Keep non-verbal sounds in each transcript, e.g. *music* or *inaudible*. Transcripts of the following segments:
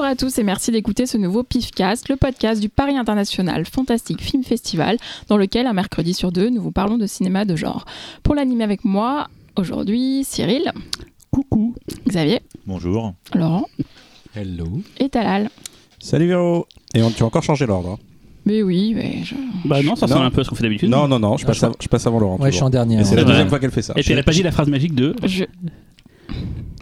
Bonjour à tous et merci d'écouter ce nouveau PIFcast, le podcast du Paris International Fantastic Film Festival, dans lequel un mercredi sur deux, nous vous parlons de cinéma de genre. Pour l'animer avec moi, aujourd'hui, Cyril. Coucou. Xavier. Bonjour. Laurent. Hello. Et Talal. Salut Véro. Et on, tu as encore changé l'ordre. hein Mais oui, mais je... Bah non, ça ressemble un peu à ce qu'on fait d'habitude. Non, non, non, je Ah, passe, je av- je passe avant Laurent. Ouais, je suis en dernier. Et c'est la. Ouais. deuxième fois qu'elle fait ça. Et puis elle a pas dit la phrase magique de. je...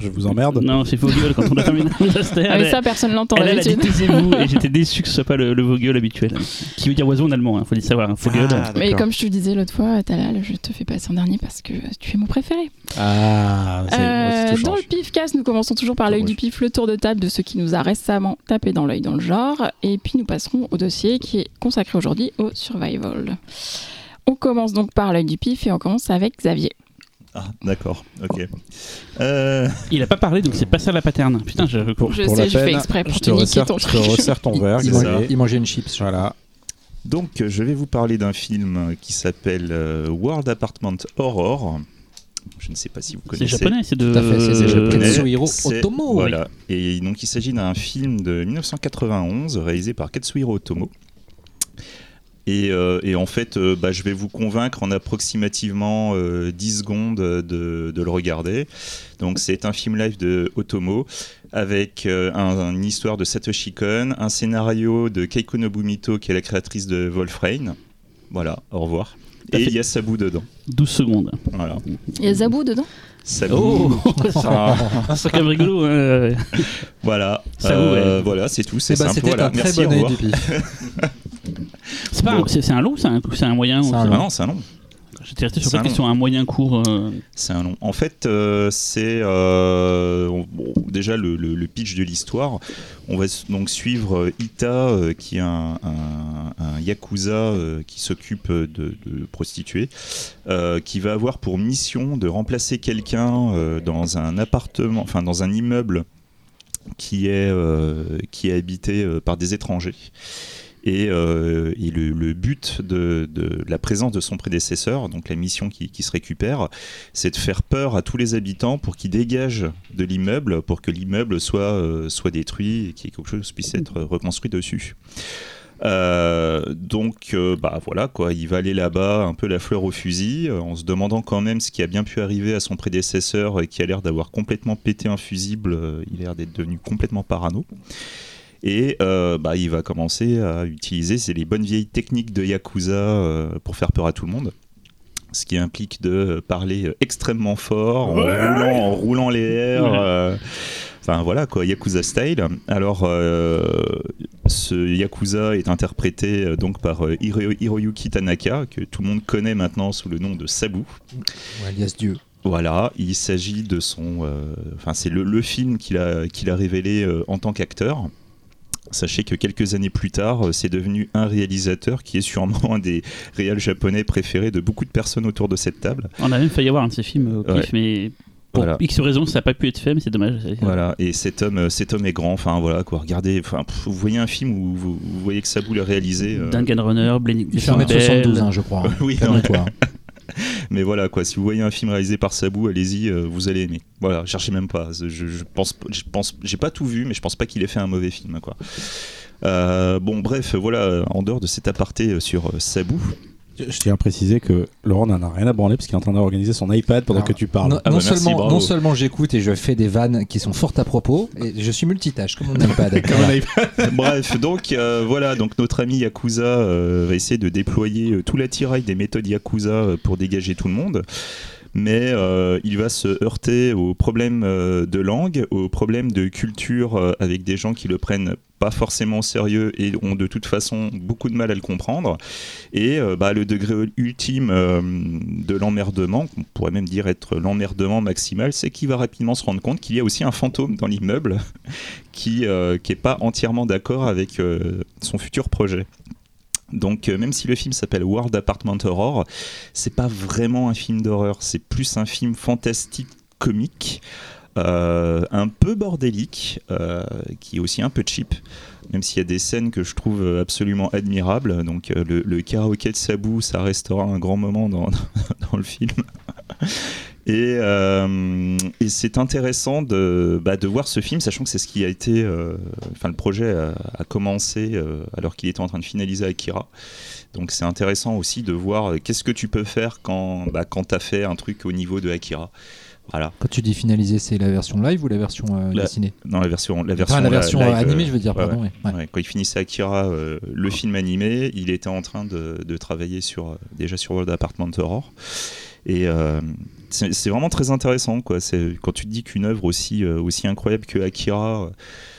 Je vous emmerde. Non, c'est vos gueules quand on a terminé. *laughs* Ah, mais ça, personne l'entend elle, elle a dit taisez-vous et j'étais *laughs* déçu que ce soit pas le, le habituel. Qui veut dire oiseau en allemand, hein, faut le savoir. Hein, Vogel. Ah, Mais d'accord. comme je te disais l'autre fois, Talal, je te fais passer en dernier parce que tu es mon préféré. Ah, c'est Euh, tout dans le change. PIFcast, nous commençons toujours par l'œil du pif, le tour de table de ce qui nous a récemment tapé dans l'œil dans le genre, et puis nous passerons au dossier qui est consacré aujourd'hui au survival. On commence donc par l'œil du pif et on commence avec Xavier. Ah, d'accord, ok. Euh, Il a pas parlé donc c'est pas ça la paterne. Putain, je. Pour, Je pour sais, la je fais exprès pour je te te niquer resserre, ton je te truc. resserre ton verre, Il, C'est mangeait une chips. Voilà. donc, euh, je vais vous parler d'un film qui s'appelle euh, World Apartment Horror. Je ne sais pas si vous C'est connaissez. japonais, c'est de. Tout à fait, c'est- c'est. Katsuhiro C'est- Otomo. Voilà. Et donc, il s'agit d'un film de 1991 réalisé par Katsuhiro Otomo. Et, euh, et en fait, euh, bah, je vais vous convaincre en approximativement euh, 10 secondes de, de le regarder. Donc, c'est un film live de Otomo avec euh, un- une histoire de Satoshi Kon, un scénario de Keiko Nobumito, qui est la créatrice de Wolfrain. Voilà, au revoir. Et il y a Sabu dedans. 12 secondes. Voilà. Il y a Zabou dedans? Sabu. Oh Ah, C'est quand même rigolo. hein. voilà. Sabu, Euh, ouais. Voilà, c'est tout. C'est Eh ben, simple. C'était Voilà. un très Merci, au bon revoir. *laughs* C'est pas. C'est un long, c'est un, c'est un moyen. C'est un Ah non, c'est un long. J'étais resté sur la question un moyen court. euh, C'est un long. En fait, euh, c'est euh, bon, déjà le, le- le pitch de l'histoire. On va donc suivre Ita, qui est un, un- un yakuza qui s'occupe de, de prostituées, qui va avoir pour mission de remplacer quelqu'un dans un appartement, enfin dans un immeuble qui est qui est habité par des étrangers. Et, euh, et le, but de, la présence de son prédécesseur, donc la mission qui, se récupère, c'est de faire peur à tous les habitants pour qu'ils dégagent de l'immeuble, pour que l'immeuble soit, euh, soit détruit et ait quelque chose puisse être reconstruit dessus. Euh, donc, bah voilà quoi, il va aller là-bas un peu la fleur au fusil, en se demandant quand même ce qui a bien pu arriver à son prédécesseur et qui a l'air d'avoir complètement pété un fusible. il a l'air d'être devenu complètement parano. Et euh, bah, il va commencer à utiliser c'est les bonnes vieilles techniques de Yakuza euh, pour faire peur à tout le monde. Ce qui implique de parler extrêmement fort, en, roulant, en roulant les airs. Ouais. euh, Enfin voilà quoi, Yakuza style. Alors euh, ce Yakuza est interprété euh, donc par euh, Hiro- Hiroyuki Tanaka, que tout le monde connaît maintenant sous le nom de Sabu. Ouais, alias Dieu. Voilà, il s'agit de son. euh, Enfin, c'est le, le film qu'il a, qu'il a révélé euh, en tant qu'acteur. Sachez que quelques années plus tard, euh, c'est devenu un réalisateur qui est sûrement un des réals japonais préférés de beaucoup de personnes autour de cette table. On a même failli avoir un de ces films au pif, Ouais. mais pour Voilà. X raisons, ça n'a pas pu être fait, mais c'est dommage. Voilà, et cet homme, euh, cet homme est grand. Enfin voilà quoi. Regardez, enfin, vous voyez un film où vous, vous voyez que Sabu l'a réalisé. euh, Duncan Runner, Il fait 1m72, hein, je crois. hein. *laughs* Oui, Calme-toi. *laughs* Mais voilà quoi, si vous voyez un film réalisé par Sabu, allez-y, euh, vous allez aimer. Voilà, cherchez même pas. Je, pense, je pense, j'ai pas tout vu, mais je pense pas qu'il ait fait un mauvais film quoi. Euh, bon bref, voilà, en dehors de cet aparté euh, sur Sabu, Je tiens à préciser que Laurent n'en a rien à branler parce qu'il est en train d'organiser son iPad pendant Alors, que tu parles. Non, Ah non bah merci, seulement, bravo. non seulement j'écoute et je fais des vannes qui sont fort à propos, et je suis multitâche comme mon iPad. *laughs* Comme Voilà. un iPad. *laughs* Bref, donc euh, voilà, donc notre ami Yakuza euh, va essayer de déployer euh, tout l'attirail des méthodes Yakuza euh, pour dégager tout le monde. Mais euh, il va se heurter aux problèmes euh, de langue, aux problèmes de culture euh, avec des gens qui le prennent pas forcément sérieux et ont de toute façon beaucoup de mal à le comprendre. Et bah, le degré ultime de l'emmerdement, on pourrait même dire être l'emmerdement maximal, c'est qu'il va rapidement se rendre compte qu'il y a aussi un fantôme dans l'immeuble *laughs* qui euh, qui est pas entièrement d'accord avec son futur projet. Donc euh, même si le film s'appelle World Apartment Horror, c'est pas vraiment un film d'horreur, c'est plus un film fantastique comique. euh, un peu bordélique, euh, qui est aussi un peu cheap, même s'il y a des scènes que je trouve absolument admirables. Donc le, le karaoké de Sabu, ça restera un grand moment dans, *laughs* dans le film. Et, euh, et c'est intéressant de, bah, de voir ce film, sachant que c'est ce qui a été. euh, Enfin, le projet a, a commencé euh, alors qu'il était en train de finaliser Akira. Donc c'est intéressant aussi de voir qu'est-ce que tu peux faire quand, bah, quand tu as fait un truc au niveau de Akira. Voilà, Quand tu dis finaliser, c'est la version live ou la version La- dessinée? Dans la version, la version, Enfin, la version live, animée, je veux dire, ouais, pardon. ouais. Ouais. Ouais, quand il finissait Akira, le film animé, il était en train de, de travailler sur, déjà sur World Apartment Horror. Et euh, c'est vraiment très intéressant. Quoi. C'est- Quand tu te dis qu'une œuvre aussi, euh, aussi incroyable que Akira, euh,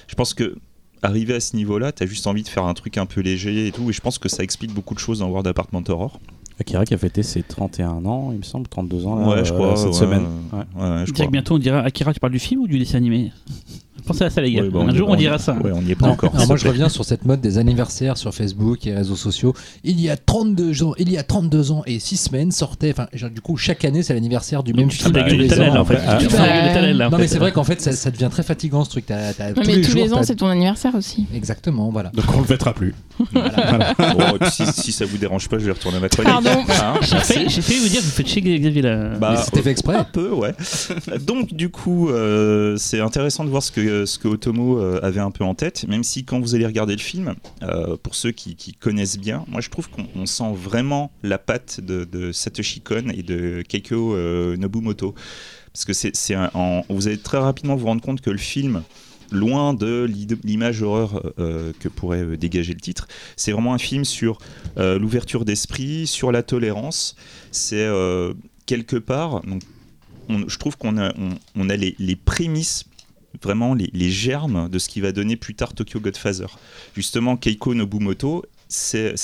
je pense que arrivé à ce niveau-là, tu as juste envie de faire un truc un peu léger et tout. Et je pense que ça explique beaucoup de choses dans World Apartment Horror. Akira qui a fêté ses 31 ans, il me semble, 32 ans là, ouais, je euh, crois. cette ouais, semaine. ouais, je crois. que bientôt on dira Akira, tu parles du film ou du dessin animé? Pensez à ça, les gars. Ouais, bah, Un jour, on dira ça. Ouais, on n'y est pas Non, encore. moi je reviens sur cette mode des anniversaires sur Facebook et réseaux sociaux. Il y a 32 ans, il y a 32 ans et 6 semaines sortait, enfin du coup chaque année c'est l'anniversaire du même film. Ah, Non mais c'est vrai qu'en fait ça, ça devient très fatigant ce truc. Ouais, tous mais les tous jours, les ans, c'est ton anniversaire aussi. Exactement, voilà. Donc on le fêtera plus. Puis *laughs* si, si ça vous dérange pas, je vais retourner à ma chronique. Pardon. Hein, J'ai failli, vous dire que vous faites chier Xavier là. Bah, c'était fait exprès. Un peu, ouais. *laughs* Donc, du coup, euh, c'est intéressant de voir ce que, ce que Otomo euh, avait un peu en tête, même si quand vous allez regarder le film, euh, pour ceux qui, connaissent bien, moi je trouve qu'on on sent vraiment la patte de, Satoshi Kon et de Keiko euh, Nobumoto. Parce que vous allez très rapidement vous rendre compte que le film, loin de l'image horreur euh, que pourrait euh, dégager le titre, c'est vraiment un film sur euh, l'ouverture d'esprit, sur la tolérance. C'est euh, quelque part, je trouve qu'on a, on, on a les, les prémices, vraiment les, les germes de ce qui va donner plus tard Tokyo Godfather. Justement, Keiko Nobumoto, c'est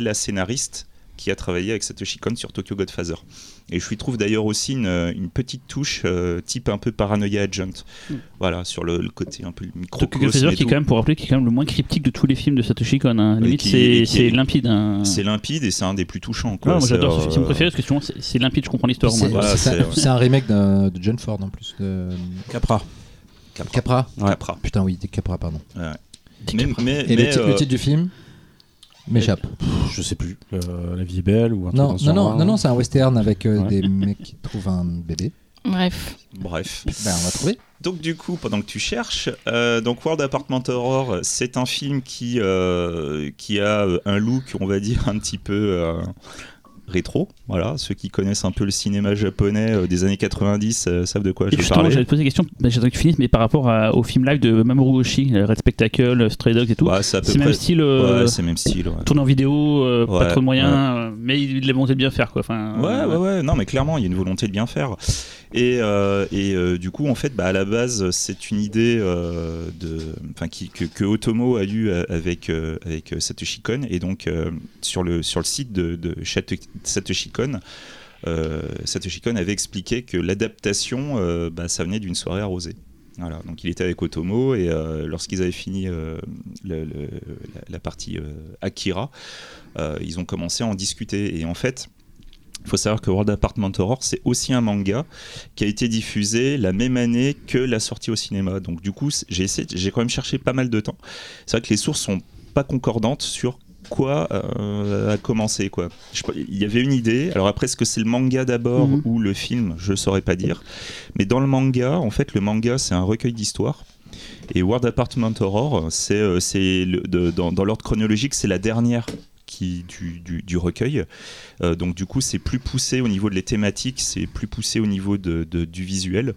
la scénariste qui a travaillé avec Satoshi Kon sur Tokyo Godfather. Et je lui trouve d'ailleurs aussi une, une petite touche euh, type un peu Paranoia Agent. Mm. Voilà, sur le, le côté un peu Tokyo microcosme Godfather qui est quand même pour rappeler qui est quand même le moins cryptique de tous les films de Satoshi Kon. hein. Limite c'est limpide. hein. C'est limpide et c'est un des plus touchants. Ouais, Quoi. moi C'est, j'adore ce euh, film préféré parce que souvent c'est limpide, je comprends l'histoire. C'est. Voilà, un, un remake de John Ford en plus. De... Capra. Capra. Capra. Ouais. Capra. Putain oui, Capra pardon. Mais, mais, Et mais, le, euh, titre du film m'échappe. Je sais plus. Euh, la vie est belle ou un Non, truc dans non, non, non, non, c'est un western avec euh, Ouais. des mecs qui trouvent un bébé. Bref. bref. Ben, on va trouver. Donc du coup, pendant que tu cherches, euh, donc World Apartment Horror, c'est un film qui euh, qui a euh, un look, on va dire un petit peu euh, rétro. Voilà, ceux qui connaissent un peu le cinéma japonais euh, des années 90 euh, savent de quoi je Et parler. j'allais te poser la question, bah, j'aimerais que tu finisses, mais par rapport à- au film live de Mamoru Oshii, euh, Red Spectacle, Stray Dogs et tout, c'est près. même style, euh, Ouais, c'est même style. Ouais. tourné en vidéo, pas trop de moyens, mais il l'a monté de bien faire quoi. Enfin, Ouais, ouais, ouais, non, mais clairement, il y a une volonté de bien faire. Et, euh, euh, du coup, en fait, bah, à la base, c'est une idée euh, de, que, Otomo a eu euh, avec, avec Satoshi Kon. Et donc, sur, le, site de, de Satoshi Kon, euh, Satoshi Kon avait expliqué que l'adaptation, bah, ça venait d'une soirée arrosée. Voilà, donc il était avec Otomo et lorsqu'ils avaient fini la, la partie Akira, ils ont commencé à en discuter. Et en fait, il faut savoir que World Apartment Horror, c'est aussi un manga qui a été diffusé la même année que la sortie au cinéma. Donc du coup, j'ai essayé, j'ai quand même cherché pas mal de temps. C'est vrai que les sources sont pas concordantes sur quoi euh, a commencé quoi. Je- Il y avait une idée. Alors après, est-ce que c'est le manga d'abord Mhm. ou le film? Je saurais pas dire. Mais dans le manga, en fait, le manga c'est un recueil d'histoires. Et World Apartment Horror, c'est euh, dans, dans l'ordre chronologique, c'est la dernière qui, du, recueil. Euh, donc du coup, c'est plus poussé au niveau de les thématiques, c'est plus poussé au niveau de, du visuel.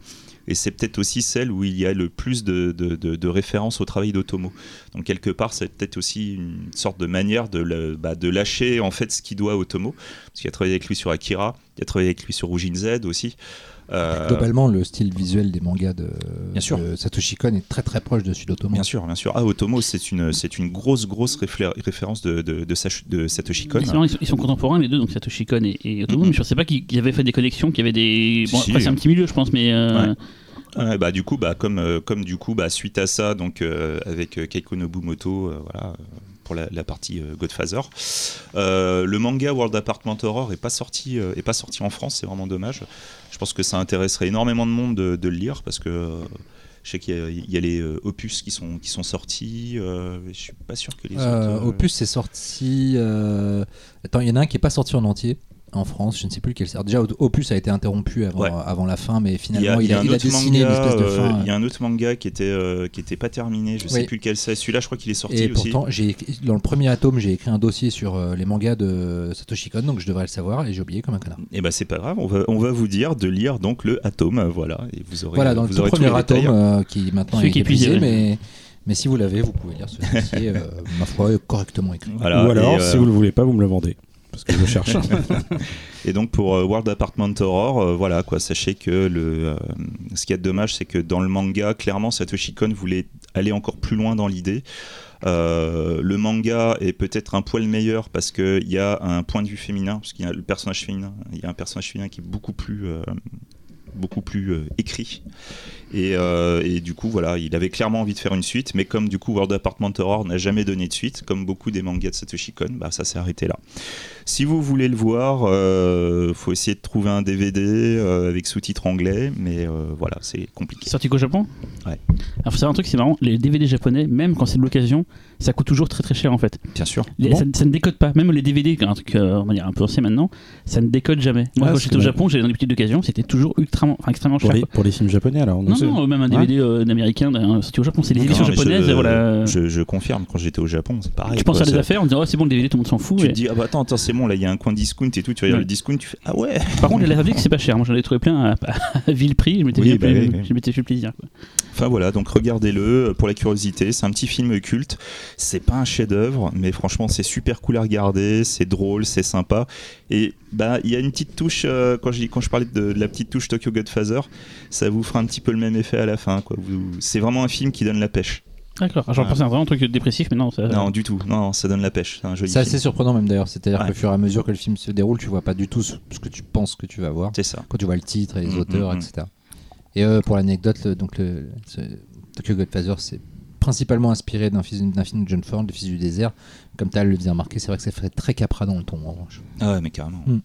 Et c'est peut-être aussi celle où il y a le plus de, de- références au travail d'Otomo. Donc quelque part, c'est peut-être aussi une sorte de manière de, bah, de lâcher en fait ce qu'il doit à Otomo. Parce qu'il a travaillé avec lui sur Akira, il a travaillé avec lui sur Ujin Z aussi. Euh, Globalement, le style visuel des mangas de, Bien sûr. de Satoshi Kon est très très proche de celui d'Otomo. Bien sûr, bien sûr. Ah, Otomo, c'est une, c'est une grosse, grosse référence de, de, de, Satoshi Kon. Ils, sont, ils sont contemporains les deux, donc Satoshi Kon et, et Otomo, Mhm. mais je sais pas qu'ils avaient fait des connexions, qu'il y avait des. Bon, Si, c'est un petit milieu, je pense, mais. euh, Ouais. Ouais, bah, du coup, bah, comme, euh, comme du coup, bah, suite à ça, donc, euh, avec Keiko Nobumoto, euh, voilà, euh, pour la, la partie euh, Godfather. Euh, le manga World Apartment Horror est pas sorti, euh, est pas sorti en France, c'est vraiment dommage. Je pense que ça intéresserait énormément de monde de, de le lire parce que euh, je sais qu'il y a, il y a les euh, opus qui sont, qui sont sortis. euh, je suis pas sûr que les Euh, autres. euh, Opus c'est sorti. euh, Attends, il y en a un qui est pas sorti en entier. En France. Je ne sais plus lequel. Alors déjà, Opus a été interrompu avant, Ouais. avant la fin, mais Il a, finalement, il il y a a, un il a dessiné manga, une espèce de euh, fin. il y a un autre manga qui était euh, qui était pas terminé. Je sais Oui. plus lequel c'est. Celui-là, je crois qu'il est sorti Et aussi. pourtant, dans le premier atome, j'ai écrit un dossier sur euh, les mangas de Satoshi Kon, donc je devrais le savoir, et j'ai oublié comme un connard. Et ben c'est pas grave. On va on va vous dire de lire donc le Atome. Voilà. Et vous aurez Voilà, dans le vous aurez premier atome, euh, qui maintenant Celui est qui est épuisé, mais, mais si vous l'avez, vous pouvez lire ce dossier, euh, ma foi, correctement écrit. Voilà. Ou alors, euh, si vous le voulez pas, vous me le vendez. Parce que je cherche. *laughs* Et donc pour euh, World Apartment Horror, euh, voilà quoi, sachez que le, euh, ce qui est dommage, c'est que dans le manga, clairement, Satoshi Kon voulait aller encore plus loin dans l'idée. Le manga est peut-être un poil meilleur parce qu'il y a un point de vue féminin, parce qu'il y a le personnage féminin, il y a un personnage féminin qui est beaucoup plus, beaucoup plus écrit. Et, euh, et du coup, voilà, il avait clairement envie de faire une suite, mais comme du coup World Apartment Horror n'a jamais donné de suite, comme beaucoup des mangas de Satoshi Kon, bah, ça s'est arrêté là. Si vous voulez le voir, euh, faut essayer de trouver un DVD euh, avec sous-titres anglais, mais euh, voilà, c'est compliqué. Sorti qu'au Japon? Ouais. Alors, faut savoir un truc, c'est marrant, les DVD japonais, même quand c'est de l'occasion, ça coûte toujours très très cher en fait. Bien sûr. Les- Bon. ça, ça ne décode pas. Même les DVD, un truc euh, on va dire un peu ancien maintenant, ça ne décode jamais. Moi, Ah, quand j'étais au. Japon, j'allais dans des petites occasions, c'était toujours ultra, extrêmement pour, cher. les, pour les films japonais, alors. Non, euh, même un DVD euh, d'américain d'un- sorti au Japon, c'est les Non, éditions japonaises, je, voilà. Je, je confirme, quand j'étais au Japon, c'est pareil. tu penses quoi, à des affaires, on dit oh, c'est bon le DVD, tout le monde s'en fout. Tu et- te dis, ah bah attends, attends c'est bon, là il y a un coin discount et tout, tu regardes Ouais. le discount, tu fais, ah ouais Par contre, les *laughs* Laserdisc, c'est pas cher. Moi, j'en ai trouvé plein à, à vil prix. Je m'étais Oui, bien bah plu- oui, oui. je m'étais fait plaisir. quoi. Enfin voilà, donc regardez-le euh, pour la curiosité. C'est un petit film culte. C'est pas un chef-d'œuvre, mais franchement, c'est super cool à regarder. C'est drôle, c'est sympa. Et bah, il y a une petite touche euh, quand je dis- quand je parlais de, de la petite touche Tokyo Godfather, ça vous fera un petit peu le même effet à la fin. Quoi. Vous- C'est vraiment un film qui donne la pêche. D'accord. Alors, J'en Ouais. pensais à un vraiment truc dépressif, mais non. Ça... Non, du tout. Non, ça donne la pêche. C'est un joli C'est film. assez surprenant même d'ailleurs, c'est-à-dire Ouais. qu'au fur et à mesure que le film se déroule, tu vois pas du tout ce que tu penses que tu vas voir. C'est ça. quand tu vois le titre et les Mm, auteurs, mm, mm. etc. Et euh, pour l'anecdote, le- donc le, ce- Tokyo Godfather, c'est principalement inspiré d'un film, d'un film de John Ford, Le Fils du désert. Comme tu as le bien remarqué, c'est vrai que ça ferait très capra dans le ton en revanche. Ah ouais, mais carrément. Mm.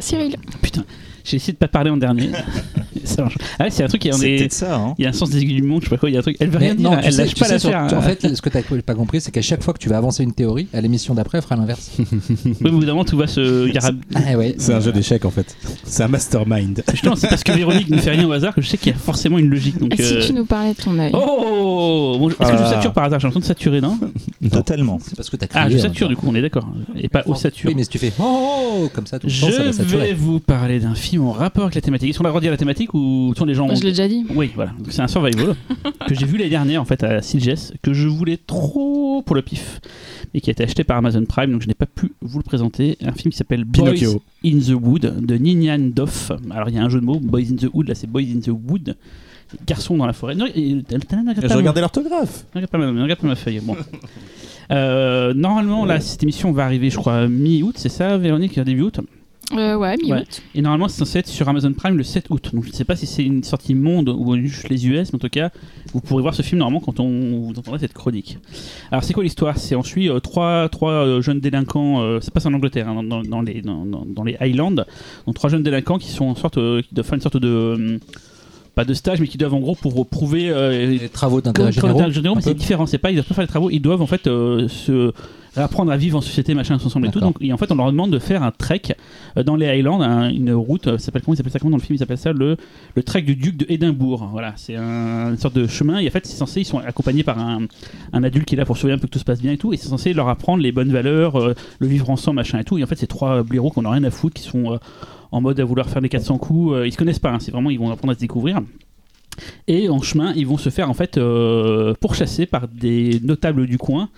Cyril, Putain, j'ai essayé de pas parler en dernier. *laughs* Ah, c'est un truc qui est. C'est est- peut-être ça. Hein. Il y a un sens des aiguilles du monde, je sais pas quoi. Il y a un truc. Elle veut rien Mais dire. non, elle sais- lâche pas sais, sur- l'affaire. tu- En hein. fait, ce que tu n'as pas compris, c'est qu'à chaque fois que tu vas avancer une théorie, à l'émission d'après, elle fera l'inverse. *laughs* Oui, au bout d'un moment, tout va se. *laughs* garab- ah ouais. C'est un jeu d'échecs en fait. C'est un mastermind. Justement, c'est parce que Véronique ne fait rien au hasard que je sais qu'il y a forcément une logique. Donc, et si euh, tu nous parlais de ton œil Oh bon, Est-ce que je Ah. sature par hasard? J'ai l'impression de saturer, non? Totalement. C'est parce que tu as crié. Ah, je en sature du coup, on est d'accord. Et pas au sature. Oui, mais si tu fais oh, oh, oh comme ça tout le temps, ça va Je vais vous parler d'un film en rapport avec la thématique. Est-ce qu'on va redire la thématique ou sont les gens Je l'ai déjà dit. Oui, voilà. C'est un survival *laughs* que j'ai vu l'année dernière en fait à Sitges, que je voulais trop pour le pif, et qui a été acheté par Amazon Prime, donc je n'ai pas pu vous le présenter. Un film qui s'appelle Boys Pinocchio. in the Wood de Ninian Doff. Alors il y a un jeu de mots, Boys in the Wood, là c'est Boys in the Wood. Garçon dans la forêt. Non, et- t'as- regardé l'orthographe. Regarde pas, ma, regarde pas ma feuille. Bon. Euh, normalement, là, cette émission va arriver, je crois, mi-août, c'est ça, Véronique, début août? Euh, ouais. Et normalement, c'est censé être sur Amazon Prime le 7 août. Donc, je ne sais pas si c'est une sortie monde ou juste les US, mais en tout cas, vous pourrez voir ce film normalement quand on vous entendrez cette chronique. Alors, c'est quoi l'histoire? C'est on suit euh, trois, trois euh, jeunes délinquants, ça passe en Angleterre, hein, dans, les, dans, les Highlands. Donc, trois jeunes délinquants qui sont en sorte, faire une sorte de. Pas de stage, mais qui doivent en gros pour prouver euh, Les travaux d'intérêt mais c'est différent. C'est pas, ils doivent pas faire les travaux. Ils doivent en fait euh, se réapprendre à vivre en société, machin, ensemble et tout. Donc, et en fait, on leur demande de faire un trek euh, dans les Highlands, un- une route. ça s'appelle comment ils appellent ça comment dans le film Ils appellent ça le le trek du duc de Édimbourg. Voilà, c'est un- une sorte de chemin. Et en fait, c'est censé, ils sont accompagnés par un, un adulte qui est là pour surveiller un peu que tout se passe bien et tout. Et c'est censé leur apprendre les bonnes valeurs, euh, le vivre ensemble, machin et tout. Et en fait, c'est trois blaireaux qu'on a rien à foutre, qui sont en mode à vouloir faire les 400 coups. Euh, ils se connaissent pas. hein, c'est vraiment, ils vont apprendre à se découvrir. Et en chemin, ils vont se faire en fait euh, pourchasser par des notables du coin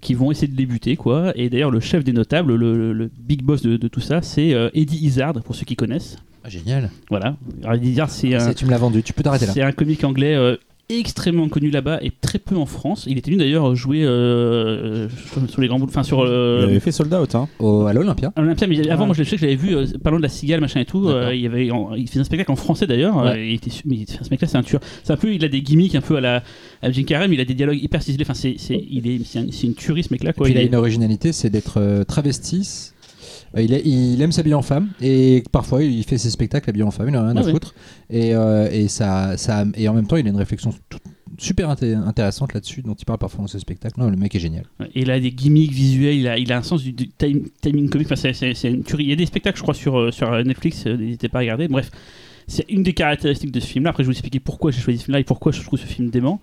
qui vont essayer de les buter, quoi. Et d'ailleurs, le chef des notables, le, big boss de, de tout ça, c'est euh, Eddie Izzard, pour ceux qui connaissent. Ah, génial. Voilà. Alors, Eddie Izzard, c'est un, tu me l'as vendu. Tu peux t'arrêter là. c'est un comique anglais euh, extrêmement connu là-bas et très peu en France. Il était venu d'ailleurs jouer euh, euh, sur les grands boules, enfin sur Il euh, avait fait Sold Out. Hein. Au, à l'Olympia. à l'Olympia, mais avant, Ouais. moi je sais que j'avais vu, euh, parlant de la cigale, machin et tout, euh, il, y avait, en- il faisait un spectacle en français d'ailleurs, Ouais. euh, il était, mais il- ce mec-là c'est un tueur. C'est un peu, il a des gimmicks un peu à la à Jim Carrey, mais il a des dialogues hyper ciselés, enfin c'est, c'est, il est, c'est, un- c'est une tuerie ce mec-là quoi. Puis il a est- une originalité, c'est d'être euh, travesti. Euh, Il, a- il aime s'habiller en femme et parfois il fait ses spectacles habillé en femme, il en a rien Ah à ouais. foutre. Et, euh, et, ça, ça, et en même temps, il a une réflexion super inté- intéressantes là-dessus, dont il parle parfois dans ce spectacle. Non, le mec est génial. Il a des gimmicks visuels, il a, il a un sens du, du time- timing comique. Enfin, c'est- une tuerie. Il y a des spectacles, je crois, sur, euh, sur Netflix, n'hésitez pas à regarder. Bref, c'est une des caractéristiques de ce film-là. Après, je vais vous expliquer pourquoi j'ai choisi ce film-là et pourquoi je trouve ce film dément.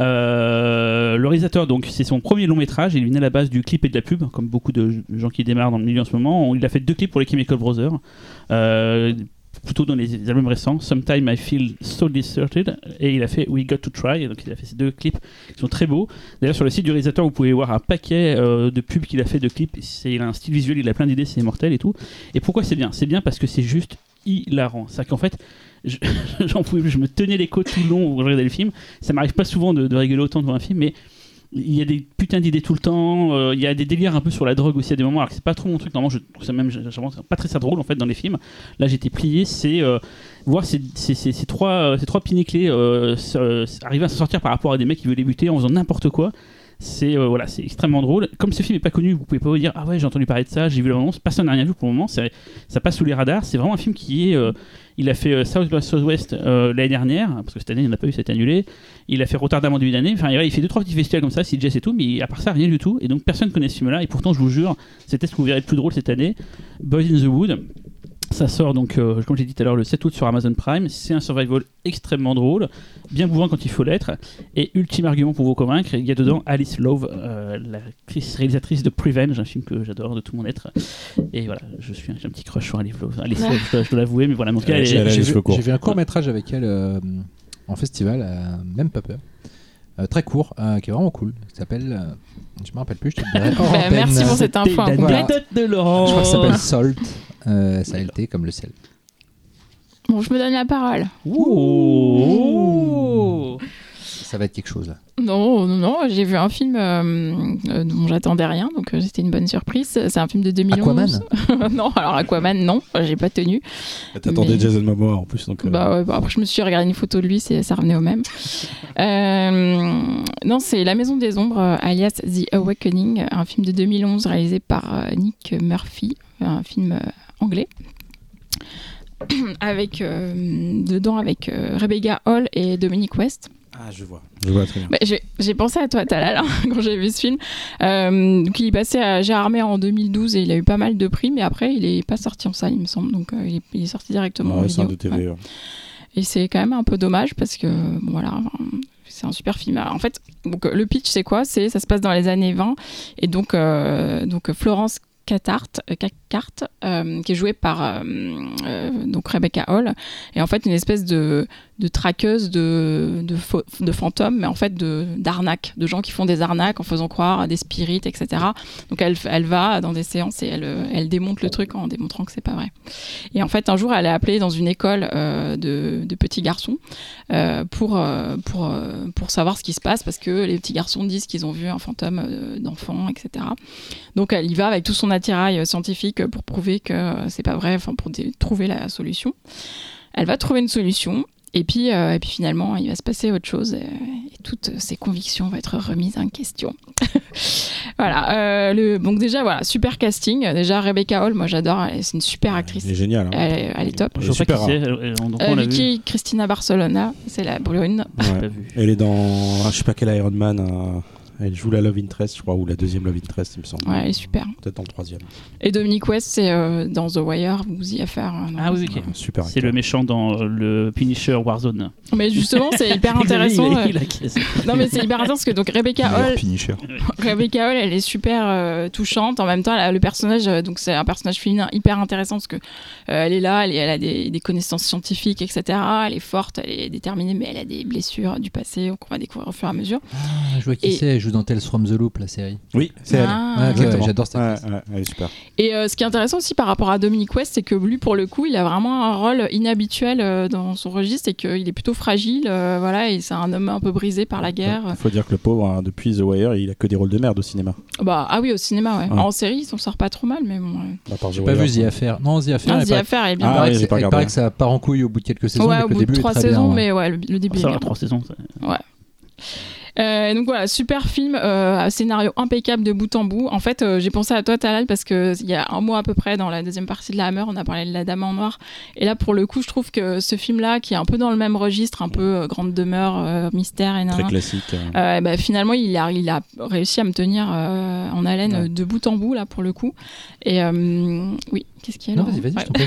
Euh, le réalisateur, donc, c'est son premier long métrage. Il est né à la base du clip et de la pub, comme beaucoup de gens qui démarrent dans le milieu en ce moment. Il a fait deux clips pour les Chemical Brothers. Euh, plutôt dans les albums récents, Sometime I Feel So Deserted, et il a fait We Got to Try, donc il a fait ces deux clips qui sont très beaux. D'ailleurs, sur le site du réalisateur, vous pouvez voir un paquet euh, de pubs qu'il a fait de clips. Il a un style visuel, il a plein d'idées, c'est mortel et tout. Et pourquoi c'est bien? C'est bien parce que c'est juste hilarant. C'est qu'en fait, je- *laughs* pouvais je me tenais les côtes tout le long où je regardais le film. Ça m'arrive pas souvent de, de rigoler autant devant un film, mais il y a des putains d'idées tout le temps. euh, il y a des délires un peu sur la drogue aussi à des moments. Alors que c'est pas trop mon truc. Normalement, je trouve ça même pas très drôle en fait dans les films. Là, j'étais plié. C'est euh, voir ces, trois, ces trois euh, arriver à s'en sortir par rapport à des mecs qui veulent les buter en faisant n'importe quoi. C'est euh, voilà, c'est extrêmement drôle. Comme ce film est pas connu, vous pouvez pas vous dire ah ouais j'ai entendu parler de ça, j'ai vu l'annonce. Personne n'a rien vu pour le moment. Ça passe sous les radars. C'est vraiment un film qui est. euh, il a fait euh, South by Southwest l'année dernière parce que cette année il n'y en a pas eu, c'était annulé. Il a fait Rotterdam en début d'année. Enfin, il fait deux trois petits festivals comme ça, Jess et tout, mais à part ça rien du tout. Et donc personne connaît ce film-là. Et pourtant, je vous jure, c'était ce que vous verrez le plus drôle cette année. Boys in the Wood. Ça sort donc, euh, comme j'ai dit tout à l'heure, le 7 août sur Amazon Prime. C'est un survival extrêmement drôle, bien bourrin quand il faut l'être. Et ultime argument pour vous convaincre, il y a dedans Alice Love, euh, la réalisatrice de Prevenge, un film que j'adore de tout mon être. Et voilà, je suis un, j'ai un petit crush sur Alice Love, Alice Love, je dois, je dois l'avouer, mais voilà, tout cas, j'ai- vu, un court métrage avec elle euh, en festival, euh, même pas peur. Euh, très court, euh, qui est vraiment cool. Qui s'appelle. euh, je me rappelle plus, je te le dirai. *laughs* Bah, merci pour cette info la incomplète. tête de Laurent. Je crois que ça s'appelle Salt. Euh, S-A-L-T comme le sel. Bon, je me donne la parole. Ouh. Ça va être quelque chose là. Non, non, non, j'ai vu un film euh, euh, dont j'attendais rien, donc euh, c'était une bonne surprise. C'est un film de 2011. *laughs* non, alors Aquaman, non, j'ai pas tenu. T'attendais Mais- Jason Momoa en plus, donc. euh, Bah ouais, bah après je me suis regardé une photo de lui, c'est- ça revenait au même. *laughs* Euh, non, c'est La Maison des Ombres, alias The Awakening, un film de 2011 réalisé par euh, Nick Murphy, un film euh, anglais. *coughs* avec euh, dedans avec euh, Rebecca Hall et Dominic West. Ah, je vois. Je vois très bien. Bah, j'ai pensé à toi, Talal, hein, *laughs* quand j'ai vu ce film. Euh, donc, il est passé à Gérardmer en 2012 et il a eu pas mal de prix, mais après, il est pas sorti en salle, il me semble. Donc, euh, il, est, il est sorti directement en Ouais, vidéo. de TV. Ouais. Et c'est quand même un peu dommage parce que, bon, voilà, enfin, c'est un super film. Alors, en fait, donc, euh, le pitch, c'est quoi? C'est Ça se passe dans les années 20. Et donc, euh, donc Florence Cathart, euh, euh, qui est jouée par euh, euh, donc Rebecca Hall, et en fait une espèce de, de traqueuse de, de, de fantômes, mais en fait de- d'arnaques, de, gens qui font des arnaques en faisant croire à des spirites, etc. Donc elle, elle va dans des séances et elle, elle démonte le truc en démontrant que c'est pas vrai. Et en fait, un jour, elle est appelée dans une école euh, de, de petits garçons euh, pour, euh, pour, pour savoir ce qui se passe parce que les petits garçons disent qu'ils ont vu un fantôme d'enfant, etc. Donc elle y va avec tout son attirail scientifique pour prouver que c'est pas vrai, enfin pour trouver la solution. Elle va trouver une solution. Et puis, euh, et puis finalement, il va se passer autre chose et, et toutes ses convictions vont être remises en question. *laughs* voilà. euh, le, donc déjà, voilà, super casting. Déjà, Rebecca Hall, moi j'adore, elle- c'est une super actrice. Il est génial. hein. Elle, est- elle est top. Je sais pas qui super c'est. euh, Euh. Vicky Christina Barcelona, c'est la brune. Ouais. Elle est dans. ah, Je sais pas quel Iron Man. Euh, Elle joue la Love Interest, je crois, ou la deuxième Love Interest, il me semble. Ouais, elle est super. Peut-être le troisième. Et Dominique West, c'est euh, dans The Wire, vous y affaire. euh, Ah oui, ok. Ouais, super. C'est le méchant dans euh, le Punisher Warzone. Mais justement, c'est *laughs* hyper intéressant. il a- euh, il a cassé. Non, mais c'est hyper intéressant parce que donc Rebecca Hall, Punisher. *laughs* Rebecca Hall, elle est super euh, touchante. En même temps, elle a- le personnage, euh, donc c'est un personnage féminin hyper intéressant parce que euh, elle est là, elle, a des, des connaissances scientifiques, etc. Elle est forte, elle est déterminée, mais elle a des blessures du passé qu'on va découvrir au fur et à mesure. Ah, je vois qui Et- c'est, Tales from the Loop, la série. Oui, c'est elle. Ah. Ouais, ouais, j'adore cette Ouais, actrice. ouais, elle est super. Et euh, ce qui est intéressant aussi par rapport à Dominic West, c'est que lui, pour le coup, il a vraiment un rôle inhabituel euh, dans son registre et qu'il est plutôt fragile. euh, voilà, et c'est un homme un peu brisé par la guerre. Il faut dire que le pauvre, hein, depuis The Wire, il a que des rôles de merde au cinéma. Bah, ah oui, au cinéma, ouais. Ouais. En série, il s'en sort pas trop mal, mais bon. The J'ai pas vu The. Affair. Non, The Affair, il The paraît- Affair est bien. Ah, paraît il regardé. paraît que ça part en couille au bout de quelques saisons, ouais, au bout de trois saisons, mais ouais, le, début Ça va, trois saisons. Ouais. Euh, donc voilà, super film, euh, scénario impeccable de bout en bout. En fait, euh, j'ai pensé à toi, Talal, parce que il y a un mois à peu près, dans la deuxième partie de la Hammer, on a parlé de La Dame en Noir. Et là, pour le coup, je trouve que ce film-là, qui est un peu dans le même registre, un peu euh, grande demeure, mystère et Très nan, classique. euh. euh, bah, finalement, il a, il a réussi à me tenir en haleine Ouais. de bout en bout, là, pour le coup. Et oui, qu'est-ce qu'il y a Non, vas-y, vas-y, Ouais. *laughs*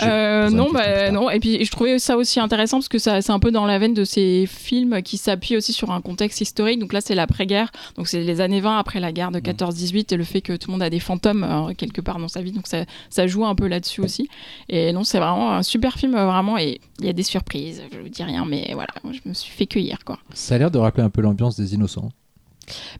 je Euh, non, bah, et puis je trouvais ça aussi intéressant parce que ça, c'est un peu dans la veine de ces films qui s'appuient aussi sur un contexte historique. Donc là, c'est l'après-guerre, donc c'est les années 20 après la guerre de 14-18 et le fait que tout le monde a des fantômes euh, quelque part dans sa vie. Donc ça, ça joue un peu là-dessus aussi. Et non, c'est vraiment un super film, euh, vraiment. Et il y a des surprises, je vous dis rien, mais voilà, je me suis fait cueillir quoi. Ça a l'air de rappeler un peu l'ambiance des Innocents.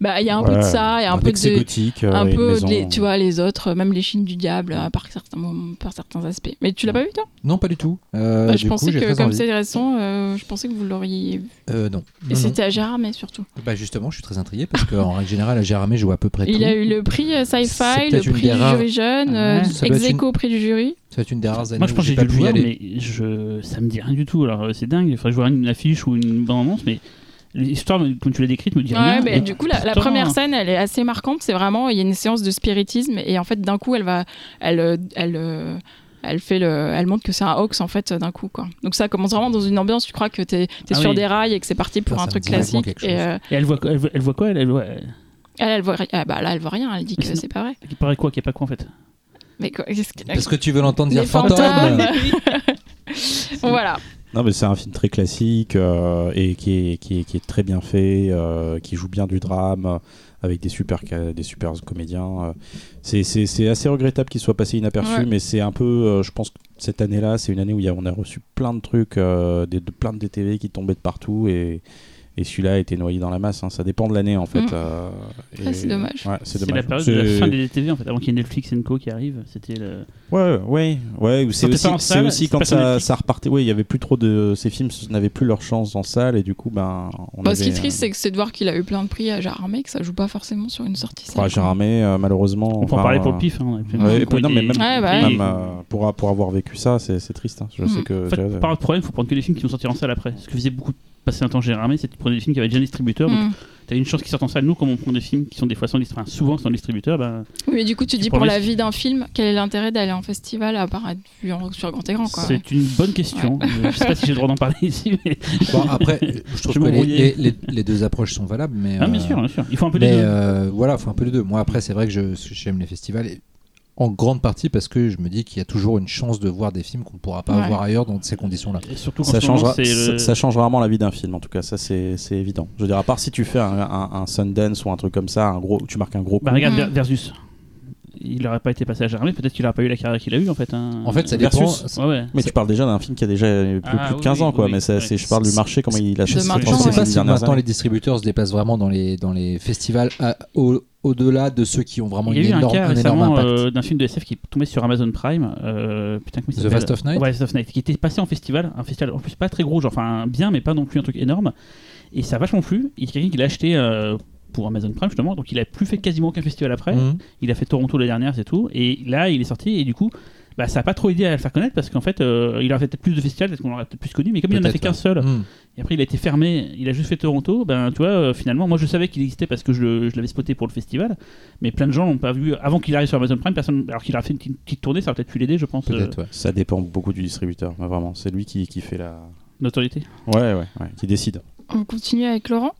Bah, il y a un peu de ça, il y a un peu Avec ses de. gothiques, euh, Un peu, maison, les- tu vois, les autres, même les Chines du diable, euh, par certains par certains aspects. Mais tu l'as pas vu, toi? Non, pas du tout. Euh, Bah, du Je pensais coup, que, comme c'est récent, euh, je pensais que vous l'auriez vu. Euh, non. Et c'était à Gérard, mais surtout. Bah justement, je suis très intrigué parce qu'en règle générale, à Gérardmer, je vois à peu près tout. Il a eu le prix euh, C'est Sci-Fi, le prix du rares- jury jeune, Ah ouais. Ex une- prix du jury. Ça va être une des rares années Moi, je pense que j'ai dû le voir, mais je... ça me dit rien du tout. Alors, c'est dingue. Il faudrait que je vois une affiche ou une bande-annonce, mais l'histoire, comme tu l'as décrite, me dit Ouais, rien. mais Et du coup, la, première scène, elle est assez marquante. C'est vraiment, il y a une séance de spiritisme et en fait, d'un coup, elle va, elle, euh, elle, euh, elle fait le, elle montre que c'est un hoax en fait d'un coup quoi. Donc ça commence vraiment dans une ambiance. Tu crois que t'es, t'es Ah sur oui. des rails et que c'est parti pour Ça, un ça truc classique. Et euh, Et elle voit, elle voit, elle voit quoi elle, elle voit... elle, elle voit, ri- ah, bah là, elle voit rien. Elle dit que c'est pas vrai. Il paraît quoi Qu'il n'y a pas quoi en fait Mais quoi, que- Parce que tu veux l'entendre dire fantôme. fantômes. *laughs* voilà. Non, mais c'est un film très classique euh, et qui est, qui, est, qui est très bien fait, euh, qui joue bien du drame, avec des super, des super comédiens. euh. C'est- C'est c'est assez regrettable qu'il soit passé inaperçu, Ouais. mais c'est un peu, euh, je pense que cette année-là, c'est une année où on a reçu plein de trucs, euh, des, de, plein de DTV qui tombaient de partout et, et celui-là a été noyé dans la masse. hein. Ça dépend de l'année en fait. Mm. euh, Ah, c'est dommage. Ouais, c'est la période de la fin des TV en fait, avant qu'il y ait Netflix et Co qui arrive. C'était le. Ouais, ouais, ouais. ou C'est aussi, pas salle, quand pas ça, repartait. Oui, il y avait plus trop de ces films n'avaient plus leur chance en salle et du coup, ben, on Bah, avait, ce qui est triste, euh, c'est que c'est de voir qu'il a eu plein de prix à Gérard Armé, que ça joue pas forcément sur une sortie. Salle, May, euh, malheureusement. On peut en parler pour le pif. Hein, de ouais, non, mais même, Ouais, bah euh, pour, pour avoir vécu ça, c'est triste. hein. Je sais que. En fait, j'ai- par le problème, il faut prendre que des films qui vont sortir en salle après. Ce que faisait beaucoup passer un temps Armé, c'est que tu prenais des films qui avaient déjà un distributeur. Donc, Mm. t'as une chance qu'ils sortent en salle. Nous, comme on prend des films qui sont des fois sans distributeur, enfin, souvent sans distributeur, bah, Oui, mais du coup, tu dis pour la vie d'un film, quel est l'intérêt d'aller en festival à part être vu en- sur grand écran quoi? c'est une bonne question. Euh, Je sais pas si j'ai le droit d'en parler ici, mais. Bon, après, *laughs* je trouve Je que les, les- les- les deux approches sont valables, mais. Ah, bien euh, sûr, bien sûr. Il faut un peu des Mais deux. euh, voilà, faut un peu les deux. Moi, après, c'est vrai que je- j'aime les festivals. et en grande partie parce que je me dis qu'il y a toujours une chance de voir des films qu'on ne pourra pas Ouais. voir ailleurs dans ces conditions-là. Et surtout Ça, ce moment, le- ça change rarement la vie d'un film, en tout cas, ça c'est évident. Je veux dire, à part si tu fais un, un- un Sundance ou un truc comme ça, un gros, tu marques un gros coup. Bah, regarde. Ver- Versus. Il n'aurait pas été passé à Armé, peut-être qu'il n'aurait pas eu la carrière qu'il a eu en fait. hein. En fait, ça dépend. Ouais, ouais. mais tu parles déjà d'un film qui a déjà plus, Ah, plus de oui, 15 ans, quoi. oui, mais c'est- je parle du marché, comment il a changé Je ne sais pas si maintenant années. les distributeurs se déplacent vraiment dans les, dans les festivals à- au- au-delà de ceux qui ont vraiment Il y a une eu un énorme, cas un énorme récemment impact. euh, d'un film de SF qui est tombé sur Amazon Prime. euh, putain, comment The Fast of Night Ouais, Fast of Night, qui était passé en festival. Un festival en plus pas très gros, genre enfin bien, mais pas non plus un truc énorme. Et ça a vachement plu. Il y a quelqu'un qui l'a acheté euh, pour Amazon Prime justement, donc il a plus fait quasiment aucun festival après. Mhm. Il a fait Toronto la dernière, c'est tout. Et là, il est sorti et du coup. Bah, ça a pas trop aidé à le faire connaître parce qu'en fait, euh, il aurait fait peut-être plus de festivals, peut-être qu'on l'aurait peut-être plus connu, mais comme il en a fait qu'un seul, Mhm. et après il a été fermé, il a juste fait Toronto, ben tu vois, euh, finalement, moi je savais qu'il existait parce que je, je l'avais spoté pour le festival, mais plein de gens l'ont pas vu avant qu'il arrive sur Amazon Prime, personne, alors qu'il a fait une petite, petite tournée, ça aurait peut-être pu l'aider, je pense, euh, ouais. Ça dépend beaucoup du distributeur, mais vraiment. C'est lui qui, qui fait la. notoriété. Ouais, ouais, ouais, qui décide. On continue avec Laurent?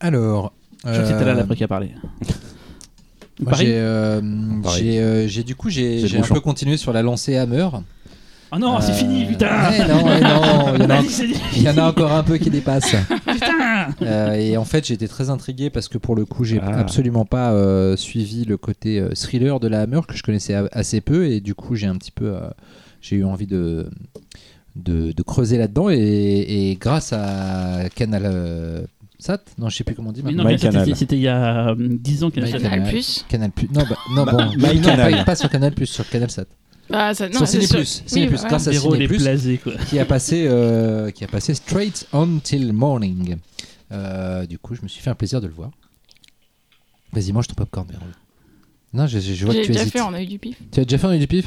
Alors. Je crois que c'était là euh, l'après qui a parlé. moi, Pareil j'ai, euh, j'ai, euh, j'ai- du coup j'ai, un peu continué sur la lancée Hammer. Oh non, c'est fini, putain ouais, non, non, il y en a *laughs* Vas-y, c'est dit, Il y en a encore un peu qui dépassent. putain Euh, et en fait, j'étais très intrigué parce que pour le coup, j'ai Ah. absolument pas euh, suivi le côté euh, thriller de la Hammer que je connaissais a- assez peu et du coup, j'ai un petit peu, euh, j'ai eu envie de de, de creuser là-dedans et, et grâce à Canal euh, Sat, non, je sais plus comment on dit Mais maintenant. non, mais c'était- c'était il y a euh, 10 ans qu'il a My fait Canal. Canal Plus. Canal Plus. Non, bah, non, bon, My non, Canal. pas, pas sur Canal Plus, sur Canal Sat. Ah, ça, non, sur c'est Ciné. Plus, Ciné Oui, Plus, voilà. grâce à Ciné les Plus. blasés, quoi. qui a passé euh, qui a passé Straight Until Morning. Euh, du coup, je me suis fait un plaisir de le voir. Vas-y, mange ton popcorn, Véro. Non, je, je- je vois que J'ai tu déjà hésites. fait, on a eu du pif. Tu as déjà fait un du pif?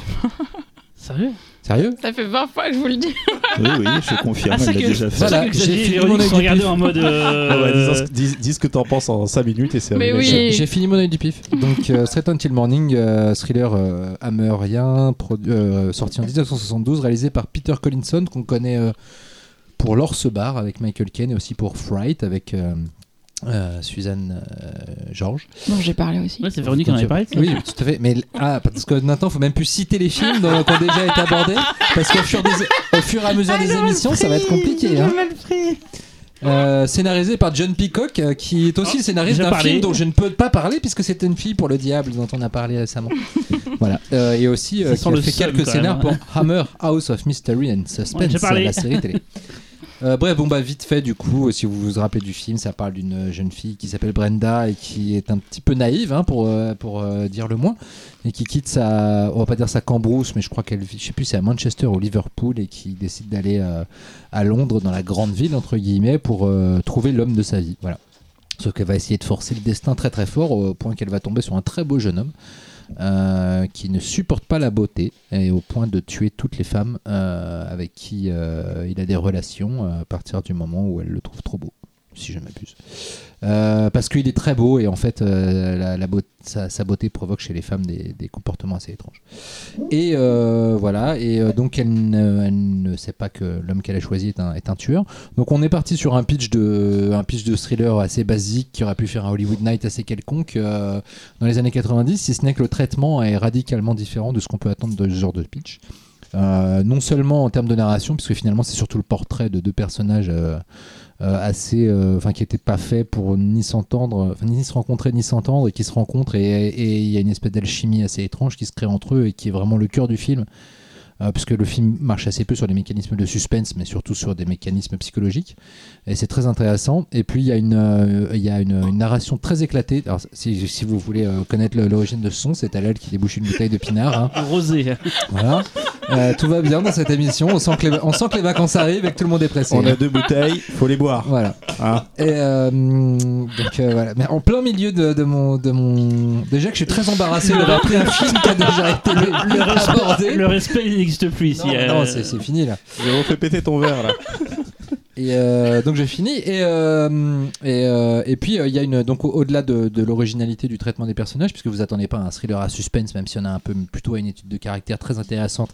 *laughs* Sérieux? Sérieux Ça fait 20 fois que je vous le dis. Oui, oui, je confirme, Ah, elle l'a déjà fait. Voilà, j'ai fini mon œil en mode. euh, Ah ouais, dis, en- dis- dis ce que t'en penses en 5 minutes et c'est oui. J'ai j'ai fini mon œil du pif. Donc, euh, Straight Until Morning, euh, thriller euh, hammerien, produ- euh, sorti en 1972, réalisé par Peter Collinson, qu'on connaît euh, pour L'Orse Bar avec Michael Caine et aussi pour Fright avec euh, Suzanne euh, Georges. dont j'ai parlé aussi. Ouais, c'est Véronique qui en avait parlé. Oui, tout à fait. Mais ah, parce que maintenant, il faut même plus citer les films dont- qui ont déjà été abordés, parce qu'au fur, des- au fur et à mesure des émissions, ça va être compliqué. hein. Euh, scénarisé par John Peacock, euh, qui est aussi Oh, le scénariste déjà d'un film dont je ne peux pas parler puisque c'était une fille pour le diable dont on a parlé récemment. voilà. Euh, et aussi euh, qui a le fait quelques scénars hein. pour Hammer House of Mystery and Suspense, Ouais, j'ai parlé. la série télé. *laughs* Euh, bref, bon bah vite fait du coup, si vous vous rappelez du film, ça parle d'une jeune fille qui s'appelle Brenda et qui est un petit peu naïve hein, pour euh, pour euh, dire le moins et qui quitte sa, on va pas dire sa cambrousse, mais je crois qu'elle vit, je sais plus, c'est à Manchester ou Liverpool et qui décide d'aller à Londres dans la grande ville entre guillemets pour trouver l'homme de sa vie. Voilà. Sauf qu'elle va essayer de forcer le destin très très fort au point qu'elle va tomber sur un très beau jeune homme euh, qui ne supporte pas la beauté et au point de tuer toutes les femmes euh, avec qui euh, il a des relations à partir du moment où elle le trouve trop beau, si je m'abuse. Euh, parce qu'il est très beau et en fait euh, sa, beauté provoque chez les femmes des, comportements assez étranges. Et euh, voilà, et donc elle ne, sait pas que l'homme qu'elle a choisi est un, est un tueur. Donc on est parti sur un pitch de, un pitch de thriller assez basique qui aurait pu faire un Hollywood Night assez quelconque dans les années 90, si ce n'est que le traitement est radicalement différent de ce qu'on peut attendre de ce genre de pitch. Non seulement en termes de narration, puisque finalement c'est surtout le portrait de deux personnages assez, euh, enfin qui n'étaient pas faits pour ni s'entendre, ni se rencontrer ni s'entendre, et qui se rencontrent et il y a une espèce d'alchimie assez étrange qui se crée entre eux et qui est vraiment le cœur du film. Euh, puisque le film marche assez peu sur des mécanismes de suspense, mais surtout sur des mécanismes psychologiques. Et c'est très intéressant. Et puis il y a une, euh, il y a une, une narration très éclatée. Alors, si, si vous voulez euh, connaître le- l'origine de ce son, c'est Talal qui débouche une bouteille de pinard. hein. *laughs* Rosé. Voilà. Euh, tout va bien dans cette émission. On sent, que les, on sent que les vacances arrivent et que tout le monde est pressé. On a deux bouteilles, faut les boire. Voilà. hein. Et euh, donc euh, voilà. Mais en plein milieu de, de mon, de mon. Déjà que je suis très embarrassé d'avoir pris un film qui a déjà été Le respect, abordé. le respect il n'existe plus ici. Non, euh, non, c'est fini là. Zéro, fais péter ton verre là. *laughs* Et euh, donc j'ai fini et euh, euh, et puis il y a une donc au- au-delà de, l'originalité du traitement des personnages puisque vous attendez pas un thriller à suspense même si on a un peu plutôt une étude de caractère très intéressante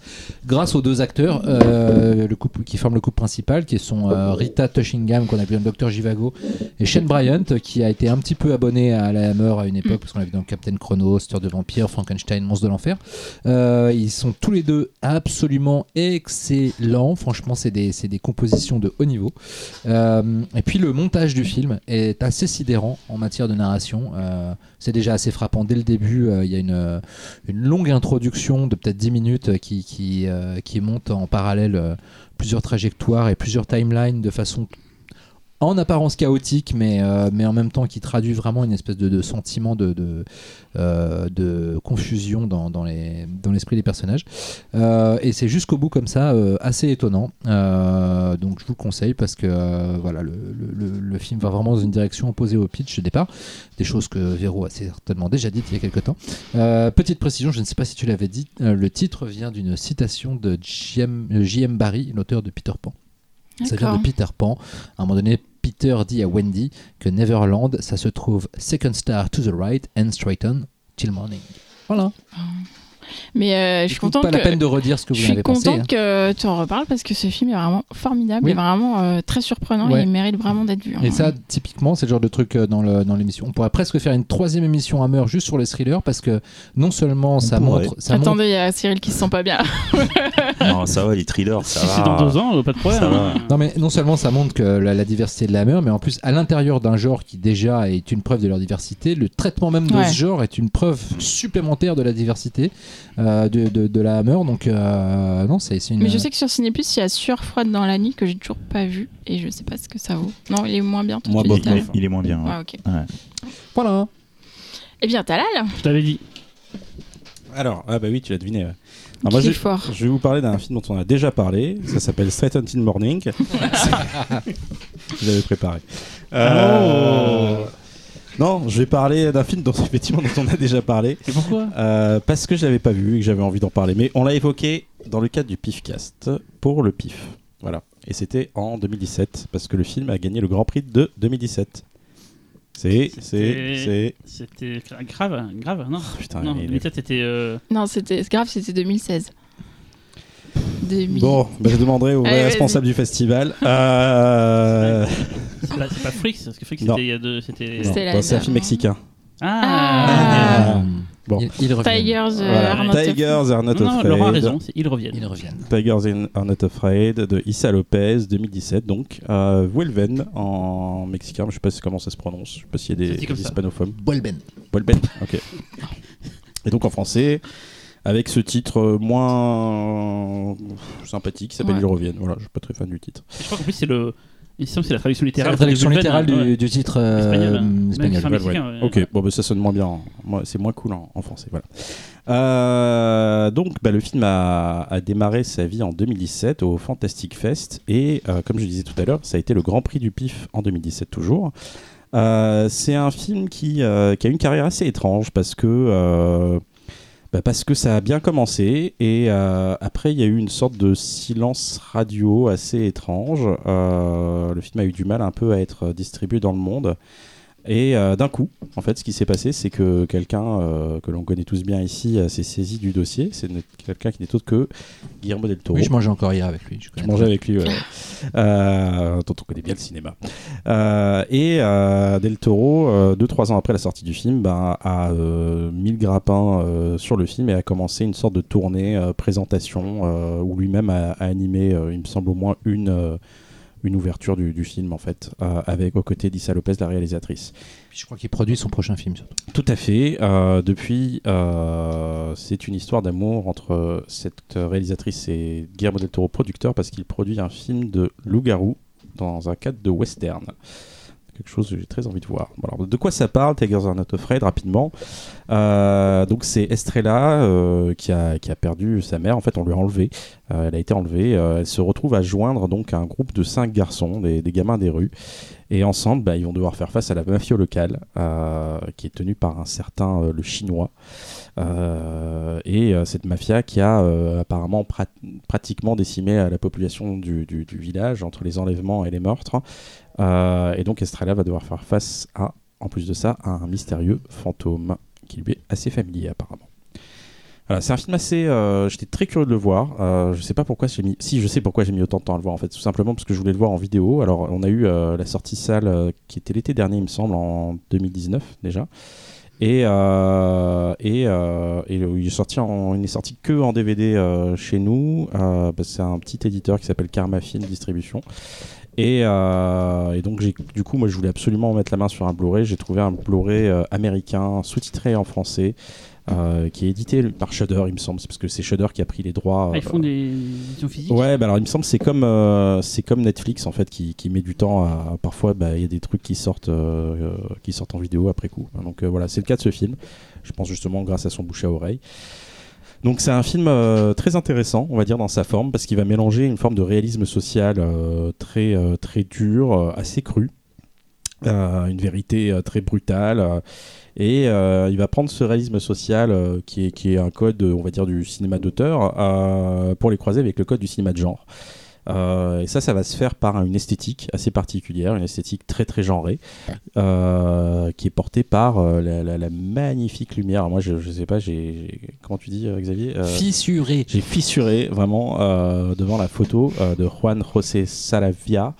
grâce aux deux acteurs le couple qui forment le couple principal qui sont Rita Tushingham qu'on a vu dans le Docteur Jivago et Shane Bryant qui a été un petit peu abonné à la Hammer à une époque parce qu'on l'a vu dans Captain Chronos, Histoire de vampire, Frankenstein, Monstre de l'enfer. Ils sont tous les deux absolument excellents. Franchement, c'est des, des compositions de haut niveau. Euh, et puis le montage du film est assez sidérant en matière de narration. Euh, c'est déjà assez frappant dès le début. euh, Il y a une, longue introduction de peut-être 10 minutes qui, monte en parallèle plusieurs trajectoires et plusieurs timelines de façon en apparence chaotique, mais, euh, mais en même temps qui traduit vraiment une espèce de, sentiment de, euh, de confusion dans, dans les- dans l'esprit des personnages. Euh, et c'est jusqu'au bout comme ça, assez étonnant. Donc je vous le conseille parce que voilà, le, le- le- film va vraiment dans une direction opposée au pitch de départ. Des choses que Véro a certainement déjà dites il y a quelques temps. Petite précision, je ne sais pas si tu l'avais dit, le titre vient d'une citation de J.M. Barrie, l'auteur de Peter Pan. Ça vient de Peter Pan. À un moment donné, Peter dit à Wendy que Neverland, ça se trouve second star to the right and straight on till morning. Voilà. Mais euh, je suis contente pas la que- peine de redire ce que Je vous en suis avez pensé. contente hein. que tu en reparles parce que ce film est vraiment formidable, Oui. il est vraiment euh, très surprenant Ouais. et il mérite vraiment d'être vu. Et hein. ça, typiquement, c'est le genre de truc euh, dans le- dans l'émission. On pourrait presque faire une troisième émission à meurtre juste sur les thrillers parce que non seulement ça pourrait. montre, ça Attendez, il y a Cyril qui se sent pas bien. *laughs* Non, ça va, les thrillers, ça Si va. c'est dans deux ans, pas de problème. Hein. Non mais non seulement ça montre que la, la diversité de la Hammer, mais en plus à l'intérieur d'un genre qui déjà est une preuve de leur diversité, le traitement même de Ouais. ce genre est une preuve supplémentaire de la diversité de, de, de la Hammer. Donc euh, non, c'est une. Mais je sais que sur Cinéplus, il y a Sueur froide dans la nuit que j'ai toujours pas vu et je sais pas ce que ça vaut. Non, il est moins bien. tout à Il, l'heure. il est moins bien. ouais. Ouais, ok. Voilà. Eh bien, Talal, Je t'avais dit. Alors, ah bah oui, tu l'as deviné. ouais. Alors moi, est je, fort. je vais vous parler d'un film dont on a déjà parlé. Ça s'appelle Straight Until Morning. *laughs* *laughs* je l'avais préparé. Euh, Non, je vais parler d'un film dont *laughs* effectivement dont on a déjà parlé. Et pourquoi? Euh, parce que je l'avais pas vu et que j'avais envie d'en parler. Mais on l'a évoqué dans le cadre du PIFcast pour le PIF. Voilà. Et c'était en 2017, parce que le film a gagné le Grand Prix de 2017. C'est, c'est, c'est. C'était grave, grave, non? Putain, Non, il est- 2007 c'était. euh, Non, c'était c'est grave, c'était 2016. 2000. Bon, bah, je demanderai au vrai Allez, vas-y. responsable du festival. Euh, C'est pas, pas Freaks, parce que Non. c'était il y a deux. C'était. bon, c'est un film mexicain. Ah, Ah. Bon. Il, il revient. Tigers, euh, Voilà. are not Tigers are not Non, Laurent a afraid. raison, Ils reviennent. Ils reviennent. Tigers are not afraid de Issa Lopez 2017 donc euh, Vuelven en mexicain je sais pas comment ça se prononce je sais pas s'il y a des, dit comme des ça. hispanophones Vuelven. Vuelven ok et donc en français avec ce titre euh, moins sympathique qui s'appelle Ouais. Ils reviennent voilà je suis pas très fan du titre Je crois qu'en plus c'est le. Il semble que c'est la traduction littérale. la traduction de littérale Vulven, du, ouais. du titre euh, Espagnol, hein. espagnol. Mexicain, ouais. ok bon bah, ça sonne moins bien Moi, c'est moins cool en, en français voilà Euh, donc bah, le film a, a démarré sa vie en 2017 au Fantastic Fest et euh, comme je disais tout à l'heure ça a été le Grand Prix du PIF en 2017 toujours Euh, c'est un film qui, euh, qui a une carrière assez étrange parce que euh, bah, parce que ça a bien commencé et euh, après il y a eu une sorte de silence radio assez étrange. Euh, le film a eu du mal un peu à être distribué dans le monde. Et euh, d'un coup, en fait, ce qui s'est passé, c'est que quelqu'un euh, que l'on connaît tous bien ici euh, s'est saisi du dossier. C'est quelqu'un qui n'est autre que Guillermo del Toro. Oui, je mangeais encore hier avec lui. Je mangeais avec lui, ouais. dont on connaît bien le cinéma. Et Del Toro, euh, deux trois ans après la sortie du film, ben, a mis le grappin sur le film et a commencé une sorte de tournée présentation où lui-même a, a animé, il me semble au moins une une ouverture du, du film en fait, euh, avec aux côtés d'Issa Lopez, la réalisatrice. Je crois qu'il produit son prochain film surtout. Tout à fait. Euh, depuis, euh, c'est une histoire d'amour entre cette réalisatrice et Guillermo del Toro, producteur, parce qu'il produit un film de loup-garou dans un cadre de western. Quelque chose que j'ai très envie de voir. De quoi ça parle Tigers are not afraid, rapidement. Euh, donc c'est Estrella euh, qui, a, qui a perdu sa mère. En fait, on lui a enlevé. Euh, elle a été enlevée. Elle se retrouve à joindre donc un groupe de cinq garçons, des, des gamins des rues. Et ensemble, bah, ils vont devoir faire face à la mafia locale, qui est tenue par un certain le chinois. Et cette mafia qui a apparemment prat- pratiquement décimé la population du- du village entre les enlèvements et les meurtres. Euh, et donc Estrella va devoir faire face à, en plus de ça, à un mystérieux fantôme qui lui est assez familier apparemment. Voilà, c'est un film assez. euh, J'étais très curieux de le voir. Euh, je sais pas pourquoi j'ai mis. Si, je sais pourquoi j'ai mis autant de temps à le voir en fait. Tout simplement parce que je voulais le voir en vidéo. Alors, on a eu euh, la sortie salle qui était l'été dernier, il me semble, en 2019 déjà. Et, et, il est sorti en, il n'est sorti que en DVD chez nous. Que c'est un petit éditeur qui s'appelle Karma Film Distribution. Et, euh, et donc du coup, moi, je voulais absolument mettre la main sur un Blu-ray. J'ai trouvé un Blu-ray euh, américain sous-titré en français. euh, qui est édité par Shudder, il me semble, c'est parce que c'est Shudder qui a pris les droits. Ah, ils font euh, des éditions physiques? Ouais, bah alors il me semble que c'est comme euh, c'est comme Netflix en fait qui, qui met du temps à parfois bah, il y a des trucs qui sortent qui sortent en vidéo après coup. Donc voilà, c'est le cas de ce film. Je pense justement grâce à son bouche à oreille. Donc c'est un film euh, très intéressant, on va dire dans sa forme parce qu'il va mélanger une forme de réalisme social euh, très euh, très dur, assez cru. Une vérité très brutale et il va prendre ce réalisme social qui, est, qui est un code on va dire du cinéma d'auteur pour les croiser avec le code du cinéma de genre Euh, et ça ça va se faire par une esthétique assez particulière une esthétique très très genrée euh, qui est portée par euh, la, la- la magnifique lumière Alors moi je, je sais pas j'ai comment tu dis Xavier Fissuré. j'ai fissuré vraiment devant la photo de Juan José Salavia.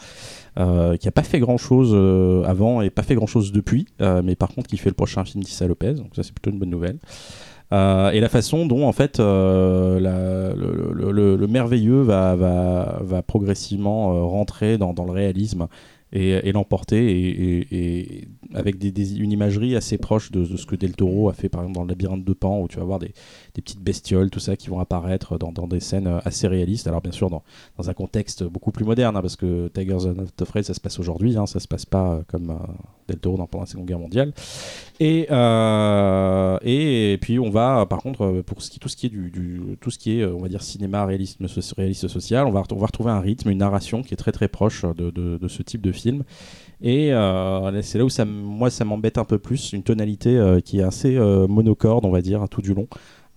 euh, qui a pas fait grand chose avant et pas fait grand chose depuis, euh, mais par contre qui fait le prochain film d'Issa Lopez, donc ça c'est plutôt une bonne nouvelle. Euh, et la façon dont en fait euh, le, le- le- le merveilleux va, progressivement euh, rentrer dans le réalisme et, l'emporter et, avec une imagerie assez proche de, ce que Del Toro a fait par exemple dans le labyrinthe de Pan où tu vas voir des, petites bestioles tout ça qui vont apparaître dans, des scènes euh, assez réalistes. Alors bien sûr dans, un contexte beaucoup plus moderne hein, parce que Tigers Are Not Afraid ça se passe aujourd'hui hein, ça se passe pas euh, comme euh, Del Toro dans pendant la Seconde Guerre mondiale. Et, et, puis on va par contre pour tout ce qui est du, tout ce qui est on va dire cinéma réalisme réaliste social on va, on va retrouver un rythme une narration qui est très très proche de- de ce type de film et euh, c'est là où ça, moi ça m'embête un peu plus une tonalité euh, qui est assez euh, monocorde on va dire tout du long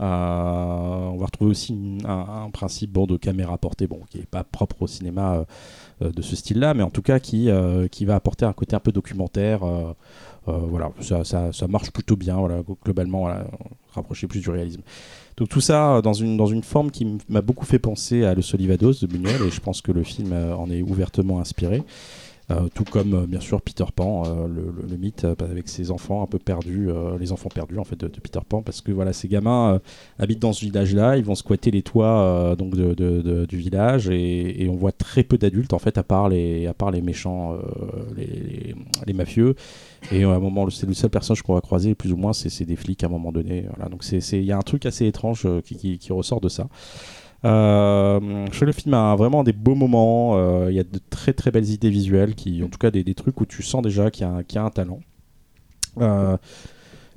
on va retrouver aussi un, principe bon, de caméra portée, bon, qui n'est pas propre au cinéma de ce style-là, mais en tout cas qui, qui va apporter un côté un peu documentaire. voilà, ça, ça- marche plutôt bien, voilà, globalement, voilà, plus du réalisme. Donc tout ça dans une, dans une forme qui m'a beaucoup fait penser à Le Solivados de Buñuel, et je pense que le film en est ouvertement inspiré. Euh, tout comme euh, bien sûr Peter Pan, euh, le, le- le mythe avec ses enfants un peu perdus, les enfants perdus en fait de, Peter Pan, parce que voilà ces gamins habitent dans ce village-là, ils vont squatter les toits donc de, de- du village et, et on voit très peu d'adultes en fait à part les à part les méchants, les, les- les mafieux. Et à un moment, c'est le seul personnage qu'on va croiser plus ou moins, c'est des flics à un moment donné. Voilà, donc il y a un truc assez étrange qui, qui- qui ressort de ça. Euh, je le film a vraiment des beaux moments. euh, Il y a de très très belles idées visuelles, qui, en tout cas des, des trucs où tu sens déjà qu'il y, qu'il y a un talent. Euh,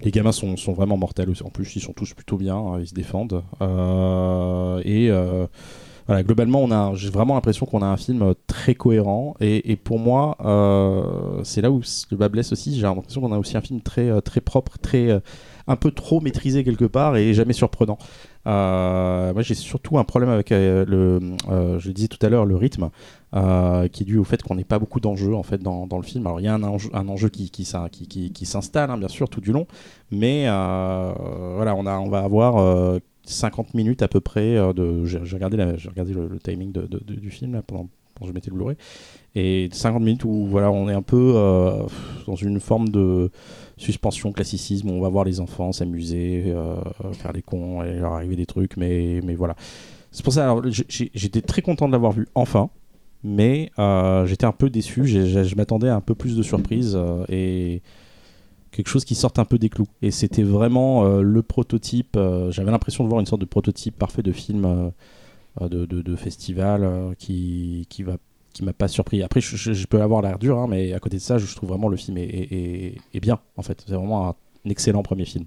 les gamins sont, sont vraiment mortels. En plus, ils sont tous plutôt bien, hein, ils se défendent. Et voilà, globalement, j'ai vraiment l'impression qu'on a un film très cohérent. Et, pour moi, c'est là où le bas blesse aussi. J'ai l'impression qu'on a aussi un film très, très propre, très, un peu trop maîtrisé quelque part et jamais surprenant. Euh, moi, j'ai surtout un problème avec euh, le, euh, je disais tout à l'heure, le rythme, qui est dû au fait qu'on n'ait pas beaucoup d'enjeux en fait dans, dans le film. Alors, il y a un enjeu, un enjeu qui, qui, qui, qui- qui s'installe, hein, bien sûr, tout du long, mais voilà, on, a, on va avoir euh, 50 minutes à peu près de. J'ai regardé, la- regardé le, timing de- du film là, pendant, pendant que je mettais le Blu-ray, et 50 minutes où voilà, on est un peu dans une forme de suspension, classicisme, on va voir les enfants s'amuser, euh, faire les cons et leur arriver des trucs, mais, mais voilà. C'est pour ça, alors, j'étais très content de l'avoir vu enfin, mais euh, j'étais un peu déçu, je m'attendais à un peu plus de surprises euh, et quelque chose qui sorte un peu des clous. Et c'était vraiment euh, le prototype, euh, j'avais l'impression de voir une sorte de prototype parfait de film euh, euh, de, de- festival euh, qui, qui va qui m'a pas surpris. Après, je, je- je peux avoir l'air dur, hein, mais à côté de ça, je trouve vraiment le film est, est- est- est bien, en fait. C'est vraiment un, excellent premier film.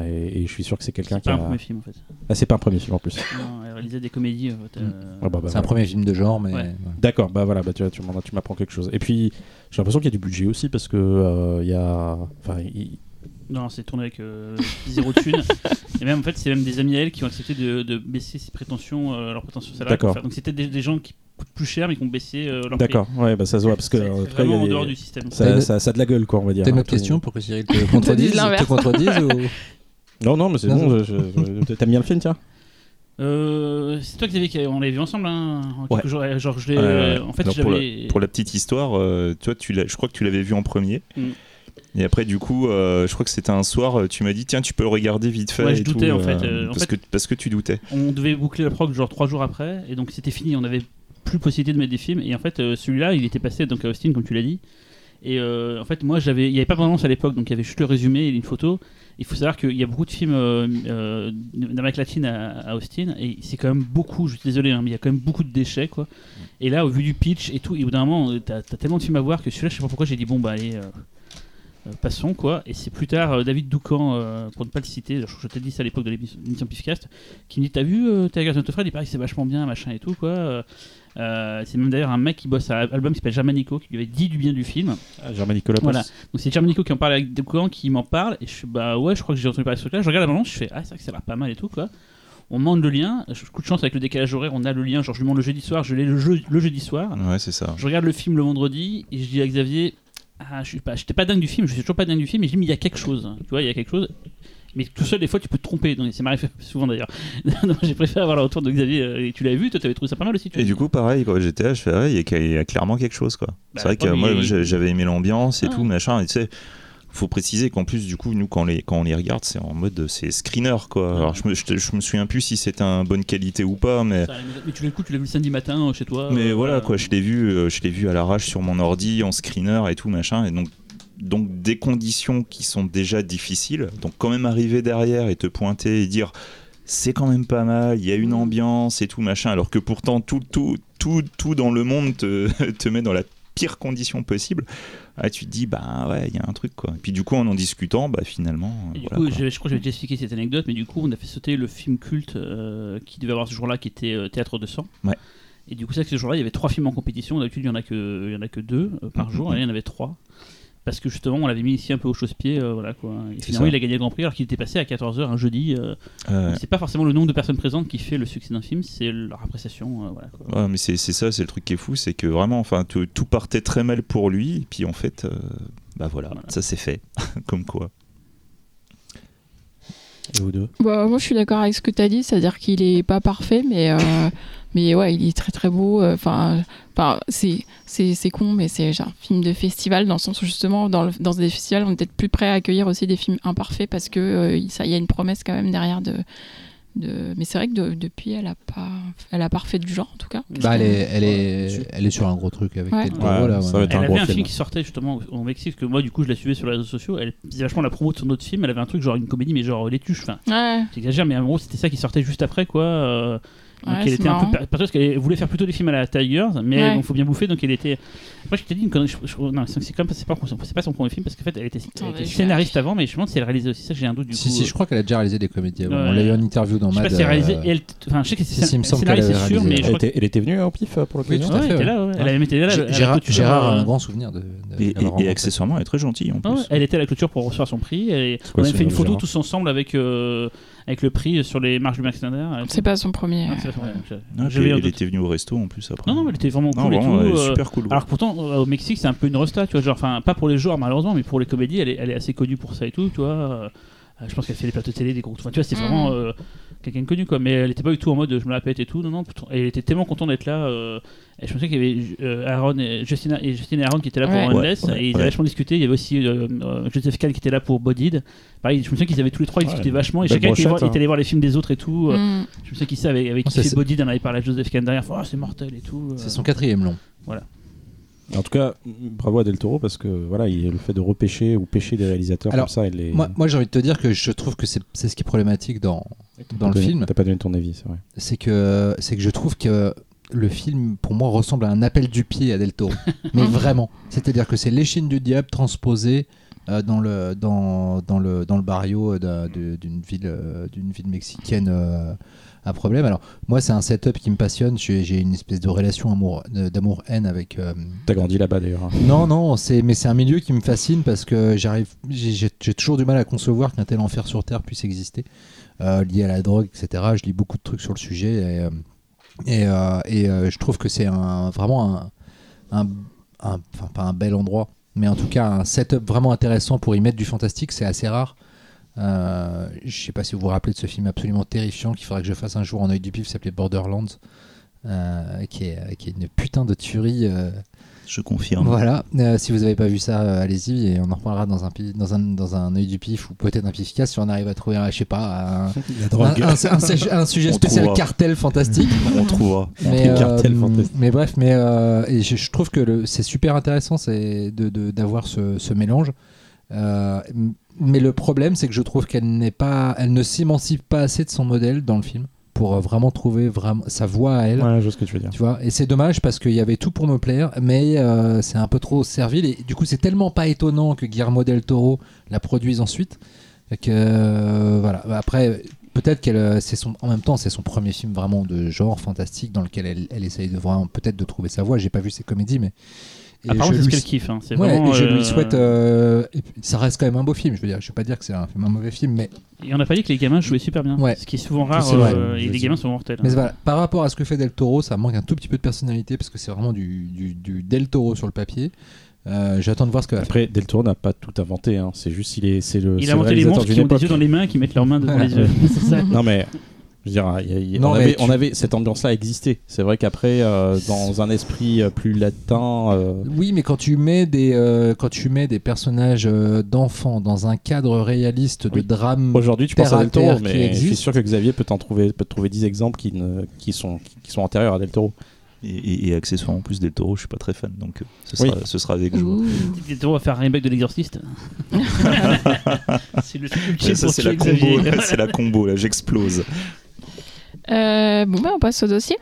Et, et je suis sûr que c'est quelqu'un C'est qui pas a... un premier film en fait. Ah, c'est pas un premier film en plus. Non, elle réalisait des comédies. En fait, euh, Ah, bah, bah, C'est un voilà. premier film de genre, mais. Ouais. ouais. D'accord, bah voilà, bah, tu, vois, tu m'en- tu m'apprends quelque chose. Et puis, j'ai l'impression qu'il y a du budget aussi, parce que euh, il y a... Enfin, Non, c'est tourné avec euh, zéro thune. *laughs* Et même en fait, c'est même des amis à elle qui ont accepté de, de baisser ses prétentions, euh, leurs prétentions salariales. D'accord. Donc c'était des, des gens qui coûtent plus cher mais qui ont baissé euh, leur prix. D'accord, ouais, bah ça se voit, parce que C'est en vraiment a en des- dehors du système. ça, ça, ça a de la gueule, quoi, on va dire. T'as une hein, autre question pour que Cyril te *laughs* contredise, te contredise ou... *laughs* Non, non, mais c'est Non, bon, t'aimes bien le film, tiens Euh, c'est toi Xavier qui on l'avait vu ensemble hein, en quelques Ouais. jours. Genre je l'ai. Euh, en fait Non, pour, j'avais. la, pour la petite histoire, euh, toi, tu l'as- je crois que tu l'avais vu en premier. Mm. Et après, du coup, euh, je crois que c'était un soir, euh, tu m'as dit, tiens, tu peux le regarder vite fait. Ouais, je et doutais, tout, en fait, euh, en parce, fait- que, parce que tu doutais. On devait boucler la prog genre trois jours après et donc c'était fini. On avait plus possibilité de mettre des films et en fait celui-là il était passé donc à Austin comme tu l'as dit. Et euh, en fait moi j'avais, il n'y avait pas d'annonce à l'époque donc il y avait juste le résumé et une photo. Il faut savoir qu'il y a beaucoup de films euh, euh, d'Amérique latine à, à Austin et c'est quand même beaucoup. Je suis désolé hein, mais il y a quand même beaucoup de déchets quoi. Et là au vu du pitch et tout, et au bout d'un moment t'as as tellement de films à voir que celui-là je sais pas pourquoi j'ai dit bon bah allez. Euh, passons quoi. Et c'est plus tard euh, David Doucan euh, pour ne pas le citer je, je t'ai dit ça à l'époque de l'émission Pifcast qui me dit t'as vu euh, regardé Fred il paraît que c'est vachement bien machin et tout quoi. Euh, c'est même d'ailleurs un mec qui bosse à un album qui s'appelle Germanico qui lui avait dit du bien du film. Germain Nicolas Voilà. donc c'est Germanico qui en parle avec Doucan qui m'en parle et je suis bah ouais je crois que j'ai entendu parler de ce truc là je regarde la bande je fais ah c'est vrai que ça a l'air pas mal et tout quoi. On demande le lien coup de chance avec le décalage horaire on a le lien genre je lui demande le jeudi soir je l'ai le, jeu- le jeudi soir. Ouais, c'est ça. je regarde le film le vendredi et je dis à Xavier ah, je suis pas, j'étais pas dingue du film, je suis toujours pas dingue du film, mais je dis mais il y a quelque chose, tu vois, il y a quelque chose. Mais tout seul, des fois, tu peux te tromper. Donc, ça m'arrive *laughs* souvent d'ailleurs. *laughs* J'ai préféré avoir le retour de Xavier. euh, Et tu l'avais vu, toi, t'avais trouvé ça pas mal aussi. Tu Et du coup, pareil, quand j'étais là, je fais, il y, a- clairement quelque chose, quoi. Bah, c'est vrai que moi, j'avais aimé l'ambiance et Ah. tout, machin, et tu sais. Faut préciser qu'en plus, du coup, nous, quand on les, quand on les regarde, c'est en mode, c'est screener, quoi. Alors, je me, je, je me souviens plus si c'était en bonne qualité ou pas, mais, Ça, mais tu l'as coup, tu l'as vu le samedi matin euh, chez toi. mais euh, voilà, quoi. Je l'ai vu, euh, je l'ai vu à l'arrache sur mon ordi, en screener et tout, machin, et donc, donc des conditions qui sont déjà difficiles. Donc, quand même arriver derrière et te pointer et dire, c'est quand même pas mal, il y a une ambiance et tout, machin, alors que pourtant, tout, tout, tout, tout dans le monde te, *laughs* te met dans la pire condition possible. Ah, tu te dis, bah ouais, il y a un truc, quoi. Et puis, du coup, en en discutant, bah finalement. Et du voilà, coup, je, je crois que j'avais déjà expliqué cette anecdote, mais du coup, on a fait sauter le film culte euh, qui devait avoir ce jour-là, qui était euh, Théâtre de sang. Ouais. Et du coup, c'est vrai que ce jour-là, il y avait trois films en compétition. D'habitude, il y en a que, il y en a que deux euh, par Mhm. jour, et là, il y en avait trois. Parce que justement on l'avait mis ici un peu au chausse-pied, euh, voilà quoi. Et C'est finalement ça. il a gagné le Grand Prix alors qu'il était passé à 14h un jeudi. euh, Euh, C'est pas forcément le nombre de personnes présentes qui fait le succès d'un film, c'est leur appréciation. euh, voilà, quoi. Ouais, mais c'est c'est ça, c'est le truc qui est fou, c'est que vraiment, enfin, tout, tout partait très mal pour lui, et puis en fait, euh, bah voilà, Voilà. ça s'est fait, *laughs* comme quoi. Et vous deux? Bah, moi, je suis d'accord avec ce que tu as dit, c'est-à-dire qu'il est pas parfait, mais, euh, mais ouais, il est très très beau. euh, Enfin, enfin, c'est c'est c'est con, mais c'est un film de festival dans le sens où justement, dans, le- dans des festivals, on est peut-être plus prêt à accueillir aussi des films imparfaits parce que euh, ça, il y a une promesse quand même derrière de. de... Mais c'est vrai que de- depuis, elle a pas, elle a pas refait du genre en tout cas. Bah, elle est, elle est, elle est sur un gros truc avec Ouais. Toro, Ouais, là. ça ouais. va être Elle un avait gros un film. film qui sortait justement au Mexique, que moi du coup je la suivais sur les réseaux sociaux. Elle faisait vachement la promo de son autre film. Elle avait un truc genre une comédie, mais genre les tuches. Enfin, Ouais, j'exagère, mais en gros c'était ça qui sortait juste après quoi. euh, donc Ouais, elle était un peu parce qu'elle voulait faire plutôt des films à la Tigers, mais Ouais. il faut bien bouffer donc elle était. Après je t'ai dit une connerie, je- je- non c'est quand même pas- c'est pas, son premier film parce qu'en fait elle était, elle était je scénariste avant, mais je me demande si elle réalisait aussi ça. J'ai un doute du Si, coup. si, je crois qu'elle a déjà réalisé des comédies avant. Ouais. On l'a eu en interview dans Je sais Mad. pas si elle réalisait. euh, elle- Enfin, je sais que c'est si, il me semble scénariste, qu'elle c'est avait sûr, mais elle était, elle était venue au pif euh, pour Oui, l'occasion fait, elle était là, ouais. Elle avait été là. Gérard, a euh, un grand souvenir de. Et, accessoirement, elle est très gentille en Ah plus. elle était à la clôture pour recevoir son prix. On avait ce fait une photo tous ensemble avec, euh, avec le prix sur les marches du Max Linder. c'est pas son premier. Ah, pas- ouais, je- Ah, doute. était venue au resto en plus après. Non, non, mais elle était vraiment Non, cool vraiment, et tout. euh, super cool. Alors pourtant, euh, au Mexique, c'est un peu une resta, tu vois, genre, enfin, pas pour les joueurs malheureusement, mais pour les comédies, elle est, elle est assez connue pour ça et tout, tu vois. Euh, je pense qu'elle fait des plateaux de télé, des gros, enfin, tu vois, c'est Mhm. vraiment euh, quelqu'un de connu, quoi. Mais elle était pas du tout en mode je me la pète et tout, non, non. pourtant, Elle était tellement contente d'être là. euh, et je pensais qu'il y avait euh, Aaron et Justina et Justine et Aaron qui étaient là pour Ouais. Endless, Ouais, ouais, et ils avaient vachement discuté. Il y avait aussi euh, euh, Joseph Kahn qui était là pour Bodied. Pareil, je me souviens qu'ils avaient tous les trois Ouais, discuté vachement, et belle chacun était, hein. était allé voir les films des autres et tout. Mm. Je me souviens qu'il savait avec Oh, qui fait c'est- Bodied, on avait parlé à Joseph Kahn derrière, oh, c'est mortel et tout. euh. C'est son quatrième long. En tout cas, bravo à Del Toro parce que voilà, il le fait de repêcher ou pêcher des réalisateurs Alors, comme ça. Elle les... Moi, moi j'ai envie de te dire que je trouve que c'est ce qui est problématique dans, dans le film. T'as pas donné ton avis, c'est vrai. C'est que, c'est que je trouve que le film, pour moi, ressemble à un appel du pied à Del Toro. *laughs* Mais vraiment. C'est-à-dire que c'est l'échine du diable transposée euh, dans, le, dans, dans, le, dans le barrio de- d'une ville, euh, d'une ville mexicaine euh, à problème. Alors, moi, c'est un setup qui me passionne. J'ai une espèce de relation d'amour-haine avec. euh, T'as grandi là-bas d'ailleurs. hein. non, non, c'est mais c'est un milieu qui me fascine parce que j'arrive, j'ai toujours du mal à concevoir qu'un tel enfer sur terre puisse exister, euh, lié à la drogue, etc. Je lis beaucoup de trucs sur le sujet et, euh, et, et, je trouve que c'est un, vraiment un, un, un- enfin pas un bel endroit, mais en tout cas un setup vraiment intéressant pour y mettre du fantastique. C'est assez rare. Euh, je sais pas si vous vous rappelez de ce film absolument terrifiant qu'il faudrait que je fasse un jour en œil du pif, s'appelait Borderlands, euh, qui, est, qui est une putain de tuerie. euh, Je confirme. voilà, Euh, si vous n'avez pas vu ça, allez-y et on en reparlera dans un, pi- dans un, dans un œil du pif ou peut-être un pifcast si on arrive à trouver, un, je sais pas, un, *laughs* La un, un- un sujet- spécial trouvera. cartel fantastique. *laughs* On trouvera. mais, trouve cartel fantastique. mais bref, mais et je, je trouve que c'est super intéressant c'est de, de- d'avoir ce, ce mélange. Euh, mais le problème, c'est que je trouve qu'elle n'est pas, elle ne s'émancipe pas assez de son modèle dans le film pour euh, vraiment trouver vraiment sa voix à elle. Ouais, je vois ce que tu veux dire. Tu vois, et c'est dommage parce qu'il y avait tout pour me plaire, mais euh, c'est un peu trop servile. Et du coup, c'est tellement pas étonnant que Guillermo del Toro la produise ensuite. Que euh, voilà. Après, peut-être qu'elle, c'est son, en même temps, c'est son premier film vraiment de genre fantastique dans lequel elle, elle essaye de vraiment peut-être de trouver sa voix. J'ai pas vu ses comédies, mais et Apparemment, je c'est ce qu'elle kiffe. hein. C'est Ouais, vraiment, et je euh, lui souhaite. euh, et puis, ça reste quand même un beau film. Je veux dire, je vais pas dire que c'est un, un mauvais film, mais Et on n'a pas dit que les gamins jouaient super bien. Ouais. Ce qui est souvent rare. C'est vrai. euh, et les sais. gamins sont mortels. Mais hein. voilà, par rapport à ce que fait Del Toro, ça manque un tout petit peu de personnalité parce que c'est vraiment du, du, du Del Toro sur le papier. Euh, J'attends de voir ce que. Après, Del Toro n'a pas tout inventé. Hein. C'est juste, il est, c'est le. Il a inventé les monstres qui ont des yeux dans les mains, qui mettent leurs mains devant les yeux. *laughs* C'est ça. Non mais je veux dire, il y a- il y a- Non, on, avait, tu- on avait cette ambiance-là existait. C'est vrai qu'après, euh, dans un esprit euh, plus latin, euh, Oui, mais quand tu mets des, euh, quand tu mets des personnages euh, d'enfants dans un cadre réaliste de Oui. drame, aujourd'hui tu penses à Del Toro, mais je suis sûr que Xavier peut t'en trouver, peut te trouver 10 exemples qui, ne, qui sont, qui sont antérieurs à Del Toro. Et, et- et accessoirement, en plus Del Toro, je suis pas très fan, donc euh, ce Oui. sera, ce sera avec joie. Del Toro va faire un remake de l'exorciste. *laughs* *laughs* c'est le ça, c'est la combo, *laughs* c'est la combo, là, j'explose. Euh, bon, bah, on passe au dossier.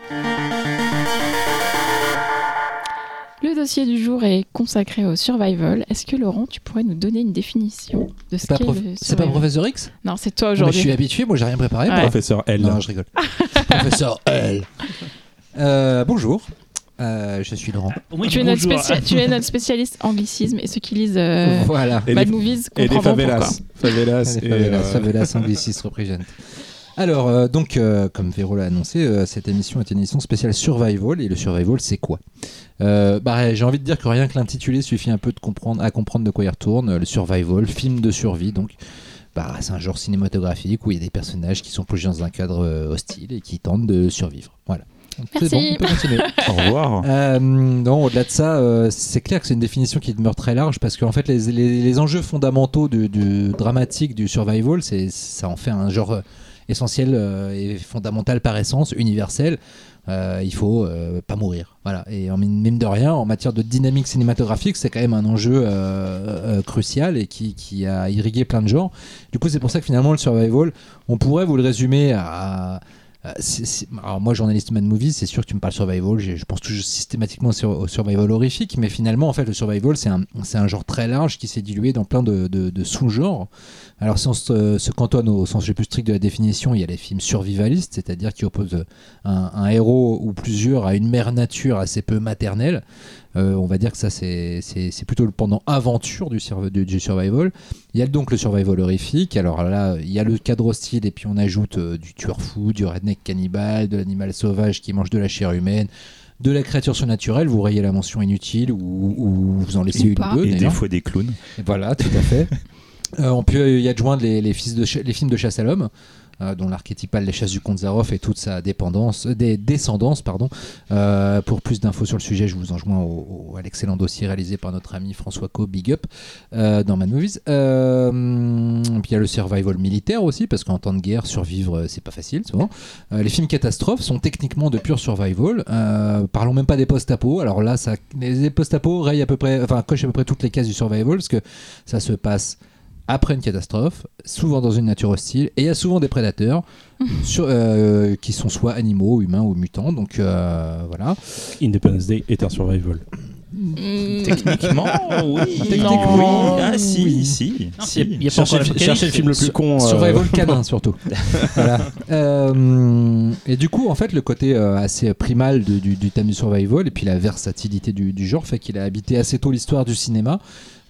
Le dossier du jour est consacré au survival. Est-ce que Laurent, tu pourrais nous donner une définition de ce qu'est prof- le c'est pas Professeur X? Non, c'est toi mais Je aujourd'hui. suis habitué, moi j'ai rien préparé. Ouais. Professeur L. Non, je rigole. *laughs* Professeur L. Euh, bonjour. Euh, je suis Laurent. Au moins, Tu es, notre tu es notre spécialiste anglicisme et ceux qui lisent euh, voilà. Et Bad les- Movies Et les comprendront pourquoi. favelas. Favelas. Les et, favelas, euh, favelas anglicistes représente. Alors, euh, donc, euh, comme Véro l'a annoncé, euh, cette émission est une émission spéciale survival. Et le survival, c'est quoi? Bah, J'ai envie de dire que rien que l'intitulé suffit un peu de comprendre, à comprendre de quoi il retourne. Le survival, film de survie, donc. Bah, c'est un genre cinématographique où il y a des personnages qui sont plongés dans un cadre hostile et qui tentent de survivre. Voilà. Merci. bon, on peut continuer. *laughs* Au revoir. Euh, non, au-delà de ça, euh, c'est clair que c'est une définition qui demeure très large parce qu'en fait, les, les- les enjeux fondamentaux du, du dramatique du survival, c'est ça en fait un genre essentiel euh, et fondamental par essence, universel. Euh, il faut euh, pas mourir. Voilà. Et en mine de rien, en matière de dynamique cinématographique, c'est quand même un enjeu euh, crucial et qui, a irrigué plein de genres. Du coup, c'est pour ça que finalement, le survival, on pourrait vous le résumer à- c'est- alors moi journaliste Mad Movies c'est sûr que tu me parles survival je, pense toujours systématiquement au survival horrifique mais finalement en fait le survival c'est un, genre très large qui s'est dilué dans plein de, sous-genres. Alors si on se, se cantonne au sens le plus strict de la définition il y a les films survivalistes c'est-à-dire qui opposent un, un héros ou plusieurs à une mère nature assez peu maternelle Euh, on va dire que ça c'est plutôt le pendant aventure du, du, du survival il y a donc le survival horrifique. Alors là, il y a le cadre hostile et puis on ajoute euh, du tueur fou, du redneck cannibale, de l'animal sauvage qui mange de la chair humaine, de la créature surnaturelle. Vous rayez la mention inutile ou, ou vous en laissez Ou une ou deux. Et des fois des clowns. Voilà, tout à fait. Euh, on peut y adjoindre les, les, fils de les films de chasse à l'homme. Euh, dont l'archétypal Les Chasses du Comte Zaroff et toute sa dépendance, euh, des descendance. Pardon. Euh, pour plus d'infos sur le sujet, je vous enjoins au, au- à l'excellent dossier réalisé par notre ami François Co, Big Up, dans Mad Movies. Puis il y a le survival militaire aussi, parce qu'en temps de guerre, survivre, c'est pas facile souvent. Les films catastrophes sont techniquement de pur survival. Parlons même pas des post-apo. Alors là, ça, les post-apo rayent à peu près, enfin, cochent à peu près toutes les cases du survival, parce que ça se passe après une catastrophe, souvent dans une nature hostile, et il y a souvent des prédateurs *laughs* sur- euh, qui sont soit animaux, humains ou mutants. Donc euh, voilà. Independence Day est un survival. Mm, Techniquement, *laughs* oui. Techniquement, oui. Ah si, oui. si. Non, si. il y a pas Cherchez, le- l'apocalypse. cherchez le film le plus con. euh, Survival *laughs* canin surtout. voilà. Euh, et du coup, en fait, le côté euh, assez primal de- du, du thème du survival et puis la versatilité du, du genre fait qu'il a habité assez tôt l'histoire du cinéma.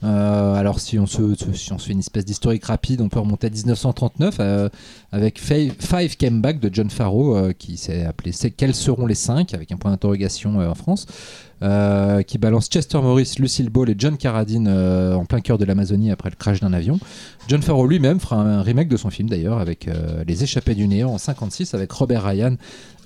Euh, alors si on, se, fait une espèce d'historique rapide, on peut remonter à 1939 euh, avec Five, Came Back de John Farrow euh, qui s'est appelé Quels seront les cinq avec un point d'interrogation en France. qui balance Chester Morris, Lucille Ball et John Carradine en plein cœur de l'Amazonie après le crash d'un avion. John Farrow lui-même fera un remake de son film d'ailleurs avec Les Échappés du Néant en 56 avec Robert Ryan,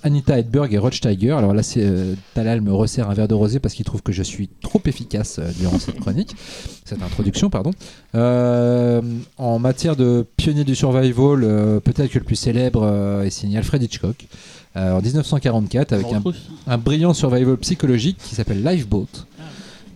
Anita Hedberg et Rod Steiger. Alors là, euh, Talal me resserre un verre de rosé parce qu'il trouve que je suis trop efficace euh, durant cette chronique, *laughs* cette introduction, pardon. Euh, en matière de pionnier du survival, euh, peut-être que le plus célèbre est signé Alfred Hitchcock en 1944 avec un, un brillant survival psychologique qui s'appelle Lifeboat,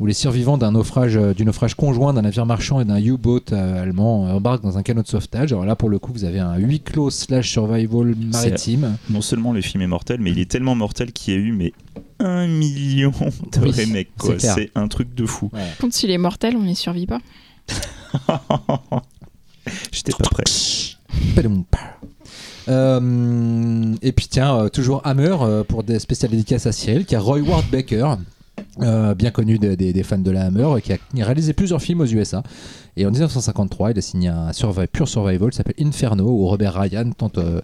où les survivants d'un naufrage, euh, du naufrage conjoint d'un navire marchand et d'un U-boat euh, allemand euh, embarquent dans un canot de sauvetage. Alors là, pour le coup, vous avez un huis clos slash survival maritime. Non seulement le film est mortel, mais il est tellement mortel qu'il y a eu mais un million *laughs* de Oui, remakes. c'est un truc de fou. Quand s'il est mortel, on n'y survit pas. *laughs* J'étais pas prêt. *laughs* Euh, et puis tiens, euh, toujours Hammer euh, pour des spéciales dédicaces à Cyril, qui a Roy Ward Baker, euh, bien connu des, des- des fans de la Hammer, qui a réalisé plusieurs films aux USA. Et en 1953, il a signé un survi- pur survival qui s'appelle Inferno, où Robert Ryan tente, euh,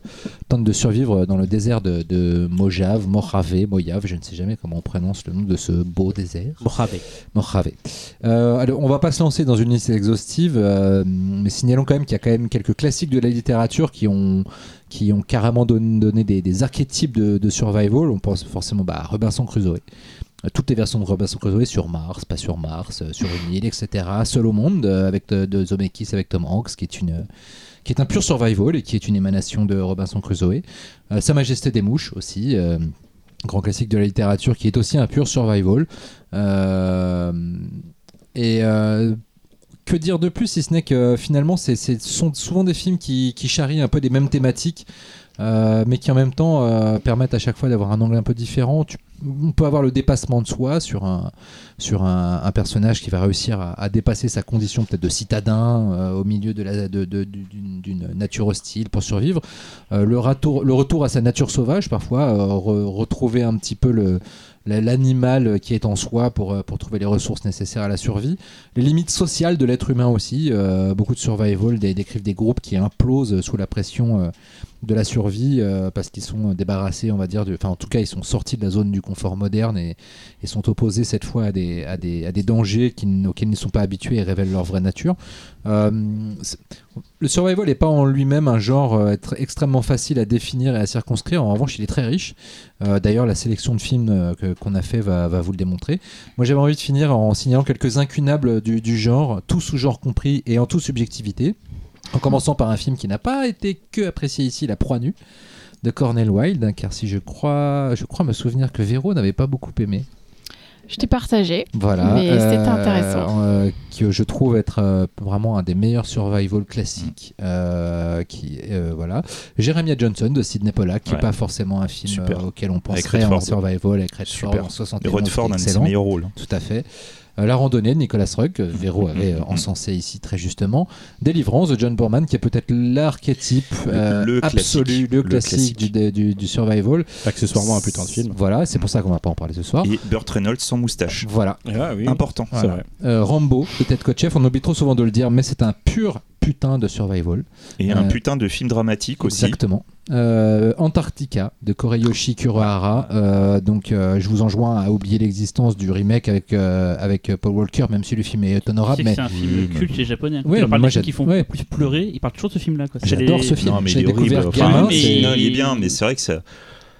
tente de survivre dans le désert de, de Mojave, Mojave, Mojave, je ne sais jamais comment on prononce le nom de ce beau désert. Mojave. Mojave. Euh, alors, on va pas se lancer dans une liste exhaustive, euh, mais signalons quand même qu'il y a quand même quelques classiques de la littérature qui ont, qui ont carrément don- donné des, des archétypes de, de survival. On pense forcément bah, à Robinson Crusoe. Euh, Toutes les versions de Robinson Crusoe sur Mars, pas sur Mars, euh, sur une île, etc. Seul au monde, euh, avec de, avec Tom Hanks, qui est une qui est un pur survival et qui est une émanation de Robinson Crusoe. Sa Majesté des Mouches aussi, grand classique de la littérature, qui est aussi un pur survival. Et que dire de plus si ce n'est que finalement c'est ce sont souvent des films qui, qui charrient un peu des mêmes thématiques euh, mais qui en même temps euh, permettent à chaque fois d'avoir un angle un peu différent. On peut avoir le dépassement de soi sur un, sur un, personnage qui va réussir à, dépasser sa condition peut-être de citadin euh, au milieu de d'une, nature hostile pour survivre. Le, ratour, le retour à sa nature sauvage parfois, re- retrouver un petit peu l'animal qui est en soi pour, pour trouver les ressources nécessaires à la survie. Les limites sociales de l'être humain aussi. beaucoup de survival dé- décrivent des groupes qui implosent sous la pression de la survie euh, parce qu'ils sont débarrassés, on va dire, enfin en tout cas ils sont sortis de la zone du confort moderne et, sont opposés cette fois à des, dangers auxquels ils ne sont pas habitués et révèlent leur vraie nature. Euh, le survival n'est pas en lui-même un genre euh, extrêmement facile à définir et à circonscrire. En revanche, il est très riche. D'ailleurs, la sélection de films qu'on a fait va, va vous le démontrer. Moi, j'avais envie de finir en signalant quelques incunables du, du genre, tout sous-genre compris et en toute subjectivité. En commençant par un film qui n'a pas été que apprécié ici, La Proie Nue de Cornel Wilde, hein, car si je crois, je crois me souvenir que Véro n'avait pas beaucoup aimé. Je t'ai partagé. Voilà. Mais c'était intéressant. euh, que je trouve être euh, vraiment un des meilleurs survival classiques. euh, qui, euh, voilà. Jeremiah Johnson de Sidney Pollack, qui n'est Ouais. pas forcément un film Super. euh, auquel on penserait en Redford. survival avec Redford Super. en Et 71. Rodford, un de ses excellent. meilleurs rôles. hein. Tout à fait. Euh, La randonnée de Nicolas Roeg, que Véro avait euh, encensé ici très justement. Délivrance de John Borman, qui est peut-être l'archétype euh, le absolu, classique. le Le classique, Du, du- du- du survival. Accessoirement un putain de film. Voilà, c'est pour ça qu'on va pas en parler ce soir. Et Burt Reynolds sans moustache. Voilà. Ah oui. Important. C'est Voilà. vrai. Euh, Rambo de Ted Kotcheff, on oublie trop souvent de le dire, mais c'est un pur putain de survival. Et un Euh, putain de film dramatique aussi. Exactement. Euh, Antarctica de Koreyoshi Kurohara. Euh, donc, euh, je vous enjoins à oublier l'existence du remake avec, euh, avec Paul Walker, même si le film est honorable. Mais c'est un film culte chez les japonais. Ouais, parle moi, qui font ouais. pleurer, ils parlent toujours de ce film-là. j'adore ce film. Non, mais J'ai il est découvert horrible. Enfin, mais- Non, il est bien, mais c'est vrai que ça,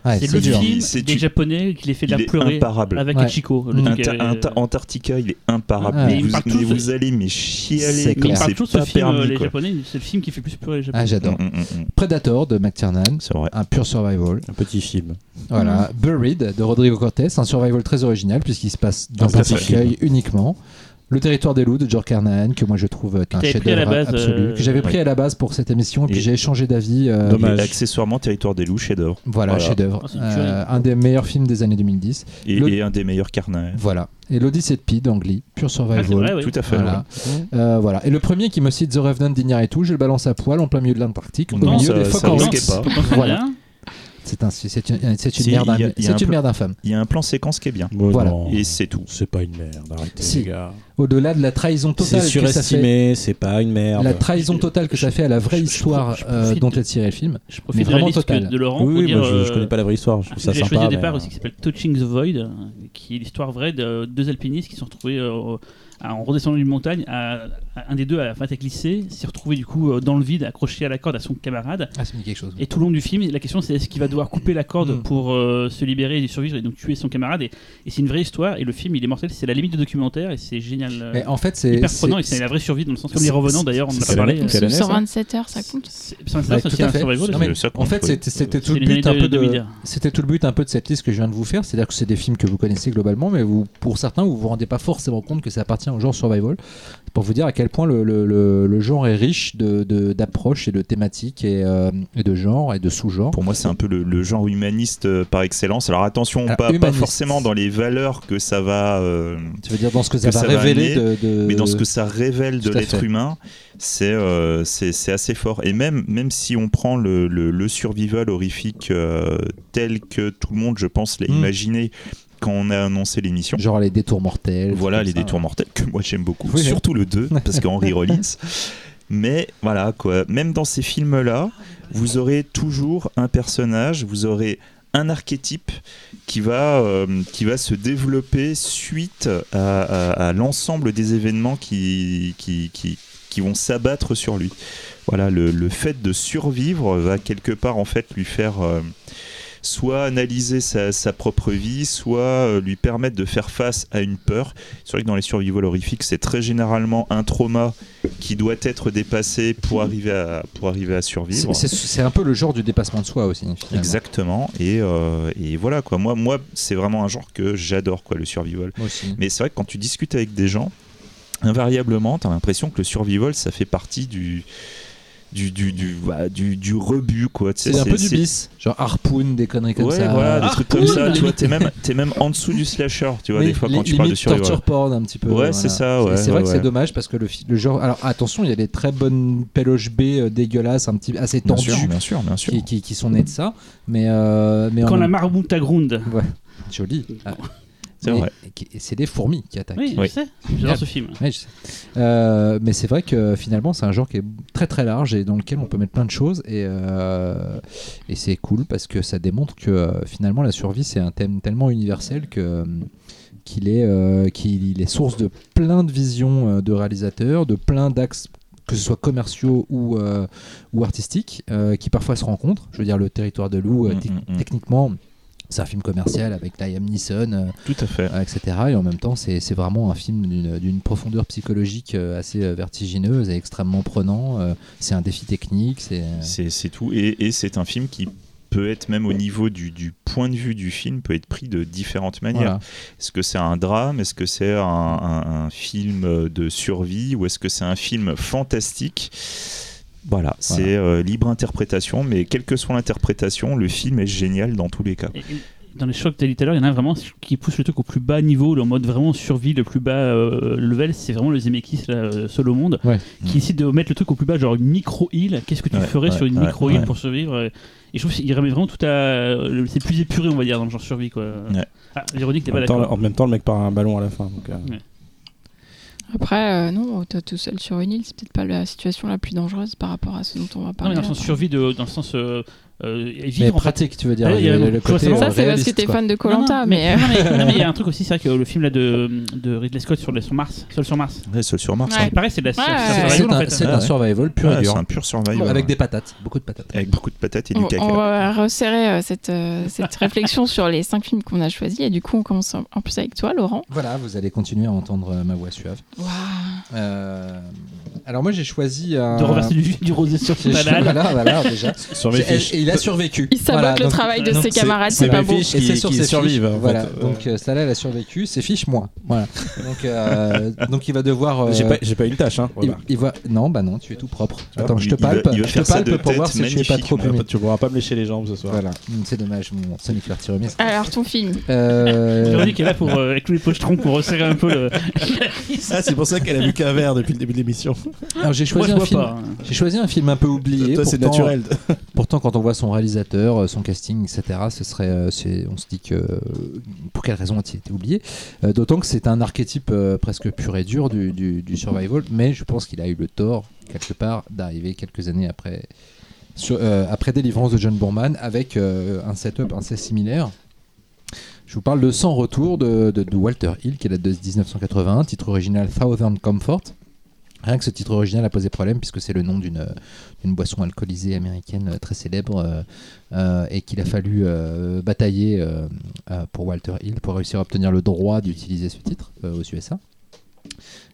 Ouais, C'est le dur. film C'est- des tu- Japonais qui les fait de la pleurer imparable. avec Ouais. Ichiko. Le Mm. truc, euh, Antarctica, il est imparable. Ouais. Mais vous, mais vous allez mais chialer. C'est Mais pas ce film, permis. les quoi. Japonais, c'est le film qui fait plus pleurer les Japonais. Ah, j'adore. Mm, mm, mm. Predator de McTiernan, C'est vrai. un pur survival. Un petit film. Voilà. Buried de Rodrigo Cortés, un survival très original puisqu'il se passe dans Tout un fait. cercueil uniquement. Le territoire des loups de George Carnahan, que moi je trouve être un chef-d'œuvre absolu, euh, que j'avais pris ouais. à la base pour cette émission et puis Et- j'ai changé d'avis. euh, Dommage. Et accessoirement, Territoire des loups, chef-d'œuvre. Voilà, Voilà. chef-d'œuvre. Oh, une Euh, un des meilleurs films des années 2010. Et, Le- et un des meilleurs carnets. Voilà. Et l'Odyssée de Pi d'Angly, pur Ah, survival. vrai, oui. Tout à fait. Voilà. Euh, voilà. Et le premier qui me cite The Revenant d'Iñárritu, je le balance à poil en plein milieu de l'Antarctique, au Non, milieu ça- des phoques en. Voilà. C'est un- c'est une, c'est une Si, merde, a- c'est un une merde infâme. Il y a un plan séquence qui est bien. Bon, Voilà. non, Et c'est tout. C'est pas une merde, arrêtez Si. les gars. Au-delà de la trahison totale C'est que ça fait. surestimé, c'est pas une merde. La trahison totale que ça fait à la vraie Je- je- histoire je euh, dont est tiré le film. Je profite vraiment de Laurent Oui, pour oui, dire. moi je, je euh, connais pas la vraie histoire, je un trouve film ça que j'ai sympa. choisi au départ mais, aussi qui s'appelle Touching the Void, euh, qui est l'histoire vraie de deux alpinistes qui se sont retrouvés euh, en redescendant d'une montagne. à- un des deux, à la fin, a glissé, s'est retrouvé du coup euh, dans le vide, accroché à la corde à son camarade. Ah, ça me dit quelque chose. Et tout le long du film, la question c'est est-ce qu'il va devoir couper la corde Mm. pour euh, se libérer et survivre et donc tuer son camarade. Et, et c'est une vraie histoire. Et le film, il est mortel. C'est la limite du documentaire et c'est génial. euh, Mais en fait, c'est. hyper c'est- prenant et c'est la vraie survie dans le sens comme les revenants d'ailleurs, on en a pas parlé. quelle année Quelle année, Sur ça 27 heures, ça compte C'est c'est un Ouais, c'est à un survival. Non, mais en fait, c'était tout le but un peu de- de. 2000. C'était tout le but un peu de cette liste que je viens de vous faire, c'est-à-dire que c'est des films que vous connaissez globalement, mais vous, pour certains, vous vous rendez pas forcément compte que ça appartient au genre survival. Pour vous dire à quel point le, le- le- le genre est riche de de- d'approches et de thématiques et, euh, et de genres et de sous-genres. Pour moi, c'est un peu le, genre humaniste euh, par excellence. Alors attention, Alors, pas, pas humaniste. forcément dans les valeurs que ça va, euh, Tu veux dire dans ce que ça que va ça va révéler de, amener, de- mais dans ce que ça révèle de Tout l'être humain, c'est euh, c'est assez fort. Et même, même si on prend le, survival horrifique tel que tout le monde, je pense, l'a Mm. imaginé quand on a annoncé l'émission. genre les détours mortels. Voilà, les ça. détours mortels, que moi j'aime beaucoup, Oui. surtout le 2, *laughs* parce qu'Henry Rollins. Mais voilà, quoi, même dans ces films-là, vous aurez toujours un personnage, vous aurez un archétype qui va, euh, qui va se développer suite à, à- à l'ensemble des événements qui, qui, qui, qui vont s'abattre sur lui. Voilà, le, le fait de survivre va quelque part en fait lui faire euh, soit analyser sa, sa propre vie, soit euh, lui permettre de faire face à une peur. C'est vrai que dans les survival horrifiques, c'est très généralement un trauma qui doit être dépassé pour arriver à, pour arriver à survivre. C'est- un peu le genre du dépassement de soi aussi. finalement. Exactement. Et, euh, et voilà quoi. Moi, moi c'est vraiment un genre que j'adore quoi, le survival. Mais c'est vrai que quand tu discutes avec des gens, invariablement, tu as l'impression que le survival, ça fait partie du du du du, bah, du, du rebut quoi. Tu sais, C'est un peu du bis, genre harpoon, des conneries comme ouais, ça. voilà, des trucs comme ça. Tu vois, t'es même, t'es même en dessous du slasher, tu vois, Oui, des fois quand tu parles de survival. torture porn un petit peu. Ouais, c'est ça, ouais, C'est vrai ouais, que c'est dommage parce que le, le genre. Alors attention, il y a des très bonnes péloches B euh, dégueulasses, un petit assez Bien tendues, sûr, bien sûr, bien sûr. qui, qui, qui sont nées de ça. Mais, euh, mais en Quand la marmoute à Grund Ouais. Joli. Ah. *laughs* C'est vrai. des fourmis qui attaquent. Oui, Oui. je sais. J'adore ce film. Ouais, je sais. Euh, mais c'est vrai que finalement, c'est un genre qui est très très large et dans lequel on peut mettre plein de choses. Et, euh, et c'est cool parce que ça démontre que euh, finalement, la survie, c'est un thème tellement universel que. qu'il est, euh, qu'il est source de plein de visions de réalisateurs, de plein d'axes, que ce soit commerciaux ou, euh, ou artistiques, euh, qui parfois se rencontrent. Je veux dire, Le Territoire de loup, euh, Mm, mm, mm. techniquement, c'est un film commercial avec Liam Neeson. euh, Tout à fait. etc. Et en même temps, c'est vraiment un film d'une profondeur psychologique euh, assez euh, vertigineuse et extrêmement prenant. C'est un défi technique. C'est tout. Et, et c'est un film qui peut être, même au niveau du, du point de vue du film, peut être pris de différentes manières. voilà. Est-ce que c'est un drame? Est-ce que c'est un, un- un film de survie? Ou est-ce que c'est un film fantastique? Voilà, c'est euh, libre interprétation, mais quelle que soit l'interprétation, le film est génial dans tous les cas. Et- dans les chocs que tu as dit tout à l'heure, il y en a vraiment qui poussent le truc au plus bas niveau, le mode vraiment survie, le plus bas euh, level. C'est vraiment le Zemeckis, là, euh, seul au monde, Ouais. qui Mm. décide de mettre le truc au plus bas, genre une micro-île. Qu'est-ce que tu Ouais, ferais ouais, sur une ouais, micro-île ouais. pour survivre Et je trouve qu'il remet vraiment tout à. C'est plus épuré, on va dire, dans le genre survie. Quoi. Ouais. Ah, Véronique, t'es En pas d'accord en même temps, le mec part un ballon à la fin. Donc, euh, Après, euh, non, toi tout seul sur une île, c'est peut-être pas la situation la plus dangereuse par rapport à ce dont on va Non, parler. mais dans le sens après. survie, de, dans le sens. Euh, euh, Mais vivre, en fait. pratique, tu veux dire. Ouais, il y a le, le côté ça. euh, Ça, c'est parce que t'es fan de Colanta, non, mais. il y a un truc aussi, c'est vrai que le film là de, de Ridley Scott sur, les, sur Mars, Seul sur Mars. Ouais, Seul sur Mars, Ouais. hein. Pareil, c'est de la Ouais, c'est un ouais, C'est survival, en un, fait. c'est un ouais. survival pur Ouais, et dur. c'est un pur survival. Bon, avec des patates, beaucoup de patates. Avec beaucoup de patates et du On, caca. on va resserrer euh, cette, euh, cette *laughs* réflexion sur les cinq films qu'on a choisis et du coup on commence en en plus avec toi Laurent. Voilà, vous allez continuer à entendre euh, ma voix suave. Waouh. Alors moi j'ai choisi. De reverser du, rosé sur voilà, déjà. Il a survécu. Il sabote Voilà, le donc- travail de ses c'est- camarades, c'est pas beau. c'est sur qui ses survivent, Voilà. Donc euh, celle-là, elle a survécu. Ses fiches, moins. Voilà. Donc, euh, *laughs* donc il va devoir. euh, J'ai pas, j'ai pas une tâche, hein. il, il va. Non, bah non, tu es tout propre. Ah, Attends, je te palpe. je te palpe pour voir si tu es pas trop humide. Tu pourras pas me lécher les jambes ce soir. Voilà. Hum, C'est dommage, mon Sonic Larty remise. Alors ton film. Euh, Véronique est là pour, euh, avec tous les pochetrons pour resserrer un peu le. *laughs* Ah, c'est pour ça qu'elle a vu qu'un verre depuis le début de l'émission. alors j'ai Moi, choisi un film. pas. hein. J'ai choisi un film un peu oublié. Toi, c'est pourtant- naturel. Pourtant, quand on voit son réalisateur, euh, son casting, etc., ce serait, euh, on se dit que euh, pour quelle raison a-t-il été oublié D'autant que c'est un archétype presque pur et dur du, survival, mais je pense qu'il a eu le tort quelque part d'arriver quelques années après, après Délivrance de John Boorman avec un setup assez similaire. Je vous parle de Sans retour de, Walter Hill, qui date de 1981, titre original Southern Comfort. Rien que ce titre original a posé problème puisque c'est le nom d'une d'une boisson alcoolisée américaine euh, très célèbre euh, euh, et qu'il a fallu batailler pour Walter Hill pour réussir à obtenir le droit d'utiliser ce titre aux USA.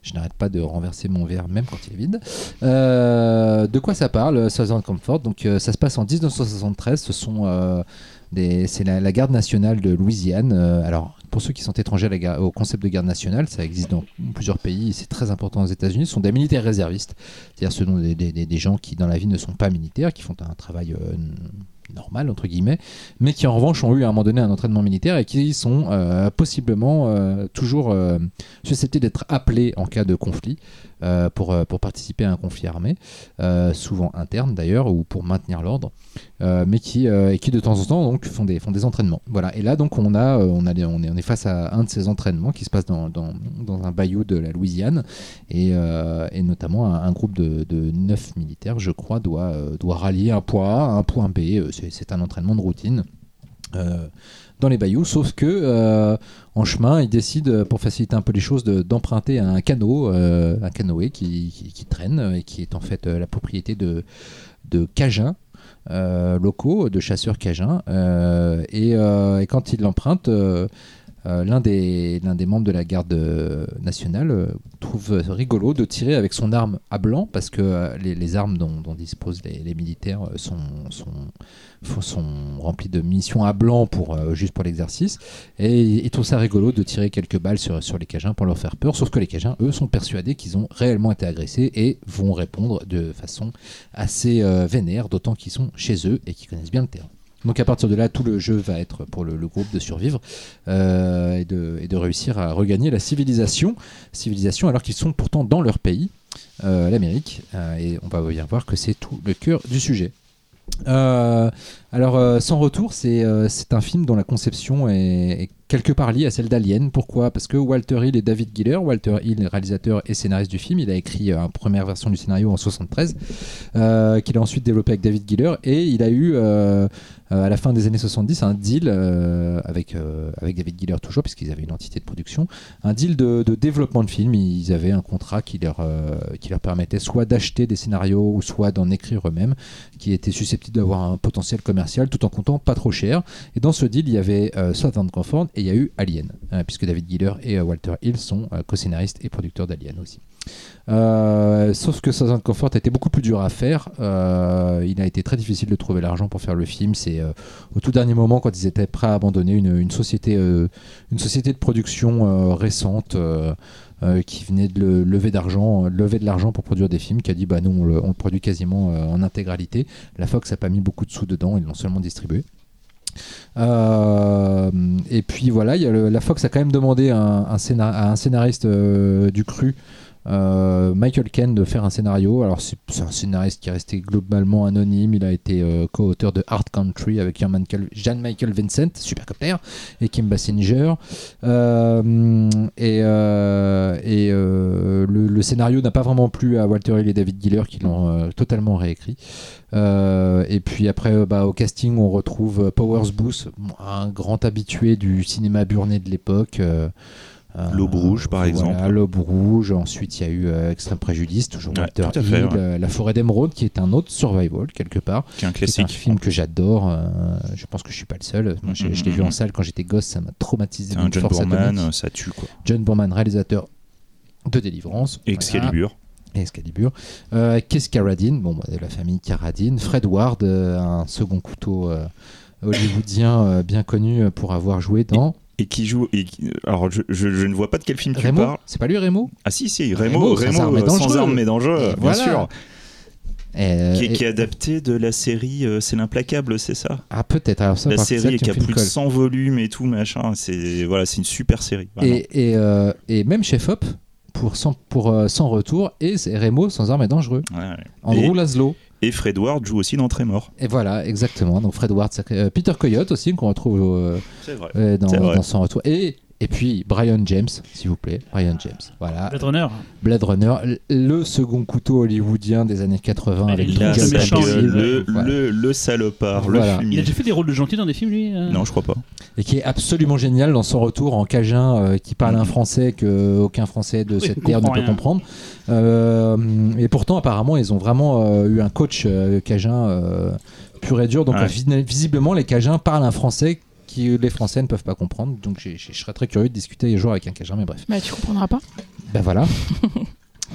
Je n'arrête pas de renverser mon verre même quand il est vide. De quoi ça parle Southern Comfort? Donc ça se passe en 1973. Ce sont euh, c'est la, la garde nationale de Louisiane. Alors pour ceux qui sont étrangers au concept de garde nationale, ça existe dans plusieurs pays. C'est très important aux États-Unis. Ce sont des militaires réservistes, c'est-à-dire ce sont des, gens qui dans la vie ne sont pas militaires, qui font un travail euh, normal entre guillemets, mais qui en revanche ont eu à un moment donné un entraînement militaire et qui sont euh, possiblement euh, toujours susceptibles d'être appelés en cas de conflit pour, participer à un conflit armé, souvent interne d'ailleurs, ou pour maintenir l'ordre, euh, mais qui, euh, et qui de temps en temps donc, font, des, font des entraînements. Voilà. Et là donc on, a, euh, on, a, on, est, on est face à un de ces entraînements qui se passe dans, dans, un bayou de la Louisiane, et, et notamment un, groupe de, de 9 militaires, je crois, doit, doit rallier un point A un point B. C'est un entraînement de routine. dans les bayous, sauf que en chemin, ils décident, pour faciliter un peu les choses, de- d'emprunter un canot, un canoë qui, qui- traîne et qui est en fait la propriété de, de Cajuns euh, locaux, de chasseurs Cajuns. euh, et, euh, et quand ils l'empruntent, euh, euh, l'un des, l'un des membres de la garde euh, nationale euh, trouve rigolo de tirer avec son arme à blanc parce que euh, les, armes dont, disposent les, militaires euh, sont, remplies de munitions à blanc pour, euh, juste pour l'exercice et il trouve ça rigolo de tirer quelques balles sur, les Cajuns pour leur faire peur sauf que les Cajuns eux sont persuadés qu'ils ont réellement été agressés et vont répondre de façon assez euh, vénère d'autant qu'ils sont chez eux et qu'ils connaissent bien le terrain. Donc à partir de là, tout le jeu va être pour le, groupe de survivre euh, et, de, et de réussir à regagner la civilisation, civilisation alors qu'ils sont pourtant dans leur pays, euh, l'Amérique, euh, et on va bien voir que c'est tout le cœur du sujet. Euh, alors, euh, Sans Retour, c'est euh, c'est un film dont la conception est, quelque part liée à celle d'Alien. Pourquoi? Parce que Walter Hill et David Giller, Walter Hill, réalisateur et scénariste du film, il a écrit euh, une première version du scénario en 73, euh, qu'il a ensuite développé avec David Giller, et il a eu à la fin des années 70 un deal avec, avec David Giller toujours, puisqu'ils avaient une entité de production, un deal de, de développement de film. Ils avaient un contrat qui leur, qui leur permettait soit d'acheter des scénarios ou soit d'en écrire eux-mêmes, qui étaient susceptibles d'avoir un potentiel commercial tout en comptant pas trop cher. Et dans ce deal, il y avait euh, Southern Comfort et il y a eu Alien, euh, puisque David Giller et euh, Walter Hill sont euh, co-scénaristes et producteurs d'Alien aussi. Euh, sauf que Southern Comfort a été beaucoup plus dur à faire. Il a été très difficile de trouver l'argent pour faire le film. C'est au tout dernier moment, quand ils étaient prêts à abandonner une, société, une société de production récente. Euh, qui venait de euh, lever de l'argent pour produire des films, qui a dit bah nous on le, produit quasiment euh, en intégralité. La Fox a pas mis beaucoup de sous dedans, ils l'ont seulement distribué. Et puis voilà, il y a la Fox a quand même demandé à un scénariste du cru, euh, Michael Ken, de faire un scénario. Alors c'est un scénariste qui est resté globalement anonyme. Il a été euh, co-auteur de Hard Country avec Jean-Michael Vincent, supercopter, et Kim Basinger. Euh, et le, scénario n'a pas vraiment plu à Walter Hill et David Giller qui l'ont totalement réécrit. Et puis après, bah, au casting, on retrouve Powers Booth, un grand habitué du cinéma burné de l'époque. Euh, L'Aube Rouge, par voilà, exemple. L'Aube Rouge. Ensuite, il y a eu euh, Extrême Préjudice, toujours Ouais, Walter fait, ouais. euh, La Forêt d'Émeraude, qui est un autre survival quelque part. qui est un C'est un film que j'adore. je pense que je suis pas le seul. Moi, je, l'ai vu en salle quand j'étais gosse, ça m'a traumatisé. Un John Boorman, ça tue quoi. John Boorman, réalisateur de Délivrance. Et Voilà. Excalibur. Excalibur. Euh, Keith Carradine, bon, bah, de la famille Carradine. Fred Ward, euh, un second couteau euh, hollywoodien bien connu pour avoir joué dans Et qui joue. Et qui- Alors, je, je- je ne vois pas de quel film tu parles. C'est pas lui Rémo Ah, si, si, Rémo, Rémo, sans armes et euh, dangereux. sans armes mais dangereux, Et bien voilà. sûr. Euh, Qui est, et- qui est adapté de la série euh, C'est l'implacable, c'est ça? Ah peut-être. Alors ça, La série qui a plus de colle. 100 volumes et tout, machin. C'est voilà, c'est une super série. Et, et, euh, et même Chef Hop pour sans, pour, euh, sans retour et c'est Rémo sans armes et dangereux. Ouais, ouais. Andrew Et- Laszlo. Et Fred Ward joue aussi dans Trémor. Et voilà, exactement. Donc Fred Ward, sacré- euh, Peter Coyote aussi qu'on retrouve euh, vrai. dans, dans son retour. Et et puis Brian James, s'il vous plaît, Brian James. Voilà, Blade Runner. Blade Runner, le second couteau hollywoodien des années 80 Mais avec le méchant, sale Impossible. gueule, le, Voilà. le, le salopard, Voilà. le Il a fumier. déjà fait des rôles de gentil dans des films, lui euh Non, je crois pas. et qui est absolument génial dans son retour en cajun euh, qui parle un Mhm. français que aucun français de Oui, cette terre ne comprend peut rien. comprendre. Euh, et pourtant, apparemment, ils ont vraiment euh, eu un coach euh, cajun euh, pur et dur. Donc, Ouais. visiblement, les cajuns parlent un français que les Français ne peuvent pas comprendre. Donc, je serais très curieux de discuter un jour avec un cajun, mais bref. Bah, tu comprendras pas. Ben voilà. *laughs*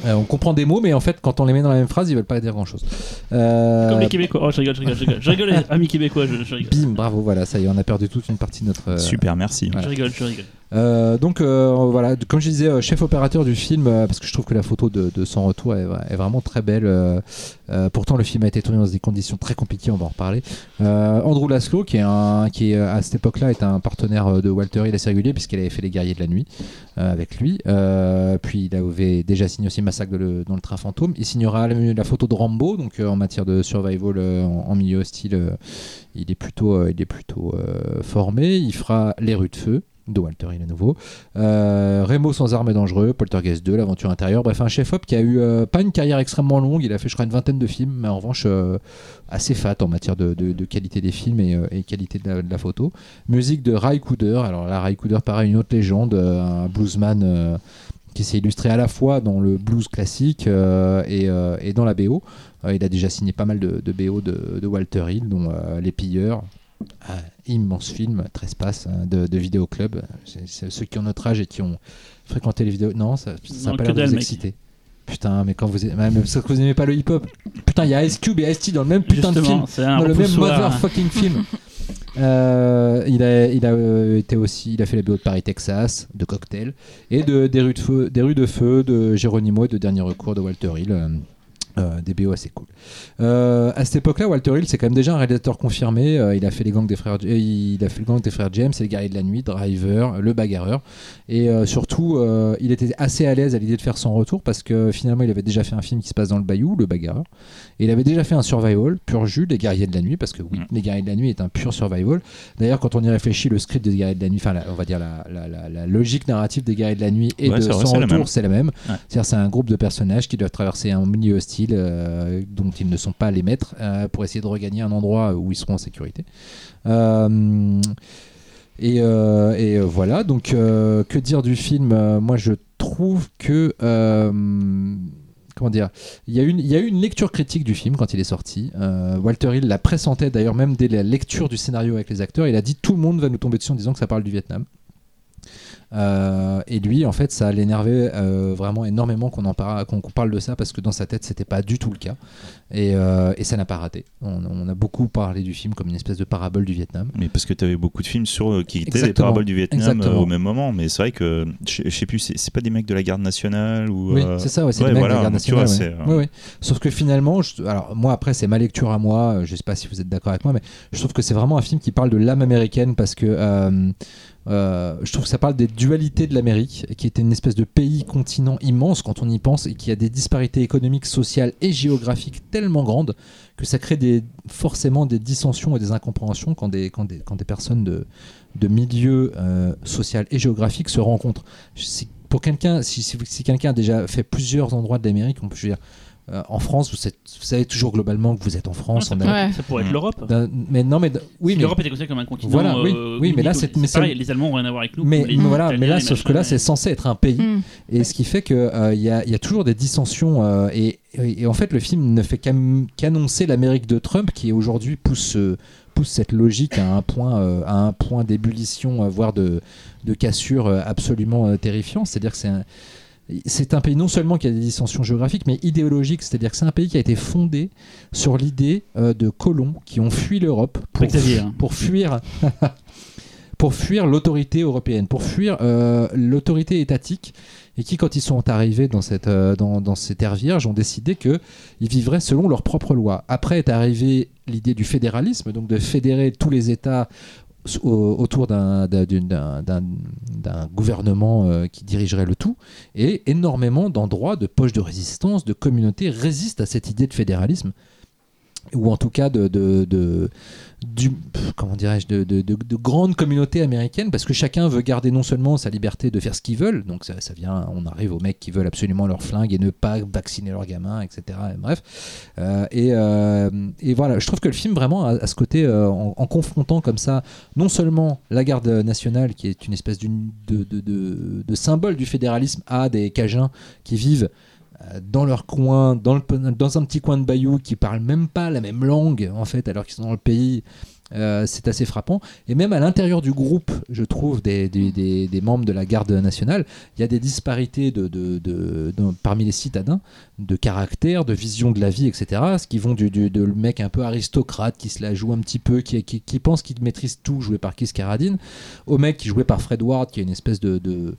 Euh, on comprend des mots, mais en fait, quand on les met dans la même phrase, ils veulent pas dire grand chose. Comme les Québécois. Oh, je rigole, je rigole, je rigole. Je rigole, les amis québécois, je, je rigole. Bim, bravo, voilà, ça y est, on a perdu toute une partie de notre. euh, Super, merci. voilà. Je rigole, je rigole. Euh, donc euh, voilà, comme je disais, euh, chef opérateur du film, parce que je trouve que la photo de, de son retour est, vra- est vraiment très belle. pourtant, le film a été tourné dans des conditions très compliquées, on va en reparler. Andrew Laszlo, qui est, à cette époque-là est un partenaire de Walter Hill assez régulier, puisqu'il avait fait Les Guerriers de la Nuit avec lui. Puis il avait déjà signé aussi Massacre dans le train fantôme. Il signera la, photo de Rambo, donc en matière de survival en, milieu hostile, il est plutôt, il est plutôt formé. Il fera Les Rues de Feu de Walter Hill à nouveau. Euh, Remo sans armes et dangereux, Poltergeist 2, L'aventure intérieure. Bref, un chef-op qui a eu euh, pas une carrière extrêmement longue. Il a fait, je crois, une vingtaine de films, mais en revanche, euh, assez fat en matière de, qualité des films et, euh, qualité de la, photo. Musique de Ray Cooder. Alors là, Ray Cooder, pareil, une autre légende, un bluesman. qui s'est illustré à la fois dans le blues classique et, dans la BO. Il a déjà signé pas mal de, BO de, Walter Hill, dont Les Pilleurs, un immense film, Trespass, hein, de, de Vidéoclub. C'est- c'est ceux qui ont notre âge et qui ont fréquenté les vidéos. Non, ça n'a Non, pas que l'air de dalle, vous mec. exciter. Putain, mais quand vous, aimez- même parce que vous aimez pas le hip-hop. Putain, il y a Ice Cube et Ice-T dans le même putain de film Justement, c'est un dans le même repoussoir. motherfucking film. *laughs* Euh, il a, il a euh, été aussi, il a fait la BO de Paris, Texas, de Cocktail et de des rues de feu, des rues de feu de Geronimo et de Dernier recours de Walter Hill. Euh, Euh, des BO assez cool. Euh, à cette époque-là, Walter Hill, c'est quand même déjà un réalisateur confirmé. Euh, il a fait les gangs des frères, euh, il a fait le gang des frères James, les guerriers de la nuit, Driver, le bagarreur. Et surtout, il était assez à l'aise à l'idée de faire son retour parce que finalement, il avait déjà fait un film qui se passe dans le Bayou, le bagarreur. Et il avait déjà fait un survival, pur jus, les guerriers de la nuit, parce que oui, Mm. les guerriers de la nuit est un pur survival. D'ailleurs, quand on y réfléchit, le script des guerriers de la nuit, enfin, on va dire la, la- la- la logique narrative des guerriers de la nuit et Ouais, de vrai, son c'est la même. retour, c'est la même. Ouais. C'est-à-dire, c'est un groupe de personnages qui doivent traverser un milieu hostile euh, dont ils ne sont pas les maîtres euh, pour essayer de regagner un endroit où ils seront en sécurité. Euh, et, voilà, donc que dire du film? Moi je trouve que. comment dire? Il y, a eu une lecture critique du film quand il est sorti. Walter Hill l'a pressentait d'ailleurs même dès la lecture du scénario avec les acteurs. Il a dit tout le monde va nous tomber dessus en disant que ça parle du Vietnam. Euh, et lui, en fait, ça l'énervait euh, vraiment énormément qu'on en parle, qu'on parle de ça parce que dans sa tête, c'était pas du tout le cas. Et, euh, et ça n'a pas raté. On, on a beaucoup parlé du film comme une espèce de parabole du Vietnam. Mais parce que tu avais beaucoup de films sur euh, qui étaient des paraboles du Vietnam au même moment, mais c'est vrai que je sais plus, c'est pas des mecs de la garde nationale ou. Oui, c'est ça, ouais, c'est ouais, le mec voilà, de la garde tu vois, nationale. ouais. Sauf que finalement, je- alors moi après c'est ma lecture à moi, je sais pas si vous êtes d'accord avec moi, mais je trouve que c'est vraiment un film qui parle de l'âme américaine parce que euh, je trouve que ça parle des dualités de l'Amérique, qui était une espèce de pays-continent immense quand on y pense et qui a des disparités économiques, sociales et géographiques tellement grandes que ça crée des, forcément des dissensions et des incompréhensions quand des, quand des, quand des personnes de, de milieu euh, social et géographique se rencontrent. Si- quelqu'un, si, si, quelqu'un a déjà fait plusieurs endroits de l'Amérique, on peut dire, euh, en France, vous, êtes- vous savez toujours globalement que vous êtes en France. ça, en pourrait, Ouais. ça pourrait être Mm. l'Europe. mais non, mais oui, Si mais l'Europe était considérée comme un continent. Voilà, oui, euh, oui, mais là, c'est- mais pareil, les Allemands n'ont rien à voir avec nous. mais voilà, mais là, sauf que là, c'est censé être un pays. Mm. Et ce qui fait qu'il il y, a, y a toujours des dissensions. euh, et, et en fait, le film ne fait qu'annoncer l'Amérique de Trump qui aujourd'hui pousse, euh, pousse cette logique à un point, euh, à un point d'ébullition, euh, voire de, de cassure euh, absolument euh, terrifiant. C'est-à-dire que c'est un. C'est un pays non seulement qui a des dissensions géographiques, mais idéologiques. C'est-à-dire que c'est un pays qui a été fondé sur l'idée euh, de colons qui ont fui l'Europe pour, hein. pour fuir *laughs* pour fuir l'autorité européenne, pour fuir euh, l'autorité étatique, et qui, quand ils sont arrivés dans cette, euh, dans, dans ces terres vierges, ont décidé qu'ils vivraient selon leurs propres lois. Après est arrivée l'idée du fédéralisme, donc de fédérer tous les États au- autour d'un gouvernement euh, qui dirigerait le tout, et énormément d'endroits, de poches de résistance, de communautés résistent à cette idée de fédéralisme ou en tout cas de, de, de- comment dirais-je, de, de, de- de grandes communautés américaines, parce que chacun veut garder non seulement sa liberté de faire ce qu'ils veulent, donc ça, ça vient, on arrive aux mecs qui veulent absolument leur flingue et ne pas vacciner leurs gamins, etc. Et bref, Euh, et, euh, et voilà, je trouve que le film vraiment a ce côté euh, en, confrontant comme ça, non seulement la garde nationale, qui est une espèce d'une- de, symbole du fédéralisme, à des Cajuns qui vivent dans leur coin, dans, un petit coin de bayou qui parlent même pas la même langue en fait, alors qu'ils sont dans le pays. Euh, c'est assez frappant. Et même à l'intérieur du groupe, je trouve, des, membres de la garde nationale, il y a des disparités parmi les citadins, de caractère, de vision de la vie, etc. Ce qui vont du, mec un peu aristocrate qui se la joue un petit peu, qui, pense qu'il maîtrise tout, joué par Kiss Carradine, au mec qui joué par Fred Ward, qui est une espèce de-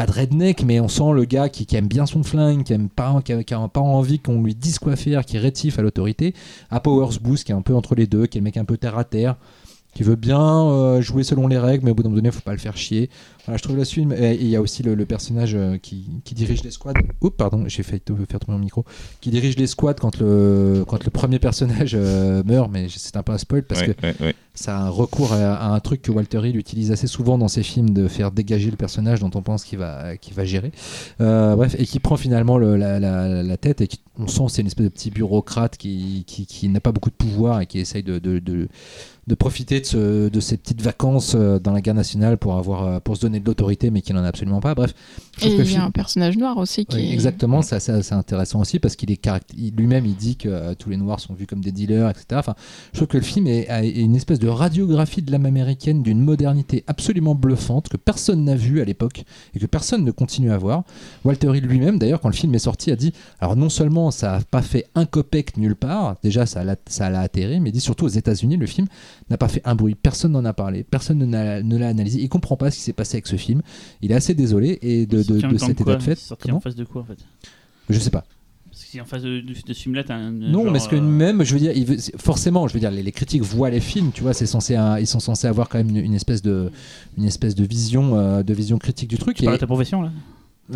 pas de redneck, mais on sent le gars qui, aime bien son flingue, qui aime pas, qui pas envie qu'on lui dise quoi faire, qui est rétif à l'autorité. À Powers Booth, qui est un peu entre les deux, qui est le mec un peu terre à terre, qui veut bien euh, jouer selon les règles, mais au bout d'un moment donné, faut pas le faire chier. Voilà, je trouve le film. Et il y a aussi le, le personnage euh, qui, qui dirige les squads. Oups, pardon, j'ai failli te faire tomber mon micro. Qui dirige les squads quand le, quand le premier personnage euh, meurt, mais c'est un peu un spoil parce ouais, que ouais, ouais. ça a un recours à, à un truc que Walter Hill utilise assez souvent dans ses films de faire dégager le personnage dont on pense qu'il va, qu'il va gérer. Euh, bref, et qui prend finalement le- la, la- la tête et qui, on sent c'est une espèce de petit bureaucrate qui, qui, qui n'a pas beaucoup de pouvoir et qui essaye de, de, de- de profiter de, ce- de ces petites vacances euh, dans la guerre nationale pour, avoir, euh, pour se donner de l'autorité mais qui n'en a absolument pas. Bref, Et il y a film- un personnage noir aussi qui oui, exactement, c'est intéressant aussi parce qu'il est caract- lui-même il dit que euh, tous les noirs sont vus comme des dealers, etc. Enfin, je trouve que le film est, une espèce de radiographie de l'âme américaine d'une modernité absolument bluffante que personne n'a vu à l'époque et que personne ne continue à voir. Walter Hill lui-même, d'ailleurs, quand le film est sorti, a dit alors non seulement ça n'a pas fait un copec nulle part, déjà ça l'a, ça l'a atterri, mais il dit surtout aux États-Unis, le film n'a pas fait un bruit, personne n'en a parlé, personne ne l'a, analysé, il comprend pas ce qui s'est passé avec ce film. Il est assez désolé et de, de- de cet état de fait. Sorti en face de quoi en fait? Je sais pas. Parce que si en face de, de, de ce film-là, t'as un. Non, genre, mais ce que euh, même, je veux dire, il veut- c'est- forcément, je veux dire, les, les critiques voient les films, tu vois, c'est censé, un- ils sont censés avoir quand même une, une espèce de, une espèce de vision, euh, de vision critique du truc. Tu parles Et, de ta profession, là?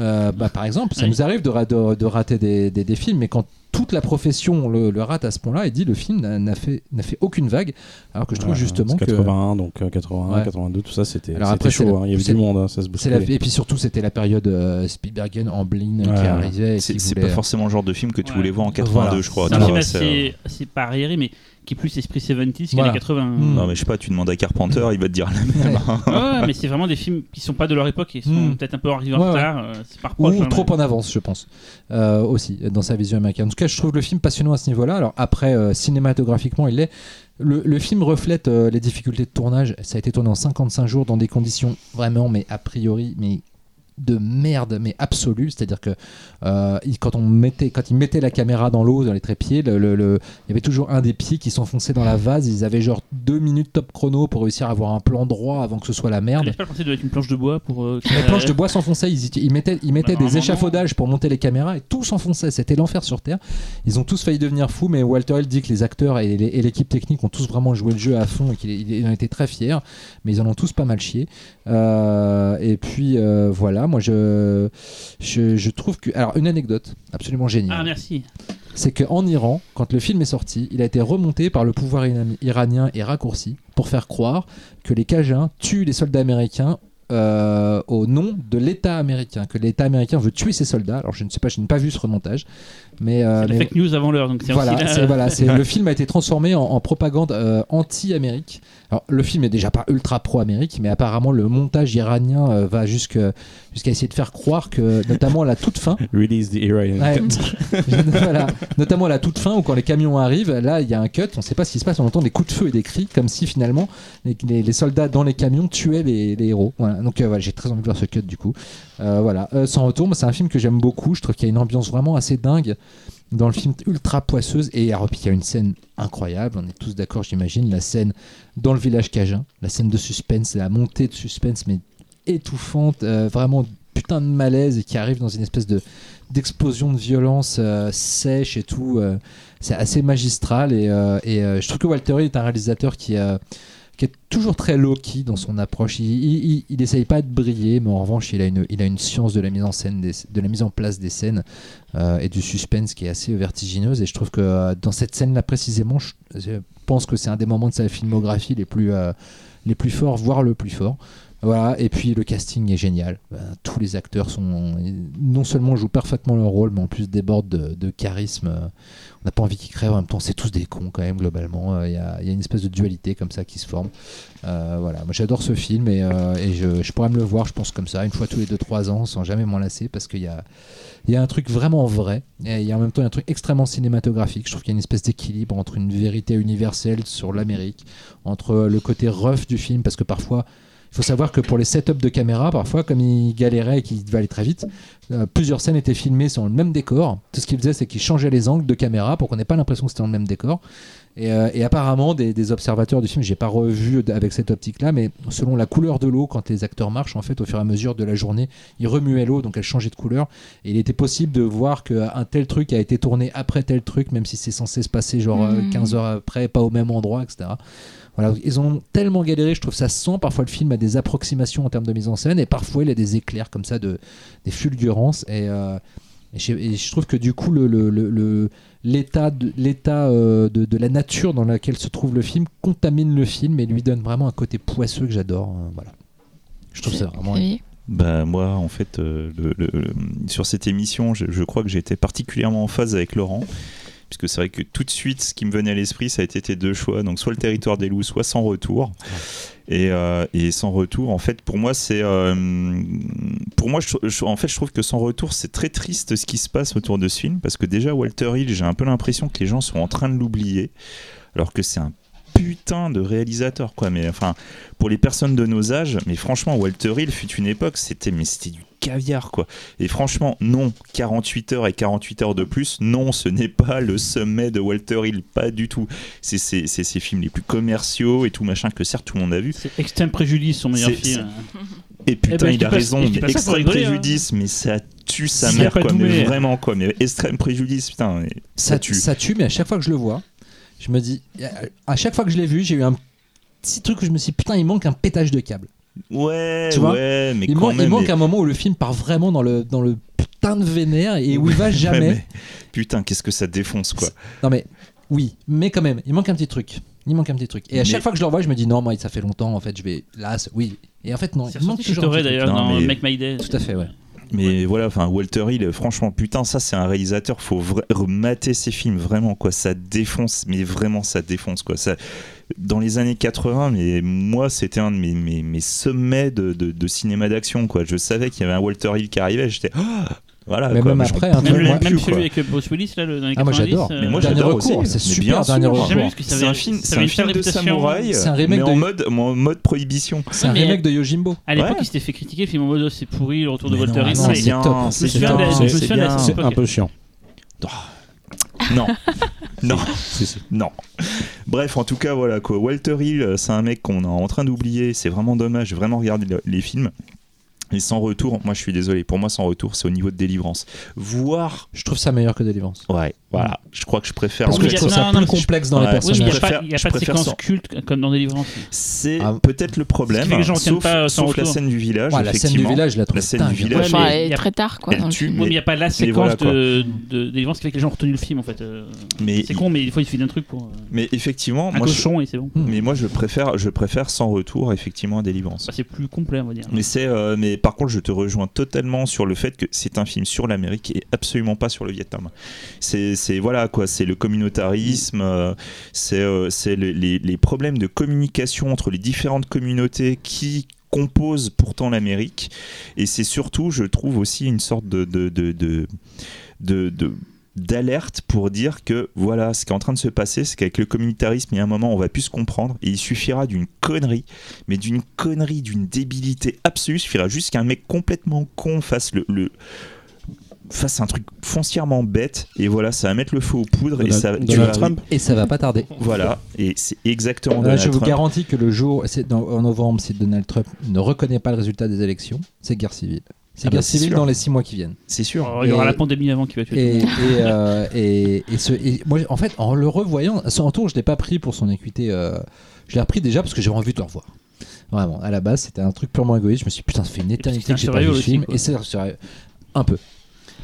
Euh, bah, par exemple, ça Oui. nous arrive de, ra- de- de rater des, des- des films, mais quand toute la profession le, le rate à ce point-là, il dit le film n'a fait, n'a fait aucune vague, alors que je trouve Ouais, justement que 81, donc euh, 81, Ouais. 82, tout ça, c'était chaud. la- hein. Il y avait du monde, hein, ça se la, et puis surtout c'était la période euh, Spielbergen en Blin qui arrivait. et C'est voulait- pas forcément le genre de film que tu Ouais. voulais voir en 82, Voilà. je crois. C'est un film euh, assez, assez pas arriéré, mais qui est plus esprit 70s Voilà. qu'années 80. Mm. Non, mais je sais pas, tu demandes à Carpenter, il va te dire la même. hein. Ouais, ouais, mais c'est vraiment des films qui sont pas de leur époque et sont Mm. peut-être un peu arrivés en ouais. retard. euh, c'est par Ou proche. hein, trop en avance, je pense, euh, aussi, dans sa vision américaine. En tout cas, je trouve le film passionnant à ce niveau-là. Alors après, euh, cinématographiquement, il l'est. Le, film reflète euh, les difficultés de tournage. Ça a été tourné en 55 jours dans des conditions vraiment, mais a priori, mais de merde, mais absolue. C'est-à-dire que euh, il- quand on mettait, quand ils mettaient la caméra dans l'eau, dans les trépieds, le, le- le- il y avait toujours un des pieds qui s'enfonçait dans la vase. Ils avaient genre deux minutes top chrono pour réussir à avoir un plan droit avant que ce soit la merde. Pas pensé de mettre une planche de bois pour. euh, Les planches de bois s'enfonçaient, ils, ils mettaient, ils mettaient Bah, des normalement, échafaudages pour monter les caméras et tout s'enfonçait, c'était l'enfer sur Terre. Ils ont tous failli devenir fous, mais Walter Hill dit que les acteurs et l'équipe technique ont tous vraiment joué le jeu à fond et qu'ils en étaient très fiers, mais ils en ont tous pas mal chié. Euh, et puis euh, voilà, moi je, je, je trouve que... Alors une anecdote absolument géniale Ah, merci. c'est qu'en Iran, quand le film est sorti, il a été remonté par le pouvoir iran- iranien et raccourci pour faire croire que les Cajuns tuent les soldats américains euh, au nom de l'État américain, que l'État américain veut tuer ses soldats. Alors je ne sais pas, je n'ai pas vu ce remontage, mais, euh, mais fake news avant l'heure, donc c'est voilà, *laughs* le film a été transformé en, en propagande euh, anti-Amérique. Alors, le film est déjà pas ultra pro-Amérique, mais apparemment le montage iranien euh, va jusque- jusqu'à essayer de faire croire que, notamment à la toute fin, *laughs* Release the Iranian. Ouais. *laughs* voilà. Notamment à la toute fin où quand les camions arrivent, là il y a un cut, on ne sait pas ce qui se passe, on entend des coups de feu et des cris comme si finalement les, les- les soldats dans les camions tuaient les, les héros. Voilà. Donc euh, voilà, j'ai très envie de voir ce cut du coup. Euh, voilà. Euh, Sans retour, c'est un film que j'aime beaucoup. Je trouve qu'il y a une ambiance vraiment assez dingue dans le film ultra poisseuse et alors, il y a une scène incroyable. On est tous d'accord, j'imagine, la scène dans le village cajun, la scène de suspense, la montée de suspense mais étouffante, euh, vraiment putain de malaise et qui arrive dans une espèce de d'explosion de violence euh, sèche et tout. euh, c'est assez magistral et, et, je trouve que Walter Hill est un réalisateur qui, euh, qui est toujours très low-key dans son approche. Il, il, il- il essaye pas de briller, mais en revanche, il a une, science de la mise en scène, de la mise en place des scènes euh, et du suspense qui est assez vertigineuse. Et je trouve que euh, dans cette scène-là précisément, je, pense que c'est un des moments de sa filmographie les plus, euh, les plus forts, voire le plus fort. Voilà, et puis le casting est génial. Tous les acteurs sont non seulement jouent parfaitement leur rôle, mais en plus débordent de, de charisme. Euh, On n'a pas envie qu'ils crèvent, en même temps c'est tous des cons quand même globalement. Euh, Il y, a, y a une espèce de dualité comme ça qui se forme. Euh, voilà, moi j'adore ce film et, euh, je, pourrais me le voir, je pense comme ça, une fois tous les 2-3 ans, sans jamais m'en lasser, parce qu'il y a, y a un truc vraiment vrai et il y a en même temps un truc extrêmement cinématographique. Je trouve qu'il y a une espèce d'équilibre entre une vérité universelle sur l'Amérique, entre le côté rough du film, parce que parfois faut savoir que pour les setups de caméra, parfois, comme il galérait et qu'il devait aller très vite, euh, plusieurs scènes étaient filmées sur le même décor. Tout ce qu'il faisait, c'est qu'il changeait les angles de caméra pour qu'on n'ait pas l'impression que c'était dans le même décor. Et, euh, et apparemment, des, des observateurs du film, j'ai pas revu avec cette optique-là, mais selon la couleur de l'eau, quand les acteurs marchent, en fait, au fur et à mesure de la journée, ils remuaient l'eau, donc elle changeait de couleur. Et il était possible de voir qu'un tel truc a été tourné après tel truc, même si c'est censé se passer genre euh, Mhm. 15 heures après, pas au même endroit, etc. Voilà, ils ont tellement galéré, je trouve ça se sent. Parfois, le film a des approximations en termes de mise en scène, et parfois, il a des éclairs comme ça, de, des fulgurances. Et, euh, et je, et je trouve que du coup, le, le- le- le- l'état, de, l'état euh, de, de la nature dans laquelle se trouve le film contamine le film et lui donne vraiment un côté poisseux que j'adore. euh, voilà. Je trouve ça vraiment. Oui. Bah moi en fait euh, le- le- le- sur cette émission je, je crois que j'étais particulièrement en phase avec Laurent puisque c'est vrai que tout de suite ce qui me venait à l'esprit ça a été tes deux choix. Donc soit le territoire des loups soit sans retour. Et, euh, et sans retour en fait pour moi c'est euh, pour moi je, je- en fait je trouve que sans retour c'est très triste ce qui se passe autour de ce film parce que déjà Walter Hill j'ai un peu l'impression que les gens sont en train de l'oublier alors que c'est un putain de réalisateur quoi mais enfin pour les personnes de nos âges mais franchement Walter Hill fut une époque c'était mais c'était du caviar quoi et franchement non 48 heures et 48 heures de plus non ce n'est pas le sommet de Walter Hill pas du tout c'est c'est- c'est ces films les plus commerciaux et tout machin que certes tout le monde a vu C'est Extrême Préjudice, son meilleur film. et putain Eh ben, il a pas- raison mais extrême rigoler, hein. préjudice mais ça a tue sa C'est mère, quoi. Mais vraiment, quoi. Mais extrême préjudice, putain. mais ça, Ça tue. ça tue, mais à chaque fois que je le vois, je me dis, à chaque fois que je l'ai vu, j'ai eu un petit truc où je me suis dit, putain, il manque un pétage de câble. Ouais, Tu vois ouais, mais Il, quand man- il même. manque mais- un moment où le film part vraiment dans le, dans le putain de vénère et où il va Ouais, *laughs* jamais. mais Putain, qu'est-ce que ça défonce, quoi. Non mais oui, mais quand même, il manque un petit truc. Il manque un petit truc. Et à Mais- chaque fois que je le revois, je me dis non, moi ça fait longtemps en fait, je vais là, oui. Et en fait non, C'est il manque toujours un Toré petit truc. d'ailleurs Non, dans mais- Make My Day. Tout à fait, ouais. Mais voilà, enfin, Walter Hill, franchement, putain, ça, c'est un réalisateur. Faut remater ses films, vraiment, quoi. Ça défonce, mais vraiment, ça défonce, quoi. Ça, dans les années 80, mais moi, c'était un de mes, mes, mes sommets de, de, de cinéma d'action, quoi. Je savais qu'il y avait un Walter Hill qui arrivait. J'étais, Ah voilà. Mais quoi, même après, hein, Même, même plus, celui avec Bruce Willis là, le- dans les Ah, moi, 90. j'adore. euh, Mais moi, Dernier j'adore recours, aussi. c'est super, bien dernier recours. C'est un film, c'est un film de samouraï, C'est un remake mais de- en mode, en mode prohibition. C'est un remake de Yojimbo. À l'époque, Ouais. il s'était fait critiquer le film en mode oh, c'est pourri, le retour de Walter Hill. c'est bien, c'est un peu chiant. Non, *laughs* non, non. Bref, en tout cas, voilà quoi. Walter Hill, euh, c'est un mec qu'on est en train d'oublier. C'est vraiment dommage. J'ai vraiment regardé le- les films. Et sans retour, moi je suis désolé. Pour moi, sans retour, c'est au niveau de délivrance. Voir. Je trouve ça meilleur que Deliverance. Ouais, voilà. Je crois que je préfère. Parce que je trouve ça plus complexe dans les mais il personnages. n'y a pas, préfère- il y a je pas de séquence culte comme dans Deliverance. C'est Ah. peut-être le problème. Les gens sauf pas sauf la scène du village. La scène du village, je la trouve La scène du village. Elle y est a- très tard, quoi. il n'y a pas la séquence de, Deliverance qui fait que les gens ont retenu le film en fait. euh. C'est con, mais des fois il suffit d'un truc pour. euh, mais effectivement, Un cochon et c'est bon. Mais moi je préfère, je préfère sans retour effectivement à délivrance. Bah, c'est plus complet, on va dire. Mais c'est, euh, par contre, je te rejoins totalement sur le fait que c'est un film sur l'Amérique et absolument pas sur le Vietnam. C'est, voilà quoi, c'est le communautarisme, euh, c'est, euh, les, problèmes de communication entre les différentes communautés qui composent pourtant l'Amérique. Et c'est surtout, je trouve aussi une sorte de- d'alerte pour dire que voilà ce qui est en train de se passer c'est qu'avec le communautarisme il y a un moment on va plus se comprendre et il suffira d'une connerie mais d'une connerie, d'une débilité absolue. Il suffira juste qu'un mec complètement con fasse le, le- fasse un truc foncièrement bête et voilà, ça va mettre le feu aux poudres et Donald- ça tu Donald vas- Trump Et ça va pas tarder. Voilà, et c'est exactement Euh, Donald je vous Trump. garantis que le jour, c'est dans- en novembre, si Donald Trump ne reconnaît pas le résultat des élections, c'est guerre civile. C'est Ah bah, guerre civile sûr. dans les six mois qui viennent. C'est sûr. Alors, il y aura Et- la pandémie avant qui va tuer Et, tout le monde. et, euh, *laughs* et, et ce, et moi, en fait, en le revoyant, son tour, je l'ai pas pris pour son équité. euh, je l'ai repris déjà parce que j'avais envie de le revoir. Vraiment, à la base, c'était un truc purement égoïste. Je me suis dit, putain, ça fait une éternité que j'ai pas vu aussi, film. quoi. Et c'est- un peu.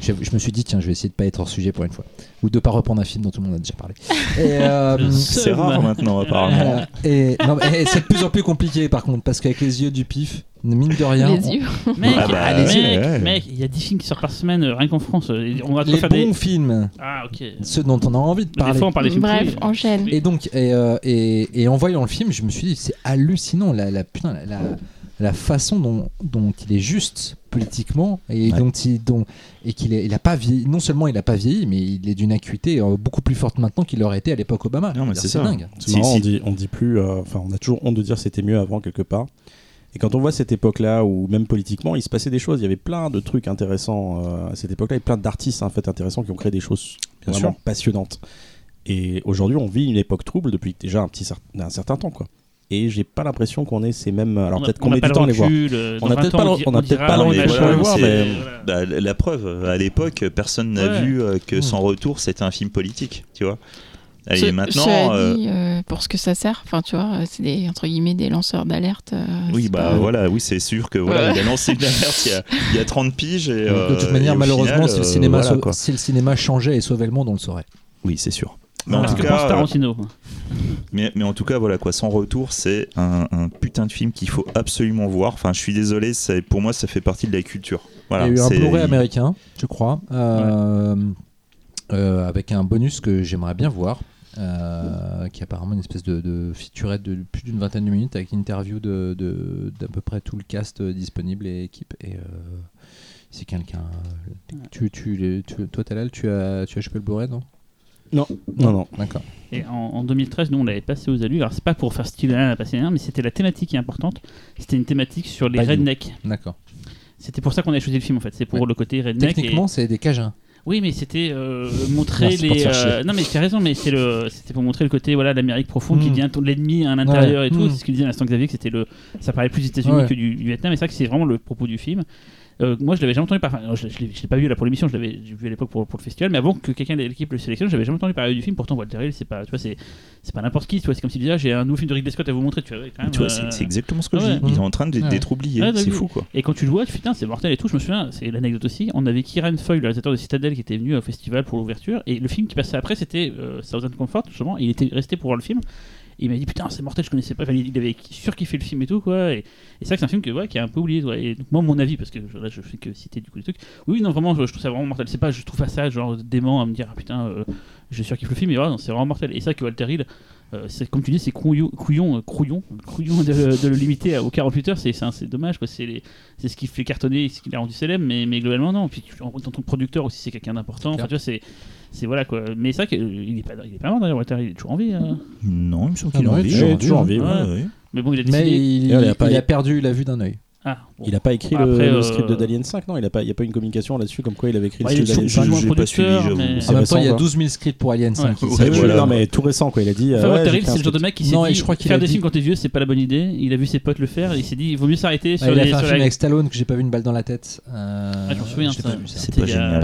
Je, je me suis dit, tiens, je vais essayer de pas être hors sujet pour une fois. Ou de pas reprendre un film dont tout le monde a déjà parlé. Et, *laughs* euh, C'est rare maintenant apparemment. euh, et eh, c'est de plus en plus compliqué par contre, parce qu'avec les yeux du pif, mine de rien, Les on- yeux. *laughs* Mec, Ah bah, mec, allez-y, ouais. mec, il y a 10 films qui sortent par semaine, euh, rien qu'en France. On va les faire bons des. films, Ah, ok. ceux dont on a envie de Des parler. fois, on parle des films Bref, enchaîne. Et donc, et, euh, et, et en voyant le film, je me suis dit, c'est hallucinant la, la, putain, la, la, la façon dont, dont il est juste politiquement et Ouais. dont il, dont, et qu'il il a pas vieilli. Non seulement il a pas vieilli, mais il est d'une acuité euh, beaucoup plus forte maintenant qu'il aurait été à l'époque Obama. Non, mais c'est dingue. C'est Si, marrant, si. on dit, on dit plus. euh, Enfin, on a toujours honte de dire c'était mieux avant quelque part. Et quand on voit cette époque-là, où même politiquement, il se passait des choses, il y avait plein de trucs intéressants euh, à cette époque-là, et plein d'artistes en fait intéressants qui ont créé des choses Bien vraiment sûr. passionnantes. Et aujourd'hui, on vit une époque trouble depuis déjà un petit cer- un certain temps, quoi. Et j'ai pas l'impression qu'on ait ces mêmes. Alors peut-être on qu'on n'a met du le temps à les voir. euh, On dans a peut-être 20 pas on a peut-être pas l'envie de changé, le voir, mais- voilà. Bah, la preuve, à l'époque, personne n'a vu euh, que. Sans Retour, c'était un film politique, tu vois. Ce- Et maintenant, euh, dit, euh, pour ce que ça sert, enfin, tu vois, c'est des, entre guillemets, des lanceurs d'alerte. euh, oui, c'est bah pas- voilà, oui, c'est sûr que voilà, Ouais. il a lancé une alerte il y a, il y a 30 piges. Et, de euh, toute manière, malheureusement, final, si, le euh, cinéma voilà, sau- quoi. si le cinéma changeait et sauvait le monde, on le saurait. Oui, c'est sûr. Mais, Voilà. en tout Que pense cas, euh, Tarantino mais, mais en tout cas, voilà quoi, Sans Retour, c'est un, un putain de film qu'il faut absolument voir. Enfin, je suis désolé, c'est- pour moi, ça fait partie de la culture. Voilà, il y a eu un c'est- Blu-ray américain, je crois, euh, euh, avec un bonus que j'aimerais bien voir, euh, qui est apparemment une espèce de, de featurette de plus d'une vingtaine de minutes avec une interview de, de- d'à peu près tout le cast euh, disponible et équipe. Et euh, si quelqu'un. Tu, tu, les- tu- toi, Talal, tu as, tu as chopé le Blu-ray, non? Non, non, non. D'accord. Et en, en 2013, nous, on l'avait passé aux alus. Alors, c'est pas pour faire style à passer un, mais c'était la thématique qui est importante. C'était une thématique sur les rednecks. D'accord. C'était pour ça qu'on a choisi le film, en fait. C'est pour Ouais. le côté redneck. et- Techniquement, c'est des Cajuns. Oui, mais c'était euh, *laughs* montrer les. euh, non, mais tu as raison, mais c'est le, c'était pour montrer le côté voilà l'Amérique profonde qui Mm. devient l'ennemi à l'intérieur Ouais. et tout. Mm. C'est ce qu'il disait à l'instant Xavier que c'était le, ça parlait plus des États-Unis Ouais. que du, du Vietnam. Et c'est vrai que c'est vraiment le propos du film. Euh, moi, je l'avais jamais entendu parler. Enfin, je, je l'ai je pas vu là pour l'émission, je l'avais vu à l'époque pour, pour le festival, mais avant que quelqu'un de l'équipe le sélectionne, j'avais jamais entendu parler du film. Pourtant, Walter Hill, c'est pas, tu vois, c'est, c'est pas n'importe qui. Tu vois, c'est comme si déjà j'ai un nouveau film de Ridley Scott à vous montrer. Tu vois, ouais, quand même, Tu vois, euh, c'est c'est exactement ce que ah je ouais. dis. Il est en train de- Ouais. d'être oublié. Ouais, bah c'est fou, quoi. Et quand tu le vois, tu fais putain, c'est mortel et tout. Je me souviens, c'est l'anecdote aussi. On avait Kieran Foy, le réalisateur de Citadel, qui était venu au festival pour l'ouverture. Et le film qui passait après, c'était euh, Southern Comfort, justement. Il était resté pour voir le film. Il m'a dit putain, c'est mortel, je connaissais pas. Il avait surkiffé le film et tout, quoi. Et, et c'est vrai que c'est un film que, ouais, qui est un peu oublié. ouais. Et donc, moi, mon avis, parce que là, je fais que citer du coup les trucs. Oui, non, vraiment, je, je trouve ça vraiment mortel. C'est pas, je trouve pas ça genre dément à me dire ah, putain, euh, je surkiffe le film. Mais ouais, c'est vraiment mortel. Et c'est vrai que Walter Hill. euh, c'est comme tu dis, c'est couillon, couillon, euh, couillon de, de le limiter aux 48 heures, c'est dommage, quoi. C'est ce qui fait cartonner, ce qui l'a rendu célèbre, mais, mais globalement non. Puis en tant que producteur aussi, c'est quelqu'un d'important. Enfin, tu vois, c'est c'est voilà quoi. Mais c'est vrai qu'il est pas, il est pas mort d'ailleurs, Walter, il est toujours en vie. hein. Non, il me semble Ah qu'il est en il est vie. toujours- hein. toujours en vie, Ouais, ouais. ouais. Mais bon, il a Mais décidé. il, elle a pas- il a perdu la vue d'un œil. Ah, bon. Il a pas écrit Après, le, le euh, script de d'Alien 5, non Il a pas, y a pas une communication là-dessus comme quoi il avait écrit Ouais, le il script d'Alien toujours- 5. plus ou moins j'ai pas suivi, mais- En même temps, il y a récent, quoi. 12 000 scripts pour Alien 5. Ouais. Ouais, voilà. Non mais tout récent quoi. Il a dit. Enfin, euh, ouais, un c'est le genre de mec qui s'est dit je crois qu'il faire a des dit- films quand t'es vieux, c'est pas la bonne idée. Il a vu ses potes le faire, et il s'est dit il vaut mieux s'arrêter sur Ouais, il a les fait un film avec Stallone que j'ai pas vu une balle dans la tête. Euh, Ah, je m'en souviens. C'est pas il y a- génial,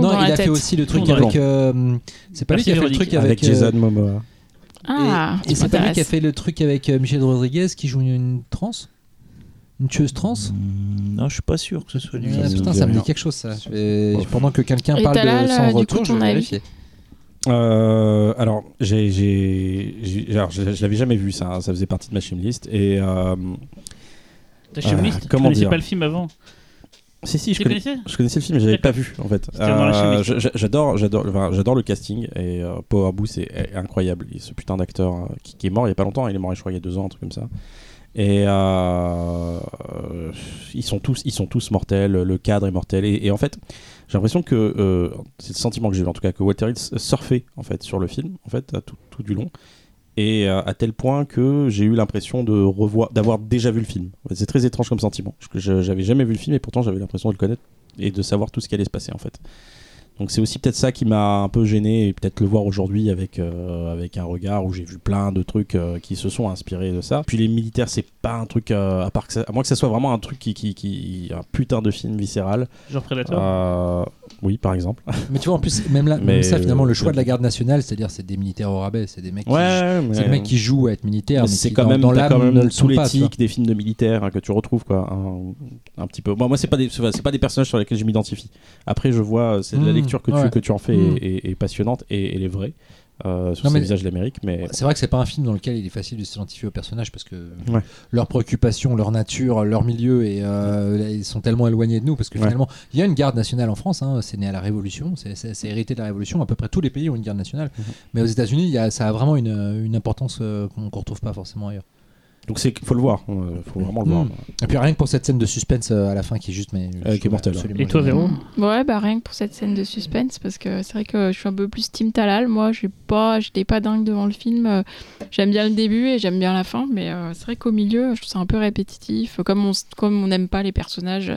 Non, il a fait aussi le truc avec. euh, c'est pas lui qui a fait le truc avec. Euh, Jason Momoa. Ah, et c'est pas lui qui a fait le truc avec euh, Michel Rodriguez qui joue une trans Une tueuse trans Hmm, Non, je suis pas sûr que ce soit lui. Ouais, me Putain, ça me dit quelque chose ça. Je vais- Pendant que quelqu'un parle de sans du coup, retour, je vais vérifier. Euh, alors, j'ai, j'ai, j'ai- alors, je, je l'avais jamais vu ça. hein, ça faisait partie de ma list et euh, T'as chez Euh, tu comment connaissais dire pas le film avant? Si si, Tu je connais- Je connaissais le film, mais j'avais pas vu en fait. C'était dans la Euh, je- je- j'adore, j'adore, enfin, j'adore le casting et euh, Power Booth est, est incroyable. Ce putain d'acteur euh, qui, qui est mort il y a pas longtemps, il est mort je crois il y a deux ans, un truc comme ça. Et euh, ils sont tous, ils sont tous mortels. Le cadre est mortel. Et, en fait, j'ai l'impression que euh, c'est le sentiment que j'ai eu en tout cas que Walter Hill surfait en fait sur le film en fait tout, du long. Et euh, à tel point que j'ai eu l'impression de revoir, d'avoir déjà vu le film. C'est très étrange comme sentiment. J'avais jamais vu le film et pourtant j'avais l'impression de le connaître et de savoir tout ce qui allait se passer en fait. Donc c'est aussi peut-être ça qui m'a un peu gêné et peut-être le voir aujourd'hui avec, euh, avec un regard où j'ai vu plein de trucs euh, qui se sont inspirés de ça. Puis les militaires, c'est pas un truc, euh, à, part que ça- à moins que ça soit vraiment un truc qui, qui, qui un putain de film viscéral. Genre Predator? Euh, oui, par exemple. Mais tu vois, en plus, même là, même Mais, ça, finalement, le choix ouais. de la garde nationale, c'est-à-dire, c'est des militaires au rabais, c'est des mecs qui, mais c'est des mecs qui jouent à être militaires, Mais mais, c'est quand même, dans l'âme quand même vois. l'éthique des films de militaires hein, que tu retrouves quoi, un, un petit peu. Moi, moi c'est pas des, c'est pas- des personnages sur lesquels je m'identifie. Après, je vois, c'est de la Mmh, lecture que tu que tu en fais Mmh. est, passionnante et elle est vraie euh, sur Non, ces visages de l'Amérique, mais C'est vrai que c'est pas un film dans lequel il est facile de s'identifier aux personnages parce que Ouais. leurs préoccupations, leur nature, leur milieu et euh, ils sont tellement éloignés de nous parce que Ouais. finalement il y a une garde nationale en France, hein, c'est né à la Révolution, c'est- hérité de la Révolution. À peu près tous les pays ont une garde nationale, Mhm. mais aux États-Unis ça a vraiment une, une importance euh, qu'on qu'on retrouve pas forcément ailleurs. Donc c'est faut le voir, euh, faut vraiment le voir. Mmh. Et puis rien que pour cette scène de suspense euh, à la fin qui est juste mais Euh, qui est mortelle, absolument Et toi. Véro Ouais, bah rien que pour cette scène de suspense, parce que c'est vrai que je suis un peu plus Team Talal. Moi, j'ai pas, j'étais pas dingue devant le film. Euh, J'aime bien le début et j'aime bien la fin, mais c'est vrai qu'au milieu, je trouve ça un peu répétitif. Comme on, comme on n'aime pas les personnages,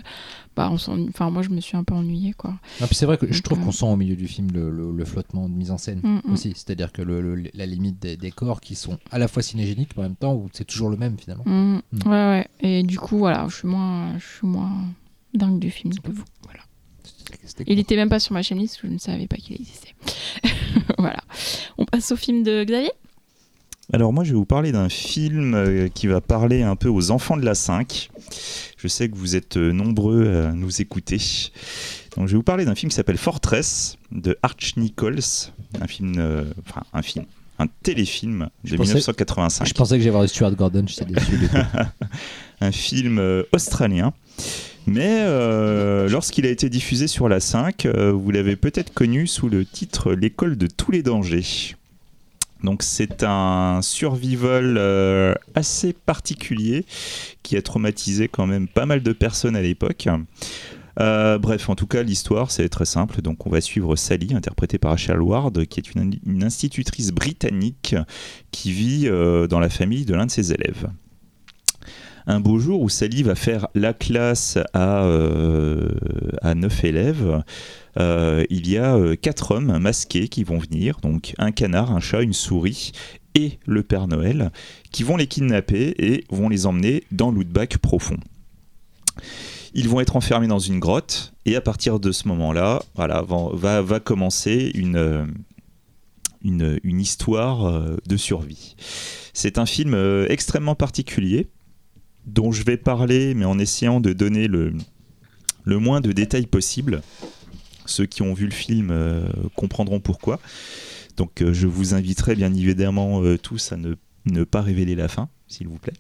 bah on enfin moi je me suis un peu ennuyée quoi. Ah, puis c'est vrai que je trouve euh, qu'on sent au milieu du film le, le- le flottement de mise en scène. Mm, mm. aussi. C'est-à-dire que le- la limite des décors qui sont à la fois cinégéniques, mais en même temps où c'est toujours le même finalement. Mm. Ouais, ouais. Et du coup, voilà, je suis moins, je suis moins dingue du film que vous. Voilà. Il cool. était même pas sur ma chaîne-list, je ne savais pas qu'il existait. *laughs* voilà. On passe au film de Xavier? Alors moi je vais vous parler d'un film euh, qui va parler un peu aux enfants de la 5. Je sais que vous êtes euh, nombreux à nous écouter. Donc je vais vous parler d'un film qui s'appelle Fortress de Arch Nichols, un film, euh, enfin un film, un téléfilm de Je pensais- 1985, Je pensais que j'allais voir Stuart Gordon, j'étais déçu. *laughs* un film euh, australien. Mais euh, lorsqu'il a été diffusé sur la 5, euh, vous l'avez peut-être connu sous le titre L'école de tous les dangers. Donc c'est un survival euh, assez particulier qui a traumatisé quand même pas mal de personnes à l'époque. Euh, bref, en tout cas, l'histoire, c'est très simple. Donc, on va suivre Sally, interprétée par Rachel Ward, qui est une, institutrice britannique qui vit euh, dans la famille de l'un de ses élèves. Un beau jour où Sally va faire la classe à, euh, à 9 élèves, euh, il y a euh, quatre hommes masqués qui vont venir, donc un canard, un chat, une souris et le Père Noël, qui vont les kidnapper et vont les emmener dans l'outback profond. Ils vont être enfermés dans une grotte et à partir de ce moment-là, voilà, va, commencer une, histoire de survie. C'est un film extrêmement particulier dont je vais parler, mais en essayant de donner le, le moins de détails possible. Ceux qui ont vu le film euh, comprendront pourquoi. Donc euh, je vous inviterai bien évidemment euh, tous à ne, ne pas révéler la fin, s'il vous plaît.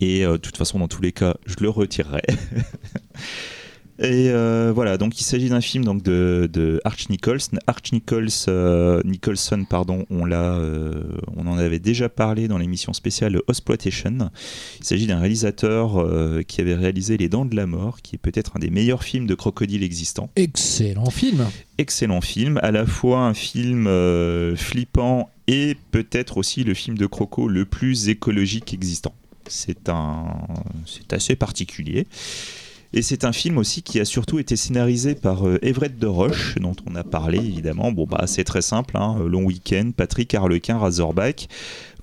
Et de toute façon, dans tous les cas, je le retirerai. *laughs* Et euh, voilà, donc il s'agit d'un film donc de, de Arch Nichols. Arch Nichols, euh, Nicholson, pardon, on l'a, euh, on en avait déjà parlé dans l'émission spéciale Exploitation. Il s'agit d'un réalisateur qui avait réalisé Les Dents de la Mort, qui est peut-être un des meilleurs films de crocodile existants. Excellent film. Excellent film, à la fois un film flippant et peut-être aussi le film de croco le plus écologique existant. C'est un, c'est assez particulier. Et c'est un film aussi qui a surtout été scénarisé par euh, Everett de Roche, dont on a parlé évidemment. Bon, bah, c'est très simple, hein, long week-end, Patrick Harlequin, Razorback.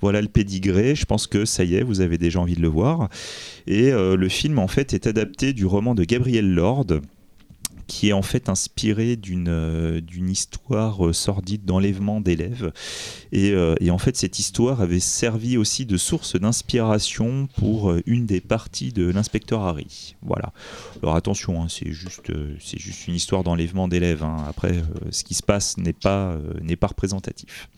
Voilà le pédigré, je pense que ça y est, vous avez déjà envie de le voir. Et euh, le film, en fait, est adapté du roman de Gabriel Lord, qui est en fait inspiré d'une euh, histoire euh, sordide d'enlèvement d'élèves. Et, euh, et en fait, cette histoire avait servi aussi de source d'inspiration pour une des parties de l'inspecteur Harry. Voilà. Alors attention, hein, c'est juste, juste une histoire d'enlèvement d'élèves. hein. Après, ce qui se passe n'est pas, n'est pas représentatif.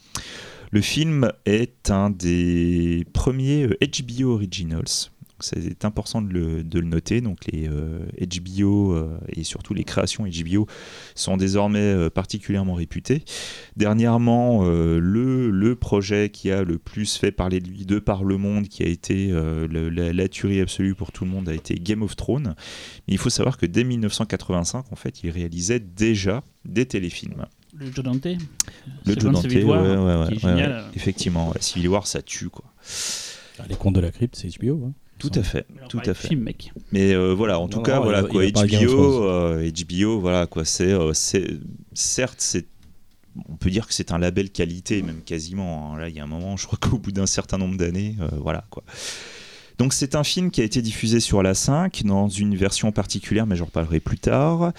Le film est un des premiers HBO Originals. C'est important de le, de le noter. Donc les euh, HBO euh, et surtout les créations HBO sont désormais euh, particulièrement réputées. Dernièrement, euh, le, le projet qui a le plus fait parler de lui de par le monde, qui a été euh, le- la, la tuerie absolue pour tout le monde, a été Game of Thrones. Mais il faut savoir que dès 1985, en fait, il réalisait déjà des téléfilms. Le Joe Dante. Le Joe Dante, Civil War, ouais, ouais, qui est ouais, génial. ouais. Effectivement, ouais, Civil War, ça tue, quoi. Ah, Les contes de la crypte, c'est HBO. hein. Tout à fait, tout à fait. Film, mec. Mais euh, voilà, en tout Non, cas, non, voilà il quoi. il HBO, euh, HBO, voilà quoi. C'est, euh, c'est, certes, c'est, on peut dire que c'est un label qualité, même quasiment. hein. Là, il y a un moment, je crois qu'au bout d'un certain nombre d'années, euh, voilà quoi. Donc c'est un film qui a été diffusé sur la 5 dans une version particulière, mais j'en reparlerai plus tard,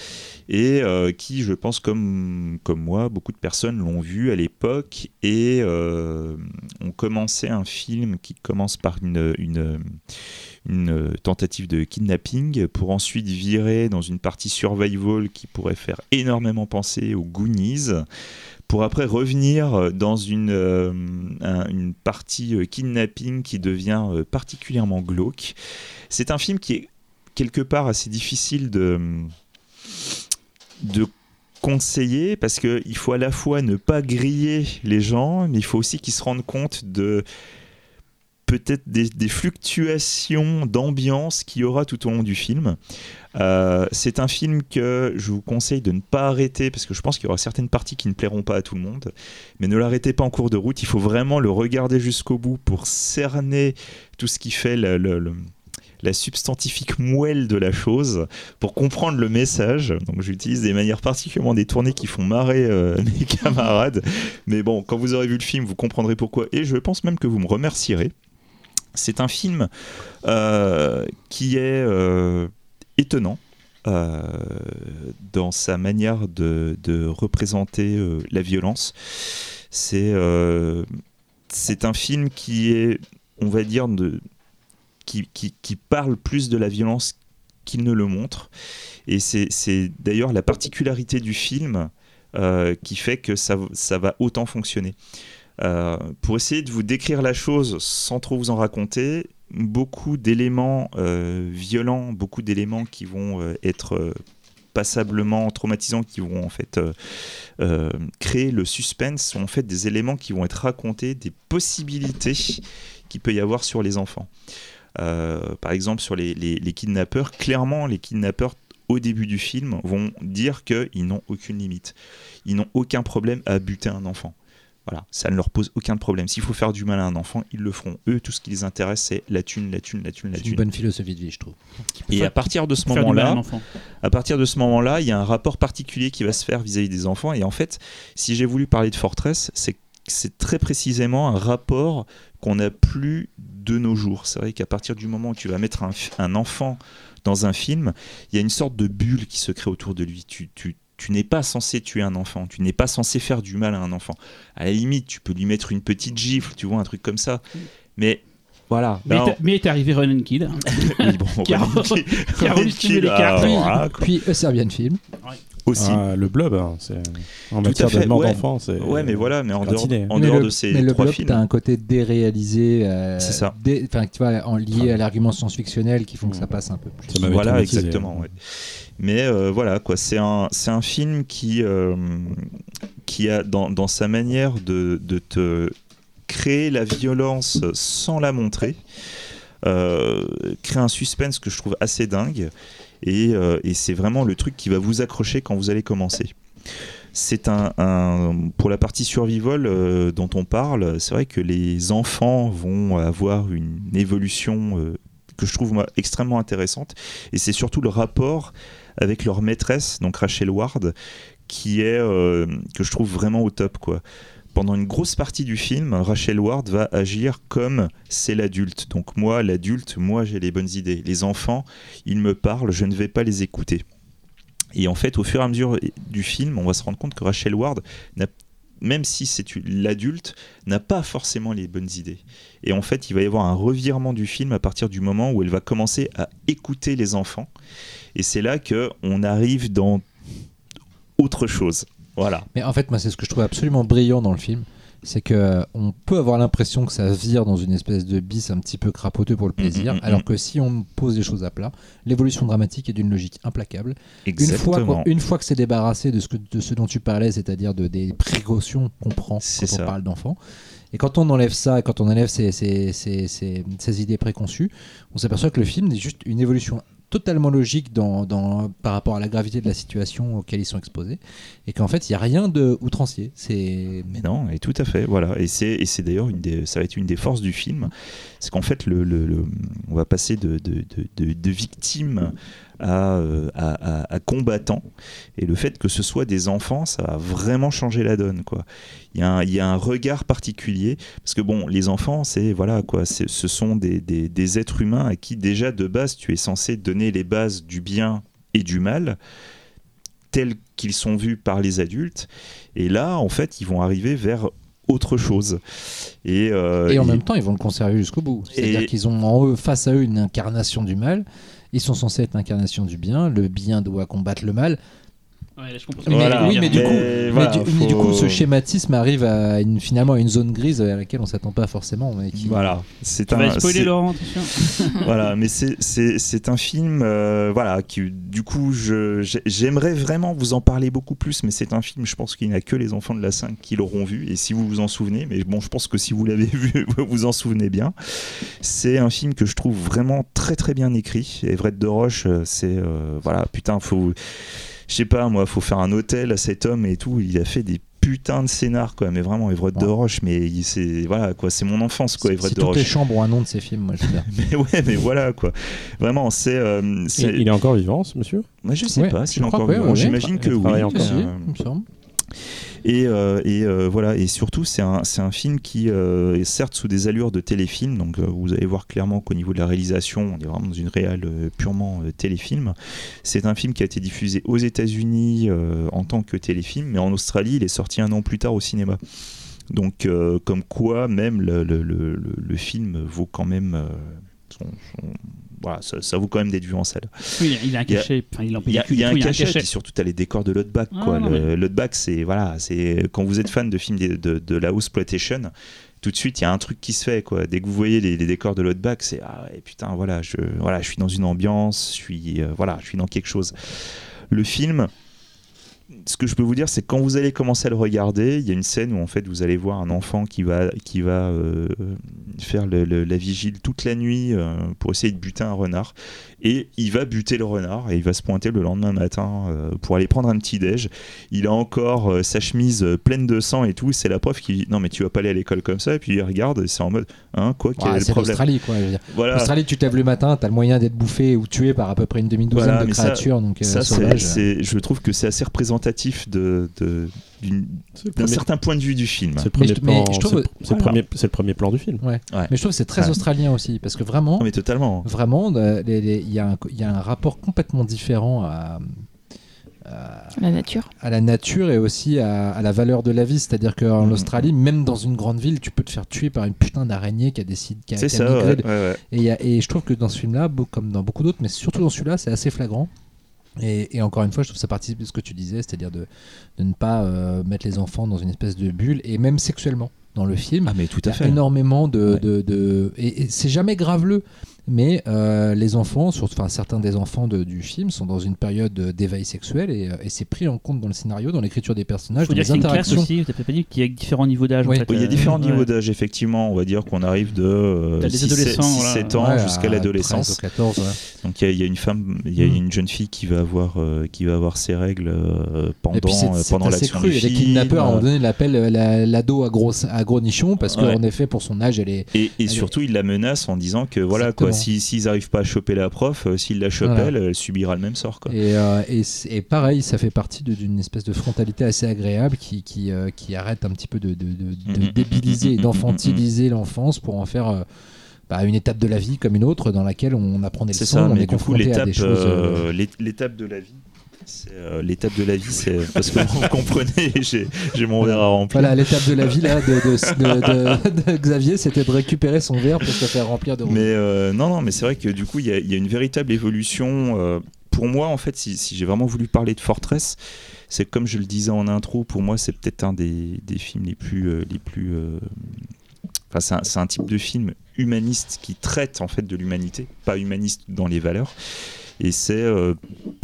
et euh, qui, je pense, comme, comme moi, beaucoup de personnes l'ont vu à l'époque et euh, ont commencé un film qui commence par une, une, une tentative de kidnapping pour ensuite virer dans une partie survival qui pourrait faire énormément penser aux Goonies pour après revenir dans une, euh, un- une partie euh, kidnapping qui devient euh, particulièrement glauque. C'est un film qui est quelque part assez difficile de, de conseiller parce qu'il faut à la fois ne pas griller les gens, mais il faut aussi qu'ils se rendent compte de peut-être des, fluctuations d'ambiance qu'il y aura tout au long du film. Euh, c'est un film que je vous conseille de ne pas arrêter parce que je pense qu'il y aura certaines parties qui ne plairont pas à tout le monde. Mais ne l'arrêtez pas en cours de route. Il faut vraiment le regarder jusqu'au bout pour cerner tout ce qui fait la substantifique moelle de la chose, pour comprendre le message. Donc j'utilise des manières particulièrement détournées qui font marrer euh, *laughs* mes camarades. Mais bon, quand vous aurez vu le film, vous comprendrez pourquoi. Et je pense même que vous me remercierez. C'est un film euh, qui est euh, étonnant euh, dans sa manière de, représenter la violence. C'est un film qui est, on va dire, qui, parle plus de la violence qu'il ne le montre. Et c'est d'ailleurs la particularité du film qui fait que ça va autant fonctionner. Euh, pour essayer de vous décrire la chose sans trop vous en raconter, beaucoup d'éléments euh, violents, beaucoup d'éléments qui vont euh, être passablement traumatisants, qui vont en fait créer le suspense, sont en fait des éléments qui vont être racontés, des possibilités qu'il peut y avoir sur les enfants. Par exemple, sur les, les- les kidnappeurs, clairement, les kidnappeurs au début du film vont dire qu'ils n'ont aucune limite. Ils n'ont aucun problème à buter un enfant. Voilà, ça ne leur pose aucun problème. S'il faut faire du mal à un enfant, ils le feront. Eux, tout ce qui les intéresse, c'est la thune, la thune, la thune, la C'est une thune. bonne philosophie de vie, je trouve. Et à partir de ce moment-là, à partir de ce moment-là, il y a un rapport particulier qui va se faire vis-à-vis des enfants. Et en fait, si j'ai voulu parler de Fortress, c'est c'est très précisément un rapport qu'on n'a plus de nos jours. C'est vrai qu'à partir du moment où tu vas mettre un enfant dans un film, il y a une sorte de bulle qui se crée autour de lui. Tu, tu, tu n'es pas censé tuer un enfant, tu n'es pas censé faire du mal à un enfant. À la limite, tu peux lui mettre une petite gifle, tu vois, un truc comme ça. Mais voilà. Mais, Là, est- mais est arrivé Ronan Kidd. *laughs* oui, bon, qui a- *laughs* qui a les cartes. ah, Puis, voilà, quoi. puis A Serbian Film. aussi. Ah, le blob, hein, c'est en Tout matière à fait, de mort ouais. d'enfant, c'est. Ouais, mais voilà, mais en dehors, cantiné. en mais dehors le, de ces mais le trois blob, films. t'as un côté déréalisé. euh, C'est ça. dé- Enfin, tu vois, en lié à l'argument science-fictionnel qui font que ça passe un peu plus. Ça Voilà, exactement. ouais. Mais euh, voilà, quoi, c'est un, c'est un film qui, euh, qui a dans, dans sa manière de, de te créer la violence sans la montrer, euh, crée un suspense que je trouve assez dingue. Et, et c'est vraiment le truc qui va vous accrocher quand vous allez commencer. C'est un, pour la partie survival dont on parle, c'est vrai que les enfants vont avoir une évolution que je trouve moi, extrêmement intéressante, et c'est surtout le rapport avec leur maîtresse, donc Rachel Ward, qui est euh, que je trouve vraiment au top quoi. Pendant une grosse partie du film, Rachel Ward va agir comme c'est l'adulte. Donc moi, l'adulte, moi j'ai les bonnes idées. Les enfants, ils me parlent, je ne vais pas les écouter. Et en fait, au fur et à mesure du film, on va se rendre compte que Rachel Ward, même si c'est l'adulte, n'a pas forcément les bonnes idées. Et en fait, il va y avoir un revirement du film à partir du moment où elle va commencer à écouter les enfants. Et c'est là que on arrive dans autre chose. Voilà. Mais en fait, moi, c'est ce que je trouve absolument brillant dans le film. C'est que euh, on peut avoir l'impression que ça vire dans une espèce de bis un petit peu crapoteux pour le plaisir, Mm, mm, mm, alors que si on pose les choses à plat, l'évolution dramatique est d'une logique implacable. Une fois, Exactement. une fois que c'est débarrassé de ce, que, de ce dont tu parlais, c'est-à-dire de, des précautions qu'on prend quand on parle d'enfants, et quand on enlève ça, quand on enlève ces, ces- ces- ces- ces idées préconçues, on s'aperçoit que le film est juste une évolution totalement logique dans, dans- par rapport à la gravité de la situation auquel ils sont exposés, et qu'en fait, il n'y a rien de outrancier. C'est Mais non, et tout à fait, voilà. Et c'est, d'ailleurs une des, ça va être une des forces du film, c'est qu'en fait, le, le- on va passer de, de, de, de- de victimes à, euh, à, à- à combattants. Et le fait que ce soit des enfants, ça va vraiment changer la donne, quoi. Il y a un, il y a un regard particulier, parce que bon, les enfants, c'est voilà quoi, c'est- ce sont des, des, des êtres humains à qui déjà de base tu es censé donner les bases du bien et du mal tels qu'ils sont vus par les adultes. Et là, en fait, ils vont arriver vers autre chose. Et, euh, Et en et- même temps, ils vont le conserver jusqu'au bout. C'est-à dire Et- qu'ils ont en eux, face à eux une incarnation du mal. Ils sont censés être l'incarnation du bien. Le bien doit combattre le mal. Ouais, je comprends Mais- Voilà. oui, mais du coup, mais voilà, du, mais du faut- coup, ce schématisme arrive à une, finalement à une zone grise à laquelle on s'attend pas forcément. Mais qui... Voilà, c'est Tu un. vas spoiler Laurent, *laughs* voilà, mais c'est- c'est c'est un film, euh, voilà, qui du coup, j'aimerais vraiment vous en parler beaucoup plus, mais c'est un film, je pense qu'il n'y a que les enfants de la 5 qui l'auront vu, et si vous vous en souvenez, mais bon, je pense que si vous l'avez *laughs* vu, vous vous en souvenez bien. C'est un film que je trouve vraiment très très bien écrit. Everett de Roche, euh, c'est euh, voilà, putain, faut, je sais pas moi, faut faire un hôtel à cet homme et tout. Il a fait des putains de scénars quoi, mais vraiment Everett de. Roche, mais il- c'est voilà quoi, c'est mon enfance quoi, Everett si de toutes les Roche. chambres ont un nom de ces films, moi je veux dire. *laughs* Mais ouais, mais voilà quoi. Vraiment, c'est. euh, c'est- Il, il est encore vivant, ce monsieur? Moi, je sais Ouais, pas je s'il est encore vivant. ouais, J'imagine il que oui. Euh, il me semble. Et, euh, euh, voilà, et surtout, c'est un, film qui euh, est certes sous des allures de téléfilm, donc vous allez voir clairement qu'au niveau de la réalisation, on est vraiment dans une réelle purement téléfilm. C'est un film qui a été diffusé aux États-Unis en tant que téléfilm, mais en Australie, il est sorti un an plus tard au cinéma. Donc, comme quoi, même le, film vaut quand même. son- voilà, ça, ça vaut quand même d'être vu en salle. Oui, il a un Il y a- cachet. Il y a, il y a un cachet, et surtout tu as les décors de l'Outback. Ah, quoi. non, Le- L'Outback, c'est voilà, quand vous êtes fan de films de, de, de la exploitation, tout de suite il y a un truc qui se fait. Quoi. Dès que vous voyez les, les décors de l'Outback, c'est ah ouais, putain, voilà je, voilà, je suis dans une ambiance, je suis, euh, voilà, je suis dans quelque chose. Le film, ce que je peux vous dire, c'est que quand vous allez commencer à le regarder, il y a une scène où en fait vous allez voir un enfant qui va, qui va euh, faire le- le- la vigile toute la nuit euh, pour essayer de buter un renard. Et il va buter le renard et il va se pointer le lendemain matin euh, pour aller prendre un petit déj. Il a encore sa chemise pleine de sang et tout. C'est la prof qui dit non mais tu vas pas aller à l'école comme ça. Et puis il regarde et c'est en mode hein quoi quel Ouais, est le c'est problème l'Australie, quoi. Voilà. L'Australie, tu te lèves le matin, t'as le moyen d'être bouffé ou tué par à peu près une demi-douzaine Voilà, de ça- créatures donc, Ça, c'est, sauvages. je trouve que c'est assez représentatif de, de- d'un premier- certain point de vue du film. c'est le Mais premier plan- je trouve- c'est le- c'est le voilà. premier- c'est le premier plan du film. Mais je trouve que c'est très Ouais. australien aussi, parce que vraiment, Non, mais totalement. vraiment, euh, il y, a un- il y a un rapport complètement différent à, à, La nature. à la nature et aussi à, à la valeur de la vie. C'est-à-dire qu'en Mhm. Australie, même dans une grande ville, tu peux te faire tuer par une putain d'araignée qui a décidé, qui a, C'est qui a ça, migré ouais, de- ouais, ouais. Et, il y a- et je trouve que dans ce film-là, comme dans beaucoup d'autres, mais surtout dans celui-là, c'est assez flagrant. Et, et encore une fois, je trouve que ça participe de ce que tu disais, c'est-à-dire de, de ne pas euh, mettre les enfants dans une espèce de bulle, et même sexuellement dans le film. Ah, mais tout Il à y a fait. énormément de. Ouais. de, de- et, et c'est jamais graveleux, mais euh, les enfants, surtout, enfin, certains des enfants de- du film, sont dans une période d'éveil sexuel et, euh, et c'est pris en compte dans le scénario, dans l'écriture des personnages, dans dire les interactions. aussi, tu pas dit qu'il y a différents niveaux d'âge. en Oui. fait, Oui, il y a euh, différents ouais. niveaux d'âge, effectivement. On va dire qu'on arrive de euh, T'as des 6, adolescents, 7 ans Ouais, jusqu'à à l'adolescence. 13 ou 14, ouais. Donc il y, a- il y a une femme, il y a Mm. une jeune fille qui va avoir, euh, qui va avoir ses règles euh, pendant, pendant l'action cru. du Et les film. kidnappeurs, à un moment donné, l'appellent la- l'ado à gros, à gros nichon parce Ouais. qu'en effet, pour son âge, elle est. Et, et Elle surtout, il la menace en disant que voilà quoi, Exactement. si- s'ils n'arrivent pas à choper la prof, euh, s'ils la chopent Voilà. elle, elle subira le même sort. Quoi. Et, euh, et, c'est- et pareil, ça fait partie d'une espèce de frontalité assez agréable qui, qui, euh, qui arrête un petit peu de, de, de- de Mhm, débiliser *laughs* et d'enfantiliser l'enfance pour en faire bah, une étape de la vie comme une autre dans laquelle on apprend des leçons, ça, on mais est du coup, confronté à des choses. euh, l'é- l'étape de la vie. Euh, l'étape de la vie, c'est parce que vous comprenez, *laughs* j'ai, mon verre à remplir. Voilà, l'étape de la vie là, de, de- de- de- de Xavier, c'était de récupérer son verre pour se faire remplir de. Mais euh, non, non, mais c'est vrai que du coup, il y, a- il y a une véritable évolution. euh, pour moi, en fait, si, si j'ai vraiment voulu parler de Fortress, c'est comme je le disais en intro, pour moi, c'est peut-être un des, des films les plus. les plus Enfin, c'est un, c'est un type de film humaniste qui traite en fait de l'humanité, pas humaniste dans les valeurs. Et c'est euh,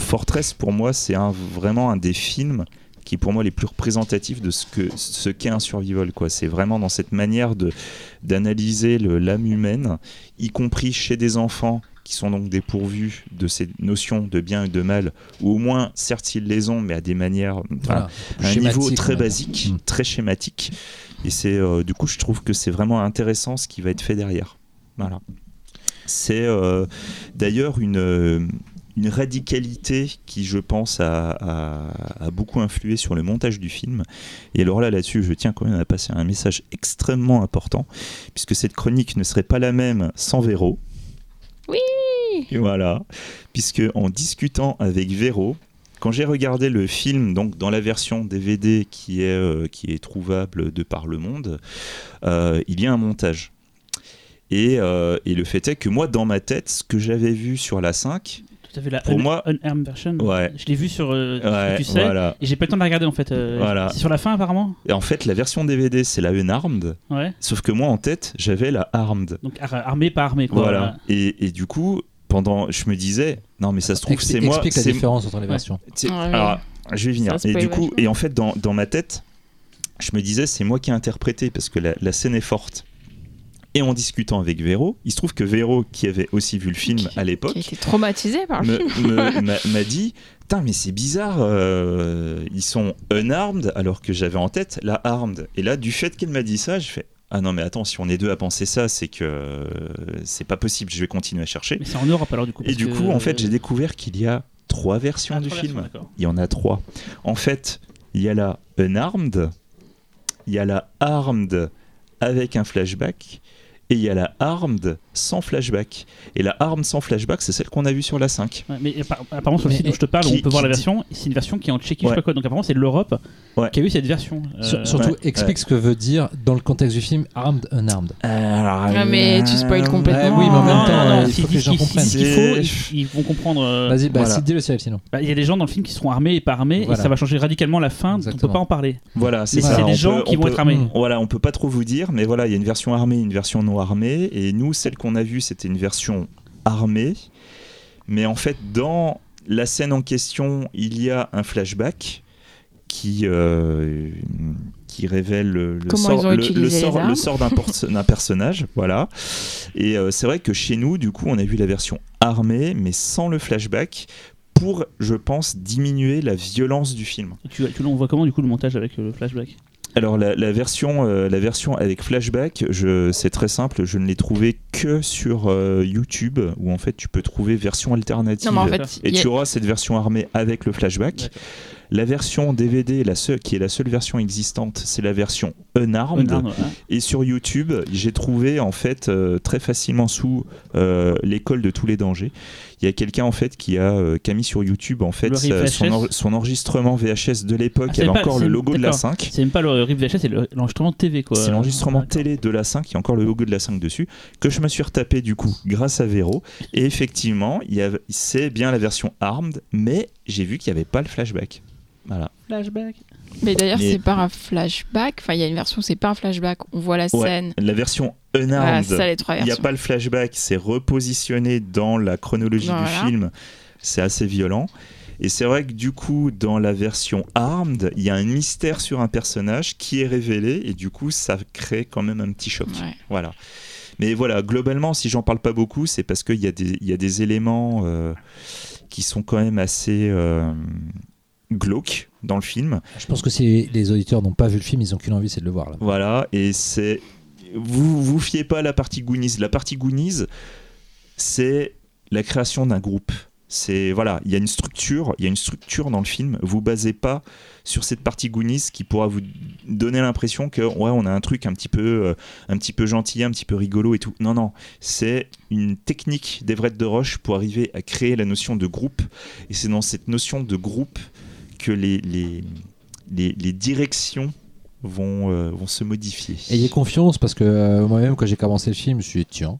Fortress pour moi, c'est un, vraiment un des films qui est pour moi les plus représentatifs de ce que ce qu'est un survival. Quoi, c'est vraiment dans cette manière de d'analyser l'âme humaine, y compris chez des enfants qui sont donc dépourvus de ces notions de bien et de mal, ou au moins, certes, ils les ont, mais à des manières, Voilà, à un niveau très basique, Mm. très schématique. Et c'est euh, du coup, je trouve que c'est vraiment intéressant ce qui va être fait derrière. Voilà. C'est euh, d'ailleurs une, euh, une radicalité qui, je pense, a, a- a beaucoup influé sur le montage du film. Et alors là, là-dessus, je tiens quand même à passer un message extrêmement important, puisque cette chronique ne serait pas la même sans Véro. Oui Et voilà, puisque en discutant avec Véro, quand j'ai regardé le film, donc dans la version DVD qui est, euh, qui est trouvable de par le monde, euh, il y a un montage. Et, euh, et le fait est que moi, dans ma tête, ce que j'avais vu sur la 5, Tout à fait la Pour un- moi- unarmed version. Ouais. Je l'ai vu sur. euh, ouais, tu sais. voilà. Et j'ai pas eu le temps de la regarder en fait. euh, Voilà. C'est sur la fin apparemment. Et en fait, la version DVD, c'est la Unarmed, Ouais. sauf que moi, en tête, j'avais la Armed. Donc ar- armé pas armé quoi. Voilà. Et, et du coup, pendant, je me disais, non, mais ça se trouve, c'est moi. Explique la différence entre les versions. Ouais, alors, je vais venir. Et du coup, vachement. et en fait, dans, dans ma tête, je me disais, c'est moi qui ai interprété parce que la, la scène est forte. Et en discutant avec Véro, il se trouve que Véro, qui avait aussi vu le film Qui- à Qui l'époque, été traumatisé par le me- film. *laughs* m'a dit Putain, mais c'est bizarre, euh, ils sont unarmed alors que j'avais en tête la armed. Et là, du fait qu'elle m'a dit ça, je fais Ah non, mais attends, si on est deux à penser ça, c'est que euh, c'est pas possible, je vais continuer à chercher. Mais c'est en Europe alors du coup. Et du que- coup, en fait, j'ai découvert qu'il y a trois versions Ah, du trois film. versions. Il y en a trois. En fait, il y a la unarmed, il y a la armed avec un flashback, et il y a la armed sans flashback. Et la armed sans flashback, c'est celle qu'on a vue sur la 5. Ouais, mais appar- apparemment sur le site où je te parle, qui- on peut voir la dit- version. C'est une version qui est en tchéquie, je sais Ouais. pas quoi. Donc apparemment c'est l'Europe Ouais. qui a eu cette version. Euh, surtout, ouais, explique ce que veut dire dans le contexte du film Armed, Unarmed. Ah, mais tu spoil complètement. oui, mais en même non, temps, non, euh, non, il faut que les gens comprennent. qu'il faut, ils, ils vont comprendre. euh, Vas-y, bah, voilà. dis-le, Cyril, sinon. bah, Il y a des gens dans le film qui seront armés et pas armés, Voilà. et ça va changer radicalement la fin, donc on peut pas en parler. Voilà, c'est ça. c'est des gens qui on vont être armés. Voilà, on peut pas trop vous dire, mais voilà, il y a une version armée, une version non armée, et nous, celle qu'on a vue, c'était une version armée, mais en fait, dans la scène en question, il y a un flashback qui euh, qui révèle le, sort, le- le le d'un por- *laughs* d'un personnage, voilà. Et euh, c'est vrai que chez nous, du coup, on a vu la version armée, mais sans le flashback, pour, je pense, diminuer la violence du film. Et Tu, tu, on voit comment du coup le montage avec euh, le flashback? Alors la, la version, euh, la version avec flashback, c'est très simple, je ne l'ai trouvé que sur euh, YouTube, où en fait tu peux trouver version alternative. Non, mais en fait, et a- tu auras cette version armée avec le flashback. La version DVD, la seule, qui est la seule version existante, c'est la version Unarmed. Et sur YouTube, j'ai trouvé en fait euh, très facilement sous l'école de tous les dangers. Il y a quelqu'un en fait qui a, euh, qui a mis sur YouTube en fait sa- son, VHS. en- son enregistrement VHS de l'époque. Ah, il y avait encore le logo de la d'accord. 5. C'est même pas le RIP VHS, c'est le- l'enregistrement TV quoi. C'est l'enregistrement télé de la 5, il y a encore le logo de la 5 dessus, que je me suis retapé du coup grâce à Véro. Et effectivement, il y a- c'est bien la version Armed, mais j'ai vu qu'il n'y avait pas le flashback. Voilà. Flashback. Mais d'ailleurs, Mais- c'est pas un flashback. Enfin, il y a une version, c'est pas un flashback. On voit la Ouais. scène. La version Unarmed, il n'y a pas le flashback, c'est repositionné dans la chronologie Voilà. du film. C'est assez violent. Et c'est vrai que du coup, dans la version Armed, il y a un mystère sur un personnage qui est révélé, et du coup, ça crée quand même un petit choc. Ouais. Voilà. Mais voilà, globalement, si j'en parle pas beaucoup, c'est parce qu'il y, a des- il y a des éléments euh, qui sont quand même assez euh, glauques dans le film. Je pense que si les auditeurs n'ont pas vu le film, ils ont qu'une envie, c'est de le voir. Là. Voilà, et c'est. Vous vous fiez pas à la partie Goonies. La partie Goonies, c'est la création d'un groupe. C'est voilà, il y a une structure, il y a une structure dans le film. Vous basez pas sur cette partie Goonies qui pourra vous donner l'impression que ouais, on a un truc un petit peu, euh, un petit peu gentil, un petit peu rigolo et tout. Non non, c'est une technique d'Everett de Roche pour arriver à créer la notion de groupe. Et c'est dans cette notion de groupe que les les, les, les directions vont, euh, vont se modifier. Ayez confiance parce que euh, moi-même, quand j'ai commencé le film, je me suis dit tiens.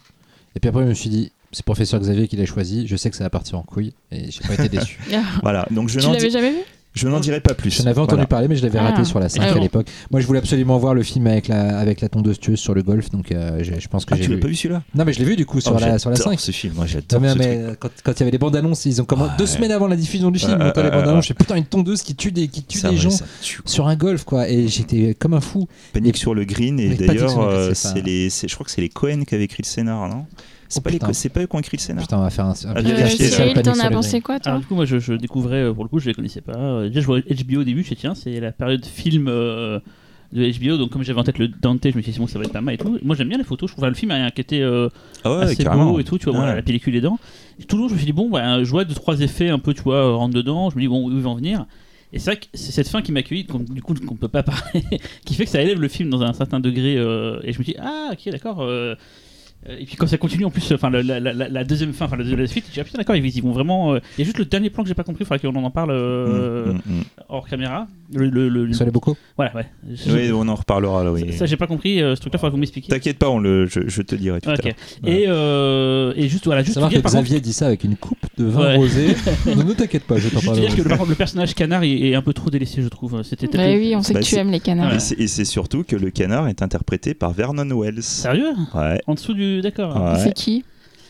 Et puis après, je me suis dit c'est professeur Xavier qui l'a choisi. Je sais que ça va partir en couille et j'ai pas été déçu. *laughs* Voilà, donc je Tu l'avais dis- jamais vu? Je n'en dirai pas plus. J'en avais entendu Voilà. parler, mais je l'avais Ah. raté sur la 5 Ah à l'époque. Moi, je voulais absolument voir le film avec la, avec la tondeuse tueuse sur le golf, donc euh, je, je pense que Ah, j'ai tu l'as pas vu celui-là? Non, mais je l'ai vu du coup sur, Oh, la, sur la j'adore 5. ce film, moi j'adore mais, ce mais, truc. quand, quand il y avait les bandes annonces, ils ont comment deux Ouais. semaines avant la diffusion du film, Ouais, on entend les ouais, bandes ouais, annonces, ouais. je fais putain une tondeuse qui tue des qui tue des ouais, gens tue. sur un golf quoi, et j'étais comme un fou. Panique sur le green et d'ailleurs sur le Green, euh, je crois que c'est les Cohen qui avaient écrit le scénar, non? C'est Oh, pas pas eux qui ont écrit le scénar. Putain, on va faire un, un Ah, Euh, t'en as pensé quoi, toi Alors du coup moi je, je découvrais euh, pour le coup je les connaissais pas. Euh, Déjà je vois HBO au début, je sais tiens c'est la période film euh, de HBO donc comme j'avais en tête le Dante je me suis dit c'est bon ça va être pas mal et tout. Moi j'aime bien les photos, je trouve enfin, le film a qui était euh, Ah ouais, assez carrément. beau et tout tu vois voilà, Ouais. la pellicule est dedans. Et toujours je me suis dit bon bah, je vois deux trois effets un peu tu vois euh, rentre dedans, je me dis bon où ils vont en venir? Et c'est vrai que c'est cette fin qui m'accueille, du coup qu'on peut pas *laughs* parler, qui fait que ça élève le film dans un certain degré. euh, et je me dis ah ok d'accord. euh, et puis quand ça continue en plus, enfin la, la- la- la deuxième fin, enfin la, la suite, je dis ah putain d'accord ils, ils vont vraiment. euh, Il y a juste le dernier plan que j'ai pas compris, il faudra qu'on en parle euh, Mm, mm, mm. hors caméra. Le, le, le- Sur les bocaux voilà ouais. Je- Oui, on en reparlera là. Oui. ça, ça, j'ai pas compris euh, ce truc-là, faudra que vous m'expliquiez. T'inquiète pas, on le, je, je te dirai tout Ok. à l'heure. Et, euh, et juste voilà, juste Savoir dire, que par contre, Xavier dit ça avec une coupe de vin Ouais. rosé. *laughs* non, ne t'inquiète pas, je t'en juste parlerai. dire que le, par contre, le personnage canard est, est un peu trop délaissé, je trouve. C'était Bah oui, on sait Bah, que tu aimes les canards. Ouais. Et c'est- Et c'est surtout que le canard est interprété par Vernon Wells. Sérieux? Ouais. En dessous du. D'accord. Ouais. C'est qui?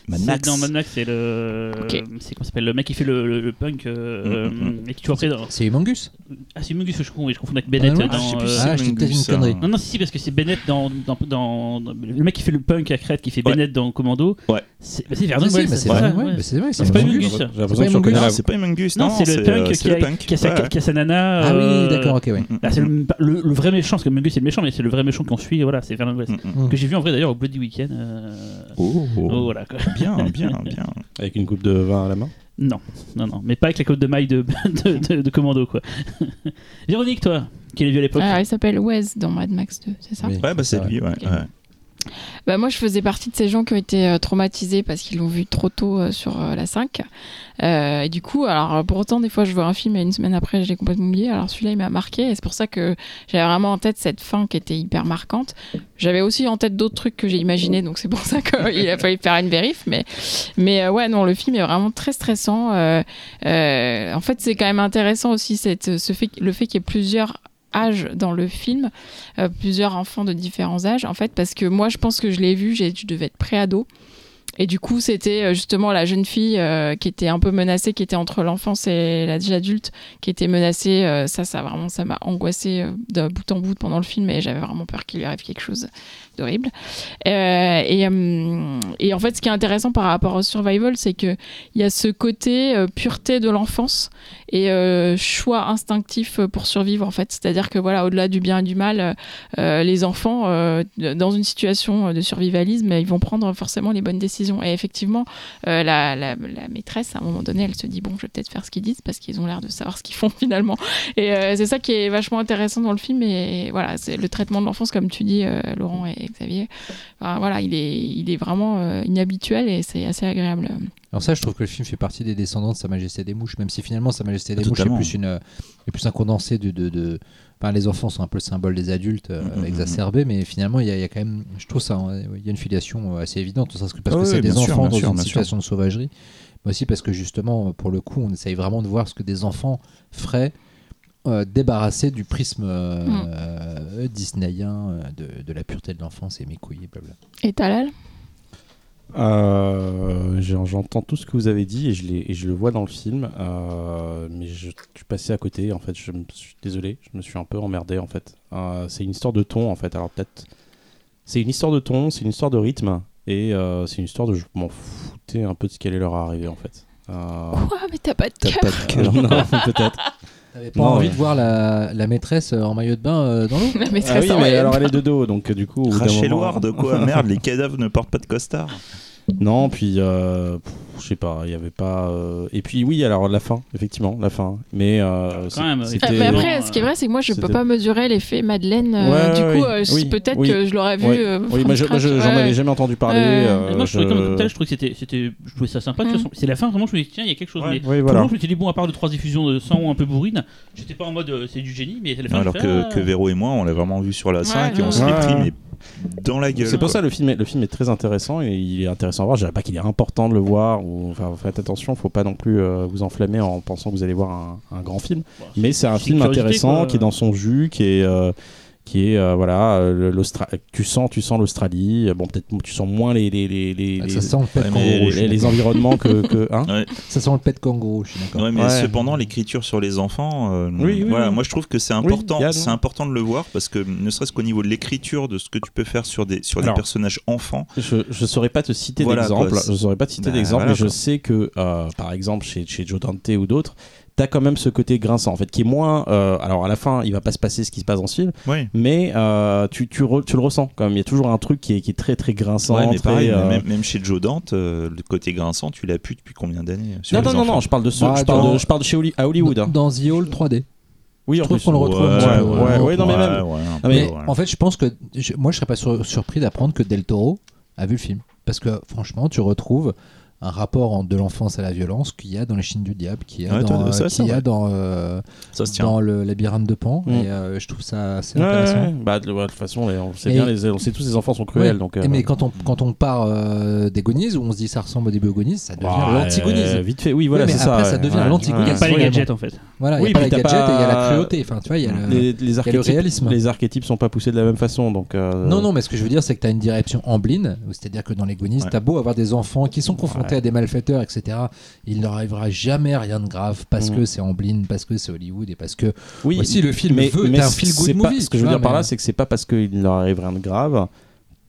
Mad C'est- Max. Non, Mad Max, c'est le. Ok. C'est comment ça s'appelle Le mec qui fait le, le- le punk. euh, Mm, mm, mm. Et qui tu vois après dans. C'est Humongous Ah, c'est Mungus, je confonds, je confonds avec Bennett. Ah, dans, Ah, je sais plus euh, si Ah, une. Non, non, si, si, parce que c'est Bennett dans, dans, dans- dans- Le mec qui fait le punk à Crête, qui fait Ouais. Bennett dans Commando. Ouais. C'est bah, Vernon ouais. C'est vrai, C'est pas Non, c'est pas Mungus, Non, c'est le punk, qui, c'est a, sa, nana. Ah euh, oui, d'accord, ok, oui. Mm, bah, c'est le, vrai méchant, parce que Mungus c'est le méchant, mais c'est le vrai méchant qu'on suit, voilà, c'est Vernon Wells. mm, mm. Que j'ai vu en vrai d'ailleurs au Bloody Weekend. euh, Oh, Oh, voilà quoi. Bien, bien, bien. Avec une coupe de vin à la main. Non, non, non, mais pas avec la côte de maille de, *laughs* de, de- de Commando quoi. *laughs* Véronique, toi, qui l'as vu à l'époque. Ah, il s'appelle Wes dans Mad Max 2, c'est ça Oui, Ouais, bah c'est lui, ouais. Ok. ouais. Bah, moi, je faisais partie de ces gens qui ont été euh, traumatisés parce qu'ils l'ont vu trop tôt euh, sur euh, la 5. Euh, et du coup, alors pour autant, des fois, je vois un film et une semaine après, je l'ai complètement oublié. Alors celui-là, il m'a marqué et c'est pour ça que j'avais vraiment en tête cette fin qui était hyper marquante. J'avais aussi en tête d'autres trucs que j'ai imaginés, donc c'est pour ça qu'il *laughs* a fallu faire une vérif. Mais, mais ouais, non, le film est vraiment très stressant. En fait, c'est quand même intéressant aussi cette, ce fait, le fait qu'il y ait plusieurs âges dans le film, euh, plusieurs enfants de différents âges, en fait, parce que moi, je pense que je l'ai vu, je devais être préado. Et du coup, c'était euh, justement la jeune fille euh, qui était un peu menacée, qui était entre l'enfance et l'âge adulte, qui était menacée. Euh, ça, ça vraiment, ça m'a angoissée euh, de bout en bout pendant le film, et j'avais vraiment peur qu'il lui arrive quelque chose d'horrible. Euh, et, en fait, ce qui est intéressant par rapport au survival, c'est que il y a ce côté pureté de l'enfance et choix instinctif pour survivre en fait. C'est-à-dire que voilà, au-delà du bien et du mal, les enfants, dans une situation de survivalisme, ils vont prendre forcément les bonnes décisions décision. Et effectivement, euh, la, la- la maîtresse, à un moment donné, elle se dit bon, je vais peut-être faire ce qu'ils disent parce qu'ils ont l'air de savoir ce qu'ils font *laughs* finalement. Et euh, c'est ça qui est vachement intéressant dans le film. Et, voilà, c'est le traitement de l'enfance, comme tu dis, euh, Laurent et Xavier. Enfin, voilà, il est, il est vraiment euh, inhabituel et c'est assez agréable. Alors ça, je trouve que le film fait partie des descendants de Sa Majesté des Mouches, même si finalement Sa Majesté des Mouches est plus, une, est plus un condensé de... de, de- Enfin, les enfants sont un peu le symbole des adultes euh, Mhm, mhm. exacerbés, mais finalement, il y, a- il y a quand même, je trouve ça, hein, il y a une filiation euh, assez évidente, parce que, Ah que oui, c'est des sûr, enfants dans sûr, une sûr. situation de sauvagerie, mais aussi parce que justement, pour le coup, on essaye vraiment de voir ce que des enfants feraient euh, débarrassés du prisme euh, Mm. euh, disneyen de, de la pureté de l'enfance et mes couilles et blabla. Et Talal? Euh, J'entends tout ce que vous avez dit et je, l'ai- et je le vois dans le film, euh, mais je, je suis passé à côté. En fait, je me suis désolé, je me suis un peu emmerdé en fait. Euh, c'est une histoire de ton en fait. Alors peut-être, c'est une histoire de ton, c'est une histoire de rythme et c'est une histoire de je m'en foutais un peu de ce qui allait leur arriver en fait. Quoi? Mais t'as pas de T'as cœur? pas de cœur. non, *laughs* peut-être. T'avais pas Non, envie ouais. de voir la, la maîtresse euh, en maillot de bain euh, dans l'eau La Ah maîtresse oui, en mais maillot de alors bain. elle est de dos, donc euh, du coup. Rachel moment- Ward, quoi Merde, les cadavres ne portent pas de costard. Non, puis euh, je sais pas, il y avait pas. euh, Et puis oui, alors la fin, effectivement, la fin. Mais euh, c'est- même, c'était- Euh, mais après, ce qui est vrai, c'est que moi, je peux C'était- pas mesurer l'effet Madeleine. euh, Ouais, du ouais, coup, oui. euh, Oui, peut-être oui. que je l'aurais vu. Ouais. euh, oui, moi je- moi, je- j'en Ouais. avais jamais entendu parler. Ouais. euh, moi, je trouvais comme je- tel, je trouvais que c'était, c'était, je trouvais ça sympa. de Mm. toute façon. C'est la fin, vraiment, je me dis, tiens, il y a quelque chose. Ouais. Mais Oui, tout le voilà. je me suis dit, bon, à part deux, trois diffusions de sang un peu bourrine, j'étais pas en mode euh, c'est du génie, mais à la fin, Alors je que, fais, que ah, Véro et moi, on l'a vraiment vu sur la 5 et on ouais. se l'est Ouais. pris mais dans la gueule. C'est pour quoi. ça le film, est, le film est très intéressant et il est intéressant à voir. Je dirais pas qu'il est important de le voir. Ou, enfin, faites attention, faut pas non plus euh, vous enflammer en pensant que vous allez voir un, un grand film. bon, Mais c'est un film intéressant quoi. qui est dans son jus, qui est euh, qui est euh, voilà euh, tu sens tu sens l'Australie. Bon peut-être tu sens moins les les les les, les- sent le pet kangourou. environnements que, que hein *laughs* Ouais. Ça sent le pet kangourou, je suis d'accord. Ouais, mais Ouais. cependant, l'écriture sur les enfants, euh, Oui, oui, voilà, oui. moi je trouve que c'est important, c'est important de le voir parce que ne serait-ce qu'au niveau de l'écriture de ce que tu peux faire sur des sur des personnages enfants, Je ne saurais pas te citer Voilà, d'exemple. Je saurais pas te citer Bah, d'exemple, voilà, mais je sais que, euh, par exemple, chez, chez Joe Dante ou d'autres, t'as quand même ce côté grinçant, en fait, qui est moins. euh, alors, à la fin, il va pas se passer ce qui se passe dans ce film, mais euh, tu, tu, re- tu le ressens quand même. Il y a toujours un truc qui est, qui est très, très grinçant. Ouais, mais très, pareil, euh, même, même chez Joe Dante, euh, le côté grinçant, tu l'as pu depuis combien d'années Non, non, non, enfants non, je parle de, ce, Bah, je parle dans- de, je parle de chez à Hollywood. hein. Dans The Hall 3D. Oui, je trouve qu'on le retrouve Ouais, un petit ouais, peu. ouais, ouais, non, mais même- ouais, peu, mais ouais. en fait, je pense que je- moi, je serais pas sur- surpris d'apprendre que Del Toro a vu le film, parce que franchement, tu retrouves un rapport en- de l'enfance à la violence qu'il y a dans les Chines du diable, qu'il y a Ouais, dans, ça, euh, ça, qu'il y a ouais. dans, euh, ça se tient. dans le labyrinthe de Pan, Mm. et euh, je trouve ça assez Ouais, intéressant. ouais, bah, de, toute façon, on sait Et- bien, les, on sait tous les enfants sont cruels. Ouais. donc, Et euh, mais quand on, quand on part euh, des Gonies, où on se dit ça ressemble au début aux Gonies, ça devient ouais, l'anti-Gonies. euh, vite fait, oui, voilà, mais c'est ça. après, ça devient ouais, l'anti-Gonies. Il n'y a pas les gadgets en fait. Voilà, il Oui, n'y a pas les t'as gadgets et il y a la pas- cruauté. Enfin, tu vois, il y a le- Les, les archétypes, réalisme. les archétypes sont pas poussés de la même façon, donc. Non, non, mais ce que je veux dire, c'est que tu as une direction ambline, c'est-à-dire que dans les Goonies, Ouais. tu as beau avoir des enfants qui sont confrontés Ouais. à des malfaiteurs, etc. Il leur arrivera jamais rien de grave parce Mm. que c'est ambline, parce que c'est Hollywood et parce que Oui, aussi le film mais, veut mais un feel good c'est pas- movie. Ce que je veux dire par là, c'est que c'est pas parce qu'il leur arrive rien de grave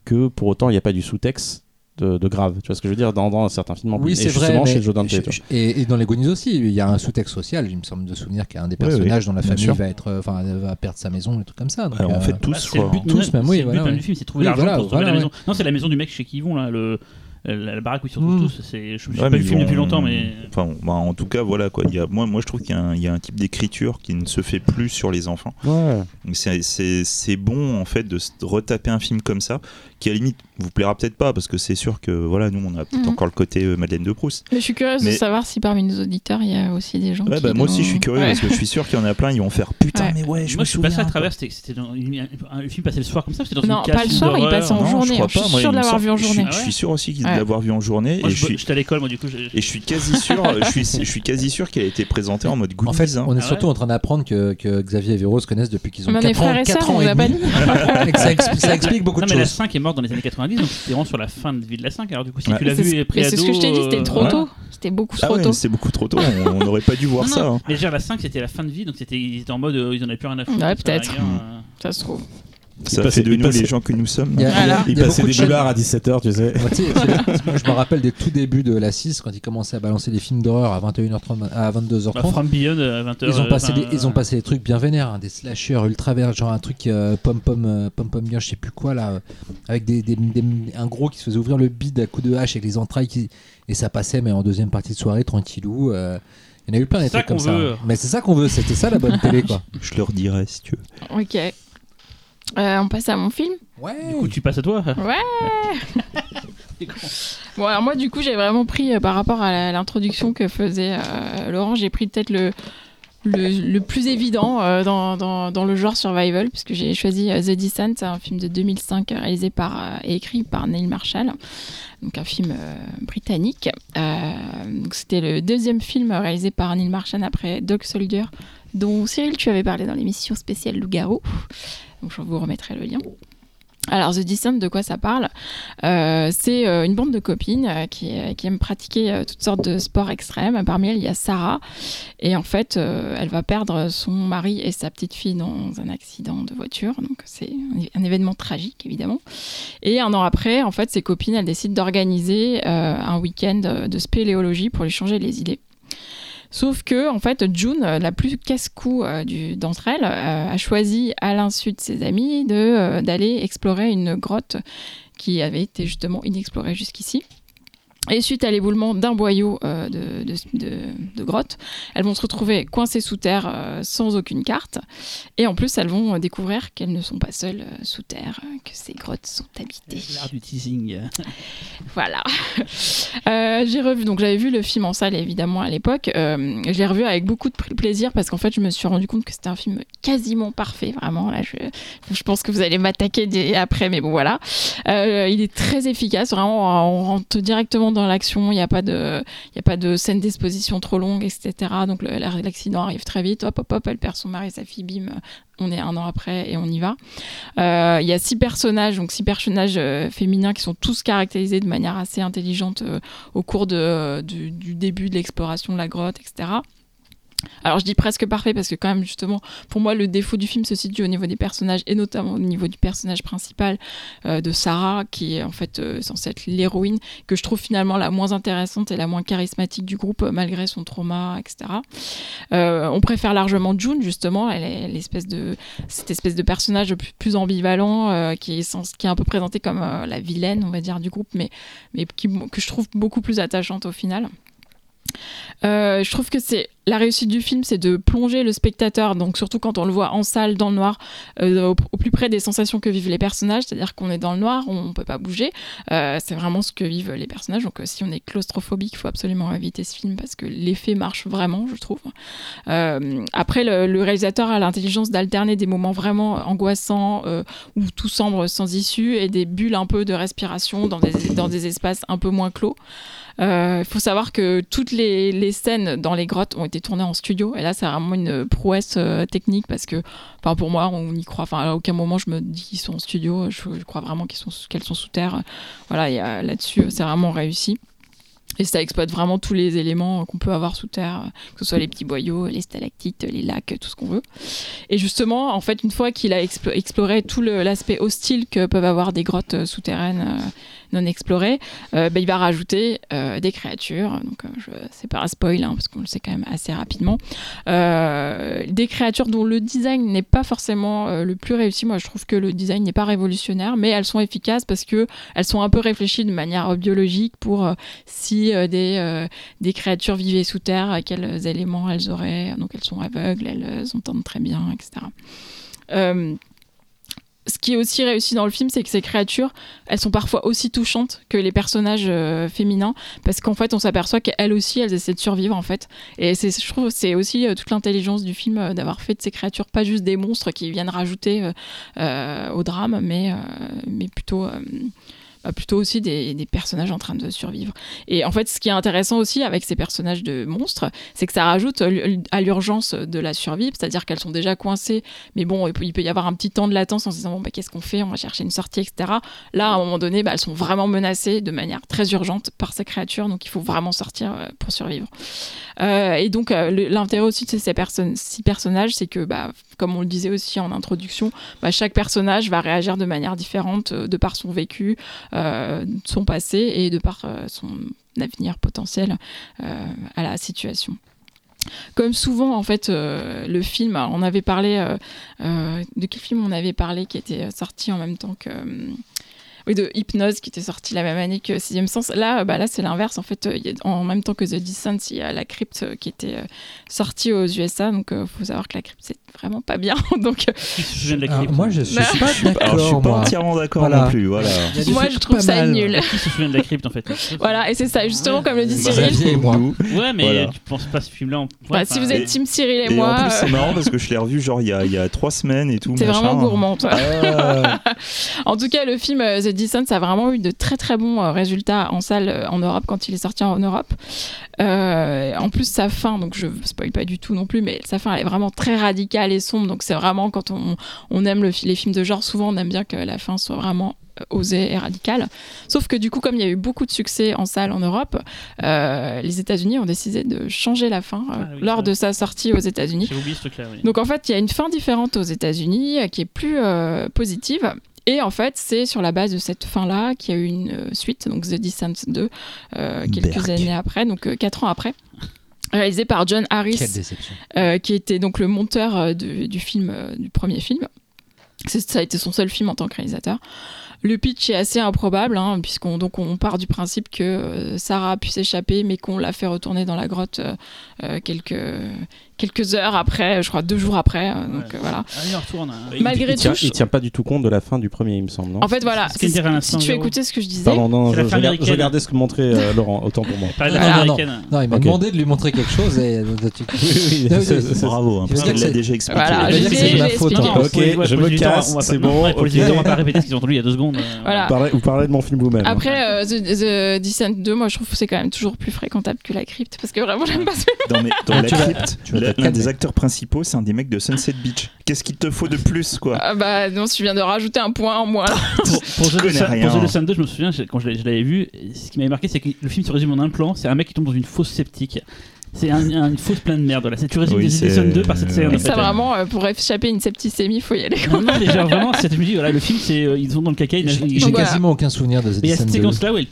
que pour autant il n'y a pas du sous-texte de, de grave. Tu vois ce que je veux dire dans, dans certains films en Oui, c'est vrai. justement mais chez Joe Dante. je- tu vois. je- et, et dans les Goonies aussi, il y a un sous-texte social. Il me semble de souvenir qu'il y a un des Oui, oui, personnages dont la famille va être, euh, enfin, va perdre sa maison, des trucs comme ça. Donc, Alors, en euh, fait, tous, Bah, c'est le but, Tous, même, même, oui, c'est le but voilà, même du film, c'est trouver Oui, l'argent voilà, pour voilà, la ouais. maison. Non, c'est la maison du mec chez qui ils vont là, le, la, la baraque où ils se retrouvent Mm. tous. C'est, je me suis Ouais, pas le film depuis longtemps, mais Enfin, bah, en tout cas, voilà quoi. Il y a, moi, moi, je trouve qu'il y a, un, il y a un type d'écriture qui ne se fait plus sur les enfants. Ouais. C'est, c'est, c'est bon en fait de retaper un film comme ça, qui à la limite vous plaira peut-être pas parce que c'est sûr que voilà, nous on a peut-être Mhm. encore le côté euh, Madeleine de Proust. Mais je suis curieuse Mais- de savoir si parmi nos auditeurs, il y a aussi des gens Ouais, qui. bah, moi aussi je suis curieux Ouais. parce que je suis sûr qu'il y en a plein, ils vont faire putain, Ouais. mais ouais, je moi me je suis passé souviens. à travers. C'était, c'était dans une- un, un film passé le soir comme ça. C'était dans Non, une pas le soir, il passait en journée. Je suis pas, moi, sûre il de l'avoir vu en suis- journée. Je suis sûr aussi qu'il- de Ouais. l'avoir vu en journée Moi, et je- je suis j'étais à l'école, moi du coup. et je suis quasi sûr, *laughs* je suis, je suis quasi sûr qu'elle a été présentée en mode Goonies. En fait, hein. on est Ah surtout en train d'apprendre que, que Xavier et Véro se connaissent depuis qu'ils ont Mais on est 4 ans, et 4 sœurs, on ans et demi. *laughs* ça, expli- ça *laughs* explique beaucoup Non, de mais la choses. 5 est morte dans les années 90, donc c'était vraiment sur la fin de vie de la 5. Alors, du coup, si Ouais. tu l'as C'est vu ce- et c'est ce que je t'ai dit, c'était trop euh, tôt. C'était beaucoup Ah trop tôt. c'est beaucoup trop tôt, on n'aurait pas dû voir ça. hein. Mais dire, la 5 c'était la fin de vie, donc c'était, ils étaient en mode euh, ils en avaient plus rien à foutre. Ouais, ça peut-être. euh. Ça se trouve. Ça passait- fait de nous passait- les gens que nous sommes. Il y a- Voilà. Il il y a passait beaucoup des de boulards à 17h, tu sais. Moi, tu sais, c'est- *laughs* moi, je me rappelle des tout débuts de la 6 quand ils commençaient à balancer des films d'horreur à 21h30 à 22h30. Bah, From Beyond à 20h. Ils ont, passé enfin, des, ils ont passé des trucs bien vénères, hein, des slashers ultra verts, genre un truc euh, pom pom euh, pom pom bien, je sais plus quoi là, euh, avec des, des- des- un gros qui se faisait ouvrir le bide à coups de hache avec les entrailles qui, et ça passait mais en deuxième partie de soirée tranquillou. euh, il y en a eu plein des trucs comme ça. hein. Mais c'est ça qu'on veut, c'était ça la bonne télé quoi. *laughs* Je leur dirai si tu veux. Ok. Euh, on passe à mon film. Ouais. Du coup, tu passes à toi. Ouais. *laughs* Bon, alors moi, du coup, j'ai vraiment pris euh, par rapport à l'introduction que faisait euh, Laurent, j'ai pris peut-être le, le, le plus évident euh, dans, dans, dans le genre survival, puisque j'ai choisi euh, The Descent, un film de 2005 euh, réalisé par euh, et écrit par Neil Marshall, donc un film euh, britannique. Euh, donc c'était le deuxième film réalisé par Neil Marshall après Dog Soldier, dont Cyril, tu avais parlé dans l'émission spéciale Loup-garou. Donc je vous remettrai le lien. Alors, The Descent, de quoi ça parle? Euh, C'est euh, une bande de copines euh, qui, aiment pratiquer toutes sortes de sports extrêmes. Parmi elles, il y a Sarah. Et en fait, elle va perdre son mari et sa petite fille dans un accident de voiture. Donc, c'est un, un événement tragique, évidemment. Et un an après, en fait, ses copines, elles décident d'organiser un week-end de spéléologie pour lui changer les idées. Sauf que, en fait, June, euh, la plus casse-cou euh, d'entre elles, euh, a choisi, à l'insu de ses amis, d'aller explorer une grotte qui avait été justement inexplorée jusqu'ici. Et suite à l'éboulement d'un boyau euh, de, de, de- de grotte, elles vont se retrouver coincées sous terre euh, sans aucune carte. Et en plus, elles vont euh, découvrir qu'elles ne sont pas seules euh, sous terre, que ces grottes sont habitées. L'art du teasing. *laughs* Voilà. J'ai revu, donc j'avais vu le film en salle évidemment à l'époque. Je l'ai revu avec beaucoup de pl- plaisir parce qu'en fait je me suis rendu compte que c'était un film quasiment parfait, vraiment. Là, je, je pense que vous allez m'attaquer après, mais bon voilà. Il est très efficace, vraiment. On rentre directement dans l'action. Il n'y a pas de, a pas de scène d'exposition trop longue, etc. Donc l'accident arrive très vite. Hop, hop, hop, elle perd son mari et sa fille. Bim. On est un an après et on y va. Euh, Il y a six personnages, donc six personnages euh, féminins qui sont tous caractérisés de manière assez intelligente euh, au cours du début de l'exploration de la grotte, etc. Alors je dis presque parfait parce que quand même justement pour moi le défaut du film se situe au niveau des personnages et notamment au niveau du personnage principal euh, de Sarah qui est en fait euh, censée être l'héroïne que je trouve finalement la moins intéressante et la moins charismatique du groupe euh, malgré son trauma etc. Euh, on préfère largement June justement elle est l'espèce de cette espèce de personnage plus, ambivalent qui, est sens- qui est un peu présenté comme la vilaine on va dire du groupe mais, mais qui, que je trouve beaucoup plus attachante au final. Je trouve que c'est la réussite du film, c'est de plonger le spectateur, donc surtout quand on le voit en salle dans le noir, euh, au, plus près des sensations que vivent les personnages, c'est-à-dire qu'on est dans le noir, on ne peut pas bouger. Euh, c'est vraiment ce que vivent les personnages. Donc euh, si on est claustrophobique, il faut absolument éviter ce film parce que l'effet marche vraiment, je trouve. Après, le, réalisateur a l'intelligence d'alterner des moments vraiment angoissants où tout semble sans issue et des bulles un peu de respiration dans des, espaces un peu moins clos. Il faut savoir que toutes les scènes dans les grottes ont été tournées en studio. Et là c'est vraiment une prouesse euh, technique parce que enfin, pour moi on y croit. Enfin à aucun moment je me dis qu'ils sont en studio. Je, crois vraiment qu'ils sont qu'elles sont sous terre. Voilà et euh, là-dessus c'est vraiment réussi. Et ça exploite vraiment tous les éléments qu'on peut avoir sous terre, que ce soit les petits boyaux, les stalactites, les lacs, tout ce qu'on veut. Et justement, en fait, une fois qu'il a explo- exploré tout l'aspect hostile que peuvent avoir des grottes euh, souterraines euh, non explorées, euh, ben, il va rajouter euh, des créatures. Donc, euh, c'est pas un spoil, hein, parce qu'on le sait quand même assez rapidement. Des créatures dont le design n'est pas forcément le plus réussi. Moi, je trouve que le design n'est pas révolutionnaire, mais elles sont efficaces parce que elles sont un peu réfléchies de manière biologique pour si des, des créatures vivaient sous terre, quels éléments elles auraient. Donc elles sont aveugles, elles entendent très bien, etc. ce qui est aussi réussi dans le film, c'est que ces créatures, elles sont parfois aussi touchantes que les personnages euh, féminins, parce qu'en fait, on s'aperçoit qu'elles aussi, elles essaient de survivre, en fait. Et je trouve, c'est aussi euh, toute l'intelligence du film euh, d'avoir fait de ces créatures pas juste des monstres qui viennent rajouter au drame, mais, plutôt, plutôt aussi des, personnages en train de survivre. Et en fait, ce qui est intéressant aussi avec ces personnages de monstres, c'est que ça rajoute à l'urgence de la survie, c'est-à-dire qu'elles sont déjà coincées, mais bon, il peut, y avoir un petit temps de latence en se disant bon, bah, qu'est-ce qu'on fait? On va chercher une sortie, etc. Là, à un moment donné, bah, elles sont vraiment menacées de manière très urgente par ces créatures, donc il faut vraiment sortir euh, pour survivre. Euh, et donc, euh, l'intérêt aussi de ces six personnages, c'est que, bah, comme on le disait aussi en introduction, bah, chaque personnage va réagir de manière différente de par son vécu, son passé et de par euh, son avenir potentiel euh, à la situation. Comme souvent, en fait, euh, le film, on avait parlé euh, euh, de quel film on avait parlé qui était sorti en même temps que. Oui, de Hypnose qui était sorti la même année que Sixième Sens. Là, euh, bah, là c'est l'inverse. En fait, euh, il y a- en même temps que The Descent, il y a La Crypte euh, qui était euh, sortie aux USA. Donc, il faut savoir que La Crypte, c'est vraiment pas bien. *laughs* donc, euh, Qui se souvient de la Alors, crypte moi, je suis Bah. pas je suis pas entièrement d'accord Voilà. non plus. Voilà. Moi, je trouve ça mal. nul. Qui se souvient de la crypte en fait? Voilà, et c'est ça, justement, comme le dit Bah, Cyril. Xavier et moi. Ouais, mais Voilà. tu penses pas à ce film-là en... Bah, si vous êtes et- Team Cyril et, Et moi, en plus, c'est marrant parce que je l'ai revu genre il y a, il y a trois semaines et tout. c'est vraiment gourmand. toi. Ah, *laughs* En tout cas, le film The Ça a vraiment eu de très très bons euh, résultats en salle euh, en Europe quand il est sorti en Europe. Euh, en plus, sa fin, donc je spoil pas du tout non plus, mais sa fin elle est vraiment très radicale et sombre. Donc c'est vraiment quand on, on aime le les films de genre, souvent on aime bien que la fin soit vraiment osée et radicale. Sauf que du coup, comme il y a eu beaucoup de succès en salle en Europe, euh, les États-Unis ont décidé de changer la fin euh, Ah oui, lors de sa sortie aux États-Unis. Oui. Donc en fait, il y a une fin différente aux États-Unis euh, qui est plus positive. Et en fait, c'est sur la base de cette fin-là qu'il y a eu une euh, suite, donc The Descent 2, euh, quelques Berk. années après, donc euh, quatre ans après, réalisé par John Harris, euh, qui était donc le monteur euh, du film, euh, du premier film. Ça a été son seul film en tant que réalisateur. Le pitch est assez improbable, hein, puisqu'on donc on part du principe que euh, Sarah a pu s'échapper, mais qu'on l'a fait retourner dans la grotte euh, euh, quelques, quelques heures après, je crois deux jours après. euh, donc Ouais. euh, voilà. Ah, il retourne. hein. Il- Malgré il, tient, tout, je- il tient pas du tout compte de la fin du premier, il me semble, non? En fait, voilà. Si tu écoutais ce que je disais, Pardon, non, je, regardais ce que montrait euh, *laughs* Laurent, autant pour moi. Voilà. version non. Non, il m'a demandé de lui montrer quelque chose et. *laughs* oui, c'est- Bravo, hein, que l'a déjà expliqué. Voilà, Il c'est de ma faute, hein. Ok, je me casse, c'est pas- bon, on va pas répéter ce qu'ils ont entendu il y a deux secondes. Voilà. Vous parlez, de mon film vous-même. Après, The, Descent 2, moi je trouve que c'est quand même toujours plus fréquentable que la crypte parce que vraiment j'aime pas ce film. Dans, Ah, la crypte, tu vas l'un te calmer. des acteurs principaux, c'est un des mecs de Sunset Beach. Qu'est-ce qu'il te faut de plus, quoi Ah bah non, tu viens de rajouter un point en moins *laughs* là. Pour, pour rien. pour The Descent 2, je me souviens, quand je je l'avais vu, ce qui m'avait marqué, c'est que le film se résume en un plan c'est un mec qui tombe dans une fosse sceptique. C'est un- un- une fausse pleine de merde. C'est- Tu résumes Oui, Descent 2 par cette scène. Ouais. en Ça vraiment, euh, pour échapper à une septicémie, faut y aller. Non, non, mais genre vraiment, je me dis, voilà, le film, c'est euh, ils sont dans le caca. ils- J'ai voilà. quasiment aucun souvenir de The Mais il y a cette Descent 2. séquence là où elle,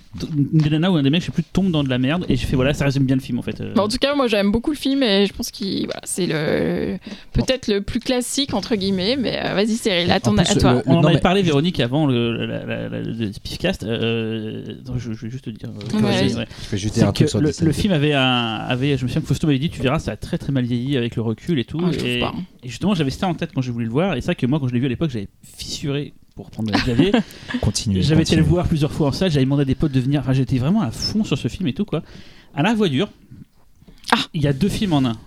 une nana ou un des mecs, je sais plus, tombe dans de la merde et je fais voilà, ça résume bien le film en fait. euh. Bon, en tout cas, moi j'aime beaucoup le film et je pense qu'il voilà, c'est le peut-être le plus classique entre guillemets, mais euh, vas-y Cyril, à, ton- à toi. le- On en avait mais- parlé, Véronique, avant le, la, la, la- le Spiffcast. Euh, je, je vais juste te dire. euh, Ouais. Je vais jeter C'est un truc sur le, Descent le 2. film avait un, avait, je me que Fausto m'avait dit, tu verras, ça a très très mal vieilli avec le recul et tout. Ah, et, pas. et justement, j'avais ça en tête quand je voulais le voir. Et c'est vrai que moi, quand je l'ai vu à l'époque, j'avais fissuré pour prendre Xavier. *laughs* Continue. J'avais été le voir plusieurs fois en salle, j'avais demandé à des potes de venir. Enfin, j'étais vraiment à fond sur ce film et tout, quoi. À la voix dure, Ah. il y a deux films en un.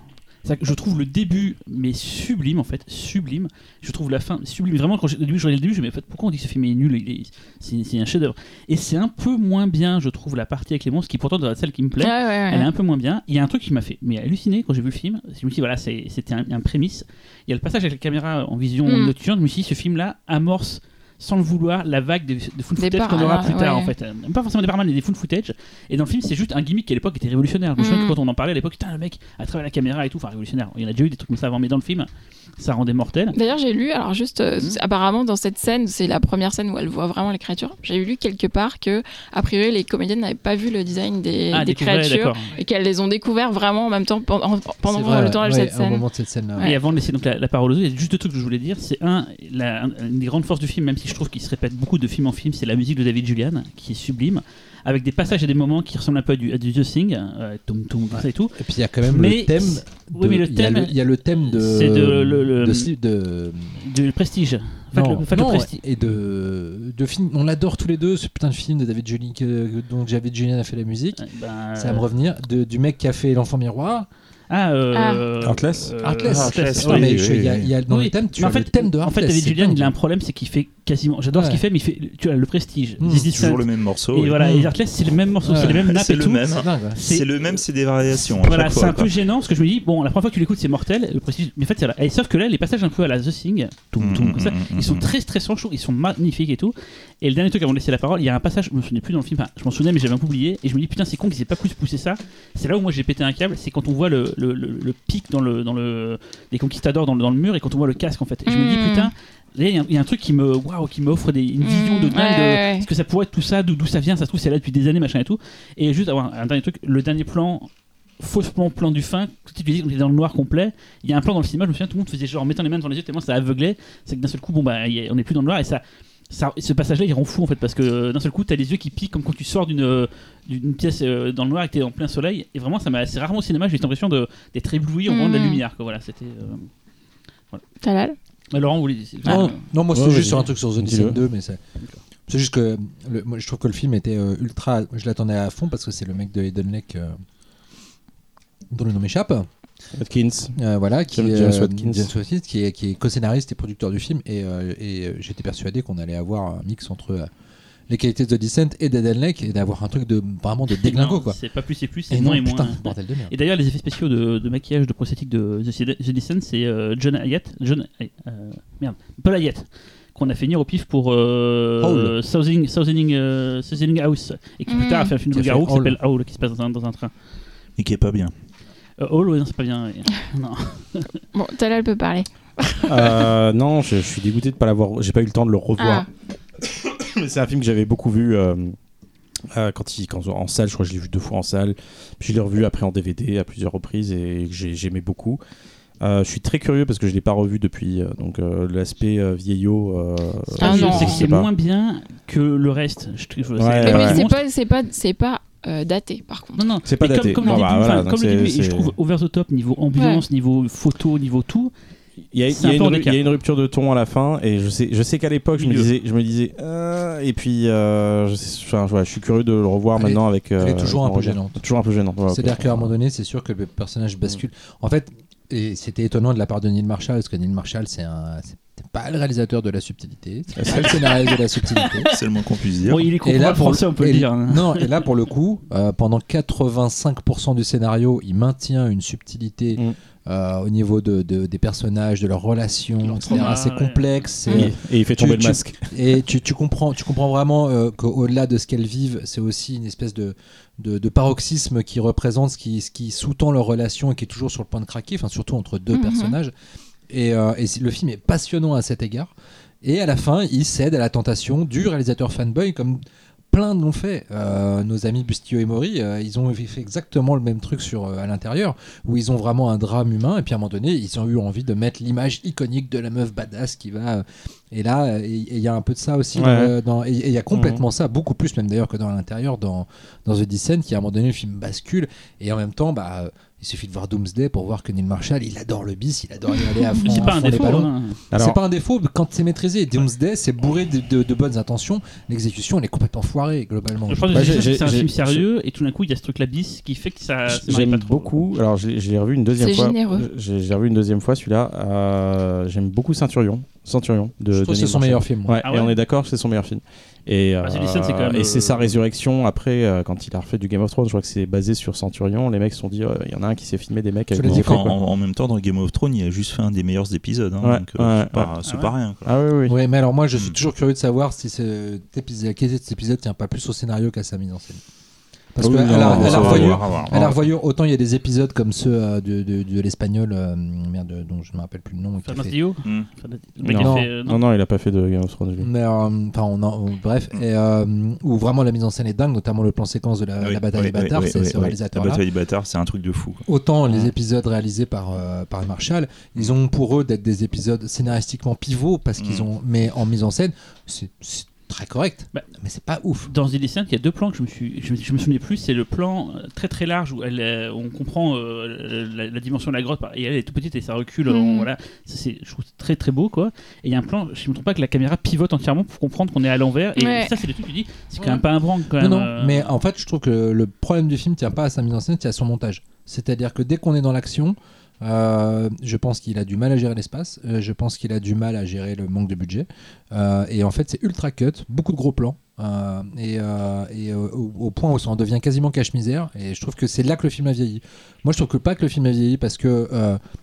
Je trouve le début, mais sublime en fait, sublime. Je trouve la fin sublime. Vraiment, quand au début, je regardais le début, je me dis, mais en fait, pourquoi on dit que ce film est nul est- C'est un chef-d'œuvre. Et c'est un peu moins bien, je trouve, la partie avec les monstres, qui pourtant être celle qui me plaît. Ouais, ouais, ouais. Elle est un peu moins bien. Il y a un truc qui m'a fait mais halluciner quand j'ai vu le film. Je me suis dit, voilà, c'était un, un prémisse. Il y a le passage avec la caméra en vision Mm. nocturne. Je me suis dit, ce film-là amorce sans le vouloir la vague de, de footage qu'on aura paramas, plus tard ouais. en fait. Pas forcément des paramas, mais des full footage. Et dans le film, c'est juste un gimmick qui à l'époque était révolutionnaire. Je me souviens Mm. que quand on en parlait à l'époque, putain, le mec à travers la caméra et tout, enfin révolutionnaire. Il y en a déjà eu des trucs comme ça avant, mais dans le film, ça rendait mortel. D'ailleurs, j'ai lu, alors juste, euh, Mhm. apparemment, dans cette scène, c'est la première scène où elle voit vraiment les créatures. J'ai lu quelque part que, a priori, les comédiennes n'avaient pas vu le design des, ah, des créatures et qu'elles les ont découvert vraiment en même temps pendant, pendant vrai, le tournage de ouais, cette Au scène. moment de cette scène-là. Ouais. Et avant de laisser donc la, la parole aux autres, il y a juste deux trucs que je voulais dire. C'est un, la- un- une des grandes forces du film, même si je trouve qu'il se répète beaucoup de film en film, c'est la musique de David Julian, qui est sublime, avec des passages et des moments qui ressemblent un peu à du, à du The Thing, euh, tout ça et tout. Et puis il y a quand même Mais le thème. Oui, de- mais le thème, Il y a le thème de. c'est de- le- le- de de- du prestige. Non, le, faites le non, et de, de film. On l'adore tous les deux, ce putain de film de David Julian, dont David Julian a fait la musique. Ben, Ça va me revenir. Du mec qui a fait L'Enfant Miroir. Ah, euh, Heartless euh, Heartless. Heartless, Ah, oui. Non, mais oui, je- il y a- y a- dans Oui, le thème, tu mais as en fait, le thème de En fait, David c'est Julien, il a un problème, c'est qu'il fait quasiment. J'adore ce qu'il fait, mais il fait. Tu as le prestige, Mm. This C'est toujours le même morceau. Et oui. voilà, et Heartless, c'est le même morceau, Ouais. c'est les mêmes nappes C'est et le tout. même. C'est le même, c'est des variations. Voilà, c'est un peu gênant parce que je me dis, bon, la première fois que tu l'écoutes, c'est mortel, le prestige, mais en fait, c'est sauf que là, les passages un peu à la The Thing, tout, Mm, tout, mm, comme ça, mm, mm, ils sont très stressants, ils sont magnifiques et tout. Et le dernier truc avant de laisser la parole, il y a un passage, je me souvenais plus dans le film, je m'en souvenais, mais j'avais un peu oublié, et je me dis, putain, c'est con qu'ils aient pas plus poussé ça. C'est là où moi j'ai pété un câble, c'est quand on voit le, le, le- le pic dans le, dans le, des conquistadors dans le, dans le mur et quand on voit le casque en fait. Et je me dis, Mm. putain, il y, a- il y a un truc qui me, waouh, qui m'offre des- une vision Mm, de dingue ouais, de ouais, ouais. ce que ça pourrait être tout ça, d'où ça vient, ça se trouve, c'est là depuis des années, machin et tout. Et juste avoir un dernier truc, le dernier plan, fausse plan, plan du fin, tout de suite, tu dis qu'on est dans le noir complet. Il y a un plan dans le cinéma, je me souviens, tout le monde faisait genre en mettant les mains devant les yeux tellement ça aveuglait. C'est que d'un seul coup, bon, bah, a- on n'est plus dans le noir et ça. Ça, ce passage-là, il rend fou en fait parce que euh, d'un seul coup, t'as les yeux qui piquent comme quand tu sors d'une euh, d'une pièce euh, dans le noir et que t'es en plein soleil. Et vraiment, ça m'a assez rarement au cinéma. J'ai eu l'impression de- d'être ébloui en voyant de la Mhm. lumière. Quoi. Voilà, c'était. euh, Talal bah, Laurent, vous voulez dire Non, non, moi c'était vas-y. juste sur un truc sur. Descent 2, mais c'est. C'est juste que le- moi, je trouve que le film était euh, ultra. Je l'attendais à fond parce que c'est le mec de Eden Lake euh, dont le nom m'échappe. Watkins. Euh, voilà, qui James est, euh, Watkins. James Watkins, qui est, qui est co-scénariste et producteur du film. Et, euh, et, j'étais persuadé qu'on allait avoir un mix entre euh, les qualités de The Descent et d'Eden Lake et d'avoir un truc de vraiment de *laughs* déglingo Non, quoi. C'est pas plus, c'est plus, c'est Et moins non, et moins. putain, bordel de merde. Et d'ailleurs, les effets spéciaux de, de maquillage de prosthétique de The, The Descent, c'est euh, John Hayat, John, euh, merde, Paul Hayat, qu'on a fait venir au pif pour euh. Southing, Southing, euh, Southing House, et qui plus Mm. tard a fait un film de garou qui s'appelle Howl, qui se passe dans un, dans un train. Et qui est pas bien. Euh, Howl, ouais, non, c'est pas bien. *laughs* non. *laughs* Bon, Talal peut parler. Euh, non, je, je suis dégoûté de pas l'avoir. J'ai pas eu le temps de le revoir. Ah. *coughs* Mais c'est un film que j'avais beaucoup vu euh, euh, quand il, quand, en salle. Je crois que je l'ai vu deux fois en salle. Puis je l'ai revu après en DVD à plusieurs reprises et j'aimais beaucoup. Euh, je suis très curieux parce que je l'ai pas revu depuis. euh, donc euh, l'aspect euh, vieillot. euh, Ah c'est moins bien que le reste. Je, je- Ouais, Mais ouais. pas, c'est pas, c'est pas euh, daté par contre. Non, non, C'est pas daté. Comme, le bah, début, voilà, comme le début, et je trouve over the top niveau ambiance, niveau photo, niveau tout. Il y a, il y une, en ru- écart. il y a une rupture de ton à la fin et je sais, je sais qu'à l'époque je me disais, je me disais, euh, et puis euh, je, sais- enfin, je suis curieux de le revoir Elle est- maintenant avec. Elle est euh, toujours un peu gênante. Toujours un peu gênant. voilà, C'est-à-dire qu'à un moment donné, c'est sûr que le personnage bascule. En fait, et c'était étonnant de la part de Neil Marshall, parce que Neil Marshall, c'est un, pas le réalisateur de la subtilité, c'est pas le scénariste de la subtilité. C'est le moins qu'on puisse dire. Bon, il est comprenable français, on peut et- le dire. hein. Non, et là pour le coup, euh, pendant 85% du scénario, il maintient une subtilité Mm. euh, au niveau de, de- des personnages, de leurs relations, etc. C'est ouais. complexe. c'est- Et, et il fait tomber tu- le masque. et tu, tu comprends, tu comprends vraiment euh, qu'au-delà de ce qu'elles vivent, c'est aussi une espèce de, de, de paroxysme qui représente ce qui, ce qui sous-tend leur relation et qui est toujours sur le point de craquer, enfin surtout entre deux Mhm. personnages. Et, euh, et le film est passionnant à cet égard. Et à la fin, il cède à la tentation du réalisateur fanboy, comme plein l'ont fait. Euh, nos amis Bustillo et Mori, euh, ils ont fait exactement le même truc sur à l'intérieur, où ils ont vraiment un drame humain. Et puis à un moment donné, ils ont eu envie de mettre l'image iconique de la meuf badass qui va. Et là, il y a un peu de ça aussi. Ouais. dans- et il y a complètement ça, beaucoup plus même d'ailleurs que dans l'intérieur, dans, dans The Descent, qui à un moment donné, le film bascule. Et en même temps, bah. il suffit de voir Doomsday pour voir que Neil Marshall, il adore le bis, il adore y aller à *laughs* fond. Mais c'est pas un défaut. hein. C'est Alors, pas un défaut quand c'est maîtrisé. Doomsday, c'est bourré de, de- de bonnes intentions. L'exécution, elle est complètement foirée, globalement. Je pense que Ouais, c'est j'ai- un j'ai- film j'ai- sérieux et tout d'un coup il y a ce truc là bis qui fait que ça. ça J'aime beaucoup. Alors, l'ai revu une deuxième C'est fois. généreux. J'ai j'ai revu une deuxième fois celui-là. Euh, J'aime beaucoup Centurion. Centurion de. Je trouve que c'est son meilleur film. Ouais, Ah et on est d'accord que c'est son meilleur film. Et, Ah, Descent, c'est quand même, et c'est euh, sa résurrection après, euh, quand il a refait du Game of Thrones. Je crois que c'est basé sur Centurion. Les mecs se sont dit, euh, il y en a un qui s'est filmé des mecs avec des en, quoi. en- même temps, dans Game of Thrones, il a juste fait un des meilleurs épisodes. hein, Ouais, donc, euh, ouais, c'est pas, Ah pas ouais rien. quoi. Ah oui, oui. Ouais, mais alors moi, je suis Mm. toujours curieux de savoir si cet épisode, cet épisode tient pas plus au scénario qu'à sa mise en scène. Parce Ah que oui, à non, la- à revoyure- à la autant il y a des épisodes comme ceux euh, de, de, de l'espagnol, euh, merde, dont je ne me rappelle plus le nom. qui fait- Hmm. Non. fait, euh, Non, non, il a pas fait de Game of Thrones. Mais euh, enfin, on en- on- bref, et, euh, où vraiment la mise en scène est dingue, notamment le plan séquence de la, Oui, la bataille oui, des bâtards, oui, c'est oui, ce oui. réalisateur La bataille des bâtards, c'est un truc de fou. quoi. Autant les Mm. épisodes réalisés par, euh, par Marshall, ils ont pour eux d'être des épisodes scénaristiquement pivots parce qu'ils ont, mais en mise en scène, c'est très correct, Bah, mais c'est pas ouf. Dans The Descent, il y a deux plans que je me suis, je me, je me souvenais plus. C'est le plan euh, très très large où elle, est- on comprend euh, la, la dimension de la grotte et elle est toute petite et ça recule. Mhm. on- voilà, Ça, c'est, je trouve très très beau quoi. Et il y a un plan, je me trompe pas que la caméra pivote entièrement pour comprendre qu'on est à l'envers. Et Ouais. ça, c'est le truc que tu dis, c'est quand même pas un branque quand Non, même. non, euh, mais en fait, je trouve que le problème du film tient pas à sa mise en scène, tient à son montage. C'est-à-dire que dès qu'on est dans l'action, euh, je pense qu'il a du mal à gérer l'espace. euh, je pense qu'il a du mal à gérer le manque de budget. Euh, et en fait, c'est ultra cut, beaucoup de gros plans. et au, au point où ça en devient quasiment cache-misère. Et je trouve que c'est là que le film a vieilli. Moi, je trouve que pas que le film a vieilli parce que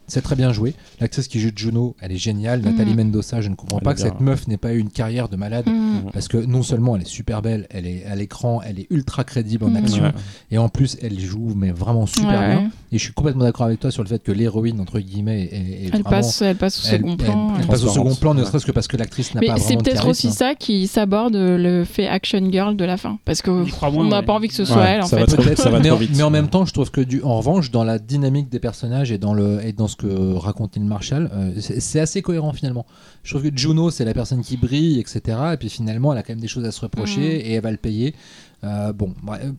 c'est très bien joué. L'actrice qui joue Juno, elle est géniale. Mhm. Nathalie Mendoza, je ne comprends Elle pas que bien. cette meuf n'ait pas eu une carrière de malade. Mm. Parce que non seulement elle est super belle, elle est à l'écran, elle est ultra crédible en Mhm. action, Ouais. et en plus elle joue mais vraiment super Ouais, bien. Et je suis complètement d'accord avec toi sur le fait que l'héroïne entre guillemets est, est Elle vraiment- passe, elle passe au second elle- plan. elle passe au second plan, ne Ouais. serait-ce que parce que l'actrice n'a Mais pas c'est peut-être aussi ça qui s'aborde le fait action girl de la fin. Parce qu'on n'a pas envie que ce soit Ouais, elle, en ça fait. va trop- Peut-être, ça va mais, trop en, vite. mais en même temps, je trouve que du, en revanche, dans la dynamique des personnages et dans le et dans ce que raconte Neil Marshall, euh, c'est assez cohérent finalement. Je trouve que Juno, c'est la personne qui brille, etc. Et puis finalement, elle a quand même des choses à se reprocher Mhm. et elle va le payer. Euh, bon, euh,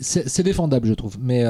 c'est c'est défendable, je trouve. Mais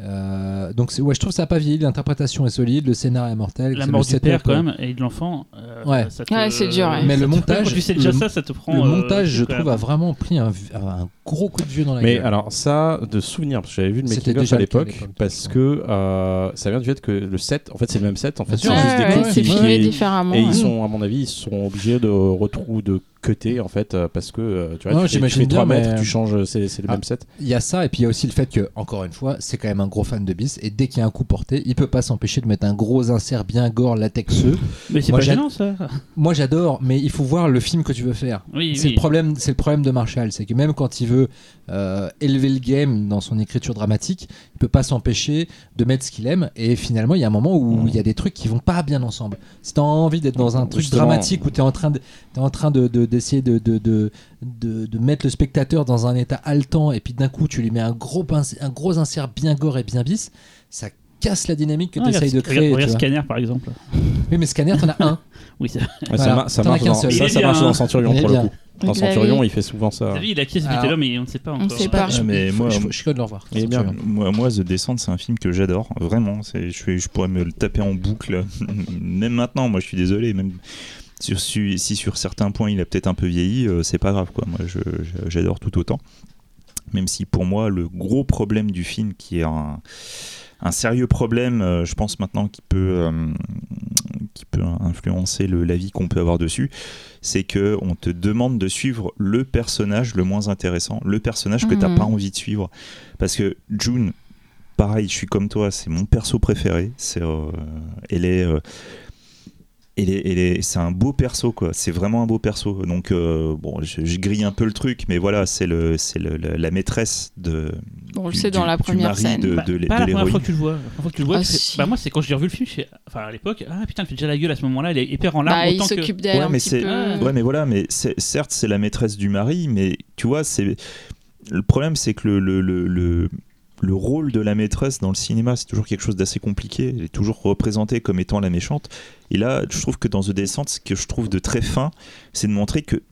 euh, donc, ouais, je trouve que ça n'a pas vieilli. L'interprétation est solide, le scénario est mortel. La c'est mort du père, quand même, et de l'enfant. euh, Ouais. c'est dur, ouais. Mais ça le montage, tu sais déjà le- ça, ça te prend. Le euh, montage, je trouve, même. a vraiment pris un, un gros coup de vieux dans la Mais gueule. alors ça, de souvenir, parce que j'avais vu le C'était making of déjà à l'époque, parce que euh, ça vient du fait que le set, en fait c'est le même set, en fait c'est juste des différemment. Et ils sont, à mon avis, ils sont obligés de retrou de cutter en fait euh, parce que euh, tu vois, Non, tu fais- tu fais 3 bien, mètres, mais- tu changes, c'est c'est le Ah. même set. Il y a ça, et puis il y a aussi le fait que, encore une fois, c'est quand même un gros fan de bis, et dès qu'il y a un coup porté, il peut pas s'empêcher de mettre un gros insert bien gore latexeux. *laughs* Mais c'est Moi, pas gênant, ça. Moi j'adore, mais il faut voir le film que tu veux faire. Oui, C'est oui. le problème, c'est le problème de Marshall, c'est que même quand il veut euh, élever le game dans son écriture dramatique, il peut pas s'empêcher de mettre ce qu'il aime. Et finalement, il y a un moment où il y a des trucs qui vont pas bien ensemble. Si t'as envie d'être dans un truc Justement. dramatique où t'es en train de, t'es en train de de- d'essayer de de, de, de de mettre le spectateur dans un état haletant, et puis d'un coup tu lui mets un gros pince- un gros insert bien gore et bien bis, ça casse la dynamique que Ah, tu essayes de créer. Regarde. Scanner, par exemple. Oui, mais Scanner, t'en as un. *laughs* Oui, Voilà. Ça, ça marche, dans, seul. ça, marche dans Centurion pour le bien. coup. Dans Centurion, il fait souvent ça. Vu, il a qui ce buté-là, mais on ne sait pas On encore. sait pas. Je, mais moi- je, je suis curieux de le revoir. Est bien. Moi, moi, The Descent, c'est un film que j'adore, vraiment. C'est, je, je pourrais me le taper en boucle, *laughs* même maintenant. Moi, je suis désolé, même sur, si, sur certains points il a peut-être un peu vieilli, euh, c'est pas grave, quoi. Moi, j'adore tout autant. Même si pour moi, le gros problème du film, qui est un, un sérieux problème, euh, je pense maintenant, qui peut, euh, qui peut influencer le, l'avis qu'on peut avoir dessus, c'est que on te demande de suivre le personnage le moins intéressant, le personnage que t'as Mhm. pas envie de suivre. Parce que June, pareil, je suis comme toi, c'est mon perso préféré. C'est, euh, elle est, est- c'est un beau perso quoi. C'est vraiment un beau perso. Donc euh, bon, je, je grille un peu le truc, mais voilà, c'est le, c'est le- la, la maîtresse de. Bon, on le sait dans la première mari scène. de, Bah, de, l'hé- pas de la première fois que tu le vois. La première fois que tu le vois, Ah, si. bah, moi, c'est quand j'ai revu le film, je enfin à l'époque, ah putain, elle fait déjà la gueule à ce moment-là, elle est hyper en larmes Bah, il que. s'occupe d'elle Ouais, un mais petit c'est- peu. Ouais, mais voilà, mais c'est- certes, c'est la maîtresse du mari, mais tu vois, c'est le problème, c'est que le, le, le, le, le rôle de la maîtresse dans le cinéma, c'est toujours quelque chose d'assez compliqué. Elle est toujours représentée comme étant la méchante. Et là, je trouve que dans The Descent, ce que je trouve de très fin, c'est de montrer que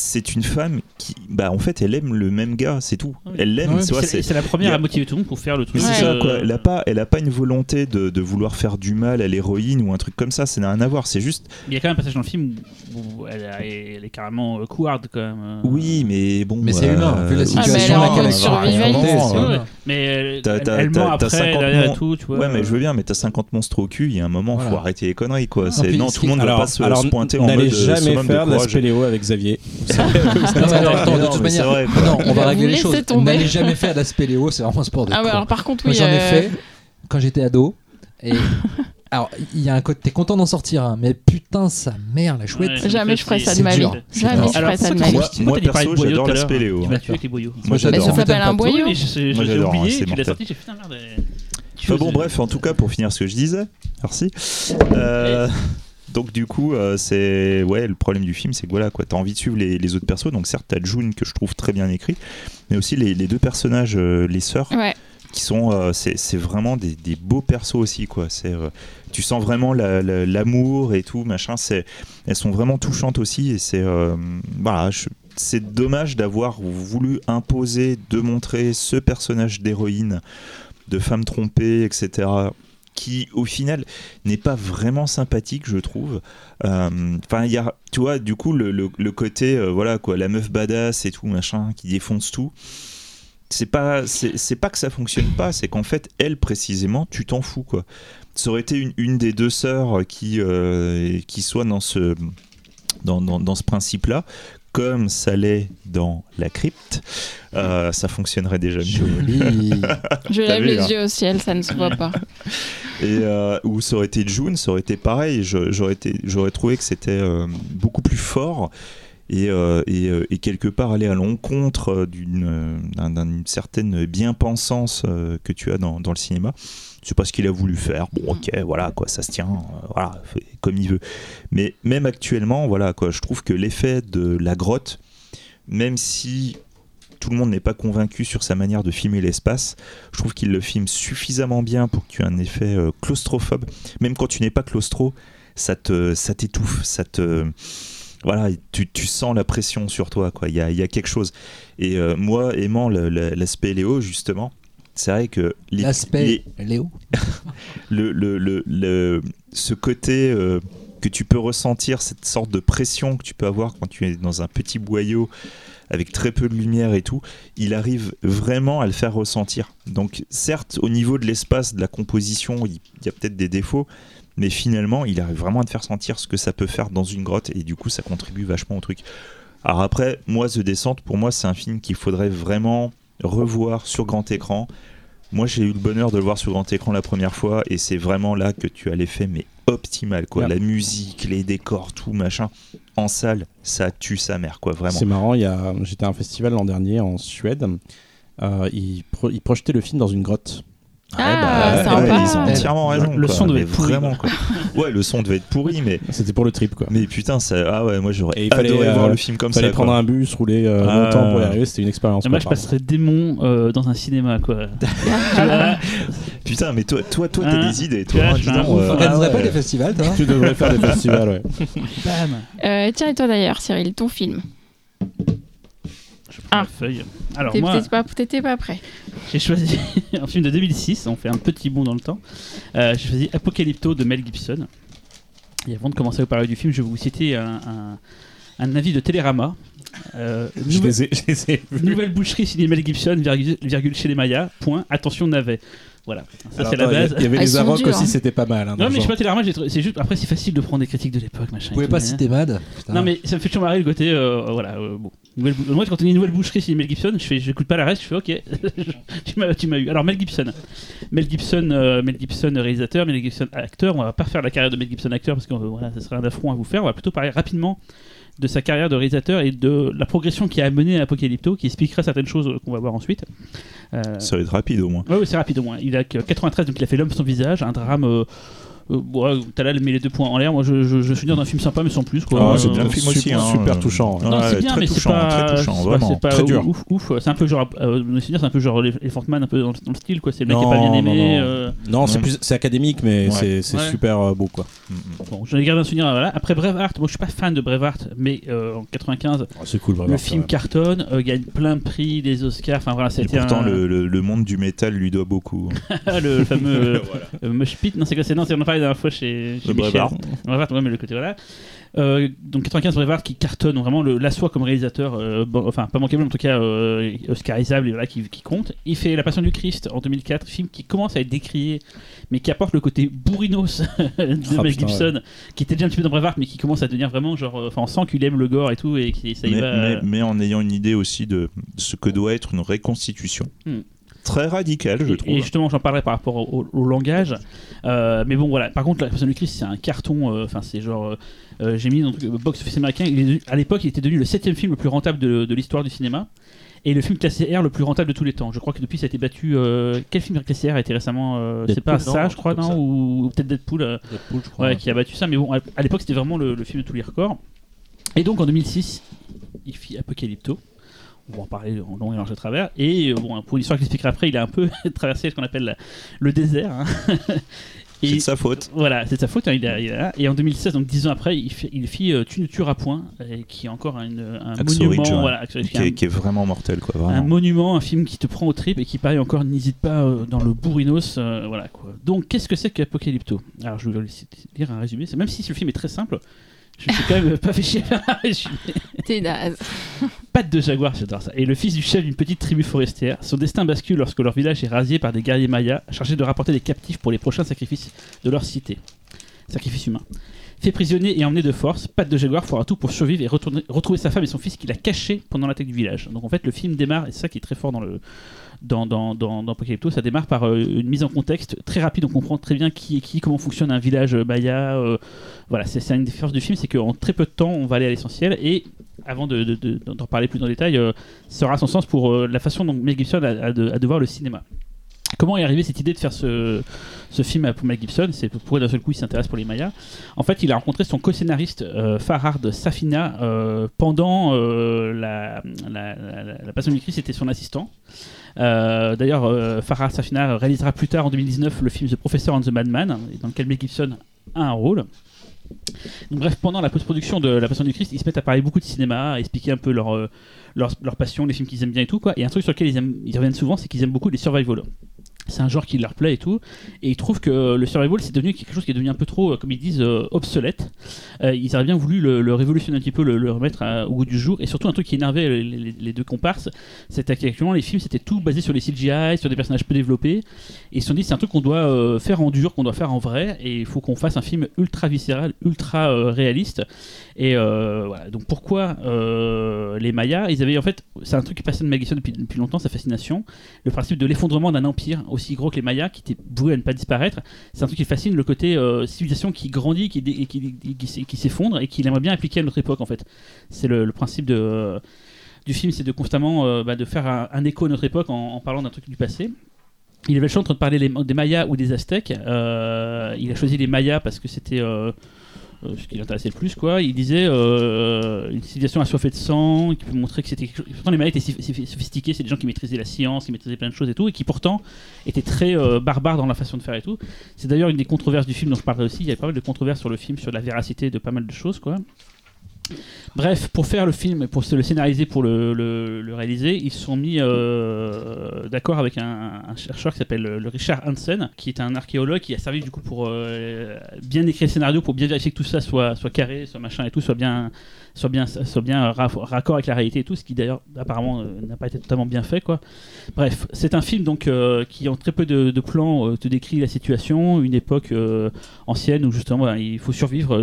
c'est une femme qui, bah, en fait, elle aime le même gars, c'est tout. Oui. Elle l'aime, Ouais, C'est la première a- à motiver tout le monde pour faire le truc. Ouais. ça, quoi. euh, Elle a pas, elle a pas une volonté de, de vouloir faire du mal à l'héroïne ou un truc comme ça. Ça n'a rien à voir. C'est juste, Il y a quand même un passage dans le film où elle, a- elle est carrément euh, couard quand même. euh. oui, mais bon. Mais c'est humain, vu la oui, situation Ah, mais elle survivaliste. euh. Mais elle, ment après 50 derrière et noms. tout, tu vois. Ouais, mais je veux bien, mais t'as 50 monstres au cul, il y a un moment, Voilà. faut arrêter les conneries, quoi. Non, C'est- non, tout le monde ne va pas se, pointer en n'allez mode euh, jamais faire de la spéléo avec Xavier. *laughs* Non, mais alors, attends, de Non, toute manière, c'est vrai, non, on va régler les choses. tomber. N'allez jamais faire de la spéléo, c'est vraiment un sport de Ah ouais, con. alors par contre, Moi, oui. j'en ai euh, fait quand j'étais ado. Et *laughs* alors, il y a un côté, t'es content d'en sortir, un, mais putain, sa mère, la chouette. Ouais, Jamais je ferais ça de ma vie. dur. Jamais je ferais ça de ma vie. Moi, moi, perso, de boyau j'adore la spéléo. Tu m'as tué avec les boyaux. Moi, Mais j'adore. ça s'appelle un boyau. Oui, mais je- Moi, j'ai j'adore, hein, oublié, c'est tu l'as mortel. sorti, j'ai fait putain merde. euh, Enfin, bon, bref, en tout cas, pour finir ce que je disais, merci. Euh, donc, du coup, euh, c'est. Ouais, le problème du film, c'est que voilà, quoi. T'as envie de suivre les, les autres persos. Donc, certes, t'as June, que je trouve très bien écrit, mais aussi les, les deux personnages, euh, les sœurs, Ouais. qui sont. euh, c'est vraiment des, des beaux persos aussi, quoi. C'est. tu sens vraiment la- la- l'amour et tout, machin. C'est, elles sont vraiment touchantes aussi, et c'est. voilà, c'est dommage d'avoir voulu imposer, de montrer ce personnage d'héroïne, de femme trompée, etc. Qui, au final, n'est pas vraiment sympathique, je trouve. Euh, Enfin, il y a, tu vois, du coup, le, le- côté, euh, voilà, quoi, la meuf badass et tout, machin, qui défonce tout. c'est pas c'est pas que ça fonctionne pas, c'est qu'en fait elle précisément tu t'en fous quoi. Ça aurait été une, des deux sœurs qui euh, qui soit dans ce dans, dans, dans ce principe-là, comme ça l'est dans la crypte, euh, ça fonctionnerait déjà mieux. Joli. *laughs* Je lève vu, les hein. yeux au ciel, ça ne se voit pas. *laughs* Et euh, ou ça aurait été June, ça aurait été pareil. J'aurais trouvé que c'était euh, beaucoup plus fort et, euh, et, et quelque part aller à l'encontre d'une d'un- d'une certaine bien-pensance que tu as dans, dans le cinéma. C'est pas ce qu'il a voulu faire. Bon, ok, voilà, quoi, ça se tient, euh, voilà, comme il veut. Mais même actuellement, voilà, quoi, je trouve que l'effet de la grotte, même si tout le monde n'est pas convaincu sur sa manière de filmer l'espace, je trouve qu'il le filme suffisamment bien pour que tu aies un effet euh, claustrophobe. Même quand tu n'es pas claustro, ça te, ça t'étouffe, ça te, voilà, tu, tu sens la pression sur toi, quoi. Il y a, il y a quelque chose. Et euh, moi, aimant l'aspect Léo, justement, c'est vrai que L'aspect Léo. *laughs* le, le, le, le- ce côté euh, que tu peux ressentir, cette sorte de pression que tu peux avoir quand tu es dans un petit boyau avec très peu de lumière et tout, il arrive vraiment à le faire ressentir. Donc certes, au niveau de l'espace, de la composition, il il y a peut-être des défauts, mais finalement, il arrive vraiment à te faire sentir ce que ça peut faire dans une grotte, et du coup, ça contribue vachement au truc. Alors après, moi, The Descent, pour moi, c'est un film qu'il faudrait vraiment revoir sur grand écran. Moi, j'ai eu le bonheur de le voir sur grand écran la première fois, et c'est vraiment là que tu as l'effet, mais optimal, quoi. Ouais. La musique, les décors, tout, machin. En salle, ça tue sa mère, quoi, vraiment. C'est marrant, il y a... j'étais à un festival l'an dernier en Suède. Euh, ils, pro- ils projetaient le film dans une grotte. Ah, ouais, sympa. ouais, ils ont entièrement raison. Le quoi, son devait mais être pourri, vraiment quoi. *laughs* Ouais, le son devait être pourri, mais C'était pour le trip quoi. mais putain, ça, ah ouais, moi Et j'aurais il fallait, adoré euh, voir le film comme Il fallait ça. prendre quoi. un bus, rouler euh, Ah. longtemps pour y arriver, c'était une expérience. Moi, quoi, je passerais démon euh, dans un cinéma, quoi. Tu *laughs* Putain, mais toi, toi, toi, t'as Hein, des idées, tu toi. hein, donc, ouf. euh, Organiserais ah pas des festivals, toi Tu devrais faire des *laughs* festivals, ouais. bam Euh, tiens, et toi d'ailleurs, Cyril, ton film? Ah. la feuille. Alors T'es- moi, T'étais pas, t'étais pas prêt. j'ai choisi *laughs* un film de 2006, on fait un petit bond dans le temps. Euh, j'ai choisi Apocalypto de Mel Gibson. Et avant de commencer à vous parler du film, je vais vous citer un, un- un avis de Télérama. Euh, *laughs* Je nouvelle, les ai, je les ai vus. nouvelle boucherie signée Mel Gibson, virgule, virgule chez les Mayas, point, attention navet. Voilà, ça c'est la il y base. Il y avait Ah, les Arocs aussi, hein. c'était pas mal. hein, Non mais je sais pas Télérama, c'est juste après c'est facile de prendre des critiques de l'époque, machin. Vous pouvez pas citer Mad. Non mais ça me fait toujours marrer le côté euh, voilà euh, bon nouvelle bou- moi quand on dit nouvelle boucherie c'est Mel Gibson je fais j'écoute pas la reste je fais ok *laughs* tu m'as tu m'as eu alors Mel Gibson Mel Gibson euh, Mel Gibson réalisateur Mel Gibson acteur on va pas faire la carrière de Mel Gibson acteur parce que euh, voilà ça serait un affront à vous faire on va plutôt parler rapidement de sa carrière de réalisateur et de la progression qui a mené à Apocalypto qui expliquera certaines choses euh, qu'on va voir ensuite Euh, Ça va être rapide au moins. Ouais, c'est rapide au moins. Il a que 93, donc il a fait L'homme sans visage, un drame. Euh, euh, ouais, Talal met les deux points en l'air. Moi, je, je, je suis d'un film sympa, mais sans plus. Quoi. Ah, c'est Euh, bien le film aussi, super, hein. super touchant. Non, Ouais, c'est bien, très mais c'est touchant, pas, très touchant, c'est pas- vraiment. c'est pas Très dur. ouf, ouf. C'est un peu genre, euh, c'est un peu genre les, Fantman, un peu dans, le- dans le style, quoi. C'est le mec qui est pas bien aimé. non. euh, Non, c'est plus, c'est académique, mais Ouais. c'est c'est Ouais. super euh, beau quoi. Mm, mm. bon, j'en ai gardé un souvenir. Voilà. Après Braveheart, moi, je suis pas fan de Braveheart, mais euh, en 95, Oh, c'est cool vraiment. le film cartonne, euh, gagne plein de prix, des Oscars. Enfin voilà, Et c'était pourtant, un... le, monde du métal lui doit beaucoup. *laughs* le fameux *laughs* euh, euh, Mosh Pit. Non, c'est quoi C'est non, c'est parlait la dernière fois chez, chez Le Michel. Brevard. Braveheart, ouais, mais le côté voilà. Euh, donc 95 Braveheart qui cartonne vraiment le l'assoit comme réalisateur, euh, bon, enfin pas manquable en tout cas euh, oscarisable et voilà qui, qui compte. Il fait La Passion du Christ en 2004, film qui commence à être décrié, mais qui apporte le côté bourrinos *laughs* de Ah, Mel Gibson, qui était déjà un petit peu dans Braveheart, mais qui commence à devenir vraiment genre, euh, enfin on sent qu'il aime le gore et tout et qui ça y mais, va. mais- mais en ayant une idée aussi de ce que doit être une reconstitution. Hmm. Très radicale, je trouve. Et justement, j'en parlerai par rapport au, au- au langage. Euh, mais bon, voilà. Par contre, la Passion du Christ, c'est un carton. euh, Enfin, c'est genre. euh, J'ai mis dans le box office américain. Il est devenu- à l'époque, il était devenu le septième film le plus rentable de, de l'histoire du cinéma. Et le film classé R le plus rentable de tous les temps. Je crois que depuis, ça a été battu. euh, quel film classé R a été récemment euh, C'est Deadpool, pas ça, je crois, non. Ou, ou peut-être Deadpool. euh, Deadpool, je crois. ouais, qui a battu ça. Mais bon, à, à l'époque, c'était vraiment le, le film de tous les records. Et donc, en 2006, il fit Apocalypto. On va en parler en long et large à travers. Et euh, bon, pour l'histoire que j'expliquerai après, il a un peu *laughs* traversé ce qu'on appelle la- le désert. hein. *laughs* C'est de sa faute. voilà, c'est de sa faute. hein, il il. Et en 2016, donc 10 ans après, il, fit- il fit euh, Tu ne tueras point, et qui est encore une- un monument. Ridge, voilà, Ridge, Qui est, qui est vraiment mortel, quoi. un, monument, un film qui te prend au trip et qui, pareil, encore n'hésite pas euh, dans le bourrinos. euh, voilà, quoi. Donc, qu'est-ce que c'est qu'Apocalypto? Alors, je vais vous lire un résumé. Même si le film est très simple, je me suis quand même pas fait chier. T'es naze. Patte de jaguar, j'adore ça. Et le fils du chef d'une petite tribu forestière. Son destin bascule lorsque leur village est rasé par des guerriers mayas chargés de rapporter des captifs pour les prochains sacrifices de leur cité. Sacrifice humain. Fait prisonnier et emmené de force, Patte de Jaguar fera tout pour survivre et retourner- retrouver sa femme et son fils qu'il a cachés pendant l'attaque du village. Donc en fait, le film démarre, et c'est ça qui est très fort dans le dans, dans, dans, dans ça démarre par euh, une mise en contexte très rapide, on comprend très bien qui est qui, comment fonctionne un village euh, maya. euh, voilà, c'est une des forces du film, c'est qu'en très peu de temps, on va aller à l'essentiel. Et avant de, de- de- d'en parler plus en détail, euh, ça aura son sens pour euh, la façon dont Mel Gibson a, a de, de voir le cinéma. Comment est arrivée cette idée de faire ce, ce film pour Mel Gibson? C'est pourquoi d'un seul coup il s'intéresse pour les Mayas. En fait, il a rencontré son co-scénariste euh, Farhad Safina euh, pendant euh, la, la, la- la Passion du Christ, c'était son assistant. Euh, D'ailleurs, euh, Farhad Safina réalisera plus tard en 2019 le film The Professor and the Madman, dans lequel Mel Gibson a un rôle. Bref, pendant la post-production de La Passion du Christ, ils se mettent à parler beaucoup de cinéma, expliquer un peu leur, euh, leur, passion, les films qu'ils aiment bien et tout. Quoi. Et un truc sur lequel ils, reviennent souvent, c'est qu'ils aiment beaucoup les survival. C'est un genre qui leur plaît et tout. Et ils trouvent que le survival, c'est devenu quelque chose qui est devenu un peu trop, euh, comme ils disent, euh, obsolète. Euh, ils auraient bien voulu le, révolutionner un petit peu, le, remettre au goût du jour. Et surtout, un truc qui énervait les, deux comparses, c'était qu'actuellement, les films, c'était tout basé sur les CGI, sur des personnages peu développés. Et ils se sont dit, c'est un truc qu'on doit euh, faire en dur, qu'on doit faire en vrai. Et il faut qu'on fasse un film ultra viscéral, ultra euh, réaliste. Et euh, voilà. Donc pourquoi euh, les Mayas Ils avaient en fait, c'est un truc qui passait de Gibson depuis, depuis longtemps, sa fascination. Le principe de l'effondrement d'un empire aussi gros que les Mayas, qui était voué à ne pas disparaître. C'est un truc qui fascine, le côté euh, civilisation qui grandit, qui, qui, qui, s'e- qui s'effondre et qu'il aimerait bien appliquer à notre époque en fait. C'est le, principe de, du film, c'est de constamment euh, bah, de faire un, écho à notre époque en, parlant d'un truc du passé. Il avait le choix entre parler des Mayas ou des Aztèques. Euh, il a choisi les Mayas parce que c'était ce qui l'intéressait le plus, quoi. Il disait euh, une civilisation assoiffée de sang, qui peut montrer que c'était quelque chose. Pourtant, les Mayas étaient sophistiqués, c'est des gens qui maîtrisaient la science, qui maîtrisaient plein de choses et tout, et qui pourtant étaient très euh, barbares dans la façon de faire et tout. C'est d'ailleurs une des controverses du film dont je parlerai aussi. Il y avait pas mal de controverses sur le film, sur la véracité de pas mal de choses, quoi. Bref, pour faire le film, pour se le scénariser, pour le, le- réaliser, ils se sont mis euh, d'accord avec un, chercheur qui s'appelle le Richard Hansen, qui est un archéologue qui a servi du coup pour euh, bien écrire le scénario, pour bien vérifier que tout ça soit, soit carré, soit machin et tout, soit bien, soit bien, soit bien ra- raccord avec la réalité et tout, ce qui d'ailleurs apparemment euh, n'a pas été totalement bien fait, quoi. Bref, c'est un film donc euh, qui en très peu de, plans euh, te décrit la situation, une époque ancienne où justement il faut survivre,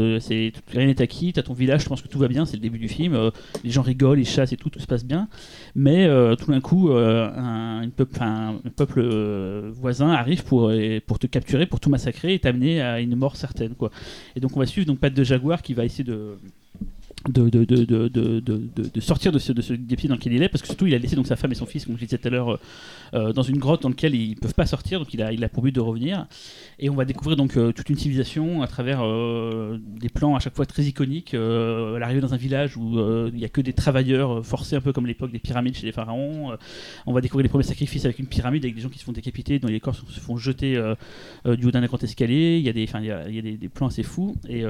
rien n'est acquis, t'as ton village, je pense que tout va bien, c'est le début du film, les gens rigolent, ils chassent et tout, tout se passe bien, mais tout d'un coup un, peuple, voisin arrive pour, pour te capturer, pour tout massacrer et t'amener à une mort certaine quoi. Et donc on va suivre donc Pat de Jaguar qui va essayer de de, de, de, de, sortir de ce, de ce dans lequel il est parce que surtout il a laissé donc sa femme et son fils comme je disais tout à l'heure euh, euh, dans une grotte dans laquelle ils peuvent pas sortir donc il a, il a pour but de revenir. Et on va découvrir donc euh, toute une civilisation à travers euh, des plans à chaque fois très iconiques euh, l'arrivée dans un village où il y a que des travailleurs forcés un peu comme l'époque des pyramides chez les pharaons. On va découvrir les premiers sacrifices avec une pyramide avec des gens qui se font décapiter dont les corps se font jeter du haut d'un grand escalier. Il y a des, y a, y a des, plans assez fous. Et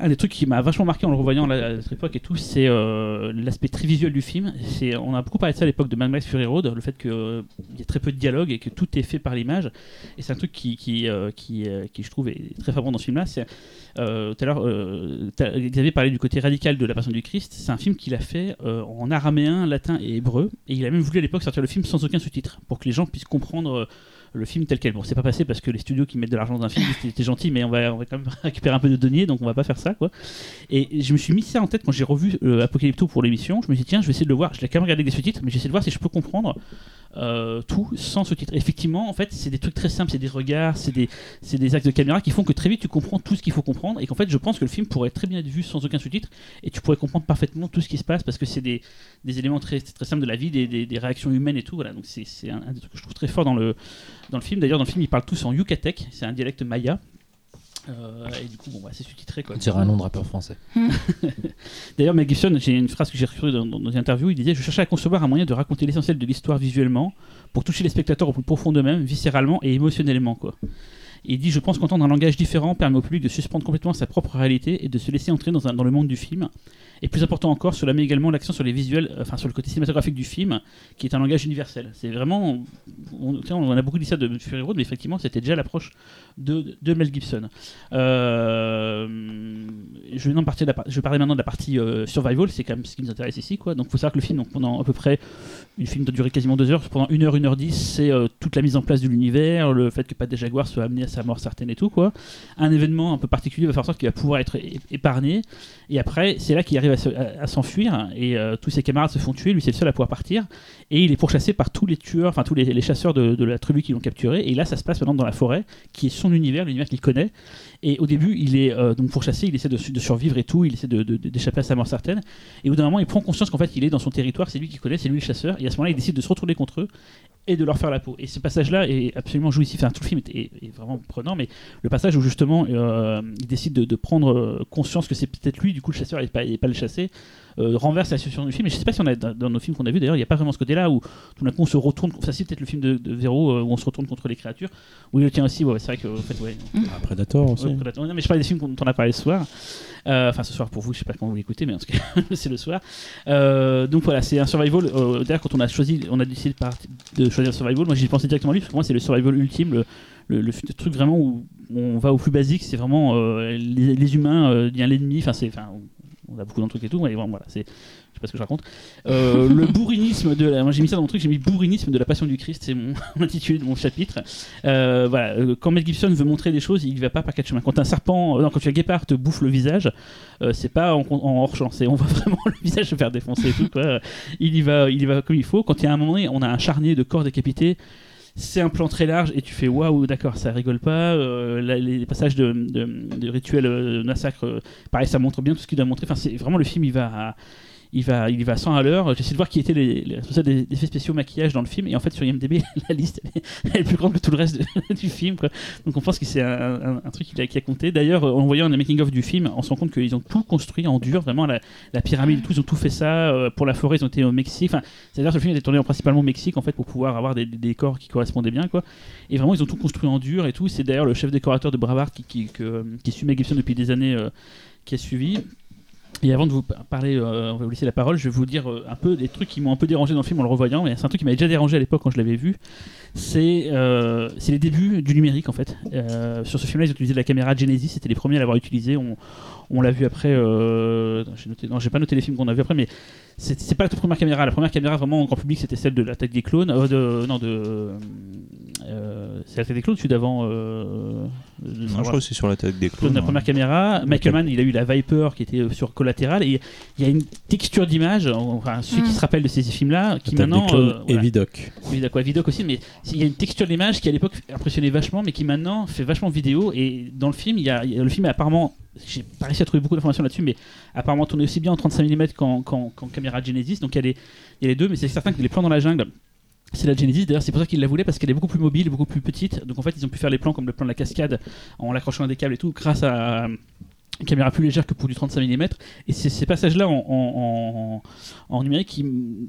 un des trucs qui m'a vachement marqué en le revoyant à cette époque et tout, c'est euh, l'aspect très visuel du film. C'est, on a beaucoup parlé de ça à l'époque de Mad Max Fury Road, le fait qu'il y a très peu de dialogue et que tout est fait par l'image. Et c'est un truc qui, qui, euh, qui, euh, je trouve, est très frappant dans ce film-là. C'est, euh, tout à l'heure, euh, Xavier parlait du côté radical de La Passion du Christ. C'est un film qu'il a fait euh, en araméen, latin et hébreu. Et il a même voulu à l'époque sortir le film sans aucun sous-titre pour que les gens puissent comprendre. Le film tel quel. Bon, c'est pas passé parce que les studios qui mettent de l'argent dans un film, c'était gentil, mais on va, on va quand même *laughs* récupérer un peu de deniers, donc on va pas faire ça, quoi. Et je me suis mis ça en tête quand j'ai revu euh, Apocalypto pour l'émission. Je me suis dit, tiens, je vais essayer de le voir. Je l'ai quand même regardé des sous-titres, mais j'essaie de voir si je peux comprendre euh, tout sans sous-titres. Effectivement, en fait, c'est des trucs très simples, c'est des regards, c'est des, des actes de caméra qui font que très vite tu comprends tout ce qu'il faut comprendre et qu'en fait, je pense que le film pourrait très bien être vu sans aucun sous-titre et tu pourrais comprendre parfaitement tout ce qui se passe parce que c'est des, des éléments très, très simples de la vie, des, des- réactions humaines et tout. Voilà, donc c'est un, un des trucs que je trouve très fort dans le, dans le film. D'ailleurs, dans le film, ils parlent tous en yucatec, c'est un dialecte maya. Euh, et du coup, bon, bah, c'est sous-titré quoi. On dirait un nom de rappeur français. *laughs* D'ailleurs, Mel Gibson, j'ai une phrase que j'ai retrouvée dans, dans, dans une interview, il disait Je cherchais à concevoir un moyen de raconter l'essentiel de l'histoire visuellement, pour toucher les spectateurs au plus profond d'eux-mêmes, viscéralement et émotionnellement. Quoi. Et il dit Je pense qu'entendre un langage différent permet au public de suspendre complètement sa propre réalité et de se laisser entrer dans, un- dans le monde du film. Et plus important encore, cela met également l'accent sur les visuels, euh, enfin sur le côté cinématographique du film, qui est un langage universel. C'est vraiment, on, a beaucoup dit ça de Fury Road, mais effectivement, c'était déjà l'approche de, Mel Gibson. Euh, je, vais parler maintenant de la partie euh, survival, c'est quand même ce qui nous intéresse ici, quoi. Donc, faut savoir que le film, pendant à peu près une film doit durer quasiment deux heures, pendant une heure, une heure dix, c'est toute la mise en place de l'univers, le fait que Pat des Jaguars soit amené à sa mort certaine et tout, quoi. Un événement un peu particulier va faire en sorte qu'il va pouvoir être épargné. Et après, c'est là qu'il arrive à se- à- à s'enfuir et euh, tous ses camarades se font tuer. Lui, c'est le seul à pouvoir partir. Et il est pourchassé par tous les tueurs, enfin tous les, chasseurs de, la tribu qui l'ont capturé. Et là, ça se passe maintenant dans la forêt, qui est son univers, l'univers qu'il connaît. Et au début, il est euh, donc pourchassé, il essaie de, su- de survivre et tout, il essaie d'échapper à sa mort certaine. Et au bout d'un moment, il prend conscience qu'en fait, il est dans son territoire, c'est lui qui connaît, c'est lui le chasseur. Et à ce moment-là, il décide de se retourner contre eux et de leur faire la peau. Et ce passage-là est absolument jouissif. Enfin, tout le film est, est- est vraiment prenant, mais le passage où justement euh, il décide de, de prendre euh, conscience que c'est peut-être lui, du coup, le chasseur et pas, pas le chassé, euh, renverse la situation du film. Et je sais pas si on a dans, dans nos films qu'on a vus d'ailleurs, il n'y a pas vraiment ce côté-là où tout d'un coup on se retourne. Ça, c'est peut-être le film de, de Véro euh, où on se retourne contre les créatures. Oui, le tien aussi, ouais, c'est vrai que en fait, ouais. Ah, Predator aussi. Ouais, Predator. Non, mais je parle des films dont on a parlé ce soir. Euh, Enfin, ce soir pour vous, je sais pas quand vous l'écoutez, mais en tout cas, *laughs* c'est le soir. Euh, donc voilà, c'est un survival. Euh, D'ailleurs, quand on a choisi, on a décidé de, partir- de choisir survival, moi j'y pensais directement lui, parce que moi c'est le survival ultime, le, le, le truc vraiment où on va au plus basique, c'est vraiment euh, les, les humains, euh, y a l'ennemi, enfin, c'est. Enfin, on a beaucoup de trucs et tout, mais bon, voilà, c'est. Sais ce que je raconte. Euh, le bourrinisme de la. Moi j'ai mis ça dans mon truc, j'ai mis bourrinisme de la passion du Christ, c'est *laughs* mon intitulé de mon chapitre. Euh, voilà, euh, quand Mel Gibson veut montrer des choses, il y va pas par quatre chemins. Quand un serpent, non, quand tu as guépard te bouffe le visage, euh, c'est pas en, en hors champ, c'est on voit *laughs* vraiment le visage se faire défoncer et tout. Il y va, il y va comme il faut. Quand il y a un moment donné, on a un charnier de corps décapités. C'est un plan très large et tu fais waouh, d'accord, ça rigole pas. Les passages de, de, rituels de massacre, pareil, ça montre bien tout ce qu'il doit montrer. Enfin, c'est vraiment le film, il va. Il va, il va à 100 à l'heure. J'essaie de voir qui étaient les, les des effets spéciaux maquillage dans le film. Et en fait, sur IMDb, *laughs* la liste est, plus grande que tout le reste *laughs* du film. Donc on pense que c'est un, truc qui a, qui compté. D'ailleurs, euh, en voyant un making-of du film, on se rend compte qu'ils ont tout construit en dur, vraiment la, pyramide, tout, ils ont tout fait ça. Euh, pour la forêt, ils ont été au Mexique. Enfin, c'est-à-dire que le film était tourné en principalement au Mexique en fait pour pouvoir avoir des, décors qui correspondaient bien. Quoi. Et vraiment, ils ont tout construit en dur et tout. C'est d'ailleurs le chef décorateur de Bravard qui, qui, que- qui suit Gibson depuis des années euh, qui a suivi. Et avant de vous par- parler, euh, on va vous laisser la parole, je vais vous dire euh, un peu des trucs qui m'ont un peu dérangé dans le film en le revoyant. Mais c'est un truc qui m'avait déjà dérangé à l'époque quand je l'avais vu. C'est euh, les débuts du numérique en fait. Sur ce film-là, ils ont utilisé la caméra Genesis, c'était les premiers à l'avoir utilisé. On l'a vu après. Euh, j'ai noté, non, j'ai pas noté les films qu'on a vu après, mais c'est c'est pas la toute première caméra. La première caméra vraiment en grand public, c'était celle de l'attaque des clones. euh, de, non, de. euh, c'est l'attaque des clones, celui d'avant. Euh, de Non, je crois que c'est sur l'attaque des Clone clones. la hein. première caméra. Michael Mann, il a eu la Viper qui était sur collatéral et il y a une texture d'image, enfin celui qui Mm. se rappelle de ces films-là, qui Attaque des maintenant, clones euh, et voilà. Vidoc. Oui, d'accord, Vidoc aussi, mais il y a une texture d'image qui à l'époque impressionnait vachement, mais qui maintenant fait vachement vidéo. Et dans le film, il y a, il y a- le film est apparemment, j'ai pas réussi à trouver beaucoup d'informations là-dessus, mais apparemment tourné aussi bien en 35 mm qu'en caméra Genesis. Donc il y, a les, deux, mais c'est certain que les plans dans la jungle. C'est la Genesis, d'ailleurs c'est pour ça qu'ils la voulaient parce qu'elle est beaucoup plus mobile, beaucoup plus petite. Donc en fait ils ont pu faire les plans comme le plan de la cascade en l'accrochant à des câbles et tout grâce à une caméra plus légère que pour du 35 mm. Et c'est ces passages-là en, en- en- numérique qui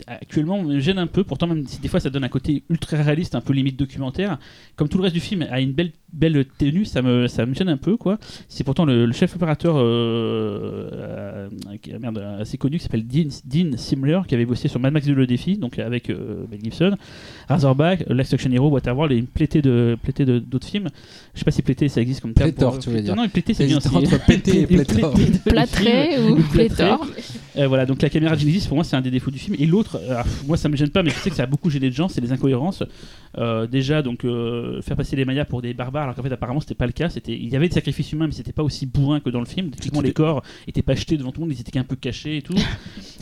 actuellement me gênent un peu. Pourtant, même si des fois ça donne un côté ultra réaliste, un peu limite documentaire, comme tout le reste du film a une belle, belle tenue, ça me, ça me gêne un peu. quoi. C'est pourtant le, le chef opérateur euh, euh, merde, assez connu qui s'appelle Dean, Dean Simler qui avait bossé sur Mad Max le défi, donc avec euh, Mel Gibson, Razorback, Last Action Hero, Waterworld et une plétée de plétée de- d'autres films. Je sais pas si plétée ça existe comme terme. Pléthore, pour- tu voulais dire. Non, une plétée c'est bien. Entre *laughs* pété et pléthore. de Plâtré ou pléthore Euh, voilà, donc la caméra Genesis pour moi c'est un des défauts du film. Et l'autre, euh, moi ça me gêne pas, mais je sais que ça a beaucoup gêné de gens, c'est les incohérences. Euh, déjà, donc euh, faire passer les Mayas pour des barbares, alors qu'en fait apparemment c'était pas le cas. C'était, il y avait des sacrifices humains, mais c'était pas aussi bourrin que dans le film. Typiquement les corps étaient pas jetés devant tout le monde, ils étaient qu'un peu cachés et tout.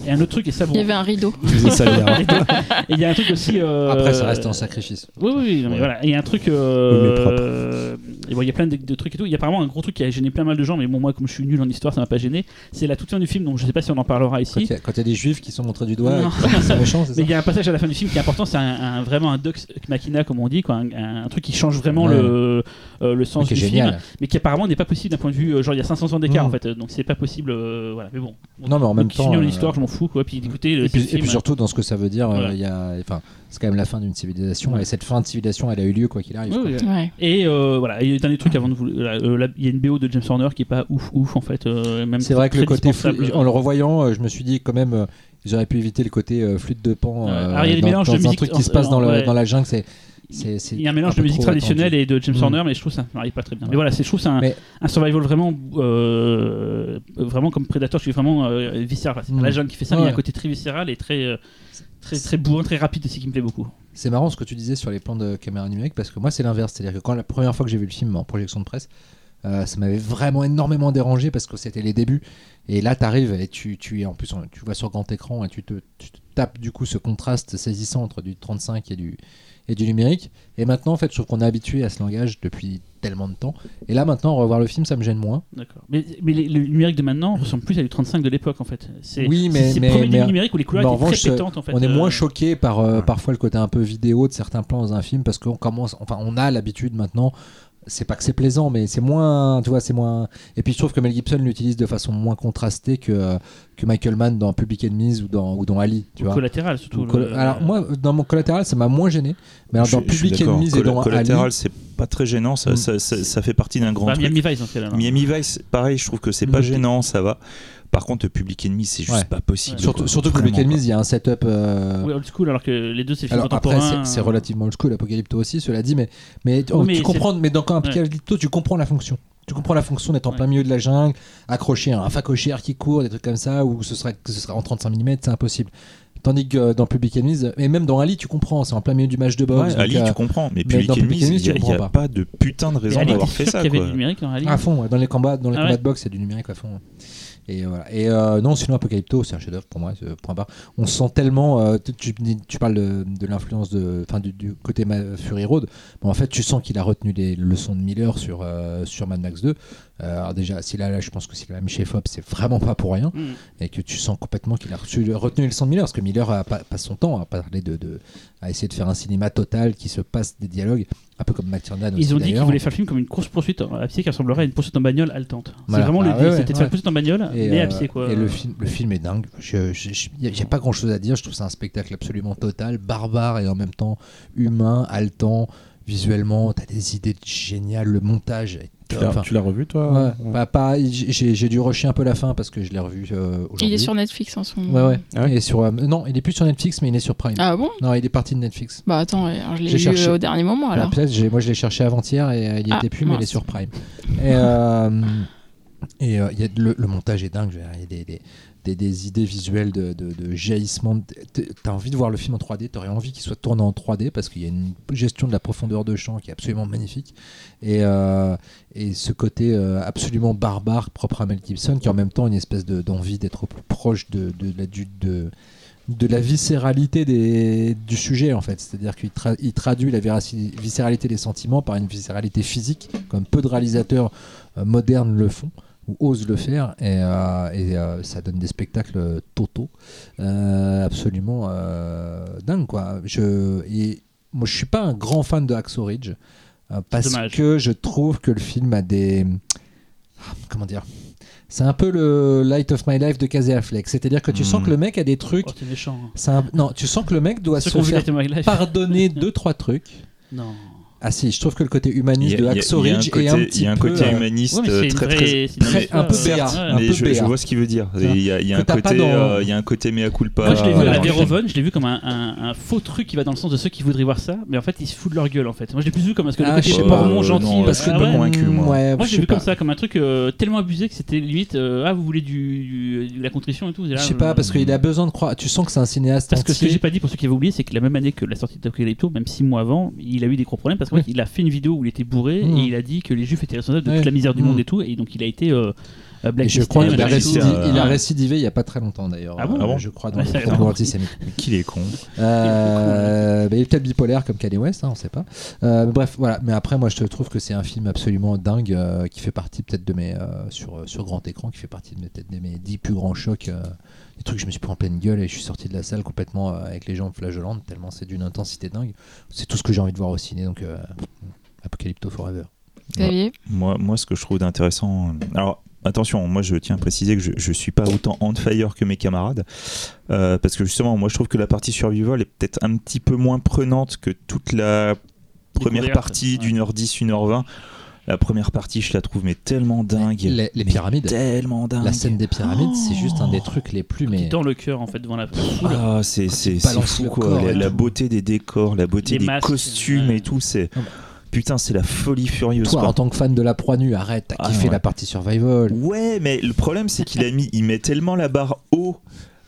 Et un autre truc, et ça bon. Il y avait un rideau. *laughs* Et il y a un truc aussi. euh, Après, ça reste un sacrifice. oui, oui, oui, non, mais voilà. Et il y a un truc. Oui, bon, il y a plein de, de trucs et tout. Il y a apparemment un gros truc qui a gêné plein mal de gens, mais bon, moi, comme je suis nul en histoire, ça m'a pas gêné. C'est la toute fin du film, donc je sais pas si on en parlera Quand ici. il y, a- quand il y a des juifs qui sont montrés du doigt, c'est ça Mais il y a un passage à la fin du film qui est important, c'est un, un- vraiment un Dux Machina, comme on dit, quoi, un, un truc qui change vraiment Ouais. le, euh, le sens du film, mais qui apparemment n'est pas possible d'un point de vue, euh, genre il y a 500 ans d'écart Mm. en fait, donc c'est pas possible, euh, voilà, mais bon. Non, mais en même temps, l'histoire, je m'en fou. Quoi. Puis d'écouter le Et puis, et puis surtout dans ce que ça veut dire, il y a, enfin, c'est quand même la fin d'une civilisation Ouais. et cette fin de civilisation, elle a eu lieu quoi qu'il arrive. Ouais, quoi. ouais. Ouais. Et euh, voilà, et dernier truc avant de vous. euh, Il y a une BO de James Horner qui est pas ouf ouf en fait. euh, même C'est vrai que le côté, flûte- dispensable. en le revoyant, euh, je me suis dit quand même, euh, ils auraient pu éviter le côté euh, flûte de pan Ouais. euh, Alors, il y a des dans, mélanges dans de un musique truc qui se en- passe dans, le- ouais. dans la jungle. C'est, Il y a un mélange de musique traditionnelle attendu. et de James Mm. Horner, mais je trouve ça n'arrive pas très bien. Mais voilà, je trouve c'est un, Mais- un survival vraiment, euh, vraiment comme Predator, je suis vraiment euh, viscéral. C'est Mm. la jungle qui fait ça, mais il y a un côté très viscéral et très, euh, très, très bourrin, très rapide aussi qui me plaît beaucoup. C'est marrant ce que tu disais sur les plans de caméra numérique parce que moi c'est l'inverse. C'est-à-dire que quand la première fois que j'ai vu le film en projection de presse, euh, ça m'avait vraiment énormément dérangé parce que c'était les débuts. Et là t'arrives et tu, tu es en plus tu vois sur grand écran et tu te, tu te tapes du coup ce contraste saisissant entre du 35 et du et du numérique. Et maintenant en fait je trouve qu'on est habitué à ce langage depuis tellement de temps. Et là maintenant revoir le film ça me gêne moins. D'accord. Mais, mais les- le numérique de maintenant ressemble plus à du 35 de l'époque en fait. C'est, Oui, mais- c'est, mais- le premier mais- numérique où les couleurs étaient revanche, très pétantes en fait. on est Euh, moins choqué par euh, ouais. parfois le côté un peu vidéo de certains plans dans un film parce qu'on commence, enfin, on a l'habitude maintenant. C'est pas que c'est plaisant, mais c'est moins, tu vois, c'est moins. Et puis je trouve que Mel Gibson l'utilise de façon moins contrastée que euh, que Michael Mann dans Public Enemies ou dans ou dans Ali, tu vois. collatéral surtout. Ou Col- le- Alors moi, dans mon collatéral, ça m'a moins gêné. Mais alors, Je- dans Public. Enemies et dans Collatéral, Ali, c'est pas très gênant, ça, Mm. ça, ça- ça fait partie d'un grand Bah, truc. Miami Vice ce cas-là. Miami Vice, pareil, je trouve que c'est pas Mm. gênant, ça va. Par contre, Public Enemy, c'est juste Ouais. pas possible. surtout, quoi. surtout que Vraiment, Public. Enemies, il y a un setup. euh, Oui, old school, alors que les deux c'est Alors après, c'est relativement old school, Apocalypto aussi, cela dit, mais, mais, oh, Oui, mais tu comprends, mais dans Apocalypto, tu comprends la fonction. Tu comprends la fonction d'être en Ouais. plein milieu de la jungle, accroché à un facochère qui court, des trucs comme ça, ou ce que ce serait en 35 mm, c'est impossible. Tandis que euh, dans Public Enemies, et même dans Ali, tu comprends, c'est en plein milieu du match de boxe. Ouais, Ali, euh, tu comprends, mais mais Public dans Public Enemies, il n'y a, il y a pas de putain de Mais raison d'avoir fait ça. qu'il y avait quoi. du numérique dans Ali à fond, ouais, dans les combats, dans les Ah combats ouais de boxe, c'est du numérique à fond. Et euh, voilà. Et euh, non, sinon Apocalypto, c'est un chef-d'œuvre pour moi. c'est- Point barre. On sent tellement. euh, tu, parles de, l'influence de, enfin du, côté Fury Road. Bon, en fait, tu sens qu'il a retenu les leçons de Miller sur euh, sur Mad Max 2. Euh, alors déjà, s'il a, là, je pense que s'il a mis chez Fob, c'est vraiment pas pour rien. Mm. Et que tu sens complètement qu'il a reçu- retenu les leçons de Miller, parce que Miller a pas- passe son temps à parler de, de, à essayer de faire un cinéma total qui se passe des dialogues, un peu comme McTiernan aussi. Ils ont dit qu'ils voulaient faire le film comme une course poursuite à pied qui ressemblerait à une poursuite en bagnole haletante. Voilà. C'est vraiment Ah l'idée, ouais, c'était de faire une poursuite en bagnole Et, mais à euh, pied quoi. et le, film, le film est dingue. J'ai pas grand chose à dire. Je trouve ça un spectacle absolument total, barbare et en même temps humain, haletant. Visuellement, t'as des idées géniales. Le montage est Tu Enfin, tu l'as revu, toi ouais, Bah, pareil, j'ai dû rusher un peu la fin parce que je l'ai revu euh, aujourd'hui. Il est sur Netflix en ce moment. Ouais, ouais. Ah ouais Il est sur, euh, non, il est plus sur Netflix, mais il est sur Prime. Ah bon? Non, il est parti de Netflix. Bah attends, alors je l'ai vu cherché. euh, au dernier moment Bah, alors. peut-être, j'ai- moi je l'ai cherché avant-hier et euh, il n'y Ah, était plus, mais il est sur Prime. Et, euh, et euh, il y a le, le montage est dingue. Il y a des, des, des- idées visuelles de, de, de jaillissement. T'as envie de voir le film en 3D, t'aurais envie qu'il soit tourné en 3D parce qu'il y a une gestion de la profondeur de champ qui est absolument magnifique. Et, euh, ce côté euh, absolument barbare propre à Mel Gibson qui en même temps une espèce de- d'envie d'être plus proche de, la, viscéralité du sujet en fait. C'est-à-dire qu'il tra- il traduit la viscéralité des sentiments par une viscéralité physique, comme peu de réalisateurs euh, modernes le font ou osent le faire, et, euh, et, euh, ça donne des spectacles totaux, euh, absolument dingue quoi. Je, et moi je suis pas un grand fan de Hacksaw Ridge parce Dommage. que je trouve que le film a des comment dire c'est un peu le Light of My Life de Casey Affleck. C'est-à-dire que tu sens Mm. que le mec a des trucs. Oh, méchant. un- Non, tu sens que le mec doit se faire pardonner deux trois trucs. Non. Ah si, je trouve que le côté Il humaniste a- de il y a- Hacksaw il y a un Ridge est côté- un il petit y a un peu côté euh, humaniste Ouais, euh, très vraie- très un peu histoire. béat, Ouais. un mais peu je, vois ce qu'il veut dire. Il y a, il y a Que un côté, dans- euh, il y a un côté mea culpa. Moi, je l'ai vu voilà. à. Verhoeven, je l'ai vu comme un, un- un faux truc qui va dans le sens de ceux qui voudraient voir ça, mais en fait, ils se foutent de leur gueule en fait. Moi, je l'ai plus vu comme parce que le Ah, côté je sais mormon pas. gentil. Non, parce que ah pas ouais. convaincu, moi. Ouais, Moi, je je l'ai sais vu comme pas. ça, comme un truc euh, tellement abusé que c'était limite euh, ah vous voulez du, de la contrition et tout. Je sais pas parce qu'il a besoin de croire. Tu sens que c'est un cinéaste Parce que ce que j'ai pas dit pour ceux qui avaient oublié, c'est que la même année que la sortie d'Apocalypto, même six mois avant, il a eu des gros problèmes parce Oui. il a fait une vidéo où il était bourré et il a dit que les juifs étaient responsables de toute la misère du Mm. monde et tout, et donc il a été euh, euh, Et je crois qu'il a, euh, il a récidivé il y a pas très longtemps d'ailleurs. Ah bon euh, Ah Je crois dans Ouais, le antisémite. Qu'il est con. Euh, il est peut-être bipolaire comme Kanye West, hein, on sait pas. Euh, bref, voilà. Mais après, moi, je te trouve que c'est un film absolument dingue euh, qui fait partie peut-être de mes euh, sur sur grand écran, qui fait partie de mes peut-être de mes dix plus grands chocs. Des trucs je me suis pris en pleine gueule et je suis sorti de la salle complètement euh, avec les jambes flageolantes tellement c'est d'une intensité dingue. C'est tout ce que j'ai envie de voir au ciné, donc euh, Apocalypto Forever. Xavier Moi, moi, ce que je trouve d'intéressant. Alors, attention, moi je tiens à préciser que je, je suis pas autant on fire que mes camarades, euh, parce que justement, moi je trouve que la partie survival est peut-être un petit peu moins prenante que toute la première partie d'une heure 10, une heure 20. La première partie, je la trouve mais tellement dingue. Les, les Mais pyramides. Tellement dingue. La scène des pyramides, c'est juste un des Oh. trucs les plus. Mais dans le cœur en fait devant la foule. Ah, c'est fou quoi. La, beauté des décors, la beauté Les des masques, costumes ouais. et tout, c'est putain, c'est la folie furieuse. toi, quoi. en tant que fan de la proie nue, arrête, t'as Ah, kiffé ouais. la partie survival. Ouais, mais le problème c'est qu'il a mis, il met tellement la barre haut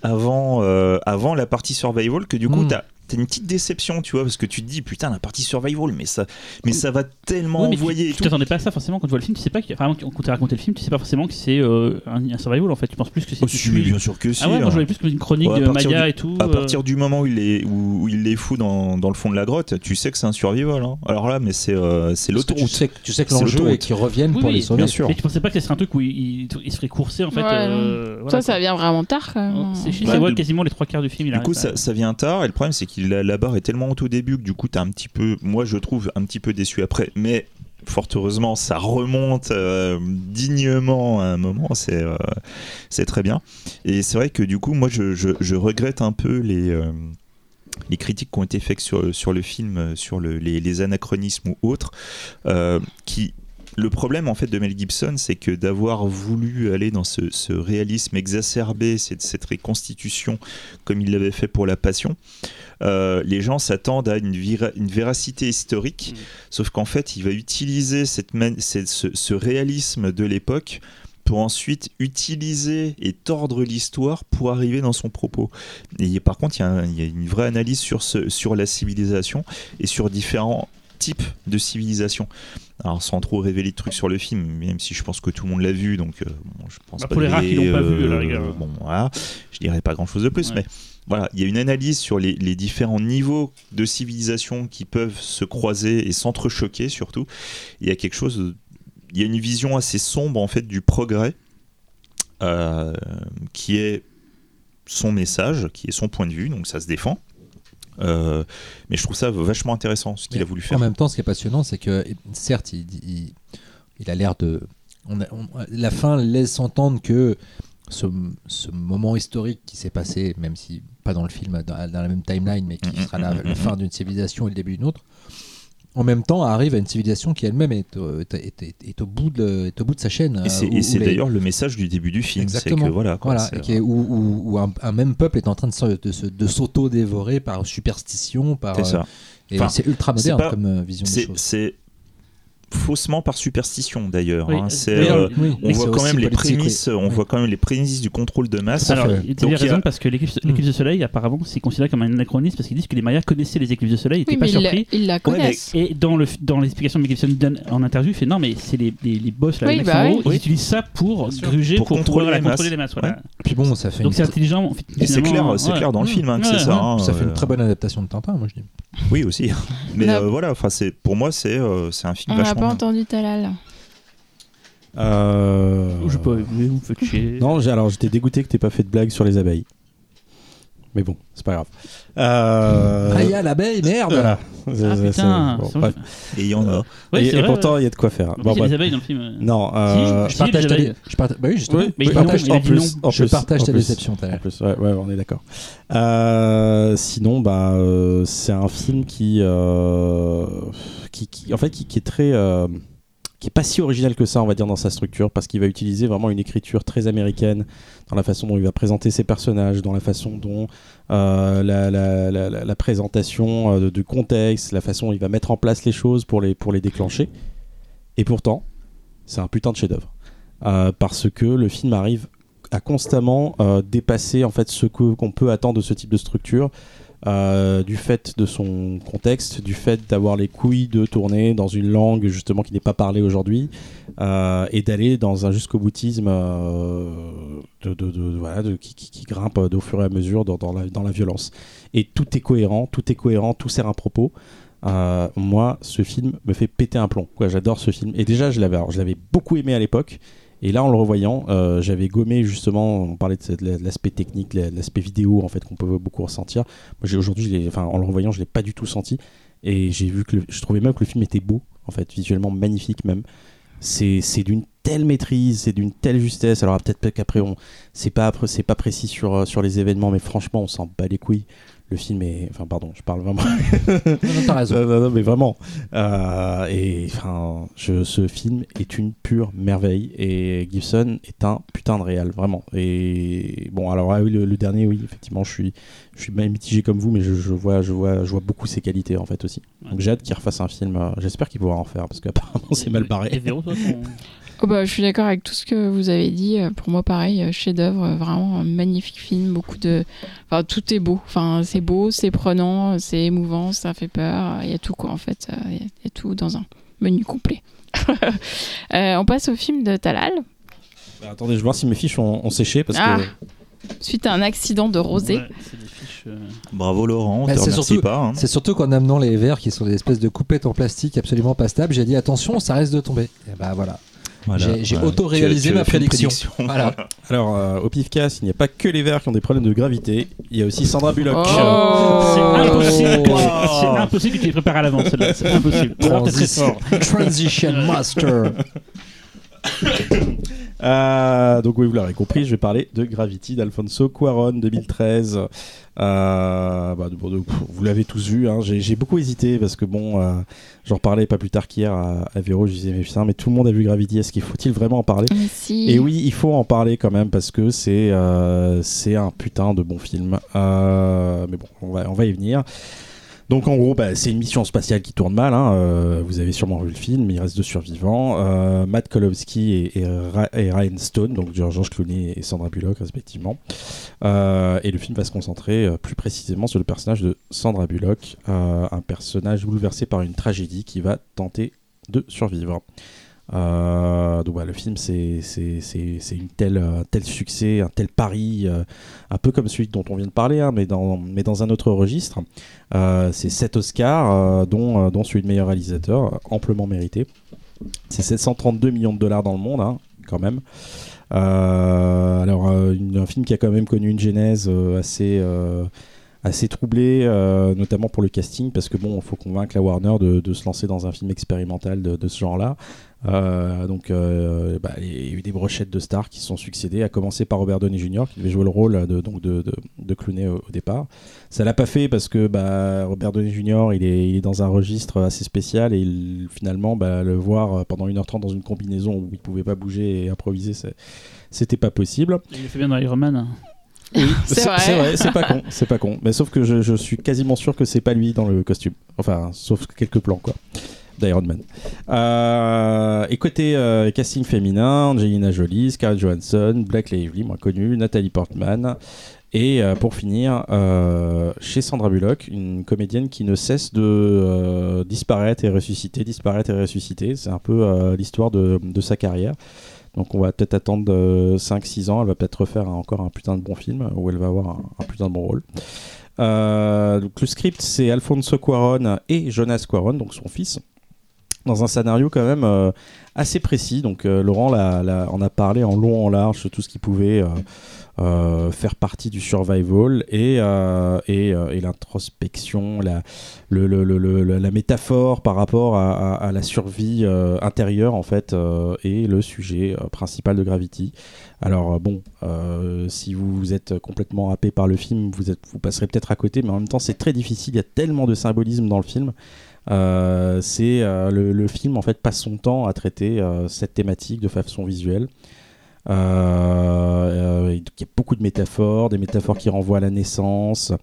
avant, euh, avant la partie survival que du coup Mm. t'as t'as une petite déception, tu vois, parce que tu te dis putain la partie survival, mais ça, mais ça va tellement Oui, mais tu- envoyer tu t'attendais pas à ça forcément quand tu vois le film. Tu sais pas qu'il- enfin, quand tu as raconté le film, tu sais pas forcément que c'est euh, un, un survival en fait. Tu penses plus que c'est. Oh, si, bien sûr que si. Ah ouais, moi hein. je voyais plus que une chronique Ouais, de partir Maya du- et tout. À euh, partir du moment où il les, où, où il les fout dans, dans le fond de la grotte, tu sais que c'est un survival. hein. Alors là, mais c'est euh, c'est que tu l'autoroute. sais, que- tu sais que C'est l'enjeu l'autoroute. est qu'ils reviennent Oui, pour oui, les sauver. bien sûr. Mais tu pensais pas que ce serait un truc où il, il- il se ferait courser en fait. Ouais, euh, Ça, ça vient vraiment tard. C'est quasiment les trois quarts du film. il Du coup, arrête, ça, ça vient tard, et le problème, c'est que la, barre est tellement haute au début que du coup, t'es un petit peu, moi je trouve, un petit peu déçu après. Mais fort heureusement, ça remonte euh, dignement à un moment, c'est euh, c'est très bien. Et c'est vrai que du coup, moi je, regrette un peu les. euh, les critiques qui ont été faites sur, le film, sur le- les, les anachronismes ou autres, qui le problème en fait de Mel Gibson, c'est que d'avoir voulu aller dans ce, ce réalisme exacerbé, cette, cette reconstitution comme il l'avait fait pour La Passion, euh, les gens s'attendent à une, vira- une véracité historique, Mm. sauf qu'en fait, il va utiliser cette man- cette- ce, ce réalisme de l'époque pour ensuite utiliser et tordre l'histoire pour arriver dans son propos. Et par contre, il y a, y une vraie analyse sur, ce, sur la civilisation et sur différents types de civilisation. Alors sans trop révéler de trucs sur le film, même si je pense que tout le monde l'a vu, donc euh, bon, je pense Bah, pas pour les rares qui l'ont pas vu, euh, bon voilà, je dirais pas grand chose de plus, Ouais. mais voilà, il y a une analyse sur les, les différents niveaux de civilisation qui peuvent se croiser et s'entrechoquer surtout. Il y a quelque chose, il y a une vision assez sombre en fait du progrès, euh, qui est son message, qui est son point de vue, donc ça se défend. Euh, mais je trouve ça vachement intéressant ce qu'il Mais a voulu faire. En même temps, ce qui est passionnant, c'est que certes, il, il- il a l'air de. on a- on- la fin laisse entendre que ce, ce moment historique qui s'est passé, même si pas dans le film, dans, dans la même timeline, mais qui Mhm, sera la, mhm, la fin d'une civilisation et le début d'une autre, en même temps arrive à une civilisation qui elle-même est, au- est, est- est- est au bout de, est au bout de sa chaîne. Et c'est euh, les- d'ailleurs le message du début du film, c'est Exactement. que voilà, quoi, Voilà, et où, où- où un, un même peuple est en train de, s'auto-dévorer par superstition, par, c'est ça. euh, Enfin, c'est ultra moderne pas- comme euh, vision des choses. c'est faussement par superstition d'ailleurs. Oui, hein. C'est, d'ailleurs, euh, Oui, on voit quand même les politique, oui. prémices, on Oui. voit quand même les prémices du contrôle de masse. Alors, il Donc, avait il y a- raison parce que l'éclipse l'éclipse de soleil, apparemment, c'est considéré comme un anachronisme parce qu'ils disent que les Mayas connaissaient les éclipses de soleil, ils Oui, n'étaient pas mais ils la- surpris. ils la connaissent. Et dans le dans l'explication de Mel Gibson donne en interview, il fait non mais c'est les, les, les boss là, Oui, les mecs bah en haut, ils utilisent ça pour gruger, Pour pour, contrôler les contrôler masses. les masses. voilà. Puis bon, ça fait Donc c'est intelligent. Et c'est finalement, clair, c'est ouais. clair dans le film hein, c'est ça. hein, ça fait euh, une très bonne adaptation de Tintin, moi je dis. Oui aussi. Mais euh, voilà, enfin c'est pour moi c'est euh, c'est un film vachement. Pas entendu Talal. Euh, Je sais pas, vous vous faites chier. Non, j'ai- alors j'étais dégoûté que t'aies pas fait de blague sur les abeilles. Mais bon, c'est pas grave. Euh, Ah, il y a l'abeille, merde voilà. Ah putain, bon, bref. Et il y en a. Ouais, et, pourtant, ouais. il y a de quoi faire. Bon, il y a bref. des abeilles dans le film. Non, Si, euh, je- Je partage ta, je partage- bah oui, justement. Oui, Mais je partage, non, en plus, non. je en ta plus. déception, En plus, ouais, ouais, on est d'accord. Euh, sinon, bah, euh, c'est un film qui, euh, qui, qui- en fait, qui, qui est très, euh, qui est pas si original que ça, on va dire, dans sa structure, parce qu'il va utiliser vraiment une écriture très américaine dans la façon dont il va présenter ses personnages, dans la façon dont euh, la, présentation euh, de contexte, la façon dont il va mettre en place les choses pour les, pour les déclencher. Et pourtant, c'est un putain de chef-d'œuvre. Euh, parce que le film arrive à constamment dépasser en fait ce qu'on peut attendre de ce type de structure euh, du fait de son contexte, du fait d'avoir les couilles de tourner dans une langue justement qui n'est pas parlée aujourd'hui euh, et d'aller dans un jusqu'au boutisme euh, de, voilà, qui, grimpe au fur et à mesure dans, la, violence. Et tout est cohérent, tout est cohérent, tout sert un propos. Moi, ce film me fait péter un plomb. J'adore ce film. Et déjà, je l'avais beaucoup aimé à l'époque. Et là, en le revoyant, euh, j'avais gommé justement. On parlait de, l'aspect technique, de l'aspect vidéo en fait qu'on peut beaucoup ressentir. Moi, aujourd'hui, enfin, en le revoyant, je l'ai pas du tout senti. Et j'ai vu que je trouvais même que le film était beau, en fait, visuellement magnifique même. C'est d'une telle maîtrise, c'est d'une telle justesse. Alors peut-être qu'après on, c'est pas pas précis sur sur les événements, mais franchement, on s'en bat les couilles. Le film est, enfin pardon, je parle vraiment. Non, non, t'as raison. *laughs* non, non, non, mais vraiment. Euh, et enfin, je- ce film est une pure merveille. Et Gibson est un putain de réal, vraiment. Et bon, alors ah oui, le, le dernier, oui, effectivement, je suis, je suis même mitigé comme vous, mais je, je vois, je vois, je vois beaucoup ses qualités en fait aussi. Donc j'ai hâte qu'il refasse un film. euh, J'espère qu'il pourra en faire parce qu'apparemment c'est mal Et barré. Véro, toi, *laughs* Oh bah, je suis d'accord avec tout ce que vous avez dit. Euh, Pour moi, pareil, euh, chef-d'œuvre, euh, vraiment un magnifique film. Beaucoup de, enfin, tout est beau. Enfin, c'est beau, c'est prenant, c'est émouvant, ça fait peur. Il y a tout quoi en fait. Il y, a- tout dans un menu complet. *laughs* Euh, on passe au film de Talal. Bah, attendez, je vais voir si mes fiches ont, ont séché parce Ah. que. Suite à un accident de rosée. Ouais, fiches, euh, Bravo Laurent, on Bah, c'est surtout- hein. C'est surtout qu'en amenant les verres qui sont des espèces de coupettes en plastique absolument pas stables, j'ai dit attention, ça risque de tomber. Et bah voilà. Voilà. j'ai- j'ai Voilà. auto-réalisé ma prédiction. Voilà. *laughs* Alors, euh, au PIFCAS, il n'y a pas que les verts qui ont des problèmes de gravité. Il y a aussi Sandra Bullock. Oh. C'est impossible, Oh. c'est impossible que tu les prépares à l'avance. C'est impossible. Transition Master. *laughs* Euh, donc oui, vous l'aurez compris, je vais parler de Gravity d'Alfonso Cuaron 2013. Euh, bah, vous l'avez tous vu, hein. j'ai beaucoup hésité parce que bon, euh, j'en reparlais pas plus tard qu'hier à, à Véro, je disais mais putain, mais tout le monde a vu Gravity, est-ce qu'il faut-il vraiment en parler? Si. Et oui, il faut en parler quand même parce que c'est c'est un putain de bon film. Mais bon, on va, on va y venir. Donc en gros, bah, c'est une mission spatiale qui tourne mal. hein. Euh, vous avez sûrement vu le film, il reste deux survivants. Euh, Matt Kolowski et, Ryan Stone, donc George Clooney et Sandra Bullock respectivement. Euh, et le film va se concentrer plus précisément sur le personnage de Sandra Bullock, un personnage bouleversé par une tragédie qui va tenter de survivre. Euh, donc voilà, le film c'est telle, un tel succès, un tel pari, euh, un peu comme celui dont on vient de parler, hein, mais, dans, un autre registre. Euh, c'est 7 Oscars, euh, dont, euh, celui de meilleur réalisateur, amplement mérité. C'est 732 millions de dollars dans le monde, hein, quand même. Euh, alors, euh, un film qui a quand même connu une genèse euh, assez, euh, assez troublée, euh, notamment pour le casting, parce que bon, il faut convaincre la Warner de, se lancer dans un film expérimental de ce genre-là. Euh, donc, euh, bah, il y a eu des brochettes de stars qui se sont succédées, à commencer par Robert Downey Jr., qui devait jouer le rôle de, donc de, de, de Clooney au, au départ. Ça l'a pas fait parce que bah, Robert Downey Jr., il est, il est dans un registre assez spécial et il- finalement, bah, le voir pendant 1h30 dans une combinaison où il pouvait pas bouger et improviser, c'était pas possible. Il fait bien dans Iron Man. *laughs* C'est vrai. C'est vrai, c'est pas con, c'est pas con. Mais sauf que je, je suis quasiment sûr que c'est pas lui dans le costume. Enfin, sauf quelques plans quoi. D'Iron Man. Euh, et côté euh, casting féminin, Angelina Jolie, Scarlett Johansson, Black Lively, moins connu, Nathalie Portman. Et euh, pour finir, euh, chez Sandra Bullock, une comédienne qui ne cesse de disparaître et ressusciter, disparaître et ressusciter. C'est un peu l'histoire de, sa carrière. Donc on va peut-être attendre 5-6 ans, elle va peut-être refaire encore un putain de bon film où elle va avoir un, putain de bon rôle. Donc le script c'est Alfonso Cuaron et Jonas Cuaron, donc son fils, dans un scénario quand même euh, assez précis. Donc euh, Laurent l'a- l'a- en a parlé en long en large, tout ce qui pouvait euh, faire partie du survival et, l'introspection, la, métaphore par rapport à, la survie intérieure en fait et le sujet principal de Gravity. Alors bon, si vous êtes complètement happé par le film, vous passerez peut-être à côté, mais en même temps c'est très difficile, il y a tellement de symbolisme dans le film. Euh, c'est euh, le, film en fait passe son temps à traiter euh, cette thématique de façon visuelle. Il y a beaucoup de métaphores, des métaphores qui renvoient à la naissance,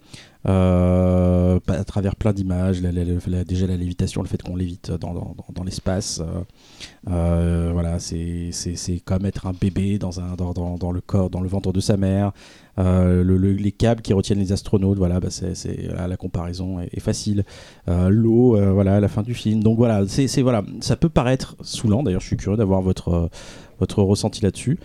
euh, à travers plein d'images, déjà la lévitation, le fait qu'on lévite dans, l'espace. euh, euh, voilà, c'est comme être un bébé dans, un, dans, le corps, dans le ventre de sa mère. Le- le- les câbles qui retiennent les astronautes, voilà, bah, c'est la comparaison est, facile. L'eau, voilà, la fin du film. Donc voilà, c'est voilà, ça peut paraître saoulant. D'ailleurs, je suis curieux d'avoir votre votre ressenti là-dessus.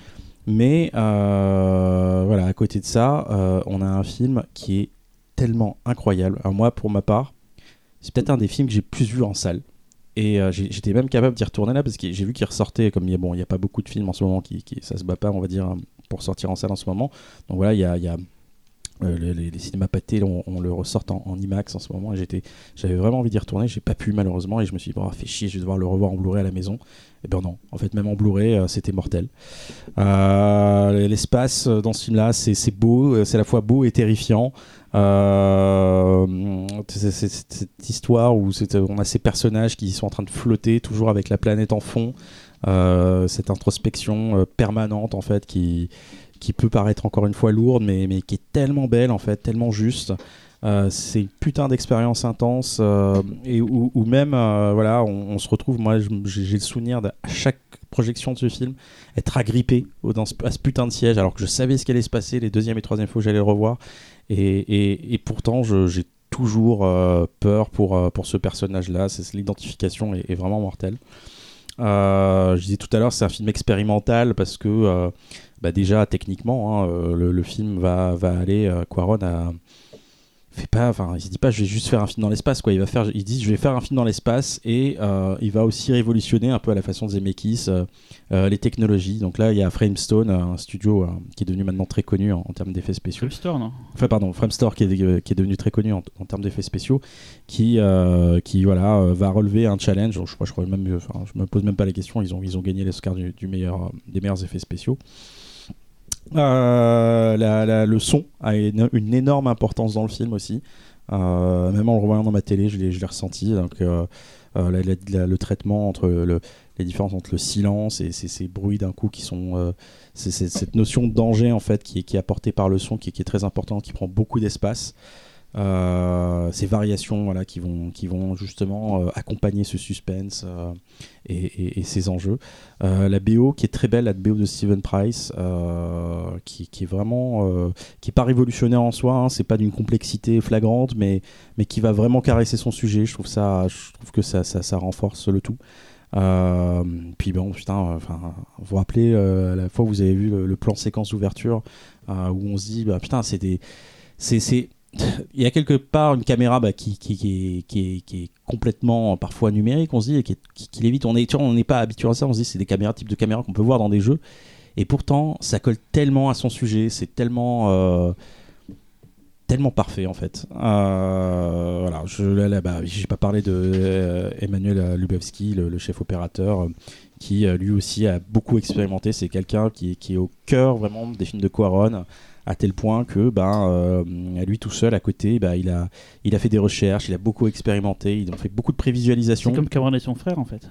Mais voilà, à côté de ça, on a un film qui est tellement incroyable. Moi, pour ma part, c'est peut-être un des films que j'ai plus vu en salle. Et euh, j'étais même capable d'y retourner là parce que j'ai vu qu'il ressortait, comme il bon, il y a pas beaucoup de films en ce moment qui, ça se bat pas, on va dire, pour sortir en salle en ce moment. Donc voilà, il y a, Euh, les, cinémas pâtés, on, le ressort en, IMAX en ce moment. J'étais, j'avais vraiment envie d'y retourner. J'ai pas pu malheureusement. Et je me suis dit, bon, fait chier, je vais devoir le revoir en Blu-ray à la maison. Et ben non, en fait, même en Blu-ray, euh, c'était mortel. L'espace dans ce film-là, c'est beau, c'est à la fois beau et terrifiant. Euh, cette histoire où on a ces personnages qui sont en train de flotter, toujours avec la planète en fond. Euh, cette introspection euh, permanente, en fait, qui, qui peut paraître encore une fois lourde, mais, mais qui est tellement belle, en fait, tellement juste. Euh, c'est une putain d'expérience intense et où, même voilà on, se retrouve moi j'ai le souvenir de chaque projection de ce film être agrippé au- dans à ce putain de siège alors que je savais ce qui allait se passer les deuxième et troisième fois que j'allais le revoir et, pourtant j'ai toujours euh, peur pour, euh, pour ce personnage là c'est l'identification est, vraiment mortelle. Euh, je disais tout à l'heure c'est un film expérimental parce que bah déjà techniquement hein, le, le film va, va aller euh, Quaron a fait pas enfin il se dit pas je vais juste faire un film dans l'espace quoi. Il va faire il dit je vais faire un film dans l'espace et euh, il va aussi révolutionner un peu à la façon de Zemeckis euh, euh, les technologies. Donc là il y a Framestone un studio euh, qui est devenu maintenant très connu en, en termes d'effets spéciaux. Film Store, non? Enfin pardon Framestore qui est, qui est devenu très connu en, en termes d'effets spéciaux qui qui voilà va relever un challenge. Je crois je crois même enfin, je me pose même pas la question. Ils ont ils ont gagné l'Oscar du, du meilleur des meilleurs effets spéciaux euh, le son a une, énorme importance dans le film aussi. Euh, même en le revoyant dans ma télé je l'ai ressenti. Donc euh, le traitement entre le, les différences entre le silence et ces, bruits d'un coup qui sont cette notion de danger en fait qui est, apportée par le son qui, qui est très importante qui prend beaucoup d'espace ces variations voilà, qui, vont, qui vont justement euh, accompagner ce suspense euh, et, ces enjeux. Euh, la BO qui est très belle, la BO de Steven Price, euh, qui, qui est vraiment euh, qui est pas révolutionnaire en soi, hein, c'est pas d'une complexité flagrante, mais, mais qui va vraiment caresser son sujet. Je trouve, ça, je trouve que ça, ça, renforce le tout. Euh, puis bon, putain, euh, enfin, vous vous rappelez euh, la fois vous avez vu le, plan séquence d'ouverture euh, où on se dit, bah, putain, c'est des, c'est, il y a quelque part une caméra bah, qui, est, complètement parfois numérique, on se dit, et qui, qui. On n'est pas habitué à ça, on se dit, c'est des caméras, type de caméra qu'on peut voir dans des jeux. Et pourtant, ça colle tellement à son sujet, c'est tellement. euh, tellement parfait en fait. Euh, voilà, je là, bah, pas parlé de euh, Emmanuel Lubavski, le, chef opérateur, euh, qui euh, lui aussi a beaucoup expérimenté. C'est quelqu'un qui, qui est au cœur vraiment des films de Quaron, à tel point que ben euh, lui tout seul à côté, bah, il a il a fait des recherches, il a beaucoup expérimenté, il a fait beaucoup de prévisualisation. C'est comme Cameron et son frère en fait.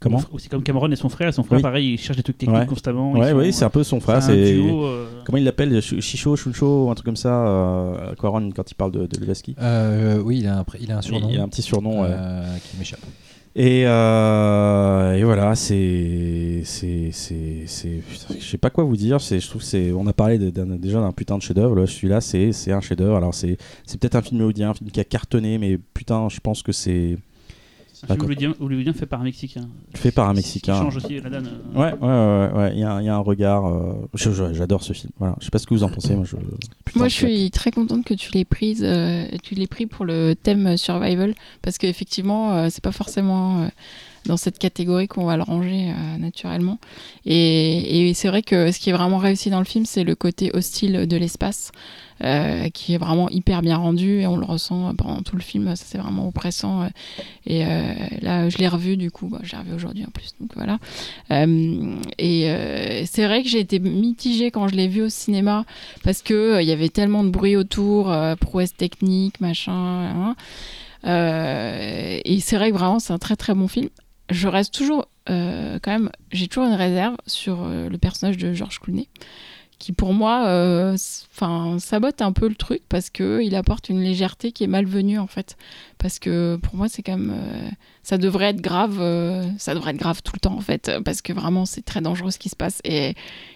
Comment c'est comme Cameron et son frère. Et son frère, Oui. pareil, il cherche des trucs techniques Ouais. constamment. Ouais, sont, oui, c'est un peu son frère. c'est euh, comment il l'appelle, Ch- Chicho, Chuncho, ou un truc comme ça. Euh, Quaron quand il parle de, de. Euh, oui, il a un, pr- il a un surnom Il a un petit surnom. ouais. qui m'échappe. Et, euh, et voilà, c'est, c'est, c'est, c'est, je sais pas quoi vous dire. Je trouve, c'est, on a parlé déjà d'un putain de chef-d'œuvre. Là, celui-là, c'est, un chef-d'œuvre. Alors c'est, peut-être un film hollywoodien, un film qui a cartonné, mais putain, je pense que c'est un film hollywoodien, hollywoodien fait par un Mexicain. fait par un Qui Mexicain. change aussi la donne. euh. Ouais, ouais, ouais, ouais. Il y, a un- il y a un regard. euh, j'adore ce film. Voilà. Je sais pas ce que vous en pensez. Moi, je. putain, Moi, je suis très contente que tu l'aies prise, euh, tu l'aies pris pour le thème survival, parce qu'effectivement, euh, c'est pas forcément euh, dans cette catégorie qu'on va le ranger euh, naturellement. Et, et c'est vrai que ce qui est vraiment réussi dans le film, c'est le côté hostile de l'espace, euh, qui est vraiment hyper bien rendu, et on le ressent pendant tout le film. Ça, c'est vraiment oppressant. euh, et euh, là, je l'ai revu, du coup, bah, je l'ai revu aujourd'hui en plus, donc voilà. Et c'est vrai que j'ai été mitigée quand je l'ai vu au cinéma parce euh, il y avait tellement de bruit autour, prouesse technique, machin. hein. Et c'est vrai que vraiment c'est un très très bon film. Je reste toujours quand même, j'ai toujours une réserve sur le personnage de George Clooney qui pour moi euh, enfin sabote un peu le truc parce que il apporte une légèreté qui est malvenue en fait parce que pour moi c'est quand même euh, ça devrait être grave euh, ça devrait être grave tout le temps en fait parce que vraiment c'est très dangereux ce qui se passe. Et,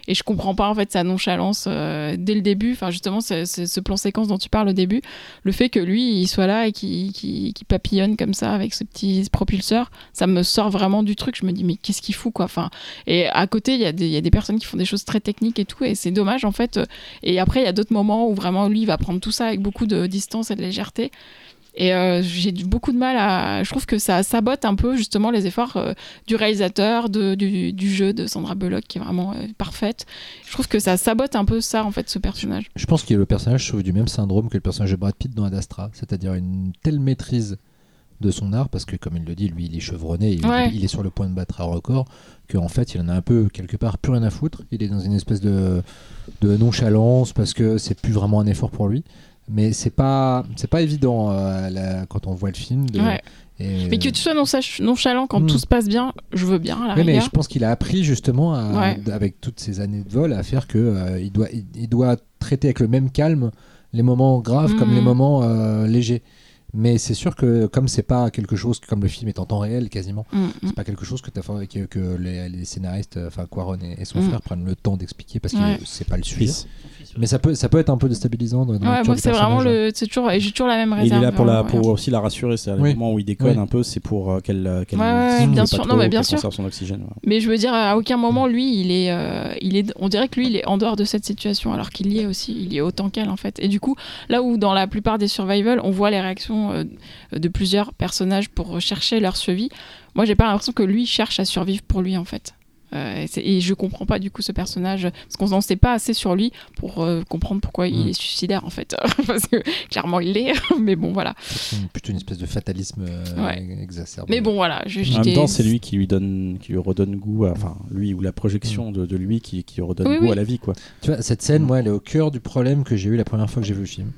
et je comprends pas en fait sa nonchalance euh, dès le début. Enfin justement ce, ce- plan séquence dont tu parles au début. Le fait que lui il soit là et qu'il- qu'il papillonne comme ça avec ce petit propulseur ça me sort vraiment du truc. Je me dis mais qu'est-ce qu'il fout quoi? Enfin et à côté il y, y a des personnes qui font des choses très techniques et tout et c'est dommage en fait. Et après il y a d'autres moments où vraiment lui il va prendre tout ça avec beaucoup de distance et de légèreté Et euh, j'ai beaucoup de mal à. Je trouve que ça sabote un peu justement les efforts euh, du réalisateur, de- du, du jeu de Sandra Bullock qui est vraiment euh, parfaite. Je trouve que ça sabote un peu ça en fait, ce personnage. Je pense que le personnage souffre du même syndrome que le personnage de Brad Pitt dans Ad Astra, c'est-à-dire une telle maîtrise de son art, parce que comme il le dit, lui il est chevronné, il, Ouais. il est sur le point de battre un record, qu'en fait il en a un peu quelque part plus rien à foutre. Il est dans une espèce de, de nonchalance parce que c'est plus vraiment un effort pour lui. Mais c'est pas c'est pas évident euh, la- quand on voit le film. de- Ouais. et- Mais que tu sois noncha- nonchalant quand Hmm. tout se passe bien, je veux bien à la Oui, mais je pense qu'il a appris justement, à- Ouais. d- avec toutes ces années de vol, à faire que euh, il, doit, il, il doit traiter avec le même calme les moments graves comme les moments euh, légers. Mais c'est sûr que comme c'est pas quelque chose, que- comme le film est en temps réel quasiment, Mm, mm. c'est pas quelque chose que, fa- que, que les, les scénaristes, enfin Quaron et, et son Mhm. frère prennent le temps d'expliquer parce Ouais. que c'est pas le sujet. Fils. Mais ça peut, ça peut être un peu déstabilisant. Dans, Ouais, moi c'est vraiment hein. le. C'est toujours. Et j'ai toujours la même Et il réserve. est là pour, la, vraiment, pour ouais. aussi la rassurer. C'est à Oui. le moment où il déconne Oui. un peu, c'est pour euh, qu'elle euh, qu'elle Ouais, ouais, souffle bien sûr. Non, mais bien sûr. son oxygène. Mais je veux dire, à aucun moment, lui, il est, euh, il est, on dirait que lui, il est en dehors de cette situation, alors qu'il y est aussi, il y est autant qu'elle, en fait. Et du coup, là où dans la plupart des survival, on voit les réactions euh, de plusieurs personnages pour rechercher leur survie, moi, j'ai pas l'impression que lui cherche à survivre pour lui, en fait. Euh, et, c'est- et je comprends pas du coup ce personnage parce qu'on n'en sait pas assez sur lui pour euh, comprendre pourquoi il Mm. est suicidaire en fait *laughs* parce que clairement il l'est *laughs* mais bon voilà une- plutôt une espèce de fatalisme euh, Ouais. exacerbé. mais bon voilà je, En même temps, c'est lui qui lui donne, qui lui redonne goût, à- enfin lui ou la projection de, de lui qui, qui redonne Oui, goût oui. à la vie, quoi. Tu vois, cette scène, moi, elle est au cœur du problème que j'ai eu la première fois que j'ai vu le film.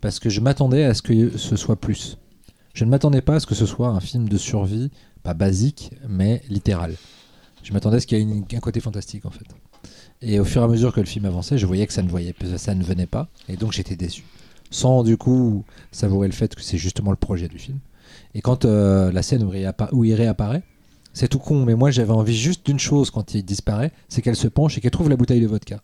Parce que je m'attendais à ce que ce soit plus. Je ne m'attendais pas à ce que ce soit un film de survie, pas basique, mais littéral. Je m'attendais à ce qu'il y ait un côté fantastique, en fait. Et au fur et à mesure que le film avançait, je voyais que ça ne, voyait, ça ne venait pas. Et donc j'étais déçu. Sans, du coup, savourer le fait que c'est justement le projet du film. Et quand euh, la scène où il réapparaît, c'est tout con, mais moi j'avais envie juste d'une chose quand il disparaît, c'est qu'elle se penche et qu'elle trouve la bouteille de vodka.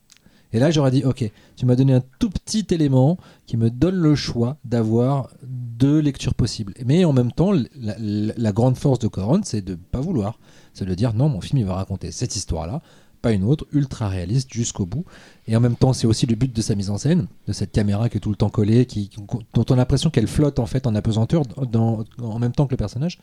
Et là j'aurais dit, ok, tu m'as donné un tout petit élément qui me donne le choix d'avoir deux lectures possibles. Mais en même temps, la, grande force de Coron, c'est de pas vouloir. C'est de dire, non, mon film il va raconter cette histoire-là, pas une autre, ultra réaliste jusqu'au bout. Et en même temps, c'est aussi le but de sa mise en scène, de cette caméra qui est tout le temps collée, qui, dont on a l'impression qu'elle flotte en fait en apesanteur dans- en même temps que le personnage.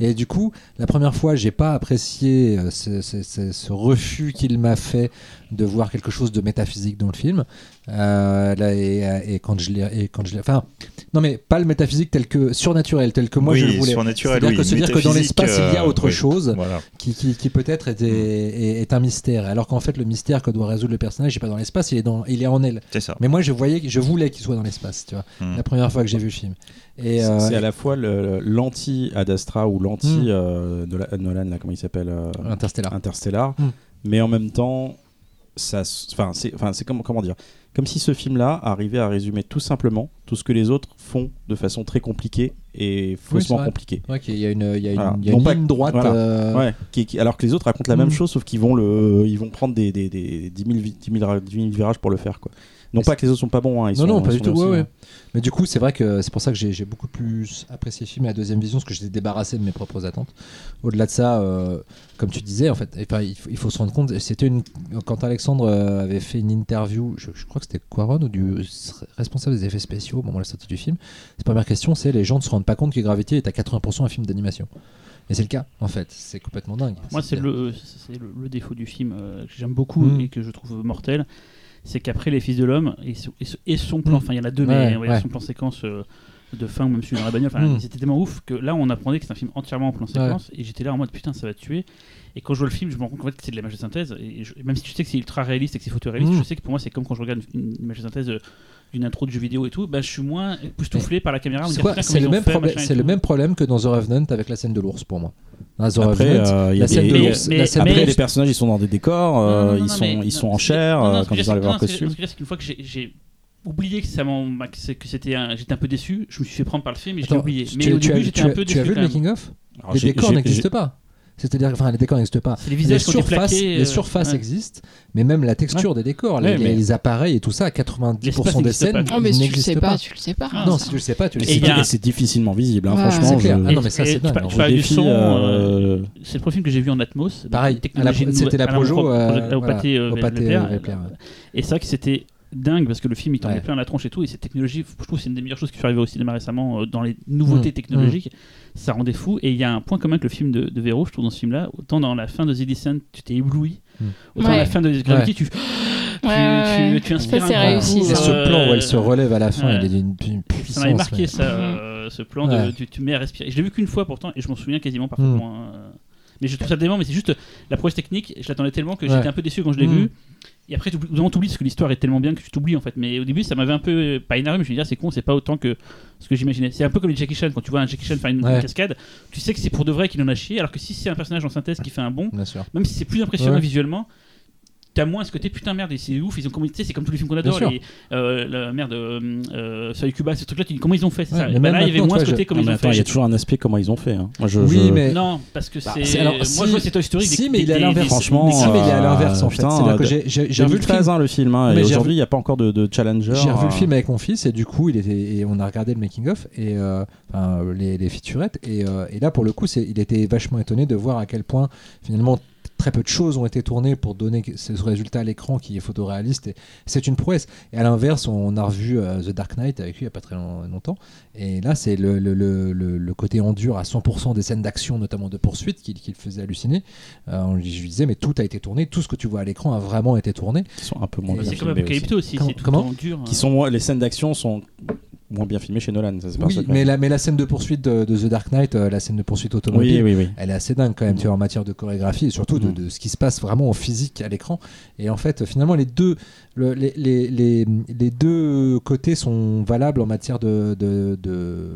Et du coup, la première fois, j'ai pas apprécié euh, ce, ce- ce- ce refus qu'il m'a fait de voir quelque chose de métaphysique dans le film. Euh, là, et, et quand je l'ai, quand je enfin, non mais pas le métaphysique tel que surnaturel, tel que moi Oui, je le voulais. surnaturel, C'est-à-dire oui, que se dire que dans l'espace il y a euh, autre oui. chose Voilà. qui, qui, qui peut-être est, est, est un mystère, alors qu'en fait le mystère que doit résoudre le personnage, il est pas dans l'espace, il est dans, il est en elle. C'est ça. Mais moi je voyais, je voulais qu'il soit dans l'espace, tu vois. Hmm. La première fois que j'ai vu le film. Et C'est- euh, à la fois l'anti Ad Astra ou l'anti Mm. euh, Nolan, Nolan, là, comment il s'appelle euh, Interstellar. Interstellar, Mm. mais en même temps, ça, enfin, c'est, enfin, c'est comme, comment dire, comme si ce film-là arrivait à résumer tout simplement tout ce que les autres font de façon très compliquée et faussement compliqué. Ouais, qu'il y a une, il y a une, Voilà. y a une pas- ligne droite. voilà. euh, Ouais, qui- qui- alors que les autres racontent la Mm. même chose, sauf qu'ils vont le, ils vont prendre des, des, des 10 000, vi- 10 000 ra- 10 000 virages pour le faire, quoi. Non Mais pas que les autres sont pas bons, hein, ils non, sont, non, pas ils du tout. ouais. Mais du coup, c'est vrai que c'est pour ça que j'ai beaucoup plus apprécié le film à la deuxième vision, parce que j'étais débarrassé de mes propres attentes. Au-delà de ça, euh, comme tu disais, en fait, enfin, il, faut, il faut se rendre compte, c'était une quand Alexandre euh, avait fait une interview, je, je crois que c'était Quaron ou du responsable des effets spéciaux au moment de la sortie du film. Sa première question, c'est les gens ne se rendent pas compte que Gravity est à 80% un film d'animation. Et c'est le cas, en fait. C'est complètement dingue. Moi, c'est le, c'est le, le défaut du film euh, que j'aime beaucoup Mm. et que je trouve mortel. C'est qu'après Les Fils de l'Homme et, son- et, son- et son plan, Mm. enfin, il y en a deux, mais ouais. son plan séquence euh, de fin, ou même celui dans la bagnole, enfin, Mm. c'était tellement ouf que là, on apprenait que c'est un film entièrement en plan séquence et j'étais là en mode putain, ça va tuer. Et quand je vois le film, je me rends compte qu'en fait, c'est de l'image de synthèse. Et je- même si tu sais que c'est ultra réaliste et que c'est photoréaliste, Mm. je sais que pour moi, c'est comme quand je regarde une, une image de synthèse euh, d'une intro de jeu vidéo et tout, bah, je suis moins époustouflé par la caméra. C'est le, même fait, problème- machin et c'est le tout. même problème que dans The Revenant avec la scène de l'ours pour moi. Dans The Après, Revenant, euh, il y a la scène des- de Mais- l'ours, mais- Après, l'ours- les personnages, ils sont dans des décors, euh, Non, non, non, ils, sont, mais- ils sont non, en chair euh, quand ils dire, leur c'est- ce que costume. c'est qu'une fois que j'ai- j'ai oublié que ça que c'était un- j'étais un peu déçu, je me suis fait prendre par le film et Attends, oublié. tu- Mais tu- au début, j'étais un peu Tu as déçu vu le making of Alors, Les j'ai- décors j'ai- n'existent pas. C'est-à-dire, enfin, les décors n'existent pas. C'est les surfaces, plaqués, les euh, surfaces ouais. existent, mais même la texture des décors, Ouais, les, mais- les appareils et tout ça, 90% L'espace des n'existe scènes pas. Oh, mais si tu le n'existent sais pas. pas, tu le sais pas. Ah, Non, ça. si tu le sais pas, tu le sais pas. Et c'est difficilement visible, hein, franchement. c'est clair. je- Ah non, mais ça, c'est dingue. tu du son, euh, euh, c'est le premier film que j'ai vu en Atmos. Pareil, c'était la Projo, au- pâté. Et c'est vrai que c'était dingue parce que le film il t'en met Ouais. plein la tronche et tout et cette technologie je trouve que c'est une des meilleures choses qui sont arrivées au cinéma récemment euh, dans les nouveautés Mm. technologiques ça rendait fou et il y a un point commun avec le film de, de Véro je trouve dans ce film là autant dans la fin de The Descent tu t'es ébloui Mm. autant Ouais. à la fin de Gravity tu, *gasps* tu, Ouais, tu, tu inspires Ça, c'est un réussi, coup, ça. Et ce euh, plan où elle se relève à la fin, ouais. il est d'une d'une puissance. ça m'avait marqué mais- ça, euh, ce plan Ouais. de tu, tu mets à respirer. Je l'ai vu qu'une fois pourtant et je m'en souviens quasiment parfaitement. Mm. hein. Mais je trouve ça dément, mais c'est juste la prouesse technique. Je l'attendais tellement que Ouais. j'étais un peu déçu quand je l'ai Mm. vu. Et après, vraiment, t'oublies parce que l'histoire est tellement bien que tu t'oublies en fait. Mais au début, ça m'avait un peu euh, pas énervé, mais je me dit, ah, c'est con, c'est pas autant que ce que j'imaginais. C'est un peu comme les Jackie Chan. Quand tu vois un Jackie Chan faire une, Ouais. cascade, tu sais que c'est pour de vrai qu'il en a chié. Alors que si c'est un personnage en synthèse qui fait un sûr. même si c'est plus impressionnant Ouais. visuellement. T'as moins ce côté putain merde et c'est ouf ils ont comment c'est comme tous les films qu'on adore les, euh, la merde euh, euh, Soleil Cuba ces trucs là tu dis comment ils ont fait c'est Ouais, ça Et bah là il y avait moins ce côté je- comme Non, ils ont fait il y a toujours un aspect comment ils ont fait. hein. Moi, je, Oui, je- mais. non, parce que c'est. c'est- alors, moi, si- je vois c'est Toy Story. si, des- mais il est à l'inverse. Franchement, Si, mais il est à euh, l'inverse en fait. j'ai- revu le film. 2013 hein, le film, hein, Mais et j'ai aujourd'hui il n'y a pas encore de, challenger. J'ai revu euh, le film avec mon fils et du coup il était et on a regardé le making of et euh, les, featurettes et, euh, et là pour le coup il était vachement étonné de voir à quel point finalement très peu de choses ont été tournées pour donner ce résultat à l'écran qui est photoréaliste et c'est une prouesse et à l'inverse on a revu euh, The Dark Knight avec lui il y a pas très long- longtemps et là c'est le, le, le, le- le côté endure à 100% des scènes d'action notamment de poursuite qui, qui le faisait halluciner Euh, on lui- je lui disais mais tout a été tourné tout ce que tu vois à l'écran a vraiment été tourné qui sont un peu moins C'est comme Apocalypto aussi. Comment- C'est tout comment en dur. hein. aussi. Qui sont moins- les scènes d'action sont moins bien filmées chez Nolan, ça c'est pas oui mais la, mais la scène de poursuite de, de The Dark Knight euh, la scène de poursuite automobile Oui, oui, oui. elle est assez dingue quand même, tu vois, en matière de chorégraphie et surtout de, de ce qui se passe vraiment en physique à l'écran. Et en fait, finalement, les deux, le- les, les, les, les deux côtés sont valables en matière de, de, de,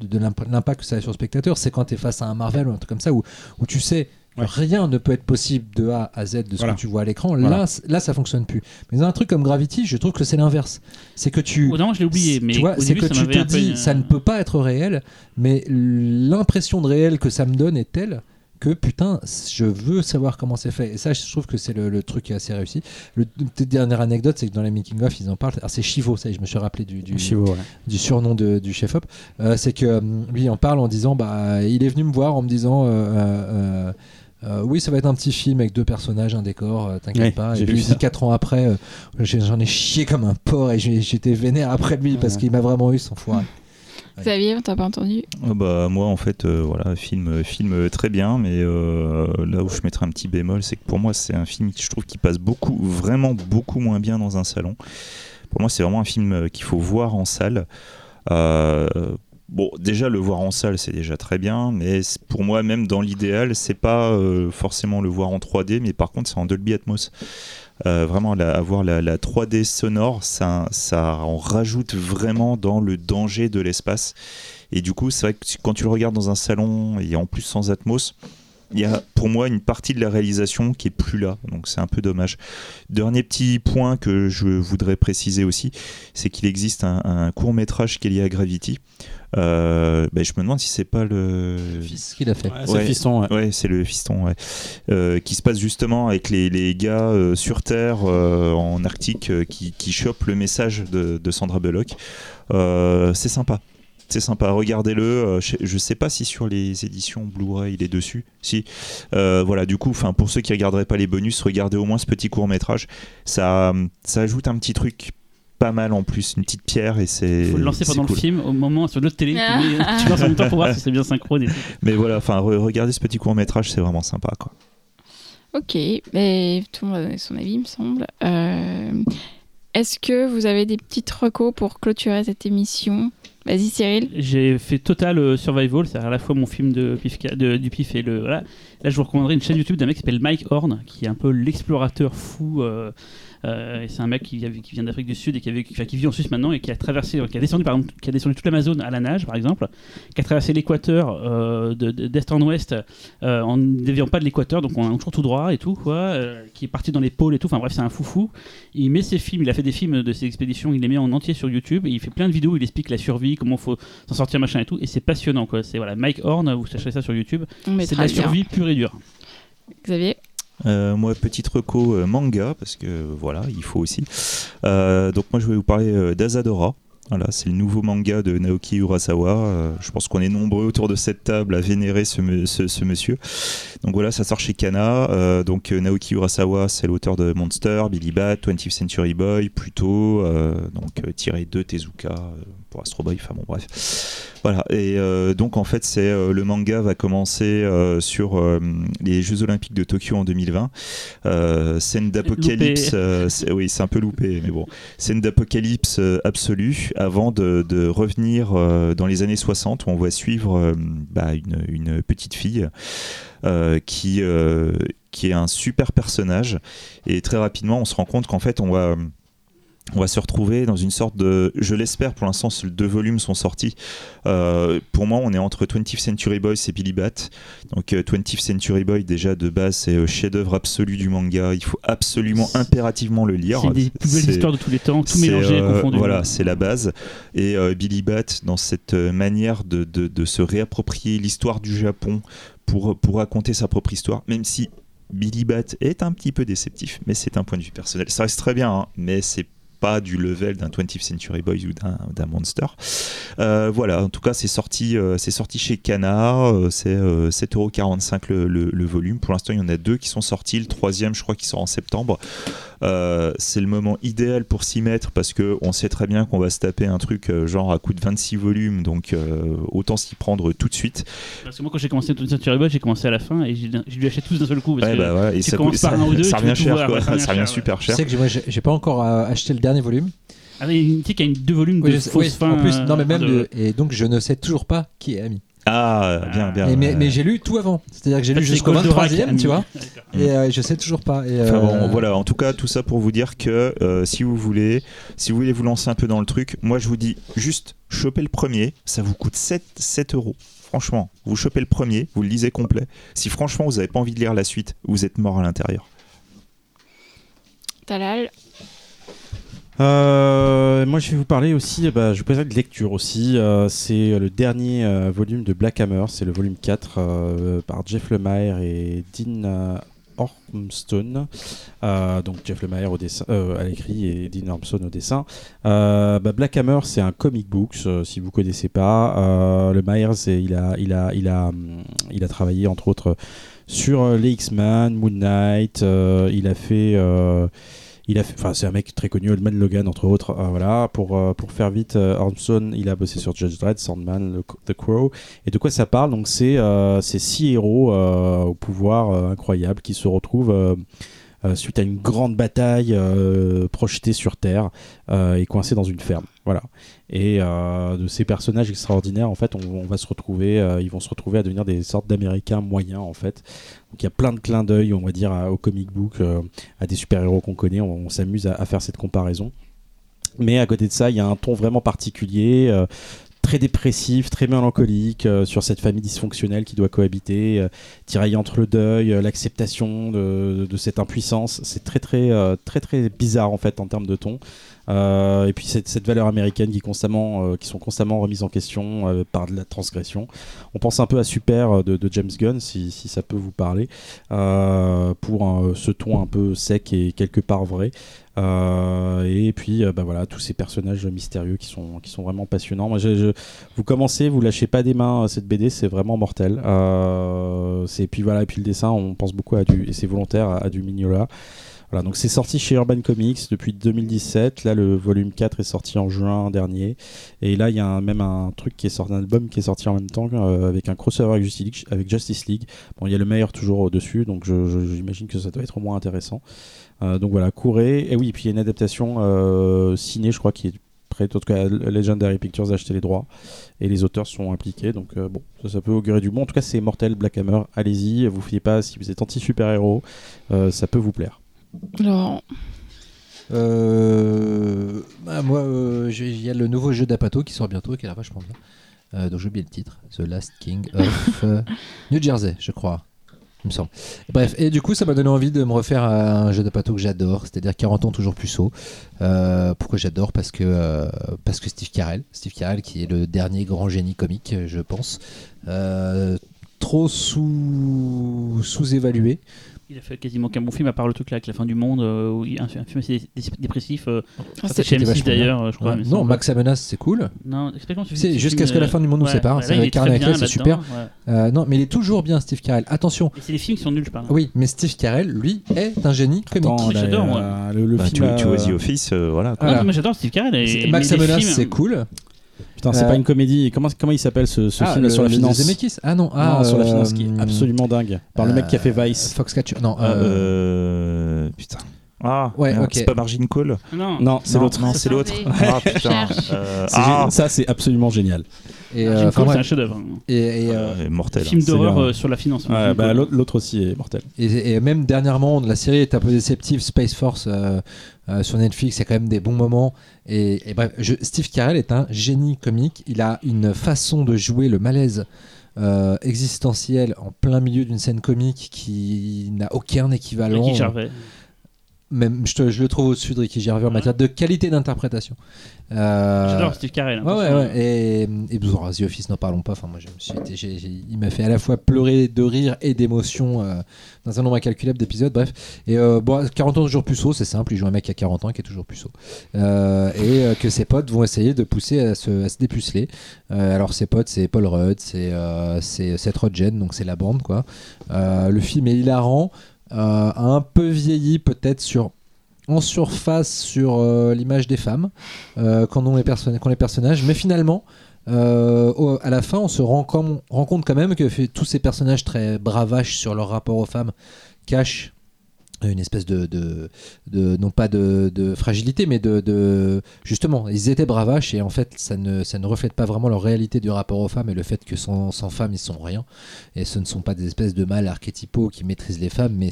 de l'imp- l'impact que ça a sur le spectateur. C'est quand tu es face à un Marvel ou un truc comme ça où, où tu sais. Ouais. Rien ne peut être possible de A à Z de ce Voilà. que tu vois à l'écran. Voilà. Là, c- là, ça fonctionne plus. Mais dans un truc comme Gravity, je trouve que c'est l'inverse. C'est que tu, Au moment, je l'ai oublié, mais tu vois, c'est que ça tu te dis, ça ne peut pas être réel, mais l'impression de réel que ça me donne est telle que putain, je veux savoir comment c'est fait. Et ça, je trouve que c'est le, le truc qui est assez réussi. Le, petite dernière anecdote, c'est que dans les making of, ils en parlent. Alors c'est Chivo, ça, y est, je me suis rappelé du, du, Chivo, ouais. du surnom de- du chef op. Euh, c'est que euh, lui il en parle en disant, bah, il est venu me voir en me disant. euh, euh, euh, oui, ça va être un petit film avec deux personnages, un décor, euh, t'inquiète Ouais, pas. j'ai Et puis vu il dit ça. 4 ans après, euh, j'en ai chié comme un porc et j'ai- j'étais vénère après lui parce qu'il m'a vraiment eu son foiré. Ouais. *laughs* Xavier, t'as pas entendu? Ah bah, moi, en fait, euh, voilà, film, film très bien, mais euh, là où je mettrais un petit bémol, c'est que pour moi, c'est un film qui je trouve qui passe beaucoup, vraiment beaucoup moins bien dans un salon. Pour moi, c'est vraiment un film qu'il faut voir en salle. Euh, bon, déjà, le voir en salle, c'est déjà très bien, mais pour moi, même dans l'idéal, c'est pas euh, forcément le voir en 3D, mais par contre, c'est en Dolby Atmos. Euh, vraiment, avoir la, la 3D sonore, ça, ça en rajoute vraiment dans le danger de l'espace. Et du coup, c'est vrai que quand tu le regardes dans un salon et en plus sans Atmos, il y a pour moi une partie de la réalisation qui est plus là, donc c'est un peu dommage. Dernier petit point que je voudrais préciser aussi, c'est qu'il existe un, court métrage qui est lié à Gravity. Euh, ben, je me demande si c'est pas le Fils qu'il a fait. Ouais, c'est Ouais. le fiston, ouais. Ouais, c'est le fiston, ouais. Euh, qui se passe justement avec les, les gars euh, sur Terre euh, en Arctique euh, qui, qui chopent le message de, de Sandra Bullock. Euh, c'est sympa. C'est sympa, regardez-le. Euh, je, sais pas si sur les éditions Blu-ray il est dessus. Si. Euh, voilà, du coup, enfin pour ceux qui regarderaient pas les bonus, regardez au moins ce petit court métrage. Ça, ça ajoute un petit truc pas mal en plus, une petite pierre et c'est. Il faut le lancer pendant cool. le film, au moment sur l'autre télé. Ah. tu, lances en même temps pour voir si c'est bien synchrone. *laughs* Mais voilà, enfin re- regardez ce petit court métrage, c'est vraiment sympa quoi. Ok, mais tout le monde a donné son avis, il me semble. Euh, Est-ce que vous avez des petites recos pour clôturer cette émission? Vas-y Cyril. J'ai fait Total euh, Survival, c'est à la fois mon film de pif, de- du pif et le. Voilà. Là, je vous recommanderais une chaîne YouTube d'un mec qui s'appelle Mike Horn, qui est un peu l'explorateur fou. euh, euh, c'est un mec qui, vient- qui vient d'Afrique du Sud et qui, avait- enfin, qui vit en Suisse maintenant et qui a traversé, qui a descendu par exemple, qui a descendu toute l'Amazone à la nage, par exemple, qui a traversé l'équateur euh, de- de- d'est en ouest euh, en ne déviant pas de l'équateur, donc en toujours tout droit et tout, quoi, qui est parti dans les pôles et tout. Enfin bref, c'est un foufou. Il met ses films, il a fait des films de ses expéditions, il les met en entier sur YouTube et il fait plein de vidéos. où Il explique la survie, comment faut s'en sortir, machin et tout. Et c'est passionnant, quoi. C'est voilà, Mike Horn, vous chercherez ça sur YouTube. On C'est de la survie pure et dure. Xavier? Euh, moi, petite reco euh, manga, parce que voilà, il faut aussi. Euh, donc moi, je vais vous parler d'Azadora. Voilà, c'est le nouveau manga de Naoki Urasawa. Je pense qu'on est nombreux autour de cette table à vénérer ce, monsieur. Donc voilà, ça sort chez Kana. Donc Naoki Urasawa, c'est l'auteur de Monster, Billy Bat, 20th Century Boy, Pluto, euh, donc tiré de Tezuka pour Astro Boy. Enfin bon, bref. Voilà, et euh, donc en fait, c'est euh, le manga va commencer euh, sur les Jeux Olympiques de Tokyo en 2020. Euh, scène d'apocalypse, oui, c'est un peu loupé, mais bon, scène d'apocalypse absolue avant de, de revenir dans les années 60 où on va suivre bah, une, une petite fille qui, qui est un super personnage et très rapidement on se rend compte qu'en fait on va on va se retrouver dans une sorte de. Je l'espère, pour l'instant, deux volumes sont sortis. Euh, pour moi, on est entre 20th Century Boys et Billy Bat. Donc, euh, 20th Century Boy, déjà de base, c'est euh, chef-d'œuvre absolu du manga. Il faut absolument, impérativement le lire. C'est des plus belles histoires de tous les temps, tout mélangé, euh, confondu. Voilà, c'est la base. Et Billy Bat, dans cette manière de, de- de se réapproprier l'histoire du Japon pour, pour raconter sa propre histoire, même si Billy Bat est un petit peu déceptif, mais c'est un point de vue personnel. Ça reste très bien, hein, mais c'est pas du level d'un 20th Century Boys ou d'un Monster. Euh, voilà, en tout cas, c'est sorti, euh, c'est sorti chez Kana, euh, c'est euh, 7,45€ le, le, volume. Pour l'instant, il y en a deux qui sont sortis. Le troisième, je crois qu'il sort en septembre. Euh, c'est le moment idéal pour s'y mettre parce que on sait très bien qu'on va se taper un truc euh, genre à coup de 26 volumes, donc euh, autant s'y prendre tout de suite. Parce que moi, quand j'ai commencé Tony Century Boy, j'ai commencé à la fin et j'ai j'ai dû acheter tous d'un seul coup. Parce Ouais, que bah et ça, par un ou deux, revient cher, voir, quoi. ouais, ça revient ça revient cher, super Tu cher. sais que j'ai- moi, j'ai pas encore acheté le dernier volume. Ah, mais tu sais qu'il y a une- deux volumes Oui, de je oui, fins. en plus, non mais même de- de- et donc je ne sais toujours pas qui est Ami. Ah, bien, bien. Et mais j'ai lu tout avant. C'est-à-dire que j'ai lu jusqu'au Goldorak, 23e, Ami. tu vois. D'accord. Et euh, je sais toujours pas. Et, Enfin euh, bon, voilà, en tout cas, tout ça pour vous dire que euh, si vous voulez, si vous voulez vous lancer un peu dans le truc, moi je vous dis juste chopez le premier, ça vous coûte 7, 7 euros. Franchement, vous chopez le premier, vous le lisez complet. Si franchement vous n'avez pas envie de lire la suite, vous êtes mort à l'intérieur. Talal, Euh, moi, je vais vous parler aussi, bah, je vous présente de lecture aussi. Euh, c'est le dernier euh, volume de Black Hammer, c'est le volume 4 euh, par Jeff Lemire et Dean Ormstone. Donc Jeff Lemire au dessin, à l'écrit et Dean Ormstone au dessin. Bah, Black Hammer, c'est un comic books, euh, si vous connaissez pas. Le Myers, il a, il a, il a, il a travaillé entre autres sur les X-Men, Moon Knight. il a fait. Il a enfin c'est un mec très connu, Oldman Logan entre autres. euh, voilà, pour euh, pour faire vite, euh, Armstrong, il a bossé sur Judge Dredd, Sandman, The Crow. Et de quoi ça parle? Donc c'est c'est six héros au pouvoir incroyable qui se retrouvent. Euh, suite à une grande bataille euh, projetée sur Terre euh, et coincée dans une ferme. Voilà. Et de ces personnages extraordinaires, en fait, on, va se retrouver, ils vont se retrouver à devenir des sortes d'Américains moyens, en fait. Donc il y a plein de clins d'œil, on va dire, au comic book, à des super-héros qu'on connaît. On, s'amuse à, faire cette comparaison. Mais à côté de ça, il y a un ton vraiment particulier. Très dépressif, très mélancolique euh, sur cette famille dysfonctionnelle qui doit cohabiter, euh, entre le deuil, euh, l'acceptation de, cette impuissance. C'est très très euh, très très bizarre en fait en termes de ton. Et puis cette, valeur américaine qui, constamment, qui sont constamment remises en question par de la transgression. On pense un peu à Super de, James Gunn, si, si ça peut vous parler, pour ce ton un peu sec et quelque part vrai. Euh, et puis euh, bah voilà tous ces personnages mystérieux qui sont qui sont vraiment passionnants. Moi, je, je- vous commencez, vous lâchez pas des mains euh, cette BD, c'est vraiment mortel. Euh, c'est puis voilà et puis le dessin, on pense beaucoup à du et c'est volontaire à, du Mignola. Voilà, donc c'est sorti chez Urban Comics depuis 2017. Là, le volume 4 est sorti en juin dernier. Et là, il y a même un truc qui est sorti, un album qui est sorti en même temps avec un crossover avec Justice League. Avec Justice League. Bon, il y a le meilleur toujours au-dessus, donc j'imagine que ça doit être au moins intéressant. Euh, donc voilà, courez. Et oui, puis il y a une adaptation euh, ciné, je crois, qui est prête. En tout cas, Legendary Pictures a acheté les droits et les auteurs sont impliqués. Donc euh, bon, ça, ça peut augurer du bon. En tout cas, c'est mortel, Black Hammer. Allez-y, vous fiez pas si vous êtes anti-super-héros, euh, ça peut vous plaire. Euh, bah, moi, euh, il y a le nouveau jeu d'Apato qui sort bientôt, qui a l'air vachement bien. Euh, donc j'ai oublié le titre, The Last King of *laughs* euh, New Jersey, je crois. Me semble. Bref, et du coup, ça m'a donné envie de me refaire un jeu d'Apato que j'adore, c'est-à-dire 40 ans toujours plus haut. Euh, pourquoi j'adore? Parce que euh, parce que Steve Carell, Steve Carell qui est le dernier grand génie comique, je pense, Euh, trop sous sous-évalué. Il a fait quasiment qu'un bon film, à part le truc là avec la fin du monde, euh, où il, un, un film assez dé- dépressif. euh, Ah, c'est chez c'était M6 vachement bien. d'ailleurs, euh, je crois. Ouais. Non. Max à menace, c'est cool. Non, C'est ce jusqu'à ce que la fin du monde nous ouais, sépare. ouais, C'est avec super. ouais. Euh, non, mais il est toujours bien, Steve Carell. Attention. C'est les films qui sont nuls, je parle. Oui, mais Steve Carell, lui, est un génie comique. Là, j'adore, moi. le, le Bah, film. tu, tu vois The Office, euh, voilà. Voilà. mais j'adore Steve Carell. Max Amenas, films- c'est cool. Putain, c'est Euh, pas une comédie. Comment, comment il s'appelle ce, ce Ah, film le- sur la le finance Zemeckis Ah non, ah, Non, sur la euh, finance qui est absolument dingue. Par le mec qui a fait Vice. Foxcatcher. Non, Ah, euh, euh, Putain. Ah, Ouais, c'est pas Margin Call? Non, Non, c'est l'autre. Non, c'est l'autre. Ah putain. Euh, C'est ah, Ça, c'est absolument génial. et, euh, c'est un chef-d'œuvre. et, et, euh, euh, mortel. Film c'est d'horreur euh, sur la finance. Ouais, Jim bah, l'autre aussi est mortel. Et, et même dernièrement, la série est un peu déceptive. Space Force euh, euh, sur Netflix, il y a quand même des bons moments. Et, et bref, je- Steve Carell est un génie comique. Il a une façon de jouer le malaise euh, existentiel en plein milieu d'une scène comique qui n'a aucun équivalent. Ricky Gervais. Même, je, te- je le trouve au-dessus de Ricky Gervais en Ouais. matière de qualité d'interprétation. Euh, J'adore Steve Carell. hein, Ouais, ouais, ouais. Et, et The Office, n'en parlons pas. Enfin, moi, je me suis été- j'ai- j'ai- il m'a fait à la fois pleurer de rire et d'émotion euh, dans un nombre incalculable d'épisodes. Bref. Et euh, bon, 40 ans toujours puceau, c'est simple. Il joue un mec qui a 40 ans qui est toujours puceau. Euh, et que ses potes vont essayer de pousser à se, à se dépuceler. Alors, ses potes, c'est Paul Rudd, c'est Seth Rogen, donc c'est la bande, quoi. Le film est hilarant, a un peu vieilli peut-être sur en surface sur euh, l'image des femmes euh, ont les, personnages, mais finalement, euh, à la fin, on se rend, rend compte quand même que tous ces personnages très bravaches sur leur rapport aux femmes cachent une espèce de, de, non pas de, de fragilité, mais de, de- justement, ils étaient bravaches et en fait, ça ne, ça ne reflète pas vraiment leur réalité du rapport aux femmes et le fait que sans, sans femmes, ils sont rien. Et ce ne sont pas des espèces de mâles archétypaux qui maîtrisent les femmes, mais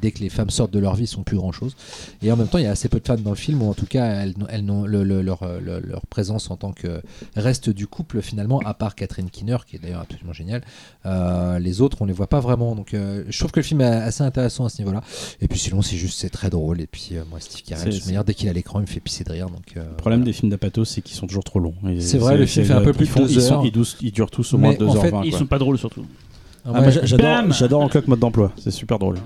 dès que les femmes sortent de leur vie, ils sont plus grand chose. Et en même temps, il y a assez peu de femmes dans le film, ou en tout cas, elles, elles n'ont- le- le- leur, le- leur présence en tant que reste du couple, finalement, à part Catherine Kinner, qui est d'ailleurs absolument géniale, euh, les autres, on les voit pas vraiment. Donc, euh, je trouve que le film est assez intéressant à ce niveau-là. Et puis sinon, c'est juste, c'est très drôle. Et puis, euh, moi, Steve Carell, de toute manière, dès qu'il est à l'écran, il me fait pisser de rire. Donc, euh, Le problème voilà. des films d'Apatos, c'est qu'ils sont toujours trop longs. Et C'est vrai, le film fait un peu ils plus de deux ils sont- heures. Ils, douce- ils durent tous au moins en fait, 2h20. Ils sont pas drôles surtout. Ah, Ah, ouais. j'adore, en cloque mode d'emploi, c'est super drôle.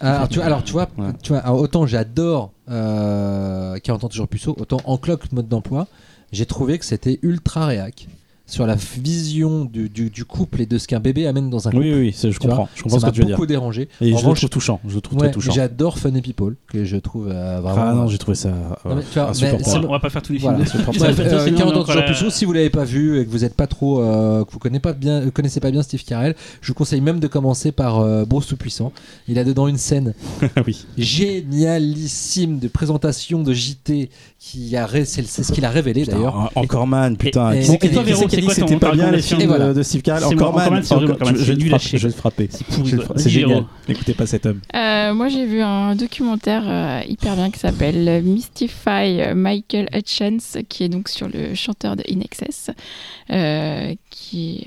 Ah, alors, tu vois, alors tu vois, Ouais. tu vois alors, autant j'adore euh, 40 ans toujours puceau, autant en cloque mode d'emploi, j'ai trouvé que c'était ultra réac sur la vision du, du- du couple et de ce qu'un bébé amène dans un couple. Oui, oui, je comprends. Je comprends ça ce m'a que tu veux dire. beaucoup dérangé. Et En je le revanche, trouve touchant. Je le trouve ouais, très touchant. j'adore Funny People que je trouve euh, vraiment. Ah non, j'ai trouvé ça Non, euh, mais tu vois, mais On va, pas faire tous les Voilà, films. *laughs* Ça fait euh, sinon, 40 ans toujours voilà. si vous l'avez pas vu et que vous êtes pas trop, euh, que vous connaissez pas bien, euh, connaissez pas bien Steve Carell, je vous conseille même de commencer par euh, Bruce tout puissant. Il a dedans une scène *laughs* oui. génialissime de présentation de JT qui a ré- c'est ce qu'il a révélé d'ailleurs. en- Encore man, putain. Dit c'était ta pas bien les films voilà. de, Steve Carell Encore Anchorman, je- vais à frapper, chier. je vais le frapper. C'est génial. N'écoutez pas cet homme. Euh, moi, j'ai vu un documentaire euh, hyper bien qui s'appelle Mystify euh, Michael Hutchence, qui est donc sur le chanteur de In Excess, euh, qui,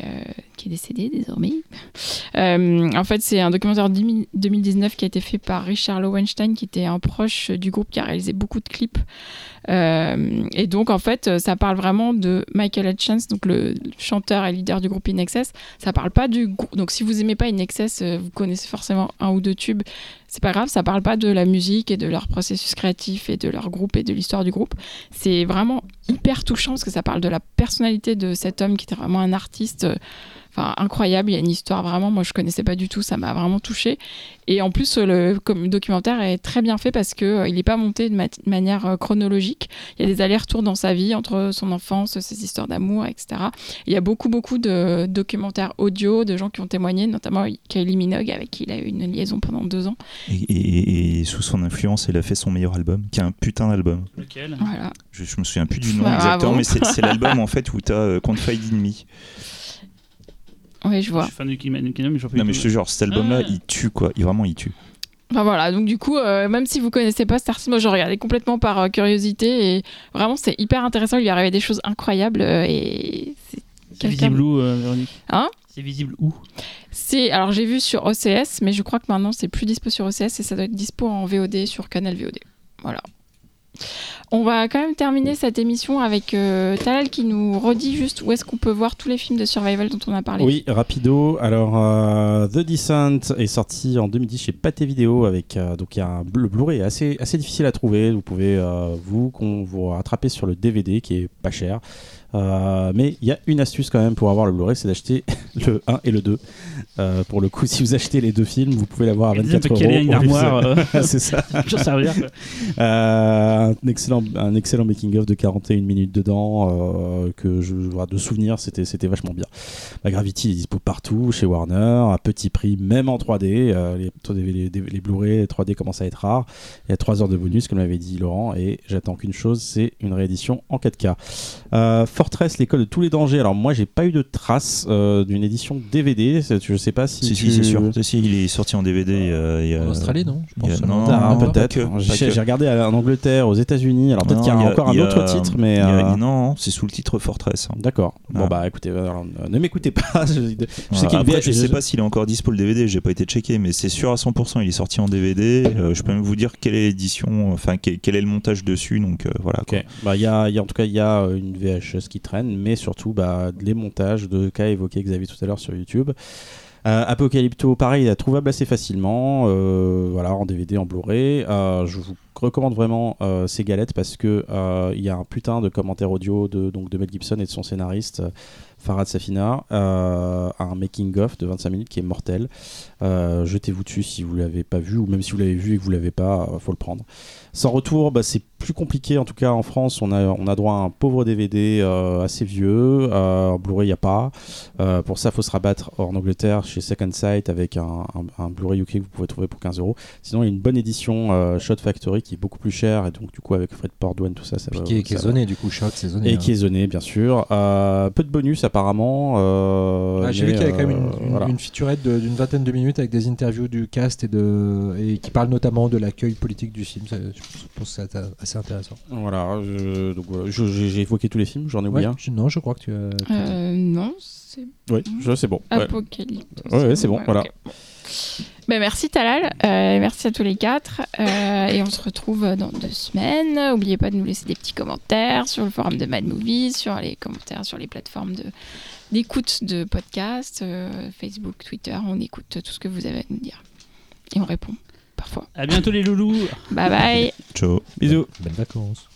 qui est décédé désormais. Euh, en fait, c'est un documentaire de 2019 qui a été fait par Richard Lowenstein, qui était un proche du groupe qui a réalisé beaucoup de clips. Euh, et donc, en fait, ça parle vraiment de Michael Hutchence, donc le chanteur et leader du groupe In Excess. Ça parle pas du groupe. Donc, si vous aimez pas In Excess, euh, vous connaissez forcément un ou deux tubes. C'est pas grave, ça parle pas de la musique et de leur processus créatif et de leur groupe et de l'histoire du groupe. C'est vraiment hyper touchant parce que ça parle de la personnalité de cet homme qui était vraiment un artiste. Enfin, incroyable, il y a une histoire vraiment, moi je connaissais pas du tout, ça m'a vraiment touché. Et en plus, le comme, documentaire est très bien fait parce que euh, il n'est pas monté de ma- manière euh, chronologique. Il y a des allers-retours dans sa vie entre son enfance, ses histoires d'amour, etc. Il y a beaucoup, beaucoup de documentaires audio de gens qui ont témoigné, notamment Kylie Minogue avec qui il a eu une liaison pendant deux ans. Et, et- et sous son influence, il a fait son meilleur album, qui est un putain d'album. Lequel? Voilà. Je, je me souviens plus du nom exactement, mais c'est c'est l'album *laughs* en fait où t'as euh, Confide in Me. Oui, je Je vois. suis fan du Kingdom, mais je pas Non mais je te jure, cet album-là, Ah. il tue quoi. Il vraiment, il tue. Enfin voilà, donc du coup, euh, même si vous connaissez pas artiste, moi je regardais complètement par euh, curiosité et vraiment c'est hyper intéressant. Il lui arrivait des choses incroyables euh, et c'est- visible où, euh, Véronique Hein C'est visible où c'est. Alors j'ai vu sur OCS, mais je crois que maintenant c'est plus dispo sur OCS et ça doit être dispo en VOD sur Canal VOD. Voilà. On va quand même terminer cette émission avec euh, Talal qui nous redit juste où est-ce qu'on peut voir tous les films de survival dont on a parlé. Oui, rapido. Alors, euh, The Descent est sorti en 2010 chez Pathé Vidéo avec euh, donc il y a un, le Blu-ray assez assez difficile à trouver. Vous pouvez euh, vous vous rattraper sur le DVD qui est pas cher. Euh, mais il y a une astuce quand même pour avoir le Blu-ray, c'est d'acheter *laughs* le 1 et le 2. Euh, pour le coup, si vous achetez les deux films, vous pouvez l'avoir à Et 24 peut caler euros. une lieu de- armoire. *laughs* euh, *laughs* c'est ça. J'en sais rien. quoi. Euh, un excellent, un excellent making of de 41 minutes dedans que je voilà, de souvenirs, c'était c'était vachement bien. La Gravity il est dispo partout chez Warner à petit prix, même en 3D. euh, les les, les, les Blu-ray les 3D commencent à être rares. Il y a 3 heures de bonus, comme l'avait dit Laurent, et j'attends qu'une chose, c'est une réédition en 4K. Euh, Fortress, l'école de tous les dangers. Alors moi, j'ai pas eu de trace euh, d'une édition DVD. Je sais pas si Si, tu- si, c'est sûr. Si, si, il est sorti en DVD. euh, il y a- En Australie, non Je il a- pense. non, Ah, non, peut-être. J'ai regardé en Angleterre, aux États-Unis. Alors peut-être qu'il y a il encore un il y a- autre titre, mais il a- euh, non, c'est sous le titre Fortress. hein. d'accord. Bon Ah. bah écoutez, euh, alors, euh, ne m'écoutez pas. je, *laughs* je sais Voilà. qu'il y a une Après, je sais pas s'il est encore dispo le DVD, j'ai pas été checké, mais c'est sûr à 100%, il est sorti en DVD. Euh, je peux même vous dire quelle est l'édition, enfin quel, est le montage dessus, donc euh, voilà. quoi. Ok. Bah il y a, il a- en tout cas il y a euh, une VHS qui traîne, mais surtout bah les montages de qu'a évoqué Xavier tout à l'heure sur YouTube. Euh, Apocalypto, pareil, il est trouvable assez facilement, euh, voilà, en DVD, en Blu-ray. Euh, je vous recommande vraiment euh, ces galettes parce que il y a un putain de commentaire audio de, donc, de Mel Gibson et de son scénariste Farhad Safina, un making of de 25 minutes qui est mortel. Jetez-vous dessus si vous l'avez pas vu ou même si vous l'avez vu et que vous l'avez pas, faut le prendre. Sans retour, bah, c'est plus compliqué. En tout cas, en France, on a, on a droit à un pauvre DVD euh, assez vieux. Euh, en Blu-ray, il n'y a pas. Euh, pour ça, il faut se rabattre en Angleterre chez Second Sight avec un, un- un Blu-ray UK que vous pouvez trouver pour 15 euros. Sinon, il y a une bonne édition euh, Shot Factory qui est beaucoup plus chère. Et donc, du coup, avec Fred Pordouane, tout ça, ça va. qui est, qui est zoné, du coup, shot, c'est zoné. Et hein. qui est zoné, bien sûr. Peu de bonus, apparemment. Ah, J'ai vu qu'il y avait quand même une, une- voilà. une featurette d'une vingtaine de minutes avec des interviews du cast et, de, et qui parle notamment de l'accueil politique du film. Je pense que c'est assez intéressant. Voilà, je- donc voilà, je- j'ai j'ai évoqué tous les films, j'en ai oublié Ouais, je- non, je crois que tu as. Euh, non, c'est un. Oui, je- c'est bon. ouais. Apocalypse. Ouais, ouais, c'est bon, voilà. ok. Ben, merci Talal, Euh, merci à tous les quatre Euh, et on se retrouve dans deux semaines. N'oubliez pas de nous laisser des petits commentaires sur le forum de Mad Movies, sur les commentaires sur les plateformes de d'écoute de podcasts, euh, Facebook, Twitter. On écoute tout ce que vous avez à nous dire et on répond parfois. À bientôt les loulous. Bye bye. Ciao. Bisous. Bonnes vacances.